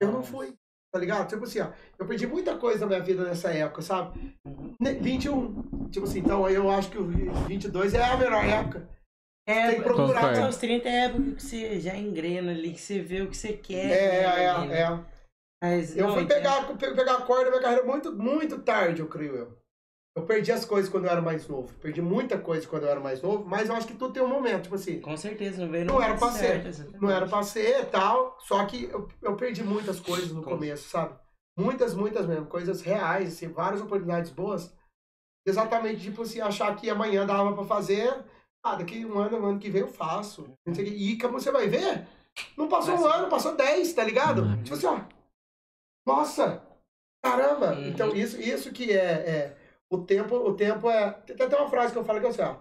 Speaker 2: Eu não fui. Tá ligado? Tipo assim, ó. Eu perdi muita coisa na minha vida nessa época, sabe? Ne- 21. Tipo assim, então eu acho que o 22 é a melhor época.
Speaker 4: É,
Speaker 2: Tem que procurar.
Speaker 4: Aos 30 é a época que você já engrena ali, que você vê o que você quer.
Speaker 2: É,
Speaker 4: né,
Speaker 2: é, é.
Speaker 4: Mas,
Speaker 2: Eu
Speaker 4: não,
Speaker 2: fui pegar, pe- pegar a corda da minha carreira muito, muito tarde, eu creio eu. Eu perdi as coisas quando eu era mais novo. Perdi muita coisa quando eu era mais novo, mas eu acho que tudo tem um momento, tipo assim.
Speaker 4: Com certeza, não veio no
Speaker 2: Não era pra ser.
Speaker 4: certo, exatamente.
Speaker 2: Não era pra ser e tal, só que eu, eu perdi muitas coisas no
Speaker 4: Com-
Speaker 2: começo, sabe? Muitas, muitas mesmo. Coisas reais, assim, várias oportunidades boas. Exatamente, tipo assim, achar que amanhã dava pra fazer. Ah, daqui um ano, ano que vem eu faço. E como você vai ver, não passou um
Speaker 4: Mas-
Speaker 2: ano, passou dez, tá ligado?
Speaker 1: Uhum.
Speaker 2: Tipo assim, ó. Nossa! Caramba!
Speaker 4: Uhum.
Speaker 2: Então, isso, isso que é, é. O tempo, o tempo é. Tem até uma frase que eu falo que é assim, ó.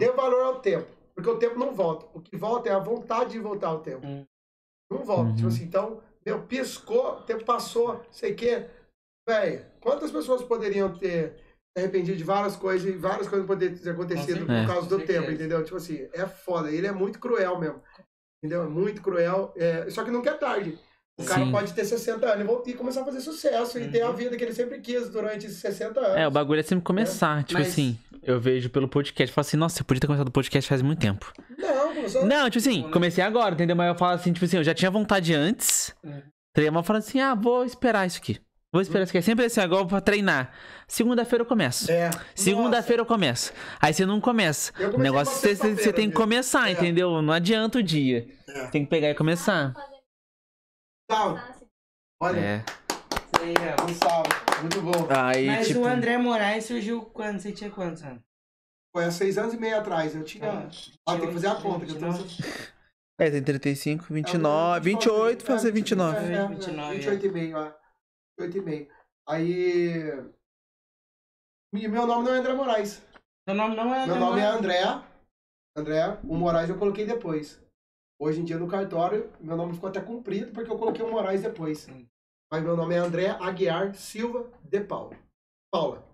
Speaker 2: Dê valor ao tempo. Porque o tempo não volta. O que volta é a vontade de voltar ao tempo.
Speaker 4: Hum.
Speaker 2: Não volta.
Speaker 1: Uhum.
Speaker 2: Tipo assim, então, meu, piscou, o tempo passou, sei o quê. Véi, quantas pessoas poderiam ter se arrependido de várias coisas e várias coisas poderiam ter acontecido por causa do tempo, entendeu? Tipo assim, é foda. Ele é muito cruel mesmo. Entendeu? É muito cruel. é, Só que nunca é tarde. O cara
Speaker 6: Sim.
Speaker 2: pode ter 60 anos e começar a fazer sucesso e ter a vida que ele sempre quis durante esses 60 anos.
Speaker 6: É, o bagulho é sempre começar. Tipo
Speaker 4: Mas-
Speaker 6: assim, eu vejo pelo podcast, falo assim, nossa, eu podia ter começado o podcast faz muito tempo.
Speaker 2: Não, começou...
Speaker 6: Não, tipo assim, comecei agora, entendeu? Mas eu falo assim, tipo assim, eu já tinha vontade antes.
Speaker 4: Uhum.
Speaker 6: Treinei, mas eu falo assim, ah, vou esperar isso aqui. Vou esperar isso aqui. É sempre assim, agora pra treinar. Segunda-feira eu começo.
Speaker 2: É.
Speaker 6: Segunda-feira eu começo. Aí você não começa. O negócio
Speaker 2: uma
Speaker 6: você, você- tem que começar,
Speaker 2: É.
Speaker 6: entendeu? Não adianta o dia.
Speaker 2: É.
Speaker 6: Tem que pegar e começar.
Speaker 2: Salve. Olha,
Speaker 6: É.
Speaker 4: Isso aí, ó.
Speaker 2: um salve. Muito bom.
Speaker 6: Aí,
Speaker 4: Mas
Speaker 6: tipo.
Speaker 4: o André Moraes surgiu quando? Você tinha quantos anos?
Speaker 2: Foi há seis anos e meio atrás. Eu tinha.
Speaker 4: Ah,
Speaker 2: Ah, tem que fazer a conta. Que eu tô...
Speaker 4: 29.
Speaker 6: É, tem 35,
Speaker 2: É,
Speaker 6: 29, 28, fazer 29.
Speaker 2: É, é,
Speaker 4: 29,
Speaker 2: 28 e meio, é. 28 e meio. Aí. E meu nome não é André Moraes.
Speaker 4: Seu nome não é
Speaker 2: Meu
Speaker 4: André
Speaker 2: nome é
Speaker 4: Moraes?
Speaker 2: André. André. O Moraes eu coloquei depois. Hoje em dia no cartório, meu nome ficou até comprido porque eu coloquei o Moraes depois. Mas meu nome é André Aguiar Silva de Paula. Paula.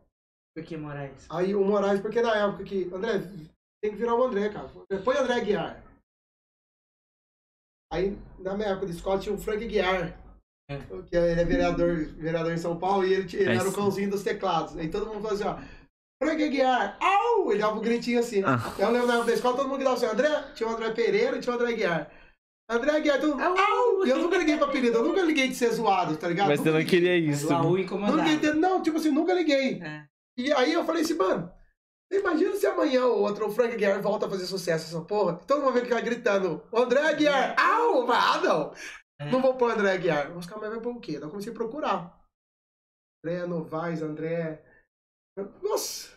Speaker 4: Por que Moraes?
Speaker 2: Aí o Moraes, porque na época que. André, tem que virar o André, cara. Põe André Aguiar. Aí, na minha época de escola, tinha o Frank Aguiar.
Speaker 4: É.
Speaker 2: Que ele é vereador, vereador em São Paulo e ele, ele
Speaker 6: É
Speaker 2: era o cãozinho dos teclados. Aí todo mundo falava assim, ó. Frank Aguiar, au! Ele dava um gritinho assim.
Speaker 6: Ah.
Speaker 2: Eu lembro da escola, todo mundo gritava assim, André, tinha o André Pereira e tinha o André Aguiar. André Aguiar, todo mundo, au! E eu nunca liguei pra apelido, eu nunca liguei de ser zoado, tá ligado?
Speaker 6: Mas você
Speaker 2: Nunca
Speaker 6: não
Speaker 2: liguei.
Speaker 6: queria
Speaker 4: Mas
Speaker 6: isso.
Speaker 4: o Raul
Speaker 2: Não, liguei, não, tipo assim, nunca liguei.
Speaker 4: É.
Speaker 2: E aí eu falei assim, mano, você imagina se amanhã o outro, o Frank Aguiar, volta a fazer sucesso essa porra. Todo mundo vai ficar gritando, André Aguiar, au! Eu falei, Ah, não!
Speaker 4: É.
Speaker 2: Não vou pôr André Aguiar. Os caras vai pôr o quê? Daí eu comecei a procurar. André Novaes, André... Nossa!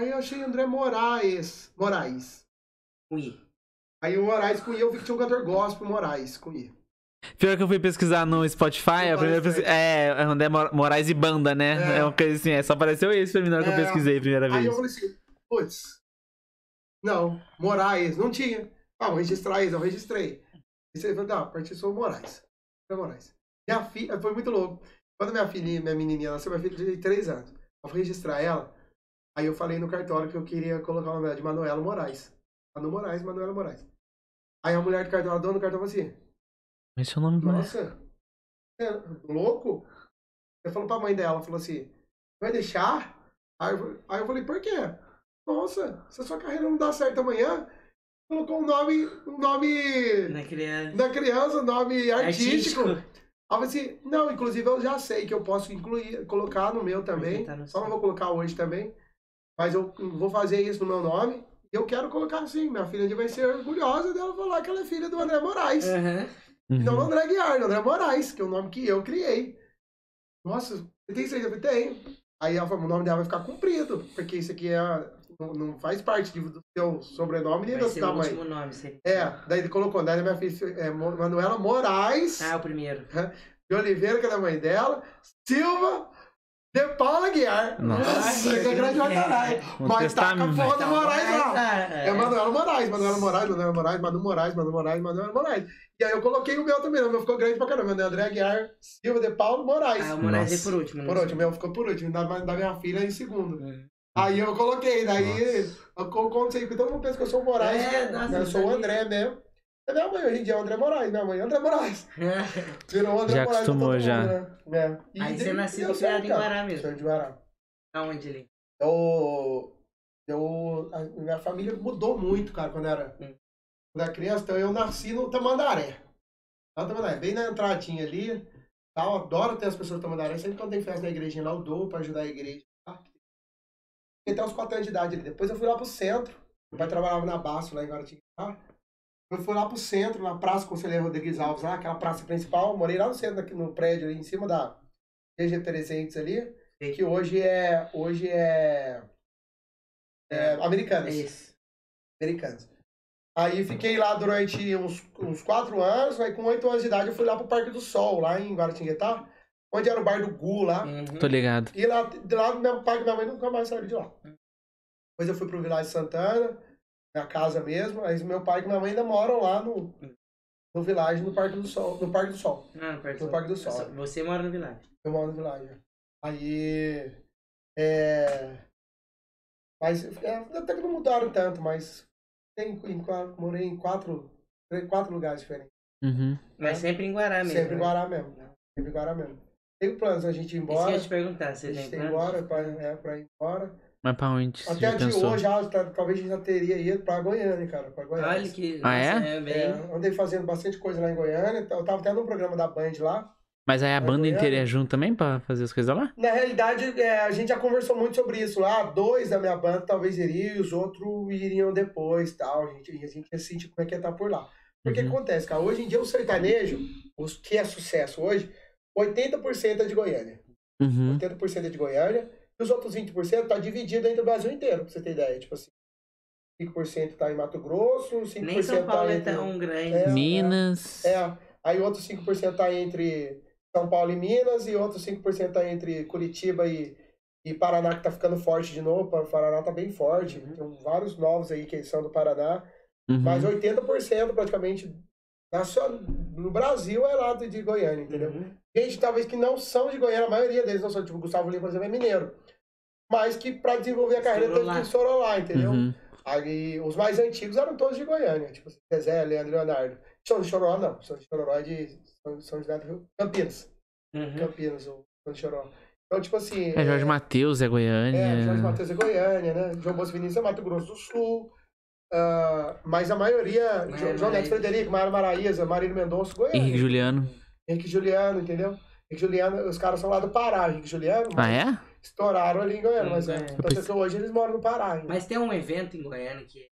Speaker 2: Aí eu achei André Moraes. Moraes. Aí o Moraes com I, eu vi que tinha um cantor gospel, Moraes com I.
Speaker 6: Pior que eu fui pesquisar no Spotify, a primeira pesquisa. É, é André Mor- Moraes e Banda, né?
Speaker 2: É.
Speaker 6: É, uma coisa assim, é, só apareceu esse pra mim na hora que eu
Speaker 2: É.
Speaker 6: pesquisei a primeira
Speaker 2: Aí
Speaker 6: vez.
Speaker 2: eu falei assim, putz, não, Moraes, não tinha. Ah, vou registrar isso, eu registrei. E você falou, não, a partir sou Moraes. É Moraes. Minha filha, foi muito louco. Quando minha filhinha, minha menininha nasceu, minha filha tinha 3 anos. Eu fui registrar ela, aí eu falei no cartório que eu queria colocar o nome dela de Manuela Moraes. Manu Moraes, Manuela Moraes. Aí a mulher do cartório, a dona do cartório falou assim,
Speaker 6: Mas seu nome não é.
Speaker 2: nossa, você é louco? Eu falou pra mãe dela, falou assim, vai deixar? Aí eu, aí eu falei, por quê? Nossa, se a sua carreira não dá certo amanhã, colocou um nome, um nome
Speaker 4: Naquele...
Speaker 2: da criança, um nome artístico.
Speaker 4: Artístico.
Speaker 2: Falei assim, não, inclusive eu já sei que eu posso incluir, colocar no meu também,
Speaker 4: tá no
Speaker 2: só não vou colocar hoje também, mas eu vou fazer isso no meu nome, e eu quero colocar assim, minha filha vai ser orgulhosa dela falar que ela é filha do André Moraes.
Speaker 4: Aham.
Speaker 2: Não
Speaker 6: Uhum.
Speaker 2: André Guiar, André Moraes, que é o nome que eu criei. Nossa, você tem certeza? Eu tenho. Aí ela falou, o nome dela vai ficar comprido, porque isso aqui é, não, não faz parte do seu sobrenome nem
Speaker 4: Vai
Speaker 2: do
Speaker 4: ser o
Speaker 2: tamanho.
Speaker 4: último nome, seria.
Speaker 2: É, daí ele colocou, daí minha filha é Manuela Moraes
Speaker 4: Ah, o primeiro.
Speaker 2: de Oliveira, que é da mãe dela, Silva de Paula Guiar.
Speaker 6: Nossa.
Speaker 2: que é grande pra caralho. Mas tá com a porra do Moraes lá.
Speaker 4: Ah,
Speaker 2: É Manuela Moraes, Manuela Moraes, Manuela Moraes, Manu Moraes, Manu Moraes, Manuela Moraes. E aí eu coloquei o meu também, o meu ficou grande pra caramba. Meu André Aguiar, Silva de Paulo Moraes.
Speaker 4: Ah, o Moraes é por último.
Speaker 2: Por
Speaker 4: não
Speaker 2: último, o meu ficou por último, da, da minha filha em segundo. Aí eu coloquei, daí eu co- contei, porque todo mundo pensa que eu sou o Moraes.
Speaker 4: É, nossa,
Speaker 2: eu sou o. André mesmo. É minha mãe, hoje em dia é o André Moraes, minha mãe é André Moraes. Virou o André
Speaker 6: Já
Speaker 2: Moraes.
Speaker 6: acostumou, já.
Speaker 2: né? É. E
Speaker 4: Aí você nasceu e criado em. Guará mesmo.
Speaker 2: Sou de Guará.
Speaker 4: Aonde ali?
Speaker 2: Eu, eu, a minha família mudou muito, cara, quando era,
Speaker 4: Hum.
Speaker 2: quando era criança. Então eu nasci no Tamandaré. Lá no Tamandaré, bem na entradinha ali. Tal, adoro ter as pessoas do Tamandaré. Sempre quando tem festa na igrejinha lá, eu dou pra ajudar a igreja. Tá? Fiquei até uns 4 anos de idade ali. Depois eu fui lá pro centro. Meu pai trabalhava na Baço, lá em Guaratinguetá. Eu fui lá pro centro, na Praça Conselheiro Rodrigues Alves, lá, aquela praça principal. Morei lá no centro, aqui no prédio, ali, em cima da RG 300 ali.
Speaker 4: Sei.
Speaker 2: Que hoje é. Hoje é. é
Speaker 4: É
Speaker 2: Americanas.
Speaker 4: isso.
Speaker 2: Americanas. Aí fiquei lá durante uns, uns quatro anos, aí com oito anos de idade eu fui lá pro Parque do Sol, lá em Guaratinguetá, onde era o bar do Gu lá.
Speaker 4: Uhum.
Speaker 6: Tô ligado.
Speaker 2: E lá, de lá meu pai e minha mãe nunca mais saíram de lá. Depois eu fui pro Vilagem Santana, minha casa mesmo, aí meu pai e minha mãe ainda moram lá no, no Vilagem, no Parque do Sol. No Parque do Sol.
Speaker 4: Ah, no Parque
Speaker 2: No
Speaker 4: do
Speaker 2: Parque do
Speaker 4: Sol. Você mora no Vilagem.
Speaker 2: Eu moro no Vilagem. Aí. É. Mas é, até que não mudaram tanto, mas tem, em, morei em quatro, em quatro lugares diferentes.
Speaker 6: Uhum.
Speaker 4: Mas sempre em Guará mesmo.
Speaker 2: Sempre em
Speaker 4: né?
Speaker 2: Guará mesmo. Sempre em Guará mesmo. Tem planos a gente ir
Speaker 4: Isso que eu
Speaker 2: embora.
Speaker 4: ia te perguntar,
Speaker 2: A
Speaker 4: você
Speaker 2: gente
Speaker 4: tem
Speaker 2: tem
Speaker 4: planos?
Speaker 2: embora pra, é, pra ir embora.
Speaker 6: Mas pra onde? Você
Speaker 2: Até hoje, já, tá- talvez a gente já teria ido pra Goiânia, cara. Pra Goiânia.
Speaker 4: Olha que.
Speaker 6: Ah, é?
Speaker 4: nossa, é bem...
Speaker 2: É, andei fazendo bastante coisa lá em Goiânia. Eu tava até num programa da Band lá.
Speaker 6: Mas aí a banda
Speaker 2: Goiânia?
Speaker 6: inteira é junto também pra fazer as coisas lá?
Speaker 2: Na realidade, é, a gente já conversou muito sobre isso lá. Dois da minha banda talvez iriam e os outros iriam depois tal. A gente, a gente ia sentir como é que ia estar por lá. Porque o que
Speaker 6: Uhum.
Speaker 2: acontece, cara? Hoje em dia o sertanejo, os que é sucesso hoje, 80% é de Goiânia.
Speaker 6: Uhum.
Speaker 2: 80% é de Goiânia. E os outros 20% tá dividido entre o Brasil inteiro, pra você ter ideia. Tipo assim, 5% tá em Mato Grosso, 5%
Speaker 4: Nem São Paulo
Speaker 2: tá
Speaker 4: é
Speaker 2: entre...
Speaker 4: tão grande.
Speaker 2: É.
Speaker 6: Minas.
Speaker 2: É, aí outros 5% tá entre São Paulo e Minas, e outros 5% tá entre Curitiba e, e Paraná, que tá ficando forte de novo. O Paraná tá bem forte. Tem vários novos aí que são do Paraná.
Speaker 6: Uhum.
Speaker 2: Mas 80% praticamente nacion- no Brasil é lá de, de Goiânia, entendeu?
Speaker 4: Uhum.
Speaker 2: Gente, talvez que não são de Goiânia, a maioria deles não são, tipo, Gustavo Lima, por exemplo, é mineiro. Mas que pra desenvolver a carreira
Speaker 4: Estourou
Speaker 2: teve
Speaker 4: lá.
Speaker 2: que estourou lá, entendeu?
Speaker 6: Uhum.
Speaker 2: Aí os mais antigos eram todos de Goiânia, tipo Zezé, Leandro e Leonardo. São de Choró, não. São de Choró é de São, José do Rio. Campinas.
Speaker 4: Uhum.
Speaker 2: Campinas, o São de Choró. Então, tipo assim.
Speaker 6: É Jorge Matheus, é Goiânia.
Speaker 2: É, Jorge Matheus é Goiânia, né? João Bosco Vinícius é Mato Grosso do Sul. Ah, mas a maioria,
Speaker 4: Maria
Speaker 2: Jo- João Neto. Frederico, Mário Maraíza, Marílio Mendonça, Goiânia.
Speaker 6: Henrique Juliano.
Speaker 2: Henrique Juliano, entendeu? Henrique Juliano, os caras são lá do Pará, Henrique Juliano.
Speaker 6: Ah, é?
Speaker 2: Estouraram ali em Goiânia, mas é. É que hoje eles moram no Pará. ainda.
Speaker 4: Mas tem um evento em Goiânia que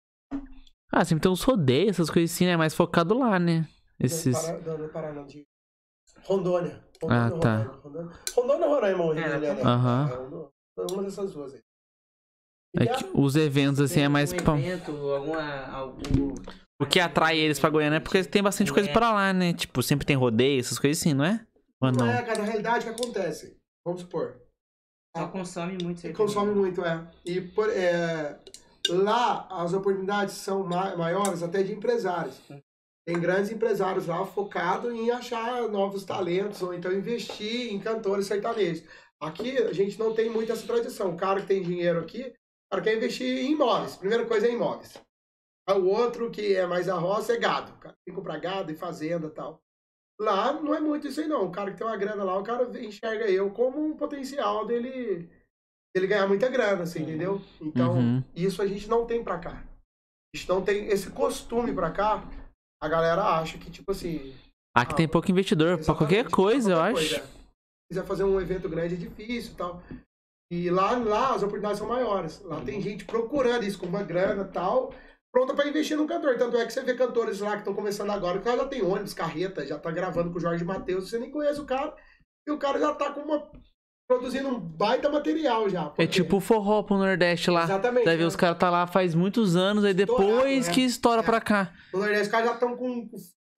Speaker 6: Ah, sempre tem uns rodeios, essas coisas assim, né? Mais focado lá, né?
Speaker 2: Não,
Speaker 6: Esses.
Speaker 2: Não, não, Pará, não, de
Speaker 6: Ah,
Speaker 2: Rondônia. Rondônia,
Speaker 6: tá.
Speaker 2: Rondônia, Rondônia. Roraima, Rio
Speaker 4: É,
Speaker 2: Janeiro.
Speaker 6: Aham.
Speaker 2: É uma- é dessas duas aí.
Speaker 6: É que os eventos, assim, é mais
Speaker 4: um evento, alguma, algum...
Speaker 6: O que atrai eles pra Goiânia é porque tem bastante coisa pra lá, né? Tipo, sempre tem rodeio, essas coisas assim, não é? Ou
Speaker 2: Não
Speaker 6: não?
Speaker 2: é, cara, na realidade, o que acontece? Vamos supor.
Speaker 4: Só consome muito cerveja.
Speaker 2: consome muito, é. E por, é, lá as oportunidades são ma- maiores até de empresários. Tem grandes empresários lá focados em achar novos talentos ou então investir em cantores sertanejos. Aqui a gente não tem muito essa tradição. O cara que tem dinheiro aqui, o cara quer investir em imóveis. Primeira coisa é imóveis. O outro que é mais a roça é gado. O cara tem que comprar gado e fazenda e tal. Lá não é muito isso aí não. O cara que tem uma grana lá, o cara enxerga eu como um potencial dele, dele ganhar muita grana, assim, entendeu? Então,
Speaker 6: Uhum.
Speaker 2: isso a gente não tem pra cá. A gente não tem esse costume pra cá. A galera acha que, tipo assim.
Speaker 6: Aqui tem pouco investidor pra qualquer coisa, eu
Speaker 2: qualquer
Speaker 6: acho.
Speaker 2: coisa. Se quiser fazer um evento grande é difícil e tal. E lá, lá as oportunidades são maiores. Lá tem gente procurando isso com uma grana e tal, pronta pra investir no cantor. Tanto é que você vê cantores lá que estão começando agora, o cara já tem ônibus, carreta, já tá gravando com o Jorge Matheus, você nem conhece o cara, e o cara já tá com uma. produzindo um baita material já.
Speaker 6: É
Speaker 2: quê?
Speaker 6: tipo forró pro Nordeste lá.
Speaker 2: Exatamente.
Speaker 6: Vê
Speaker 2: né?
Speaker 6: os caras tá lá faz muitos anos, aí depois
Speaker 2: né?
Speaker 6: que estoura
Speaker 2: É.
Speaker 6: pra cá.
Speaker 2: No Nordeste, os caras já estão com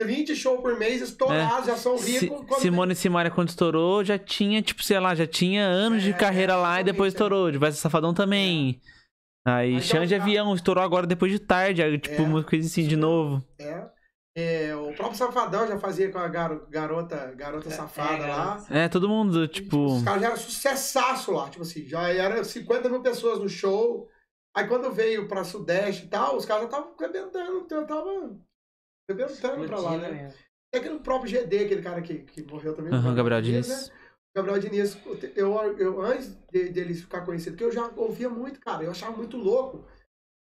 Speaker 2: 20 shows por mês estourados, já são
Speaker 6: É. Si-
Speaker 2: ricos.
Speaker 6: Simone e Simaria, quando estourou, já tinha, tipo, sei lá, já tinha anos de
Speaker 2: É,
Speaker 6: carreira lá e depois
Speaker 2: exatamente,
Speaker 6: estourou. Diversos Safadão também. Aí
Speaker 2: Mas
Speaker 6: Xande
Speaker 2: então,
Speaker 6: Avião estourou agora depois de tarde, tipo,
Speaker 2: É.
Speaker 6: uma coisa assim de novo.
Speaker 2: É. É, o próprio Safadão já fazia com a garo- garota, garota safada
Speaker 4: é,
Speaker 2: lá.
Speaker 6: É, todo mundo,
Speaker 2: E,
Speaker 6: tipo.
Speaker 2: os caras já eram sucessaço lá, tipo assim, já eram 50 mil pessoas no show. Aí quando veio pra Sudeste e tal, os caras já estavam arrebentando, então tava arrebentando pra lá, né?
Speaker 4: mesmo.
Speaker 2: É aquele próprio GD, aquele cara que, que morreu também.
Speaker 6: Aham,
Speaker 2: o
Speaker 6: Gabriel
Speaker 2: né? Gabriel Diniz, eu, eu antes de, dele ficar conhecido, que eu já ouvia muito, cara, eu achava muito louco.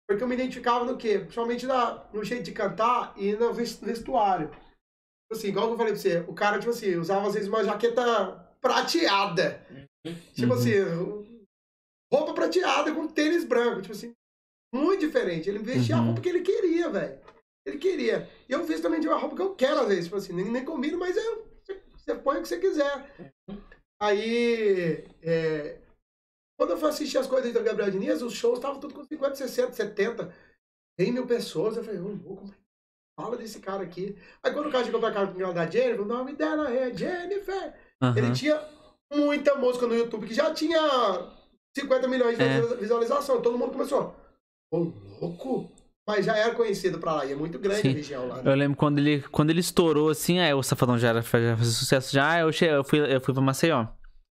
Speaker 2: Porque eu me identificava no quê? Principalmente na, no jeito de cantar e no ves- vestuário. Tipo Assim, igual que eu falei pra você, o cara, tipo assim, usava às vezes uma jaqueta prateada. Tipo
Speaker 6: Uhum.
Speaker 2: assim, roupa prateada com tênis branco, tipo assim, muito diferente. Ele vestia a
Speaker 6: Uhum.
Speaker 2: roupa que ele queria, velho. Ele queria. E eu fiz também de uma roupa que eu quero, às vezes, tipo assim, nem, nem combino, mas eu, você põe o que você quiser. Aí, é, quando eu fui assistir as coisas do Gabriel Diniz, os shows estavam tudo com 50, 60, 70, 100 mil pessoas. Eu falei, ô, louco, mas fala desse cara aqui. Aí quando o cara chegou pra cá com o da Jennifer, o nome dela é Jennifer. Ele
Speaker 6: aham.
Speaker 2: tinha muita música no YouTube, que já tinha 50 milhões de
Speaker 6: É.
Speaker 2: visualiza- visualização. Todo mundo começou, ô, louco. Mas já era conhecido pra lá, e é muito grande
Speaker 6: Sim.
Speaker 2: a região lá. né?
Speaker 6: Eu lembro quando ele, quando ele estourou, assim, aí o Safadão já, era, já fazia sucesso já, eu, che- eu, fui, eu fui pra Maceió.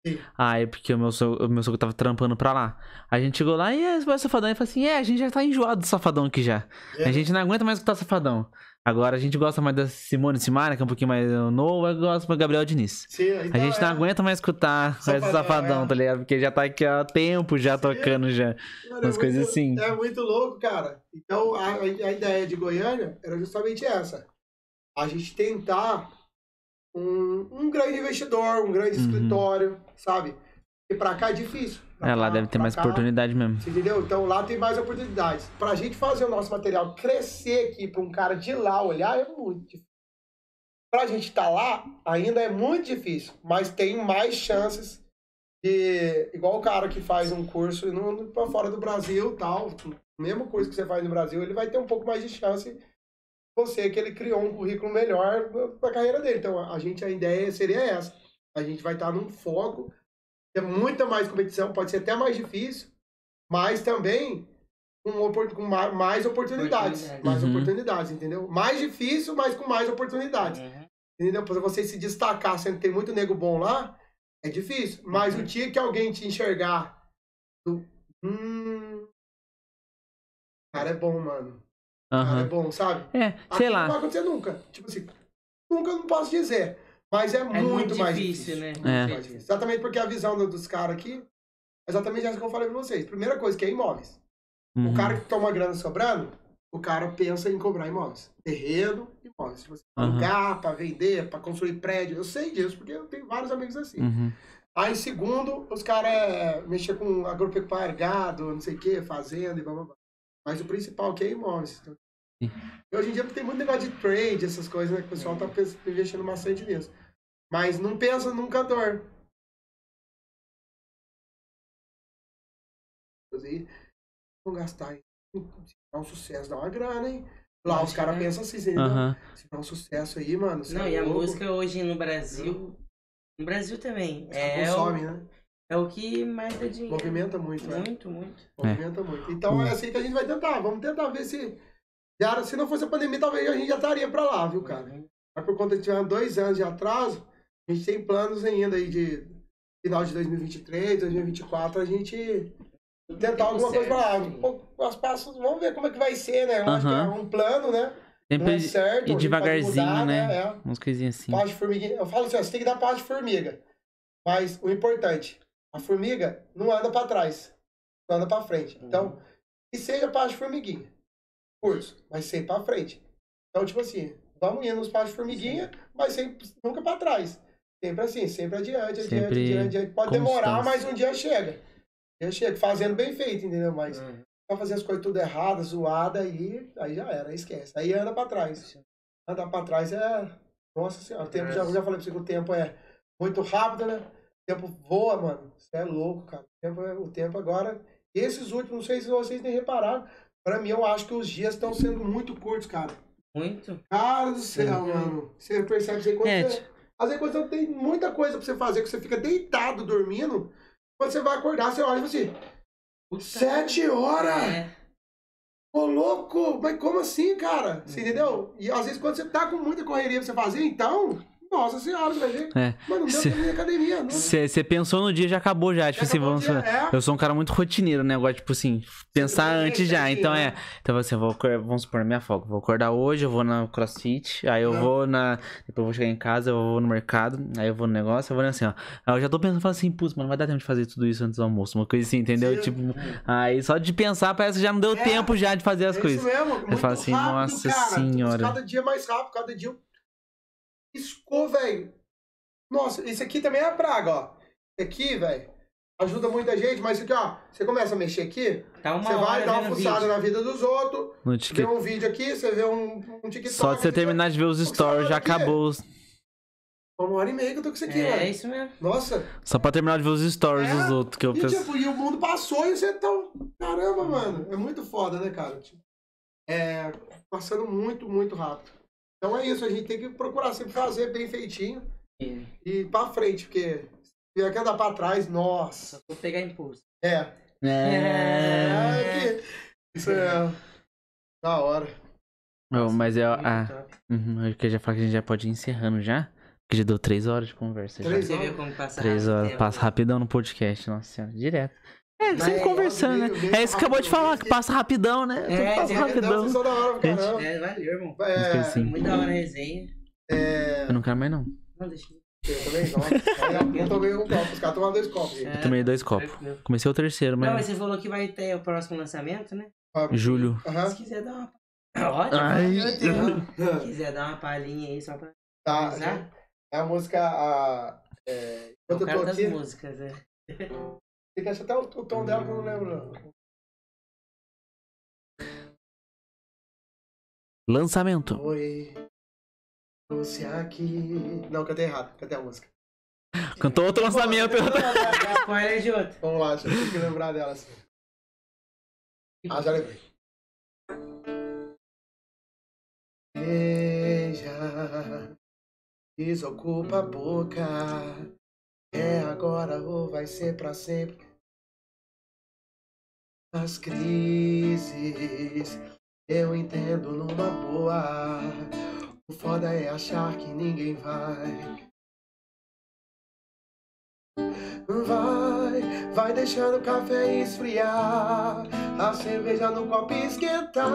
Speaker 2: Sim.
Speaker 1: Aí, porque o meu sogro, o meu sogro tava trampando pra lá. A gente chegou lá e vai Safadão. Ele falou assim: é, a gente já tá enjoado do Safadão aqui já.
Speaker 2: É.
Speaker 1: A gente não aguenta mais escutar Safadão. Agora a gente gosta mais da Simone Simara, que é um pouquinho mais novo, eu gosto do Gabriel Diniz.
Speaker 2: Sim,
Speaker 1: A
Speaker 2: então
Speaker 1: gente não
Speaker 2: é-
Speaker 1: aguenta mais escutar
Speaker 2: Safadão,
Speaker 1: Safadão,
Speaker 2: é.
Speaker 1: tá ligado? Porque já tá aqui há tempo já
Speaker 2: Sim.
Speaker 1: tocando já.
Speaker 2: Mano,
Speaker 1: Umas
Speaker 2: é
Speaker 1: coisas
Speaker 2: muito-
Speaker 1: assim.
Speaker 2: É muito louco, cara. Então, a, a a ideia de Goiânia era justamente essa. A gente tentar um, um grande investidor, um grande
Speaker 1: Uhum.
Speaker 2: escritório, sabe? E pra cá é difícil.
Speaker 1: É, lá deve ter mais
Speaker 2: cá-
Speaker 1: oportunidade mesmo.
Speaker 2: Entendeu? Então lá tem mais oportunidades. Pra gente fazer o nosso material crescer aqui, pra um cara de lá olhar, é muito difícil. Pra gente estar lá, ainda é muito difícil. Mas tem mais chances de. Igual o cara que faz um curso no, no- pra fora do Brasil tal. Mesmo curso que você faz no Brasil, ele vai ter um pouco mais de chance. Você que ele criou um currículo melhor pra carreira dele. Então a gente, a ideia seria essa. A gente vai estar num foco é muita mais competição, pode ser até mais difícil, mas também com, opor- com ma- mais oportunidades.
Speaker 4: Oportunidades.
Speaker 2: Mais
Speaker 1: Uhum.
Speaker 2: oportunidades, entendeu? Mais difícil, mas com mais oportunidades.
Speaker 4: Uhum.
Speaker 2: Entendeu? Pra você se destacar, sendo que tem muito nego bom lá, é difícil. Mas
Speaker 4: Uhum.
Speaker 2: o dia que alguém te enxergar, do, hum, cara é bom, mano. Cara é bom, sabe?
Speaker 1: É,
Speaker 2: Aqui
Speaker 1: sei
Speaker 2: Não vai
Speaker 1: lá.
Speaker 2: acontecer nunca. Tipo assim, nunca eu não posso dizer. Mas é,
Speaker 4: É
Speaker 2: muito,
Speaker 4: muito
Speaker 2: mais
Speaker 4: difícil,
Speaker 2: difícil.
Speaker 4: né?
Speaker 2: Muito
Speaker 1: É.
Speaker 2: mais difícil. Exatamente porque a visão do- dos caras aqui, é exatamente essa que eu falei pra vocês. Primeira coisa, que é imóveis. O
Speaker 1: Uhum.
Speaker 2: cara que toma grana sobrando, o cara pensa em comprar imóveis. Terreno, imóveis. Tipo assim, pra
Speaker 1: Aham.
Speaker 2: alugar, pra vender, pra construir prédio. Eu sei disso, porque eu tenho vários amigos assim.
Speaker 1: Uhum.
Speaker 2: Aí, em segundo, os caras mexer com agropecuário, gado, não sei o que, fazenda e blá blá blá. Mas o principal que é imóveis. Então, hoje em dia tem muito negócio de trade, essas coisas, né? Que o pessoal tá pens- investindo bastante nisso. Mas não pensa num cantor. E vão gastar. Se dá um sucesso, dá uma grana, hein? Lá os
Speaker 4: Imagina.
Speaker 2: caras pensam assim, entendeu?
Speaker 1: Aham.
Speaker 2: Se dá um sucesso aí, mano.
Speaker 4: Não,
Speaker 2: é
Speaker 4: e a
Speaker 2: louco.
Speaker 4: música hoje no Brasil. No Brasil também.
Speaker 2: Os
Speaker 4: É o,
Speaker 2: consomem, né?
Speaker 4: é o que mais dá dinheiro.
Speaker 2: Movimenta muito, né?
Speaker 4: Muito, muito.
Speaker 2: Movimenta muito. Então é assim que a gente vai tentar. Vamos tentar ver se. se não fosse a pandemia, talvez a gente já estaria pra lá, viu, cara? Mas por conta de tiver dois anos de atraso, a gente tem planos ainda aí de final de 2023, 2024, a gente tentar alguma coisa pra lá. Um pouco, as passos, vamos ver como é que vai ser, né? Eu acho que é
Speaker 1: Aham.
Speaker 2: um plano, né?
Speaker 1: Sempre
Speaker 2: é certo. pode
Speaker 1: devagarzinho,
Speaker 2: mudar,
Speaker 1: né?
Speaker 2: É.
Speaker 1: Umas coisinhas assim.
Speaker 2: Passo de formiguinha. Eu falo assim, ó, você tem que dar passo de formiga. Mas o importante, a formiga não anda pra trás, não anda pra frente. Então, que seja passo de formiguinha. Curso, mas sempre pra frente. Então, tipo assim, vamos indo nos passos de formiguinha, mas sempre, nunca pra trás. Sempre assim, sempre adiante, adiante,
Speaker 1: Sempre
Speaker 2: adiante, adiante. Pode demorar, mas um dia chega. Um dia chega, fazendo bem feito, entendeu? Mas
Speaker 4: Uhum.
Speaker 2: pra fazer as coisas tudo errado, zoada, aí, aí já era, aí esquece. Aí anda pra trás. Andar pra trás é. Nossa senhora, o tempo, já, já falei pra você que o tempo é muito rápido, né? O tempo voa, mano. Você é louco, cara. O tempo, é- o tempo agora. Esses últimos, não sei se vocês têm reparado. Pra mim, eu acho que os dias estão sendo muito curtos, cara.
Speaker 4: Muito.
Speaker 2: Cara do céu, mano. Você percebe aí quando
Speaker 1: É,
Speaker 2: você. Às vezes quando você tem muita coisa pra você fazer, que você fica deitado dormindo. Quando você vai acordar, você olha e fala assim:
Speaker 4: Puta
Speaker 2: Sete horas!
Speaker 4: É.
Speaker 2: Ô, louco! Mas como assim, cara? Você entendeu? E às vezes quando você tá com muita correria pra você fazer, então. Nossa senhora, ver.
Speaker 1: É.
Speaker 2: Mano, não deu
Speaker 1: Cê-
Speaker 2: na academia.
Speaker 1: Você pensou no dia, já acabou já. Tipo
Speaker 2: Já
Speaker 1: assim, vamos.
Speaker 2: dia, é.
Speaker 1: Eu sou um cara muito rotineiro, né? Eu gosto, tipo assim, pensar
Speaker 2: tem
Speaker 1: antes já.
Speaker 2: certinho,
Speaker 1: Então
Speaker 2: né?
Speaker 1: é. Então assim, eu vou, vamos supor, minha folga. Vou acordar hoje, eu vou na crossfit, aí eu vou na. Depois eu vou chegar em casa, eu vou no mercado, aí eu vou no negócio, eu vou assim, ó. Aí eu já tô pensando, falo assim, putz, mano, vai dar tempo de fazer tudo isso antes do almoço. Uma coisa assim, entendeu?
Speaker 2: Sim.
Speaker 1: Tipo, aí só de pensar, parece que já não deu
Speaker 2: É.
Speaker 1: tempo já de fazer as
Speaker 2: É
Speaker 1: coisas.
Speaker 2: isso mesmo. Muito
Speaker 1: falo assim,
Speaker 2: rápido,
Speaker 1: nossa
Speaker 2: cara.
Speaker 1: senhora.
Speaker 2: Cada dia mais rápido, cada dia. Piscou, velho. Nossa, isso aqui também é a praga, ó. Isso aqui, velho, ajuda muita gente, mas isso aqui, ó. Você começa a mexer aqui,
Speaker 4: Tá uma
Speaker 2: você vai dar uma fuçada
Speaker 4: vídeo.
Speaker 2: na vida dos outros,
Speaker 1: No
Speaker 2: vê
Speaker 1: TikTok.
Speaker 2: um vídeo aqui, você vê um, um TikTok.
Speaker 1: Só de você terminar de ver os stories, já
Speaker 2: aqui?
Speaker 1: acabou. os-
Speaker 2: Uma hora e meia que eu tô com isso aqui,
Speaker 4: É
Speaker 2: velho.
Speaker 4: isso mesmo.
Speaker 2: Nossa.
Speaker 1: Só pra terminar de ver os stories
Speaker 2: É.
Speaker 1: dos outros que eu
Speaker 2: E,
Speaker 1: penso.
Speaker 2: tipo, e o mundo passou e você tá. Caramba, mano. É muito foda, né, cara? Tipo, é. Passando muito, muito rápido. Então é isso, a gente tem que procurar sempre fazer bem feitinho
Speaker 4: É.
Speaker 2: e ir pra frente, porque se tiver que andar pra trás, nossa.
Speaker 4: Vou pegar impulso.
Speaker 2: É.
Speaker 1: É.
Speaker 2: É que- Isso é. Da hora.
Speaker 1: Não, mas é. Ah, uhum, eu queria já falar que a gente já pode ir encerrando já. Que já deu três horas de conversa. Já.
Speaker 2: Três
Speaker 4: Você
Speaker 2: horas?
Speaker 4: viu como passa
Speaker 1: Três horas. Passa
Speaker 4: né?
Speaker 1: rapidão no podcast, nossa senhora. Direto. É,
Speaker 2: Mas
Speaker 1: sempre
Speaker 2: é,
Speaker 1: conversando, né?
Speaker 2: meio- meio
Speaker 1: É isso que acabou de falar, que passa rapidão, né? Tudo
Speaker 4: É,
Speaker 1: passa
Speaker 4: é,
Speaker 1: rapidão.
Speaker 2: são da hora caramba.
Speaker 4: É, valeu, irmão.
Speaker 2: É,
Speaker 1: Mas sim.
Speaker 4: Muito da hora a resenha.
Speaker 2: é,
Speaker 1: Eu não quero mais, não.
Speaker 4: Não, deixa eu...
Speaker 2: eu também não. Eu tomei um copo, os caras tomaram dois copos.
Speaker 4: É,
Speaker 1: Tomei dois copos.
Speaker 4: tranquilo.
Speaker 1: Comecei o terceiro,
Speaker 4: Não, mas
Speaker 1: mas.
Speaker 4: você falou que vai ter o próximo lançamento, né?
Speaker 1: Julho.
Speaker 2: Aham.
Speaker 4: Se quiser dar uma... Ótimo.
Speaker 1: Ai.
Speaker 4: Se quiser dar uma palhinha aí só pra
Speaker 2: Tá,
Speaker 4: avisar.
Speaker 2: é a música. A, é,
Speaker 4: É
Speaker 2: eu tô
Speaker 4: das
Speaker 2: aqui,
Speaker 4: músicas, né?
Speaker 2: tem que achar até o, o tom dela que eu não lembro.
Speaker 1: Lançamento.
Speaker 2: Oi, trouxe aqui. Não, cantei errado, cantei a música.
Speaker 1: Cantou outro lançamento.
Speaker 4: Spoiler de outro.
Speaker 2: Vamos lá, deixa eu ter que lembrar dela assim. Ah, já lembrei. Beija, desocupa a boca. É agora ou vai ser pra sempre. As crises eu entendo numa boa. O foda é achar que ninguém vai. Vai, vai deixando o café esfriar, a cerveja no copo esquentar.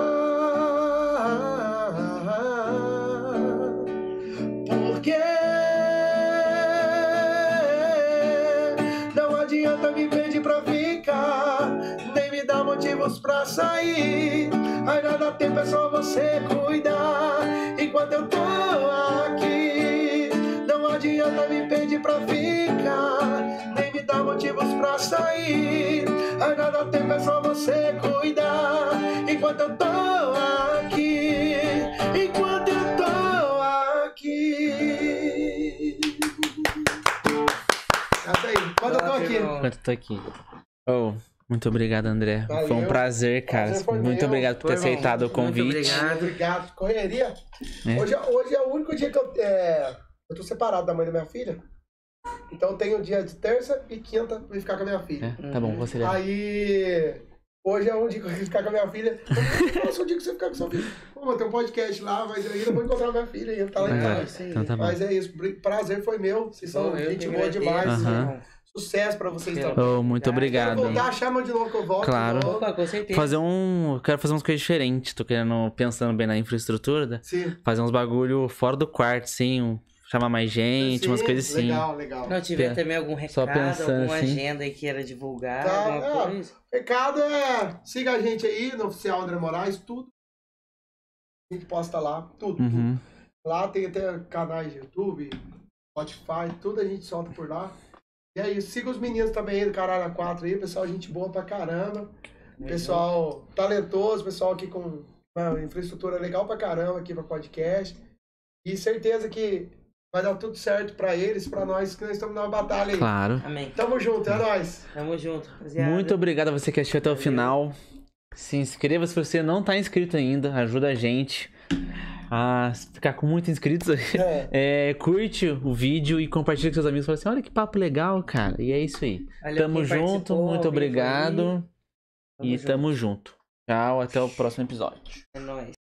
Speaker 2: Sair. Ainda dá tempo, é só você cuidar, enquanto eu tô aqui. Não adianta me pedir pra ficar, nem me dar motivos pra sair. Ainda dá tempo, é só você cuidar, enquanto eu tô aqui. Enquanto eu tô aqui. Essa aí, enquanto eu tô aqui.
Speaker 1: Enquanto eu tô aqui. Oh, muito obrigado, André.
Speaker 2: Valeu.
Speaker 1: Foi um prazer, cara.
Speaker 2: Prazer foi
Speaker 1: muito
Speaker 2: meu.
Speaker 1: obrigado por ter
Speaker 4: Foi,
Speaker 1: aceitado o
Speaker 4: Muito
Speaker 1: convite.
Speaker 4: obrigado.
Speaker 2: Obrigado, correria.
Speaker 1: É.
Speaker 2: Hoje, é- hoje é o único dia que eu. É, eu tô separado da mãe da minha filha. Então eu tenho dia de terça e quinta pra ficar com a minha filha.
Speaker 1: É, tá bom, você leva.
Speaker 2: Aí. Hoje é um dia que eu vou ficar com a minha filha. Nossa, um dia que você ficar com sua filha. Pô, tem um podcast lá, mas eu ainda vou encontrar minha filha ainda, tá lá em casa.
Speaker 1: Então tá bom.
Speaker 2: Mas é isso, prazer foi meu. Vocês são gente boa demais.
Speaker 1: Aham.
Speaker 2: Sucesso pra vocês
Speaker 4: Quero-
Speaker 2: também.
Speaker 1: Oh, muito obrigado.
Speaker 2: Quero voltar, chama de novo que eu volto.
Speaker 1: Claro.
Speaker 4: Opa, com certeza.
Speaker 1: Fazer um. eu Quero fazer umas coisas diferentes. Tô querendo, pensando bem na infraestrutura. né?
Speaker 2: Sim.
Speaker 1: Fazer uns bagulho fora do quarto, sim. um- chamar mais gente, umas
Speaker 2: Sim,
Speaker 1: coisas assim.
Speaker 2: Legal, legal.
Speaker 4: Não tiver também algum
Speaker 1: Só
Speaker 4: recado,
Speaker 1: pensando
Speaker 4: alguma
Speaker 1: assim.
Speaker 4: agenda aí queira divulgar,
Speaker 2: Tá,
Speaker 4: alguma
Speaker 2: é.
Speaker 4: coisa.
Speaker 2: Recado é, siga a gente aí no oficial André Moraes, tudo. A gente posta lá, tudo, tudo.
Speaker 1: Uhum.
Speaker 2: Lá tem até canais de YouTube, Spotify, tudo a gente solta por lá. E é isso, siga os meninos também aí do Caralho 4 aí, pessoal, gente boa pra caramba. Pessoal talentoso, pessoal aqui com uma infraestrutura legal pra caramba aqui pra podcast. E certeza que vai dar tudo certo pra eles, pra nós, que nós estamos numa batalha aí.
Speaker 1: Claro.
Speaker 4: Amém.
Speaker 2: Tamo junto, é nóis.
Speaker 4: Tamo junto, rapaziada.
Speaker 1: Muito obrigado a você que assistiu até o final. Se inscreva se você não tá inscrito ainda. Ajuda a gente a ficar com muitos inscritos.
Speaker 2: É.
Speaker 1: É, curte o vídeo e compartilha com seus amigos. Fala assim, olha que papo legal, cara. E é isso aí.
Speaker 4: Valeu
Speaker 1: Tamo junto, muito
Speaker 4: aí.
Speaker 1: obrigado.
Speaker 4: Tamo
Speaker 1: e
Speaker 4: junto.
Speaker 1: tamo junto. Tchau, até o próximo episódio.
Speaker 4: É nóis.